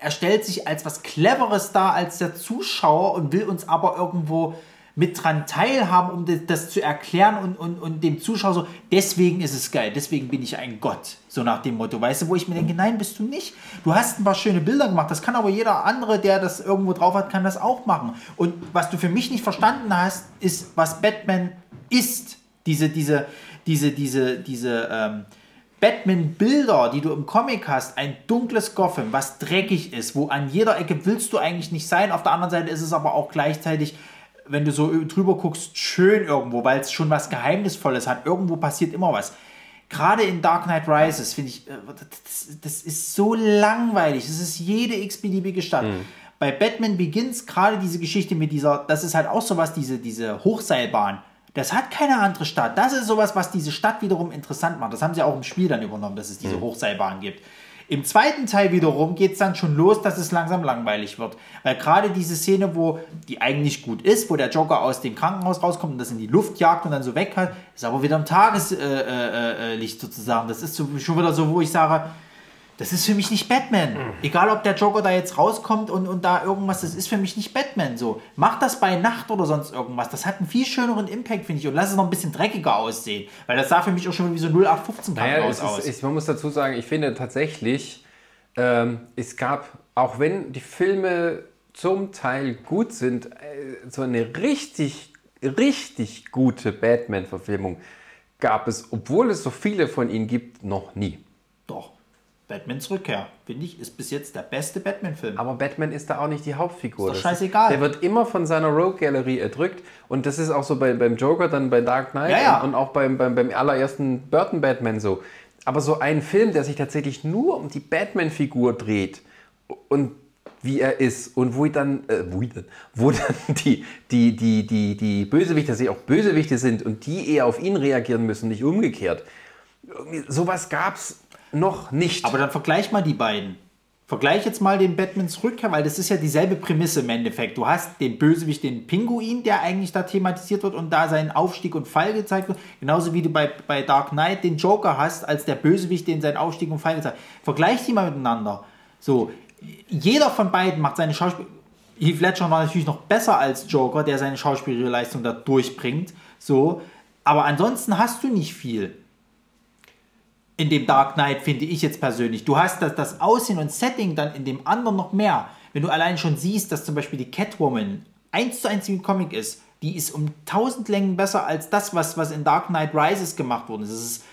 er stellt sich als was Cleveres dar als der Zuschauer und will uns aber irgendwo mit dran teilhaben, um das, zu erklären und, und, und dem Zuschauer so, deswegen ist es geil, deswegen bin ich ein Gott. So nach dem Motto, weißt du, wo ich mir denke, nein, bist du nicht. Du hast ein paar schöne Bilder gemacht, das kann aber jeder andere, der das irgendwo drauf hat, kann das auch machen. Und was du für mich nicht verstanden hast, ist, was Batman ist. Diese, diese, diese, diese, diese, ähm, Batman-Bilder, die du im Comic hast, ein dunkles Gotham, was dreckig ist, wo an jeder Ecke willst du eigentlich nicht sein. Auf der anderen Seite ist es aber auch gleichzeitig wenn du so drüber guckst, schön irgendwo, weil es schon was Geheimnisvolles hat. Irgendwo passiert immer was. Gerade in Dark Knight Rises finde ich, äh, das, das, ist so langweilig. Das ist jede x-beliebige Stadt. Mhm. Bei Batman Begins gerade diese Geschichte mit dieser, das ist halt auch sowas, diese, diese Hochseilbahn. Das hat keine andere Stadt. Das ist sowas, was diese Stadt wiederum interessant macht. Das haben sie auch im Spiel dann übernommen, dass es diese mhm. Hochseilbahn gibt. Im zweiten Teil wiederum geht es dann schon los, dass es langsam langweilig wird. Weil gerade diese Szene, wo die eigentlich gut ist, wo der Joker aus dem Krankenhaus rauskommt und das in die Luft jagt und dann so weg hat, ist aber wieder im Tageslicht äh, äh, äh sozusagen. Das ist schon wieder so, wo ich sage, das ist für mich nicht Batman. Mhm. Egal, ob der Joker da jetzt rauskommt und, und da irgendwas, das ist für mich nicht Batman. So, mach das bei Nacht oder sonst irgendwas. Das hat einen viel schöneren Impact, finde ich. Und lass es noch ein bisschen dreckiger aussehen. Weil das sah für mich auch schon wie so 0815 naja, aus. Ist, ist, man muss dazu sagen, ich finde tatsächlich, ähm, es gab, auch wenn die Filme zum Teil gut sind, äh, so eine richtig, richtig gute Batman-Verfilmung gab es, obwohl es so viele von ihnen gibt, noch nie. Batmans Rückkehr, finde ich, ist bis jetzt der beste Batman-Film. Aber Batman ist da auch nicht die Hauptfigur. Ist doch scheißegal. der wird immer von seiner Rogue-Galerie erdrückt. Und das ist auch so bei, beim Joker, dann bei Dark Knight ja, ja. Und, und, auch beim, beim, beim allerersten Burton-Batman so. Aber so ein Film, der sich tatsächlich nur um die Batman-Figur dreht und wie er ist und wo dann, äh, wo, dann, wo (laughs) dann die, die, die, die, die Bösewichte, dass sie auch Bösewichte sind und die eher auf ihn reagieren müssen, nicht umgekehrt. Sowas gab es noch nicht. Aber dann vergleich mal die beiden. Vergleich jetzt mal den Batmans Rückkehr, weil das ist ja dieselbe Prämisse im Endeffekt. Du hast den Bösewicht, den Pinguin, der eigentlich da thematisiert wird und da seinen Aufstieg und Fall gezeigt wird. Genauso wie du bei, bei Dark Knight den Joker hast, als der Bösewicht, den seinen Aufstieg und Fall gezeigt wird. Vergleich die mal miteinander. So, jeder von beiden macht seine Schauspiel. Heath Ledger war natürlich noch besser als Joker, der seine schauspielerische da durchbringt. So, aber ansonsten hast du nicht viel in dem Dark Knight, finde ich jetzt persönlich. Du hast das, das Aussehen und Setting dann in dem anderen noch mehr. Wenn du allein schon siehst, dass zum Beispiel die Catwoman eins zu eins ein Comic ist, die ist um tausend Längen besser als das, was, was in Dark Knight Rises gemacht wurde. Das ist,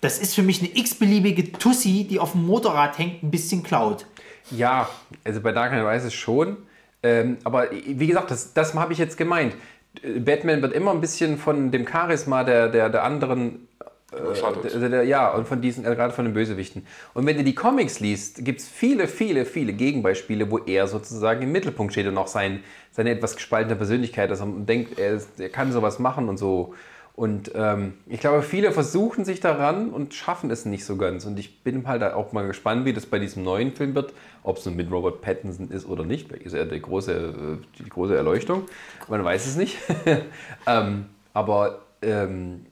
das ist für mich eine x-beliebige Tussi, die auf dem Motorrad hängt, ein bisschen klaut. Ja, also bei Dark Knight Rises schon. Ähm, aber wie gesagt, das, das habe ich jetzt gemeint. Batman wird immer ein bisschen von dem Charisma der, der, der anderen äh, ja, und von diesen, äh, gerade von den Bösewichten. Und wenn du die Comics liest, gibt es viele, viele, viele Gegenbeispiele, wo er sozusagen im Mittelpunkt steht und auch sein, seine etwas gespaltene Persönlichkeit, dass man denkt, er, ist, er kann sowas machen und so. Und ähm, ich glaube, viele versuchen sich daran und schaffen es nicht so ganz. Und ich bin halt auch mal gespannt, wie das bei diesem neuen Film wird, ob es nun mit Robert Pattinson ist oder nicht. Ist er die große, äh, die große Erleuchtung? Man weiß es nicht. (laughs) ähm, aber ähm,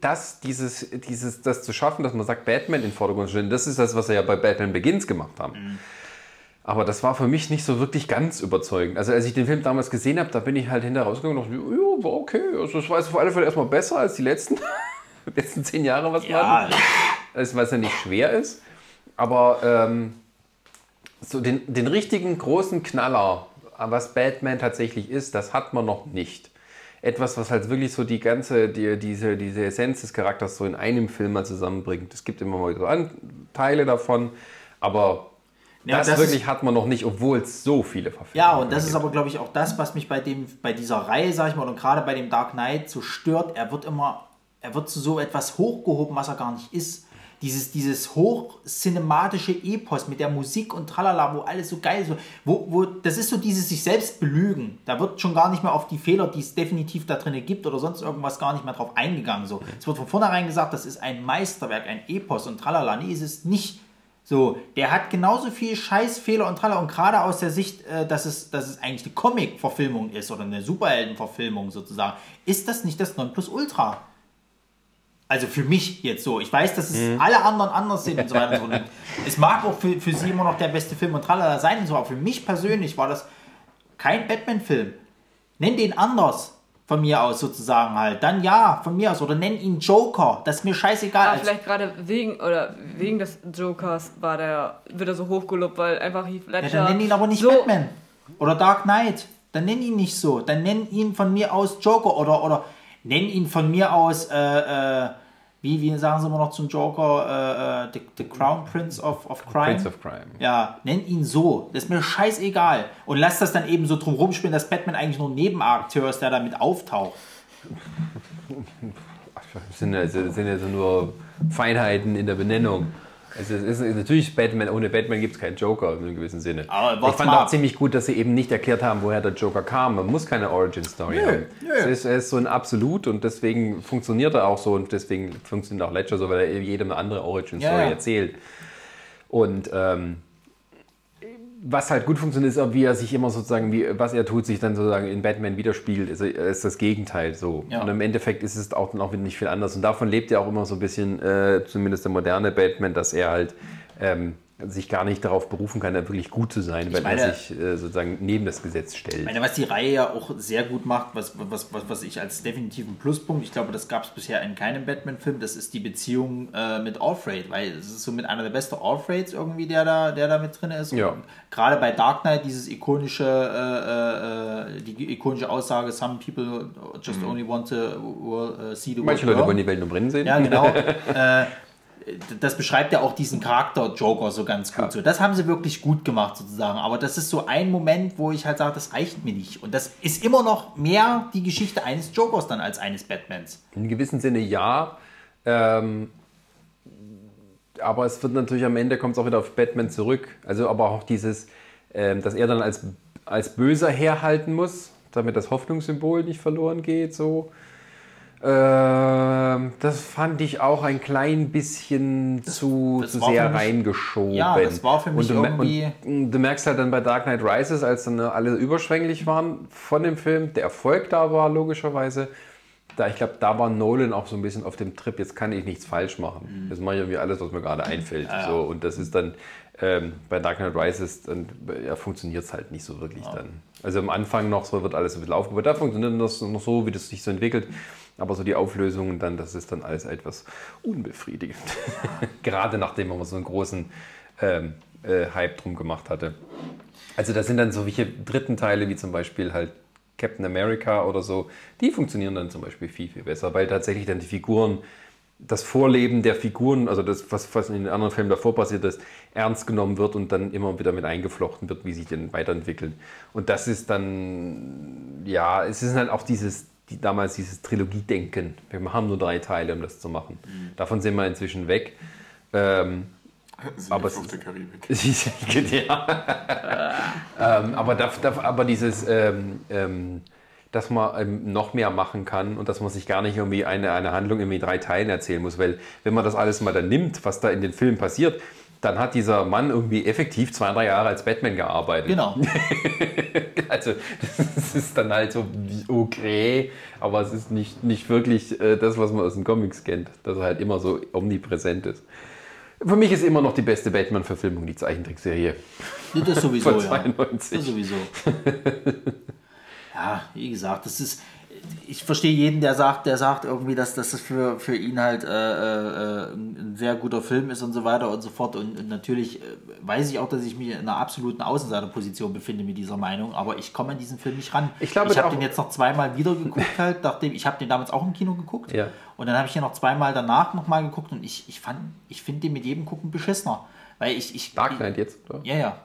das, dieses, dieses, das zu schaffen, dass man sagt, Batman in den Vordergrund stellen, das ist das, was wir ja bei Batman Begins gemacht haben. Mhm. Aber das war für mich nicht so wirklich ganz überzeugend. Also als ich den Film damals gesehen habe, da bin ich halt hinterher rausgegangen und dachte, ja, war okay. Also es war auf alle Fälle erstmal besser als die letzten, (laughs) letzten zehn Jahre, was ja. hatten. Also, weil es ja nicht schwer ist. Aber ähm, so den, den richtigen großen Knaller, was Batman tatsächlich ist, das hat man noch nicht etwas, was halt wirklich so die ganze, die, diese, diese Essenz des Charakters so in einem Film mal zusammenbringt. Es gibt immer mal so Teile davon, aber ja, das, das, wirklich hat man noch nicht, obwohl es so viele Verfilmungen Ja, und das gibt. ist aber, glaube ich, auch das, was mich bei, dem, bei dieser Reihe, sag ich mal, und gerade bei dem Dark Knight so stört. Er wird immer, er wird zu so etwas hochgehoben, was er gar nicht ist dieses, dieses hochcinematische Epos mit der Musik und tralala, wo alles so geil ist. Wo, wo, das ist so dieses sich selbst belügen. Da wird schon gar nicht mehr auf die Fehler, die es definitiv da drin gibt oder sonst irgendwas gar nicht mehr drauf eingegangen. So. Es wird von vornherein gesagt, das ist ein Meisterwerk, ein Epos und tralala. Nee, ist es nicht. So, der hat genauso viel Scheißfehler und tralala. Und gerade aus der Sicht, äh, dass, es, dass es eigentlich eine Comic-Verfilmung ist oder eine Superhelden-Verfilmung sozusagen, ist das nicht das Nonplusultra. Also für mich jetzt so. Ich weiß, dass es Mhm. alle anderen anders sind und so weiter. und so. (laughs) Und es mag auch für, für sie immer noch der beste Film und tralala sein und so, aber für mich persönlich war das kein Batman-Film. Nenn den anders von mir aus sozusagen halt. Dann ja, von mir aus. Oder nenn ihn Joker. Das ist mir scheißegal. Aber Also- vielleicht gerade wegen oder wegen des Jokers war der wird er so hochgelobt, weil einfach Heath Ja, Ledger dann nenn ihn aber nicht so, Batman. Oder Dark Knight. Dann nenn ihn nicht so. Dann nenn ihn von mir aus Joker. Oder, oder nenn ihn von mir aus, äh, äh, wie, wie sagen sie immer noch zum Joker, äh, äh, the, the Crown Prince of, of Crime. Prince of Crime. Ja, nenn ihn so. Das ist mir scheißegal. Und lass das dann eben so drum rumspielen, dass Batman eigentlich nur ein Nebenakteur ist, der damit auftaucht. Das (laughs) sind also, sind also nur Feinheiten in der Benennung. Also es ist natürlich Batman, ohne Batman gibt es keinen Joker in einem gewissen Sinne. Aber ich fand mal auch ziemlich gut, dass sie eben nicht erklärt haben, woher der Joker kam. Man muss keine Origin-Story haben. Es ist, er ist so ein Absolut und deswegen funktioniert er auch so und deswegen funktioniert auch Ledger so, weil er jedem eine andere Origin-Story Ja, ja. erzählt. Und ähm, was halt gut funktioniert, ist wie er sich immer sozusagen, wie, was er tut, sich dann sozusagen in Batman widerspiegelt, ist, ist das Gegenteil so. Ja. Und im Endeffekt ist es auch dann auch nicht viel anders. Und davon lebt ja auch immer so ein bisschen, äh, zumindest der moderne Batman, dass er halt ähm, sich gar nicht darauf berufen kann, da wirklich gut zu sein, weil meine- er sich äh, sozusagen neben das Gesetz stellt. Ich meine, was die Reihe ja auch sehr gut macht, was, was, was, was ich als definitiven Pluspunkt, ich glaube, das gab es bisher in keinem Batman-Film, das ist die Beziehung äh, mit Alfred, weil es ist so mit einer der besten Alfreds irgendwie, der da, der da mit drin ist. Ja. Gerade bei Dark Knight dieses ikonische, äh, äh, die ikonische Aussage, some people just only want to uh, see the Mhm. Manche world Leute burn." wollen die Welt nur brennen sehen. Ja, genau. (laughs) das beschreibt ja auch diesen Charakter Joker so ganz gut. So, das haben sie wirklich gut gemacht sozusagen. Aber das ist so ein Moment, wo ich halt sage, das reicht mir nicht. Und das ist immer noch mehr die Geschichte eines Jokers dann als eines Batmans. In gewissem Sinne ja. Ähm, aber es wird natürlich am Ende kommt es auch wieder auf Batman zurück. Also aber auch dieses, ähm, dass er dann als, als Böser herhalten muss, damit das Hoffnungssymbol nicht verloren geht. So. Ähm, das fand ich auch ein klein bisschen zu, das zu sehr mich- reingeschoben. Ja, das war für mich und du, irgendwie- Und du merkst halt dann bei Dark Knight Rises, als dann alle überschwänglich waren von dem Film, der Erfolg da war, logischerweise. Da, ich glaube, da war Nolan auch so ein bisschen auf dem Trip, jetzt kann ich nichts falsch machen. Mhm. Jetzt mache ich irgendwie alles, was mir gerade einfällt. So, und das ist dann ähm, bei Dark Knight Rises, dann ja, funktioniert es halt nicht so wirklich dann. Also am Anfang noch so wird alles ein bisschen aufgebaut. Da funktioniert das noch so, wie das sich so entwickelt. Aber so die Auflösungen dann, das ist dann alles etwas unbefriedigend. (laughs) Gerade nachdem man so einen großen ähm, äh, Hype drum gemacht hatte. Also das sind dann so welche dritten Teile, wie zum Beispiel halt Captain America oder so, die funktionieren dann zum Beispiel viel, viel besser, weil tatsächlich dann die Figuren, das Vorleben der Figuren, also das, was, was in den anderen Filmen davor passiert ist, ernst genommen wird und dann immer wieder mit eingeflochten wird, wie sich denn weiterentwickeln. Und das ist dann, ja, es ist halt auch dieses, die, damals dieses Trilogiedenken. Wir haben nur drei Teile, um das zu machen. Davon sind wir inzwischen weg. Ähm, (laughs) Sie Aber es ist- Karibik. ja. ähm, aber, da, da, aber dieses, ähm, ähm, dass man ähm, noch mehr machen kann und dass man sich gar nicht irgendwie eine, eine Handlung irgendwie in drei Teilen erzählen muss. Weil wenn man das alles mal dann nimmt, was da in den Filmen passiert, dann hat dieser Mann irgendwie effektiv zwei, drei Jahre als Batman gearbeitet. Genau. (laughs) Also das ist dann halt so okay, aber es ist nicht, nicht wirklich äh, das, was man aus den Comics kennt, dass er halt immer so omnipräsent ist. Für mich ist immer noch die beste Batman-Verfilmung die Zeichentrickserie Das ist sowieso, von ja. 92. Das sowieso. (laughs) ja, wie gesagt, das ist. Ich verstehe jeden, der sagt, der sagt irgendwie, dass, dass das für, für ihn halt äh, äh, ein sehr guter Film ist und so weiter und so fort. Und, und natürlich äh, weiß ich auch, dass ich mich in einer absoluten Außenseiterposition befinde mit dieser Meinung, aber ich komme an diesen Film nicht ran. Ich glaube ich habe den jetzt noch zweimal wieder geguckt, halt, nachdem ich habe den damals auch im Kino geguckt. Ja. Und dann habe ich ihn noch zweimal danach nochmal geguckt und ich, ich fand, ich finde den mit jedem Gucken beschissener. Weil ich, ich, Dark Knight jetzt, oder? ja, ja.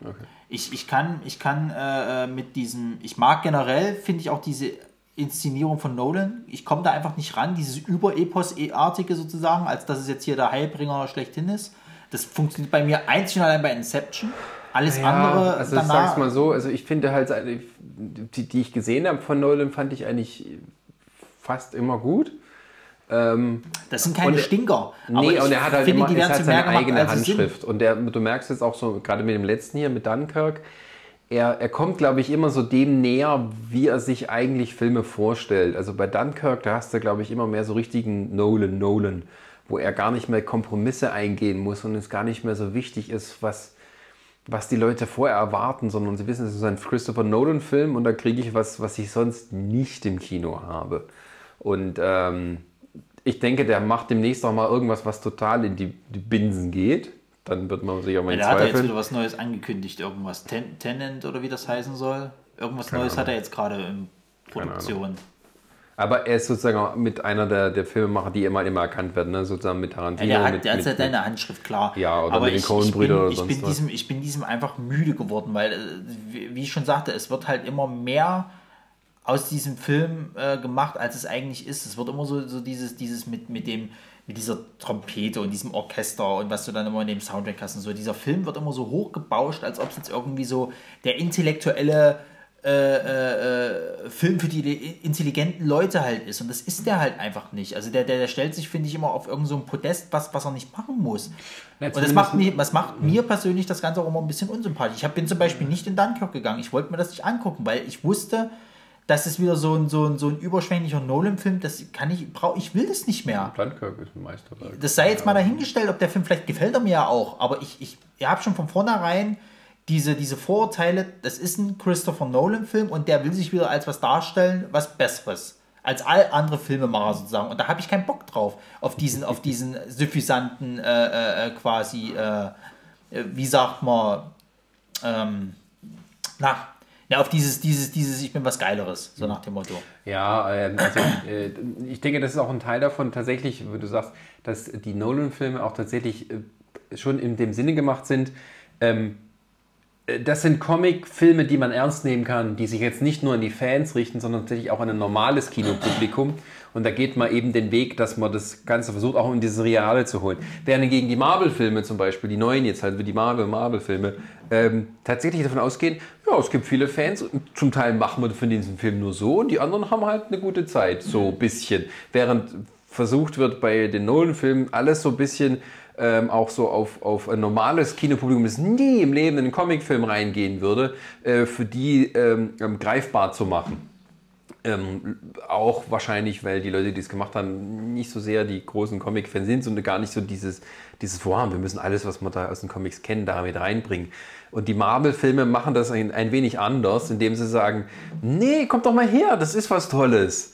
Ich, ich kann, ich kann äh, äh, mit diesem, ich mag generell, finde ich auch diese Inszenierung von Nolan, ich komme da einfach nicht ran, dieses Über-Epos-artige sozusagen, als dass es jetzt hier der Heilbringer schlechthin ist. Das funktioniert bei mir einzig und allein bei Inception. Alles andere also ich sag's mal so, also ich finde halt, die, die ich gesehen habe von Nolan, fand ich eigentlich fast immer gut. Ähm, das sind keine und- Stinker. Nee, ich und er hat halt finde, immer die es hat seine eigene. Handschrift. Und der, du merkst jetzt auch so, gerade mit dem letzten hier, mit Dunkirk, er, er kommt, glaube ich, immer so dem näher, wie er sich eigentlich Filme vorstellt. Also bei Dunkirk, da hast du, glaube ich, immer mehr so richtigen Nolan, Nolan, wo er gar nicht mehr Kompromisse eingehen muss und es gar nicht mehr so wichtig ist, was, was die Leute vorher erwarten, sondern sie wissen, es ist ein Christopher Nolan-Film und da kriege ich was, was ich sonst nicht im Kino habe. Und ähm, ich denke, der macht demnächst auch mal irgendwas, was total in die, die Binsen geht. Dann wird man sich auch mal Ja, in der hat ja jetzt wieder was Neues angekündigt, irgendwas Ten Tenant oder wie das heißen soll. Irgendwas Keine Neues Ahnung. hat er jetzt gerade in Produktion. Aber er ist sozusagen auch mit einer der, der Filmemacher, die immer, immer erkannt werden, ne? sozusagen mit Ja, Tarantino. der hat, mit, der hat mit, ja deine Handschrift, klar. Ja, oder Aber mit den ich, Coen-Brüdern bin, oder ich, sonst bin was. diesem, ich bin diesem einfach müde geworden, weil, äh, wie wie ich schon sagte, es wird halt immer mehr aus diesem Film äh, gemacht, als es eigentlich ist. Es wird immer so, so dieses, dieses mit, mit dem mit dieser Trompete und diesem Orchester und was du dann immer in dem Soundtrack hast und so. Dieser Film wird immer so hochgebauscht, als ob es jetzt irgendwie so der intellektuelle äh, äh, äh, Film für die intelligenten Leute halt ist. Und das ist der halt einfach nicht. Also der, der, der stellt sich, finde ich, immer auf irgendein so ein Podest, was, was er nicht machen muss. Na, und das macht, mir, das macht mir persönlich das Ganze auch immer ein bisschen unsympathisch. Ich hab, bin zum Beispiel nicht in Dunkirk gegangen. Ich wollte mir das nicht angucken, weil ich wusste, das ist wieder so ein, so ein, so ein überschwänglicher Nolan-Film. Das kann ich, brauch, ich will das nicht mehr. Dunkirk ist ein Meisterwerk. Das sei jetzt mal dahingestellt, ob der Film vielleicht gefällt er mir ja auch, aber ich, ich, ich habe schon von vornherein diese, diese Vorurteile, das ist ein Christopher Nolan-Film und der will sich wieder als was darstellen, was Besseres. Als all andere Filmemacher sozusagen. Und da habe ich keinen Bock drauf, auf diesen, auf diesen suffisanten äh, äh, quasi, äh, äh, wie sagt man, ähm, na, ja, auf dieses, dieses, dieses, ich bin was Geileres, so nach dem Motto. Ja, ähm, also äh, ich denke, das ist auch ein Teil davon tatsächlich, wo du sagst, dass die Nolan-Filme auch tatsächlich äh, schon in dem Sinne gemacht sind. Ähm, äh, das sind Comic-Filme, die man ernst nehmen kann, die sich jetzt nicht nur an die Fans richten, sondern tatsächlich auch an ein normales Kinopublikum. Und da geht man eben den Weg, dass man das Ganze versucht, auch in dieses Reale zu holen. Während gegen die Marvel-Filme zum Beispiel, die neuen jetzt halt, wie die Marvel-Marvel-Filme, ähm, tatsächlich davon ausgehen, ja, es gibt viele Fans zum Teil machen wir von diesem Film nur so und die anderen haben halt eine gute Zeit, so ein bisschen. Während versucht wird bei den Nolan-Filmen alles so ein bisschen ähm, auch so auf, auf ein normales Kinopublikum, das nie im Leben in einen Comicfilm reingehen würde, äh, für die ähm, ähm, greifbar zu machen. Ähm, auch wahrscheinlich, weil die Leute, die es gemacht haben, nicht so sehr die großen Comic-Fans sind, sondern gar nicht so dieses, dieses Vorhaben, wir müssen alles, was wir da aus den Comics kennen, damit reinbringen. Und die Marvel-Filme machen das ein, ein wenig anders, indem sie sagen, nee, kommt doch mal her, das ist was Tolles.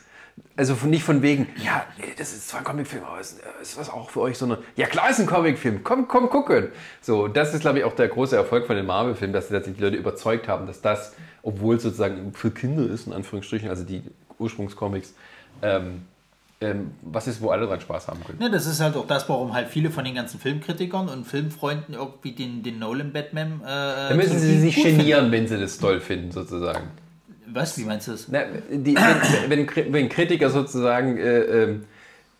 Also von, nicht von wegen, ja, das ist zwar ein Comicfilm, aber es ist, ist was auch für euch, sondern, ja klar ist ein Comicfilm, komm, komm, gucken. So, das ist, glaube ich, auch der große Erfolg von den Marvel-Filmen, dass sie tatsächlich die Leute überzeugt haben, dass das, obwohl es sozusagen für Kinder ist, in Anführungsstrichen, also die Ursprungscomics, ähm, ähm, was ist, wo alle dran Spaß haben können. Ja, das ist halt auch das, warum halt viele von den ganzen Filmkritikern und Filmfreunden irgendwie den, den Nolan-Batman. Äh, Da müssen sie sich genieren, wenn sie das toll finden, sozusagen. Was? Wie meinst du das? Na, die, wenn, wenn, wenn Kritiker sozusagen, äh, ähm,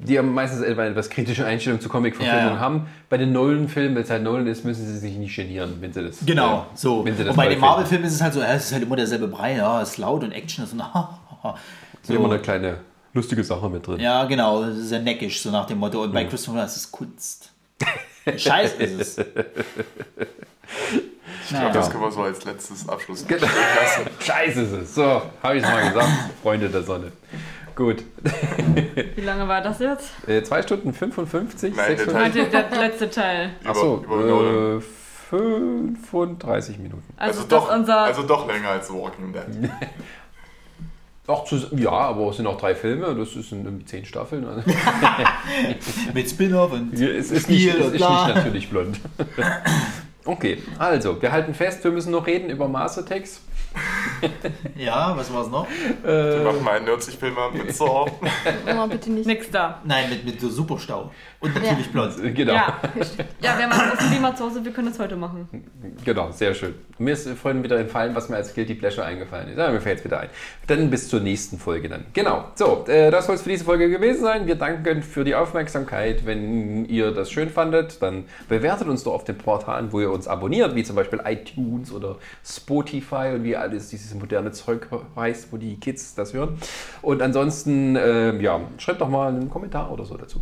die haben meistens etwa eine etwas kritische Einstellung zur Comic-Verfilmung Ja, ja. haben, bei den Nolan-Filmen, wenn es halt Nolan ist, müssen sie sich nicht genieren, wenn sie das. Genau, äh, so. Wenn sie das und bei den Marvel-Filmen ist es halt so, es ist halt immer derselbe Brei, ja, es ist laut und Action ist und finden. (laughs) Immer eine kleine lustige Sache mit drin. Ja, genau, es ist sehr neckisch, so nach dem Motto. Und bei Mhm. Christopher ist es Kunst. Scheiß ist es. (laughs) Ich glaube, das können wir so als letztes Abschluss Genau. (laughs) Scheiße ist es. So, habe ich es mal gesagt, Freunde der Sonne. Gut. Wie lange war das jetzt? Äh, 2 Stunden 55, Nein, der 56. Der, der letzte Teil. Achso, über, über Nolan. äh, 35 Minuten. Also, Also, doch, unser. also doch länger als Walking Dead. (laughs) Auch zu, ja, aber es sind auch drei Filme, das ist in zehn Staffeln. Also, (laughs) Mit Spin-off und es ist nicht, Spiel es und ist nicht natürlich blond. Okay, also, wir halten fest, wir müssen noch reden über Attacks. (laughs) Ja, was war's noch? Wir machen (laughs) mal einen 90-Film mit Saw. Immer bitte nicht. Nix da. Nein, mit, mit so Superstau. Und natürlich blond. Genau, Ja. ja, wir haben das Klima zu Hause, wir können das heute machen. genau, sehr schön. Mir ist vorhin wieder entfallen, was mir als Guilty Pleasure eingefallen ist. Ja, mir fällt es wieder ein. Dann bis zur nächsten Folge dann. Genau, so, äh, das soll es für diese Folge gewesen sein. Wir danken für die Aufmerksamkeit. Wenn ihr das schön fandet, dann bewertet uns doch auf den Portalen, wo ihr uns abonniert, wie zum Beispiel iTunes oder Spotify und wie alles dieses moderne Zeug heißt, wo die Kids das hören. Und ansonsten, äh, ja, schreibt doch mal einen Kommentar oder so dazu.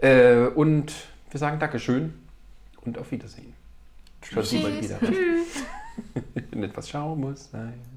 Äh, und wir sagen Dankeschön und auf Wiedersehen. Tschüss. Tschüss. Nee. (laughs) etwas Schaum muss sein.